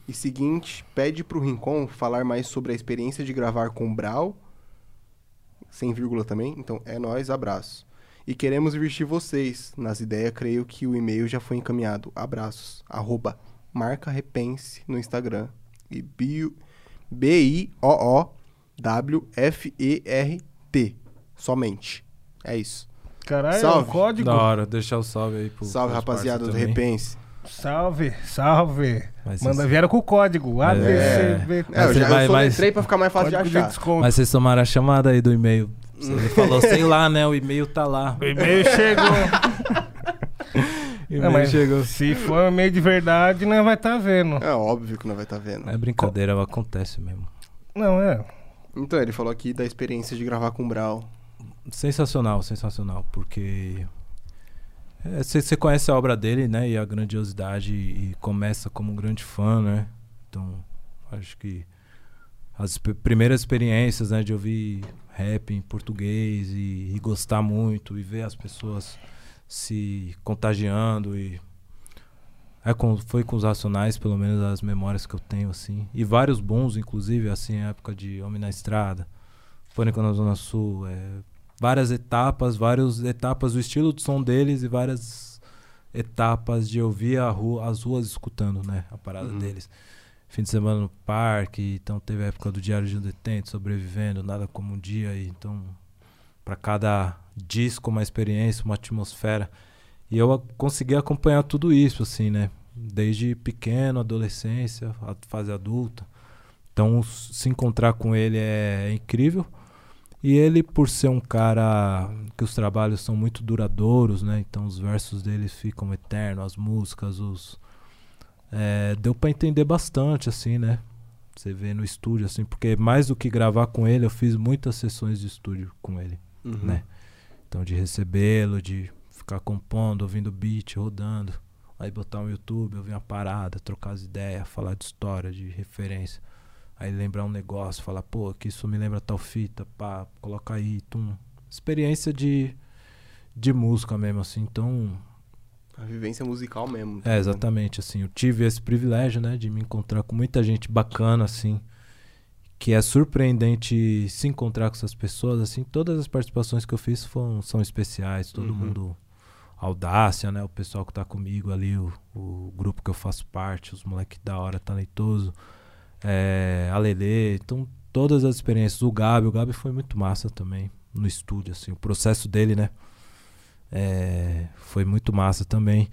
e seguinte, pede pro Rincon falar mais sobre a experiência de gravar com Brau, sem vírgula também. Então, é nóis, abraço. E queremos vestir vocês. Nas ideias, creio que o e-mail já foi encaminhado. Abraços. Arroba marca Repense no Instagram. E bio- B-I-O-O-W-F-E-R-T. Somente. É isso. Caralho, é Salve. o código. Da hora, deixar o salve aí pro. Salve, rapaziada do também. Repense. Salve, salve. Mas Manda, vocês- vieram com o código. ABCB. É, eu já vai- eu mas- soletrei pra ficar mais fácil de Código de achar. desconto. Mas vocês tomaram a chamada aí do e-mail. Você falou, sei lá, né? O e-mail tá lá. O e-mail chegou. O Não, e-mail mas chegou. se for e-mail de verdade, não vai estar vendo. É óbvio que não vai estar vendo. É brincadeira, acontece mesmo. Não, é. Então, ele falou aqui da experiência de gravar com o Brau. Sensacional, sensacional, porque você conhece a obra dele, né, e a grandiosidade e começa como um grande fã, né? Então, acho que as primeiras experiências, né, de ouvir rap em português e, e gostar muito e ver as pessoas se contagiando e é com, foi com os Racionais, pelo menos as memórias que eu tenho, assim. E vários bons, inclusive, assim, época de Homem na Estrada, Pânico na Zona Sul. É, várias etapas, várias etapas do estilo de som deles e várias etapas de ouvir a rua, as ruas escutando, né? A parada uhum. deles. Fim de semana no parque, então teve a época do Diário de um Detento, sobrevivendo, nada como um dia. E, então, para cada disco, uma experiência, uma atmosfera. E eu consegui acompanhar tudo isso, assim, né? Desde pequeno, adolescência, fase adulta. Então, se encontrar com ele é incrível. E ele, por ser um cara que os trabalhos são muito duradouros, né? Então, os versos dele ficam eternos, as músicas, os. É, deu para entender bastante, assim, né? Você vê no estúdio, assim, porque mais do que gravar com ele, eu fiz muitas sessões de estúdio com ele, uhum. né? Então, de recebê-lo, de ficar compondo, ouvindo beat, rodando. Aí botar um YouTube, ouvir uma parada, trocar as ideias, falar de história, de referência. Aí lembrar um negócio, falar, pô, que isso me lembra tal fita, pá, coloca aí, tum. Experiência de, de música mesmo, assim, então. A vivência musical mesmo. É, exatamente, assim. Eu tive esse privilégio, né, de me encontrar com muita gente bacana, assim que é surpreendente se encontrar com essas pessoas, assim, todas as participações que eu fiz foram, são especiais, todo uhum. mundo audácia, né, o pessoal que tá comigo ali, o, o grupo que eu faço parte, os moleques da hora, talentoso, é, a Lele, então todas as experiências, o Gabi, o Gabi foi muito massa também no estúdio, assim, o processo dele, né, é, foi muito massa também.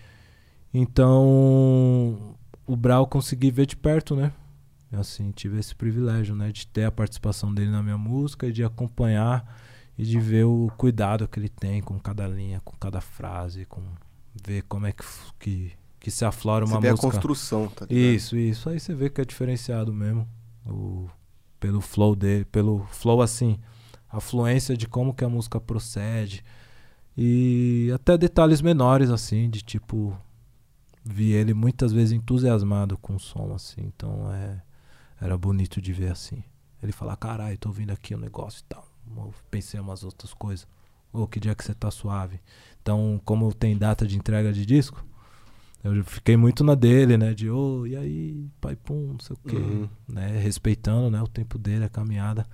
Então, o Brau consegui ver de perto, né? assim, tive esse privilégio, né, de ter a participação dele na minha música e de acompanhar e de ver o cuidado que ele tem com cada linha, com cada frase, com ver como é que que, que se aflora uma você música. a construção, tá ligado? Isso, isso. Aí você vê que é diferenciado mesmo, o pelo flow dele, pelo flow assim, a fluência de como que a música procede e até detalhes menores assim, de tipo vi ele muitas vezes entusiasmado com o som assim, então é era bonito de ver assim. Ele falar, caralho, tô ouvindo aqui um negócio e tal. Eu pensei em umas outras coisas. Ô, oh, que dia que você tá suave. Então, como tem data de entrega de disco, eu fiquei muito na dele, né? De, ô, oh, e aí, pai pum, não sei o quê. Uhum. Né? Respeitando né, o tempo dele, a caminhada.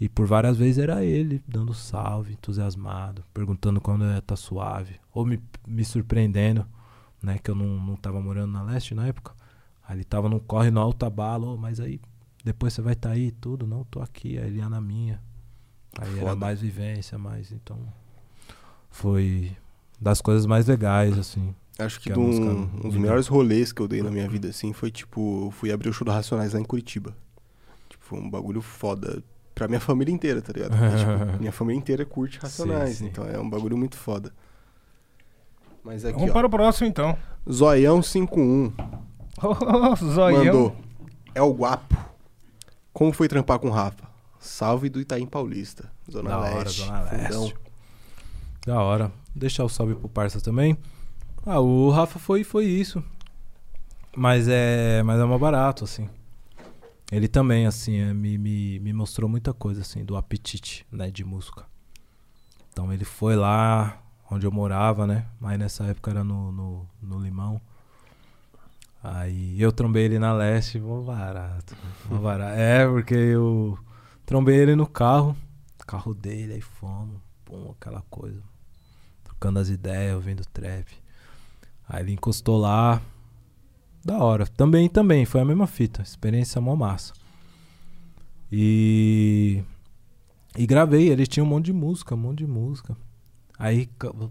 E por várias vezes era ele dando salve, entusiasmado, perguntando quando ia tá suave. Ou me, me surpreendendo, né? Que eu não, não tava morando na leste na época. Aí ele tava no corre no alta bala, oh, mas aí depois você vai estar tá aí tudo, não, tô aqui, aí ele ia na minha. Aí Foda. era mais vivência, mais, então foi das coisas mais legais, assim. Acho que, que um, um dos melhores rolês que eu dei na minha vida, assim, foi tipo, eu fui abrir o show do Racionais lá em Curitiba. Tipo, foi um bagulho foda pra minha família inteira, tá ligado? Porque, tipo, minha família inteira curte Racionais, sim, sim. então é um bagulho muito foda. Mas aqui, Vamos ó, para o próximo, então. Zoião 51. Oh, zoião. Mandou. É o guapo. Como foi trampar com o Rafa? Salve do Itaim Paulista. Zona da Leste. Hora, Zona Leste. Da hora. Deixar o salve pro parça também. Ah, o Rafa foi, foi isso. Mas é, mas é mais barato, assim. Ele também, assim, é, me, me, me mostrou muita coisa, assim, do apetite, né, de música. Então ele foi lá onde eu morava, né? Mas nessa época era no, no, no Limão. Aí eu trombei ele na leste, vou barato, vou barato. É, porque eu trombei ele no carro, carro dele, aí fomos, pum, aquela coisa. Trocando as ideias, ouvindo trap. Aí ele encostou lá, da hora. Também, também, foi a mesma fita, experiência mó massa. E. E gravei, ele tinha um monte de música, um monte de música. Aí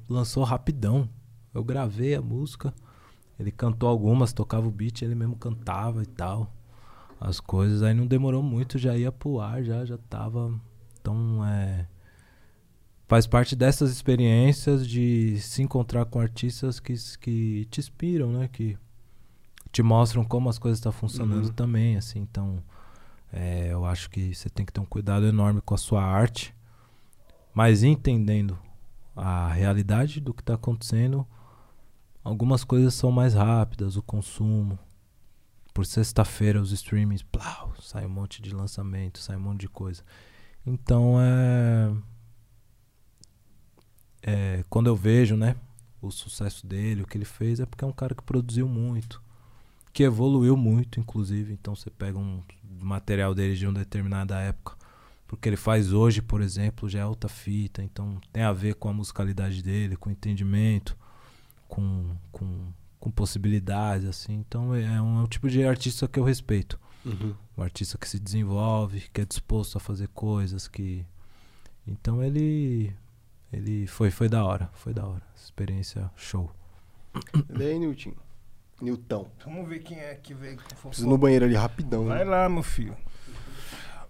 lançou rapidão. Eu gravei a música. Ele cantou algumas, tocava o beat, ele mesmo cantava e tal. As coisas. Aí não demorou muito, já ia pro ar, já, já tava. Então, é. Faz parte dessas experiências de se encontrar com artistas que, que te inspiram, né? Que te mostram como as coisas estão tá funcionando uhum. também, assim. Então, é, eu acho que você tem que ter um cuidado enorme com a sua arte, mas entendendo a realidade do que está acontecendo Algumas coisas são mais rápidas, o consumo. Por sexta-feira os streamings, plau, sai um monte de lançamento, sai um monte de coisa. Então é, é quando eu vejo, né, o sucesso dele, o que ele fez, é porque é um cara que produziu muito, que evoluiu muito, inclusive. Então você pega um material dele de uma determinada época, porque ele faz hoje, por exemplo, já é outra fita, então tem a ver com a musicalidade dele, com o entendimento, com, com, com possibilidades, assim. Então é um, é um tipo de artista que eu respeito. Uhum. Um artista que se desenvolve, que é disposto a fazer coisas, que. Então ele. Ele foi, foi da hora, foi da hora. Experiência show. E aí, Nilton? Nilton. Vamos ver quem é que veio. com Preciso ir no banheiro ali rapidão. Vai né? lá, meu filho.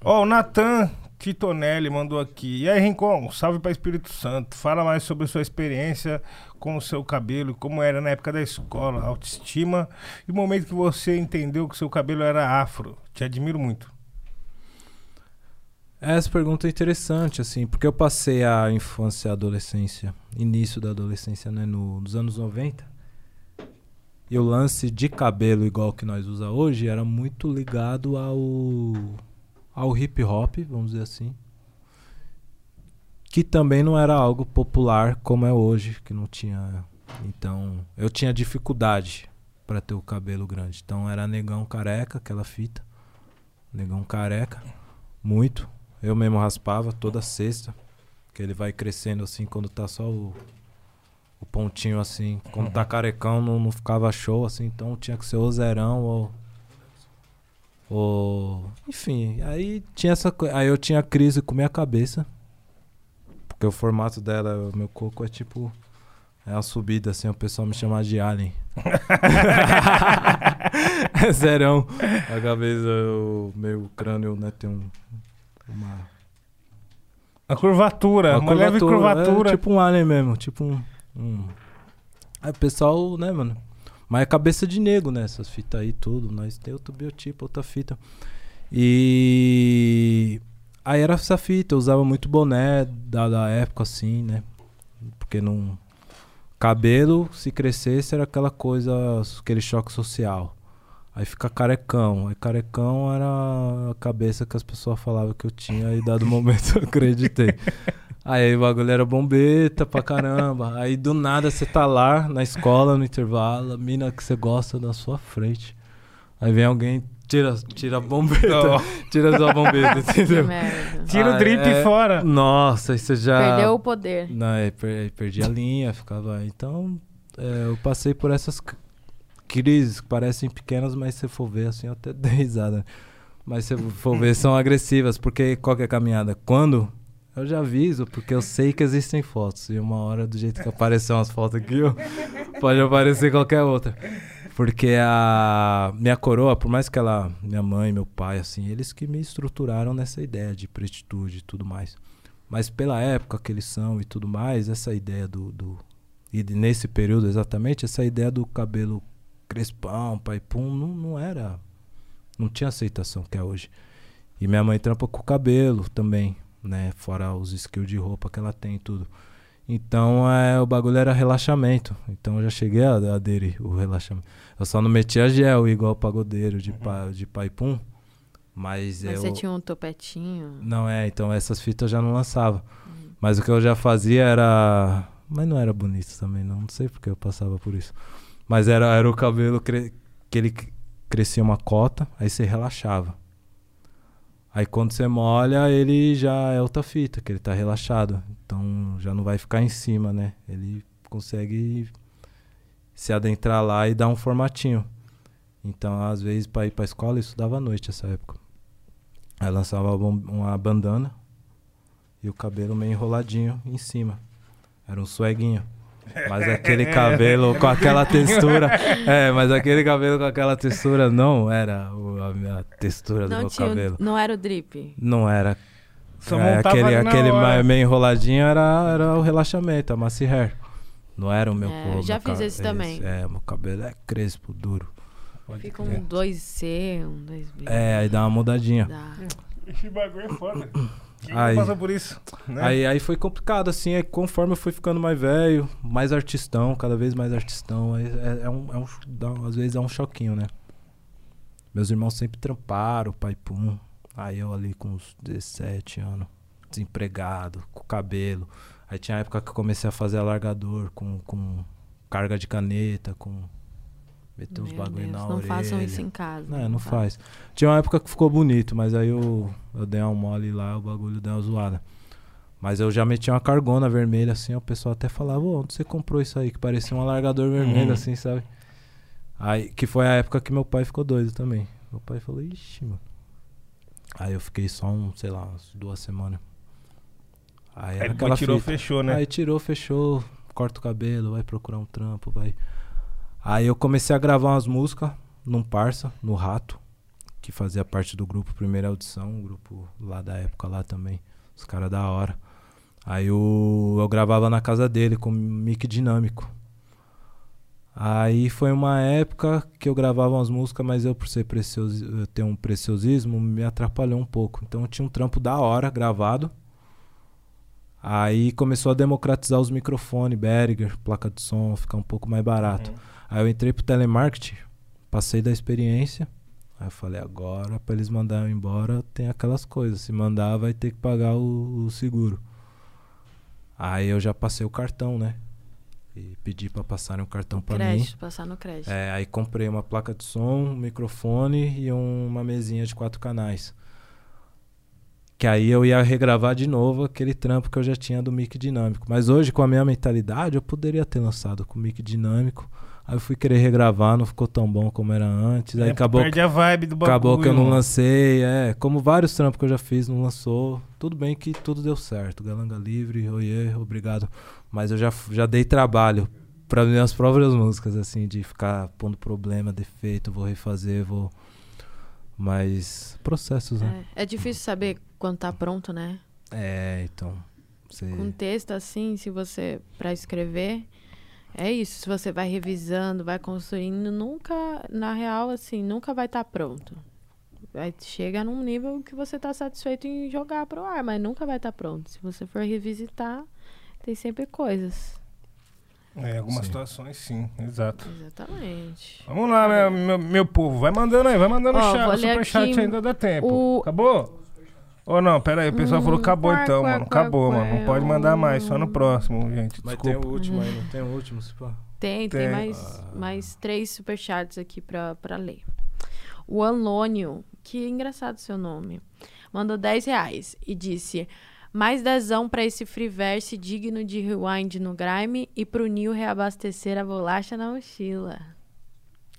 Ó, o Natan Titonelli mandou aqui. E aí, Rincon, salve pra Espírito Santo. Fala mais sobre sua experiência com o seu cabelo, como era na época da escola, autoestima e o momento que você entendeu que o seu cabelo era afro. Te admiro muito. Essa pergunta é interessante, assim, porque eu passei a infância e a adolescência, início da adolescência, né, no, nos anos 90. E o lance de cabelo igual que nós usa hoje era muito ligado ao, ao hip hop, vamos dizer assim. Que também não era algo popular como é hoje, que não tinha. Então, eu tinha dificuldade para ter o cabelo grande. Então era negão careca, aquela fita. Negão careca, muito. Eu mesmo raspava toda sexta. Que ele vai crescendo assim quando tá só o, o pontinho assim. Quando tá carecão não, não ficava show assim. Então tinha que ser ou zerão ou. Ou. Enfim, aí tinha essa Aí eu tinha crise com minha cabeça. Porque o formato dela, o meu coco é tipo. É uma subida assim, o pessoal me chama de Alien. é serão. A cabeça, o meu crânio, né, tem um. Uma, A curvatura, uma, leve É, curvatura. tipo um alien mesmo, tipo um. um... Aí o pessoal, né, mano? Mas é cabeça de nego, né? Essas fitas aí, tudo. Nós tem outro biotipo, outra fita. E. Aí era essa fita, eu usava muito boné da, da época, assim, né? Porque não. Cabelo, se crescesse, era aquela coisa, aquele choque social. Aí fica carecão. Aí carecão era a cabeça que as pessoas falavam que eu tinha e dado momento eu acreditei. Aí o bagulho era bombeta pra caramba. Aí do nada você tá lá na escola, no intervalo, a mina que você gosta na sua frente. Aí vem alguém, tira, tira a bombeta, Ó, tira a sua bombeta, entendeu? tira o drip é- fora. Nossa, aí você já. Perdeu o poder. Não, aí per- aí perdi a linha, ficava. Então, é, eu passei por essas crises que parecem pequenas, mas se for ver, assim, eu até dei risada. Mas se for ver, são agressivas, porque qual é a caminhada? Quando? Eu já aviso, porque eu sei que existem fotos. E uma hora, do jeito que apareceu umas fotos aqui, ó, pode aparecer qualquer outra. Porque a minha coroa, por mais que ela, minha mãe, meu pai, assim, eles que me estruturaram nessa ideia de pretitude e tudo mais. Mas pela época que eles são e tudo mais, essa ideia do. do e nesse período exatamente, essa ideia do cabelo crespão, pai pum, não, não era. Não tinha aceitação que é hoje. E minha mãe trampa com o cabelo também, né? Fora os skills de roupa que ela tem e tudo. Então é, o bagulho era relaxamento. Então eu já cheguei a a aderir o relaxamento. Eu só não metia gel igual pagodeiro de, pa, de pai pum. Mas, Mas eu. você tinha um topetinho. Não é, então essas fitas eu já não lançava. Mas o que eu já fazia era. Mas não era bonito também, não. Não sei porque eu passava por isso. Mas era, era o cabelo cre- que ele crescia uma cota, aí você relaxava. Aí quando você molha, ele já é outra fita, que ele tá relaxado. Então já não vai ficar em cima, né? Ele consegue se adentrar lá e dar um formatinho. Então, às vezes, pra ir pra escola, eu estudava à noite essa época. Aí lançava uma bandana e o cabelo meio enroladinho em cima. Era um sueguinho. Mas aquele cabelo com aquela textura. É, mas aquele cabelo com aquela textura não era a minha textura do Não, meu tinha, cabelo. não era o drip. Não era. Só É, aquele aquele hora. meio enroladinho era, era o relaxamento, a massy hair. Não era o meu É, já meu fiz esse também. É, meu cabelo é crespo, duro. Fica um 2C, um 2B. É, aí dá uma mudadinha. Dá. Esse bagulho é foda. Quem Aí- passou por isso? Né? Aí, aí foi complicado, assim, aí conforme eu fui ficando mais velho, mais artistão, cada vez mais artistão, é, é um, é um, dá às vezes é um choquinho, né? Meus irmãos sempre tramparam, pai pum. Aí eu ali com uns 17 anos, desempregado, com cabelo. Aí tinha a época que eu comecei a fazer alargador com, com, carga de caneta, com meter uns Meu bagulho Deus, na não orelha. façam isso em casa. Não, não faz. Tinha uma época que ficou bonito, mas aí eu, eu dei uma mole lá, o bagulho deu uma zoada. Mas eu já meti uma cargona vermelha assim, o pessoal até falava, "Ô, onde você comprou isso aí? Que parecia um alargador vermelho, Uhum. assim, sabe? Aí, que foi a época que meu pai ficou doido também. Meu pai falou, ixi, mano. Aí eu fiquei só um, sei lá, umas duas semanas. Aí Aí tirou, fita. fechou, né? Aí tirou, fechou, corta o cabelo, vai procurar um trampo, vai. Aí eu comecei a gravar umas músicas num parça, no Rato, que fazia parte do grupo Primeira Audição, um grupo lá da época lá também, os caras da hora. Aí eu, eu gravava na casa dele com mic dinâmico. Aí foi uma época que eu gravava umas músicas, mas eu por ser preciosi eu ter um preciosismo me atrapalhou um pouco. Então eu tinha um trampo da hora gravado. Aí começou a democratizar os microfones, Behringer, placa de som, ficar um pouco mais barato. Uhum. Aí eu entrei pro telemarketing, passei da experiência. Aí eu falei, agora pra eles mandarem embora tem aquelas coisas. Se mandar vai ter que pagar o, o seguro. Aí eu já passei o cartão, né? E pedi pra passarem o cartão pra mim. Crédito, passar no crédito. É, aí comprei uma placa de som, um microfone e um- uma mesinha de quatro canais. Que aí eu ia regravar de novo aquele trampo que eu já tinha do mic dinâmico. Mas hoje, com a minha mentalidade, eu poderia ter lançado com o mic dinâmico. Aí eu fui querer regravar, não ficou tão bom como era antes. Aí É, acabou, Perde a vibe do bagulho. acabou que eu não lancei. É, como vários trampos que eu já fiz, não lançou. Tudo bem que tudo deu certo. Galanga livre, oiê, obrigado. Mas eu já, já dei trabalho para minhas próprias músicas, assim, de ficar pondo problema, defeito, vou refazer, vou. Mas. Processos, né? É, é difícil saber quando tá pronto, né? É, então. Você... Com texto assim, se você para escrever, é isso. Se você vai revisando, vai construindo, nunca, na real, assim, nunca vai estar pronto. Vai chega num nível que você tá satisfeito em jogar pro ar, mas nunca vai estar pronto. Se você for revisitar, tem sempre coisas. É, algumas Sim. situações sim, exato. Exatamente. Vamos lá, meu, meu, meu povo. Vai mandando aí, vai mandando Ó, chat, ler superchat ainda dá tempo. o- Acabou? Ou não, pera aí, o pessoal Hum, falou que acabou quá, então, quá, mano. quá, Acabou, mano. Não pode mandar mais, só no próximo, gente. Mas Desculpa. tem o último aí, não tem o último, se pá. Tem, tem, Tem. mais, mais três superchats aqui pra, pra ler. O Anlônio, que engraçado seu nome, mandou 10 reais e disse: mais dezão pra esse freeverse digno de rewind no Grime e pro Nil reabastecer a bolacha na mochila.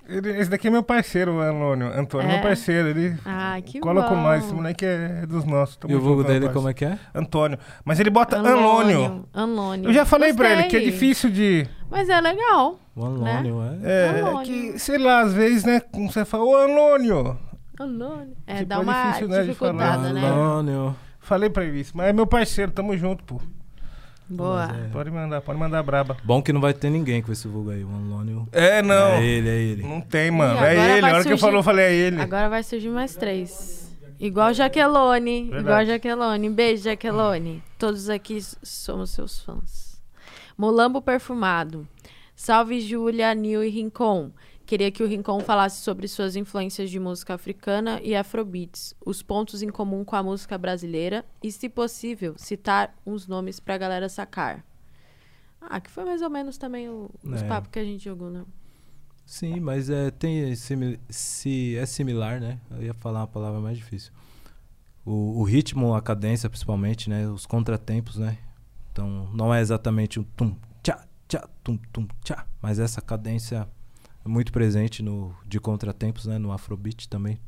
Ele- esse daqui é meu parceiro, o Antônio. Antônio é É? meu parceiro. Ele Ah, que cola bom. com nós. Esse moleque é dos nossos. Tamo E o vulgo dele como é que é? Antônio. Mas ele bota Anônio. Anlônio. Eu já falei pra ele que é Gostei. difícil de. Mas é legal. O Anônio, é? É, Anônio. que, sei lá, às vezes, né? Como você fala, ô Anônio. Anlônio. É, Tipo, dá é uma difícil, né, de dificultada, falar. né? Anônio. Falei pra ele isso. Mas é meu parceiro, tamo junto, pô. Boa. É- Pode mandar, pode mandar braba. Bom que não vai ter ninguém com esse vulgo aí. O Anônio. É, não. É ele, é ele. Não tem, mano. É ele. A hora que eu surgir- falou, eu falei, é ele. Agora vai surgir mais três. Igual Jaquelone. Igual Verdade. Jaquelone. Beijo, Jaquelone. Todos aqui somos seus fãs. Molambo Perfumado. Salve, Júlia, Nil e Rincon. Queria que o Rincon falasse sobre suas influências de música africana e afrobeats, os pontos em comum com a música brasileira e, se possível, citar uns nomes pra galera sacar. Ah, que foi mais ou menos também o- os É. papos que a gente jogou, né? Sim, mas é, tem simil- se é similar, né? Eu ia falar uma palavra mais difícil. O, o ritmo, a cadência, principalmente, né? Os contratempos, né? Então, não é exatamente um tum, tchá, tchá, tum, tum, tchá. Mas essa cadência muito presente no de contratempos, né? No Afrobeat também.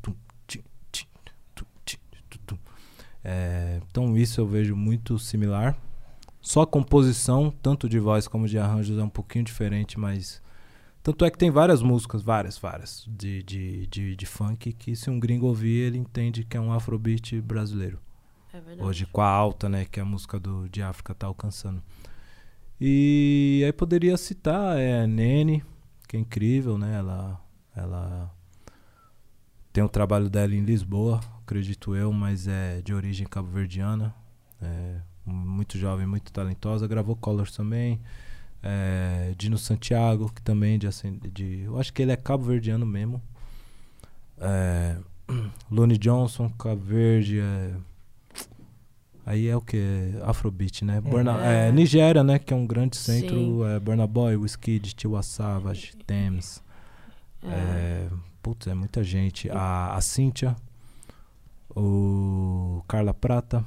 É, então, isso eu vejo muito similar. Só a composição, tanto de voz como de arranjos, é um pouquinho diferente, mas tanto é que tem várias músicas, várias, várias, de, de, de, de funk, que se um gringo ouvir, ele entende que é um afrobeat brasileiro. É verdade. Hoje com a alta, né, que a música do, de África tá alcançando. E aí poderia citar é, a Nene, que é incrível, né, ela, ela tem o trabalho dela em Lisboa, acredito eu, mas é de origem cabo-verdiana, é muito jovem, muito talentosa, gravou Colors também, é, Dino Santiago, que também de, ascend- de eu acho que ele é cabo-verdiano mesmo, é, Johnson, Cabo Verde, é, Aí é o que? Afrobeat, né? Burna, é, Nigéria, né? Que é um grande centro. Sim. É, Burna Boy, Wizkid, Tiwa Savage, Thames. É. É, putz, é muita gente. A, a Cíntia, o Carla Prata.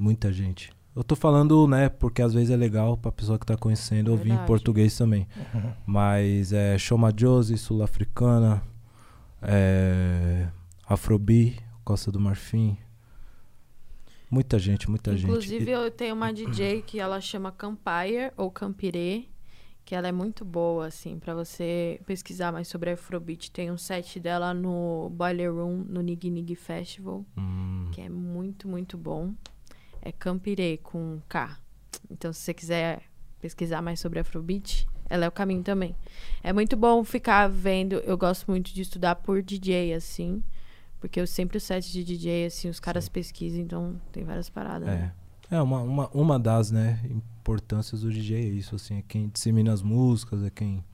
Muita gente. Eu tô falando, né, porque às vezes é legal pra pessoa que tá conhecendo ouvir em Verdade. português também. Mas é Shoma Josie, sul-africana, é, Afrobi, Costa do Marfim. Muita gente, muita Inclusive, gente. eu tenho uma DJ que ela chama Campire ou Campire, que ela é muito boa, assim, pra você pesquisar mais sobre Afrobeat. Tem um set dela no Boiler Room, no Nig Nig Festival, Hum, que é muito, muito bom. É Campire com K. Então, se você quiser pesquisar mais sobre Afrobeat, ela é o caminho também. É muito bom ficar vendo. Eu gosto muito de estudar por DJ, assim. Porque eu sempre o set de DJ, assim, os caras pesquisam, então tem várias paradas. né? é. É, uma, uma, uma das, né, importâncias do DJ é isso, assim, é quem dissemina as músicas, é quem...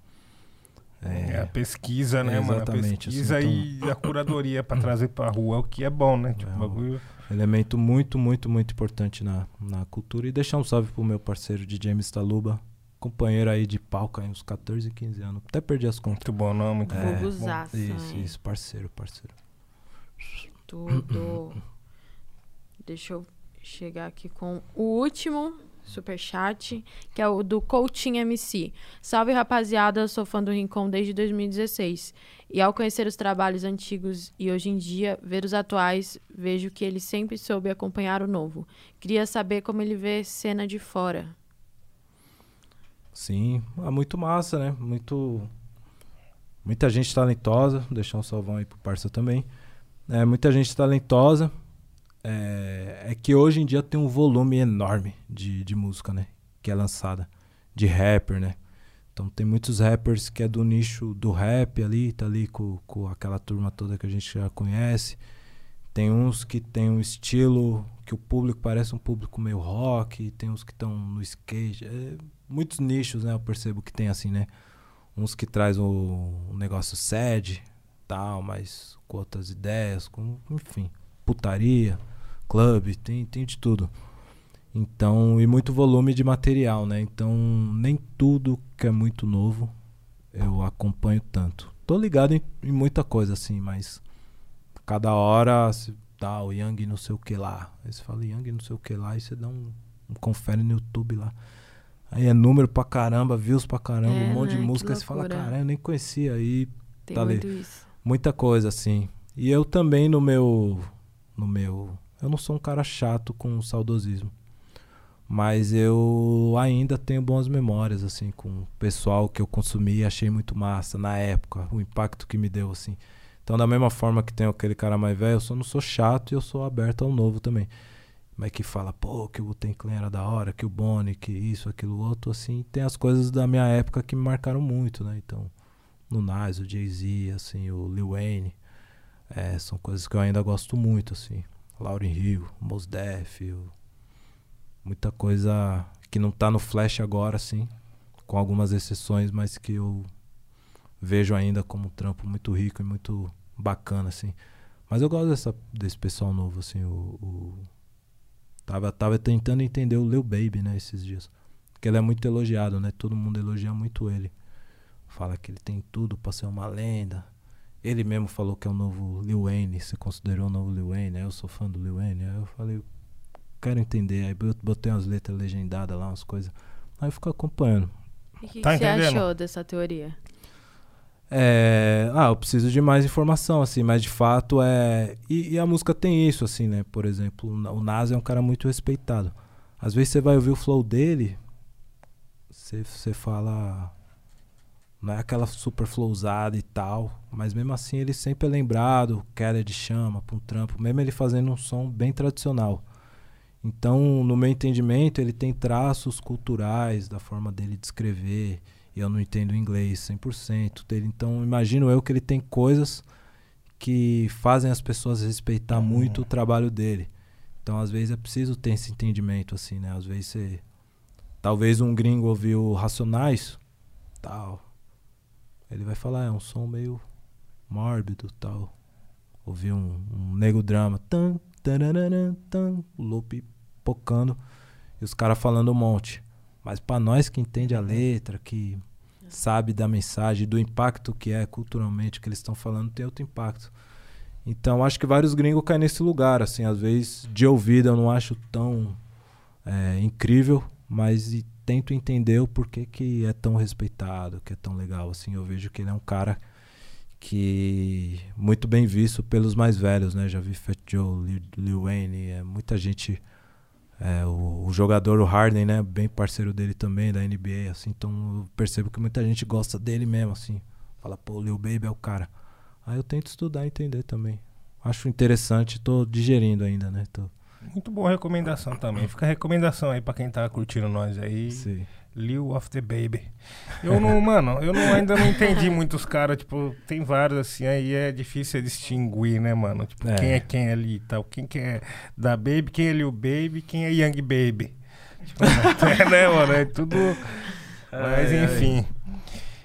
É, a pesquisa, né, É, mano? A exatamente, pesquisa assim, e a curadoria pra trazer pra rua, o que é bom, né? Tipo, É, o bagulho. elemento muito, muito, muito importante na, na cultura. E deixar um salve pro meu parceiro de James Taluba, companheiro aí de palco aí uns 14, 15 anos. Até perdi as contas. Muito bom, não? Muito É, bom. Isso, isso, parceiro, parceiro. Tudo. Deixa eu chegar aqui com o último superchat, que é o do Coutinho MC. Salve, rapaziada, sou fã do Rincon desde 2016. E ao conhecer os trabalhos antigos e hoje em dia ver os atuais, vejo que ele sempre soube acompanhar o novo. Queria saber como ele vê cena de fora. Sim, é muito massa, né? Muito. Muita gente talentosa. Deixar um salvão aí pro parça também. É, muita gente talentosa. É, é que hoje em dia tem um volume enorme de, de música, né? Que é lançada. De rapper, né? Então tem muitos rappers que é do nicho do rap ali, tá ali com, com aquela turma toda que a gente já conhece. Tem uns que tem um estilo que o público parece um público meio rock, tem uns que estão no skate. É, muitos nichos, né? Eu percebo que tem assim, né? Uns que traz o, um negócio sad, tal, mas com outras ideias, com, enfim, putaria, clube, tem, tem de tudo. Então, e muito volume de material, né? Então, nem tudo que é muito novo eu acompanho tanto. Tô ligado em, em muita coisa, assim, mas cada hora se tá o Young não sei o que lá. Aí você fala Young não sei o que lá, e você dá um, um confere no YouTube lá. Aí é número pra caramba, views pra caramba, É, um monte né? de música. Aí você fala, caramba, eu nem conhecia. Aí Tem Tá ali. muito isso. Muita coisa assim. E eu também no meu no meu, eu não sou um cara chato com saudosismo. Mas eu ainda tenho boas memórias assim com o pessoal que eu consumi e achei muito massa na época, o impacto que me deu assim. Então da mesma forma que tem aquele cara mais velho, eu só não sou chato e eu sou aberto ao novo também. Mas que fala, pô, que o Clan era da hora, que o Bonnie, que isso, aquilo outro, assim, tem as coisas da minha época que me marcaram muito, né? Então, no Nas, o Jay-Z, assim, o Lil Wayne, é, são coisas que eu ainda gosto muito, assim. Lauryn Hill, Mos Def, o- muita coisa que não tá no Flash agora, assim, com algumas exceções, mas que eu vejo ainda como um trampo muito rico e muito bacana, assim. Mas eu gosto dessa, desse pessoal novo, assim, o... o- Tava, tava tentando entender o Lil Baby, né, esses dias. Porque ele é muito elogiado, né? Todo mundo elogia muito ele. Fala que ele tem tudo pra ser uma lenda. Ele mesmo falou que é o novo Lil Wayne. Você considerou o novo Lil Wayne? Aí eu sou fã do Lil Wayne. Aí eu falei, quero entender. Aí eu botei umas letras legendadas lá, umas coisas. Aí eu fico acompanhando. E o que, Tá que você achou dessa teoria? É, ah, eu preciso de mais informação, assim, mas de fato é. E, e a música tem isso, assim, né? Por exemplo, o Nas é um cara muito respeitado. Às vezes você vai ouvir o flow dele, você, você fala. Não é aquela super flowzada e tal, mas mesmo assim ele sempre é lembrado, queda de chama pra um trampo, mesmo ele fazendo um som bem tradicional. Então, no meu entendimento, ele tem traços culturais da forma dele de escrever. E eu não entendo inglês 100% dele. Então, imagino eu que ele tem coisas que fazem as pessoas respeitar muito o trabalho dele. Então, às vezes é preciso ter esse entendimento assim, né? Às vezes você talvez um gringo ouviu Racionais, tal. Ele vai falar, é um som meio mórbido, tal. Ouvir um, um nego drama, tan, tararã, tan, o loop pocando e os caras falando um monte. Mas pra nós que entende a letra, que sabe da mensagem, do impacto que é culturalmente que eles estão falando, tem outro impacto. Então acho que vários gringos caem nesse lugar, assim, às vezes de ouvido eu não acho tão é, incrível, mas tento entender o porquê que é tão respeitado, que é tão legal, assim, eu vejo que ele é um cara que muito bem visto pelos mais velhos, né? Já vi Fat Joe, Lil, Wayne, é, muita gente é, o, o, jogador, o Harden, né? Bem parceiro dele também, da NBA, assim. Então eu percebo que muita gente gosta dele mesmo, assim. Fala, pô, Lil Baby é o cara. Aí eu tento estudar e entender também. Acho interessante, tô digerindo ainda, né? Tô... Muito boa recomendação também. Fica a recomendação aí pra quem tá curtindo nós aí. Sim. Lil of the Baby. Eu não, mano, eu não, ainda não entendi muitos caras, tipo, tem vários assim, aí é difícil distinguir, né, mano? Tipo, é. quem é quem ali e tal. Quem que é da Baby, quem é Lil Baby, quem é Young Baby. Tipo, é, né, mano? É tudo. Mas enfim.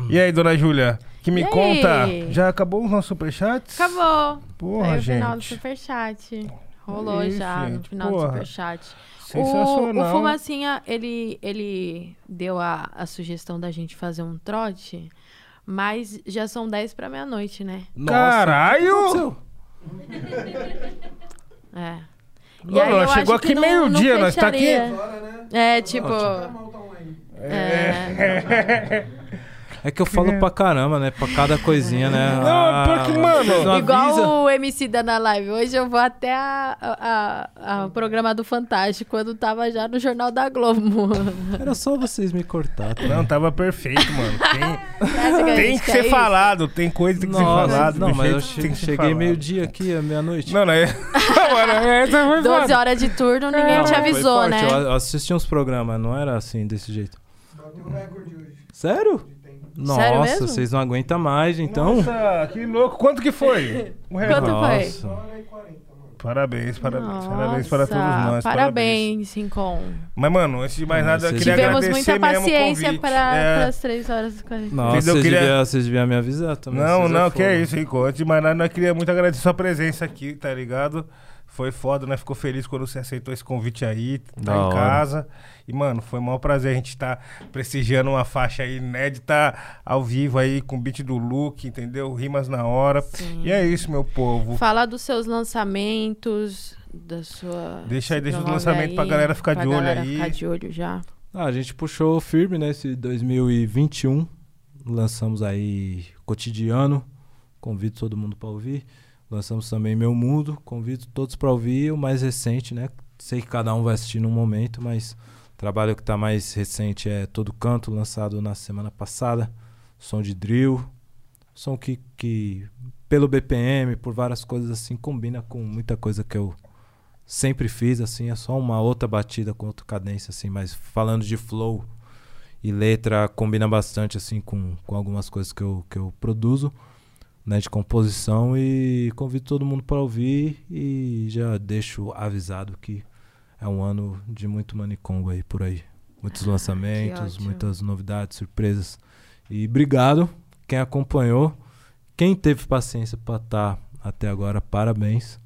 E aí, dona Júlia? Que me e conta, aí? já acabou os nossos superchats? Acabou. Porra, aí gente. o final do superchat. Rolou já gente, no final porra. do superchat. Sensacional. O, o Fumacinha, ele, ele deu a, a sugestão da gente fazer um trote, mas já são 10 pra meia-noite, né? Nossa, Caralho! É. E aí, Não, chegou aqui meio-dia, nós tá aqui. É, tipo. É. É que eu falo é. pra caramba, né? Pra cada coisinha, né? Não, ah, porque, mano. Igual avisa. o MC da na live. Hoje eu vou até a, a, a, programa do Fantástico, quando tava já no Jornal da Globo. Era só vocês me cortar. Tá? Não, tava perfeito, mano. Tem, tem que ser falado, tem coisa que tem que ser falado. Não, mas eu che cheguei meio-dia aqui, à meia-noite. Não, não é. Mano, 12 horas de turno, ninguém não, te avisou, né? Eu assisti uns programas, não era assim, desse jeito. Sério? Nossa, vocês não aguentam mais, então. Nossa, que louco. Quanto que foi? Um Quanto Nossa. foi? Parabéns, parabéns, Nossa, parabéns para todos nós. Parabéns, Rincon. Mas, mano, antes de mais nada, eu queria Tivemos agradecer muita paciência para é... as 3 horas e 40 Nossa, vocês, queria... deviam, vocês deviam me avisar também. Não, não, que é isso, Rincon. Antes de mais nada, eu queria muito agradecer sua presença aqui, tá ligado? Foi foda, né? Ficou feliz quando você aceitou esse convite aí, tá da em hora. casa. E, mano, foi um maior prazer a gente estar tá prestigiando uma faixa aí inédita ao vivo aí, com o beat do Luke, entendeu? Rimas na hora. Sim. E é isso, meu povo. Fala dos seus lançamentos, da sua. Deixa aí, deixa os lançamentos pra galera ficar pra de olho aí. Ficar de olho já. Ah, a gente puxou firme nesse 2021. Lançamos aí Cotidiano. Convido todo mundo para ouvir. Lançamos também Meu Mundo, convido todos para ouvir o mais recente, né? Sei que cada um vai assistir num momento, mas o trabalho que está mais recente é Todo Canto, lançado na semana passada. Som de drill, som que, que pelo BPM, por várias coisas assim, combina com muita coisa que eu sempre fiz, assim, é só uma outra batida com outra cadência, assim, mas falando de flow e letra, combina bastante, assim, com, com algumas coisas que eu, que eu produzo né, de composição e convido todo mundo para ouvir e já deixo avisado que é um ano de muito manicongo aí por aí. Muitos ah, lançamentos, muitas novidades, surpresas. E obrigado quem acompanhou, quem teve paciência para estar tá até agora, parabéns.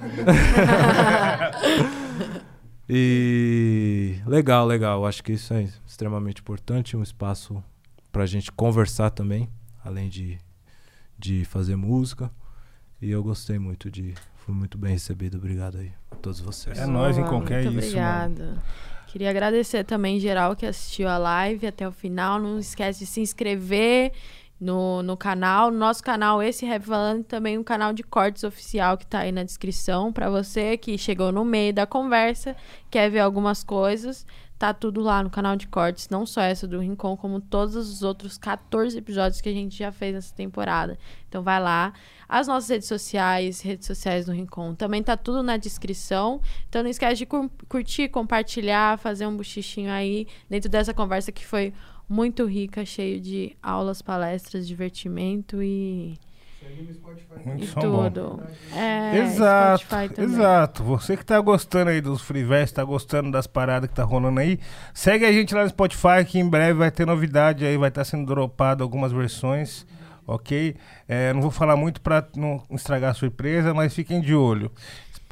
e legal, legal. Acho que isso é extremamente importante, um espaço para a gente conversar também, além de de fazer música. E eu gostei muito de. Fui muito bem recebido. Obrigado aí a todos vocês. É nóis em qualquer muito isso. Obrigada. Queria agradecer também geral que assistiu a live até o final. Não esquece de se inscrever no, no canal. No nosso canal, esse Rap Falando, também um canal de cortes oficial que tá aí na descrição. para você que chegou no meio da conversa, quer ver algumas coisas. Tá tudo lá no canal de cortes, não só essa do Rincon, como todos os outros 14 episódios que a gente já fez nessa temporada. Então vai lá. As nossas redes sociais, redes sociais do Rincon, também tá tudo na descrição. Então não esquece de curtir, compartilhar, fazer um buchichinho aí dentro dessa conversa que foi muito rica, cheio de aulas, palestras, divertimento e muito e tudo. É, exato, exato. Você que tá gostando aí dos freeverse, tá gostando das paradas que tá rolando aí, segue a gente lá no Spotify que em breve vai ter novidade aí, vai estar tá sendo dropado algumas versões, ok? É, não vou falar muito para não estragar a surpresa, mas fiquem de olho.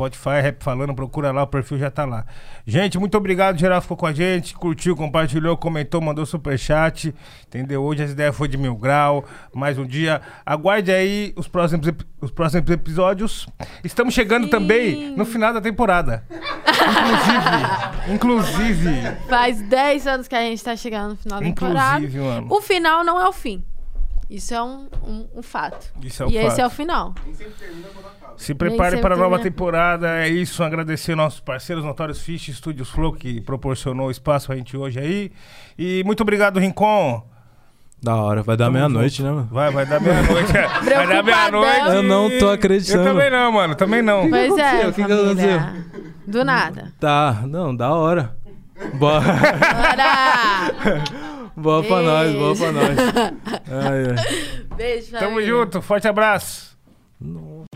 Spotify, Rap Falando, procura lá, o perfil já tá lá. Gente, muito obrigado, geral ficou com a gente, curtiu, compartilhou, comentou, mandou superchat, entendeu? Hoje as ideias foi de mil grau, mais um dia. Aguarde aí os próximos, os próximos episódios. Estamos chegando Sim. também no final da temporada. Inclusive, inclusive, Faz 10 anos que a gente tá chegando no final da temporada. inclusive, mano. O final não é o fim. Isso é um, um, um fato. Isso é o e esse fato. é o final. Se prepare para a nova termina. temporada. É isso. Agradecer nossos parceiros Notórios Fish, Estúdios Flow, que proporcionou espaço pra gente hoje aí. E muito obrigado, Rincon. Da hora, vai dar meia-noite, né, mano? Vai, vai dar meia-noite. vai dar meia-noite. Eu não tô acreditando. Eu também não, mano. Também não. Pois é, aconteceu? O que que família. Do nada. Tá, não, da hora. Boa, Bora! boa pra nós, boa pra nós. Ai, ai. Beijo, Tamo junto. Forte abraço. Nossa.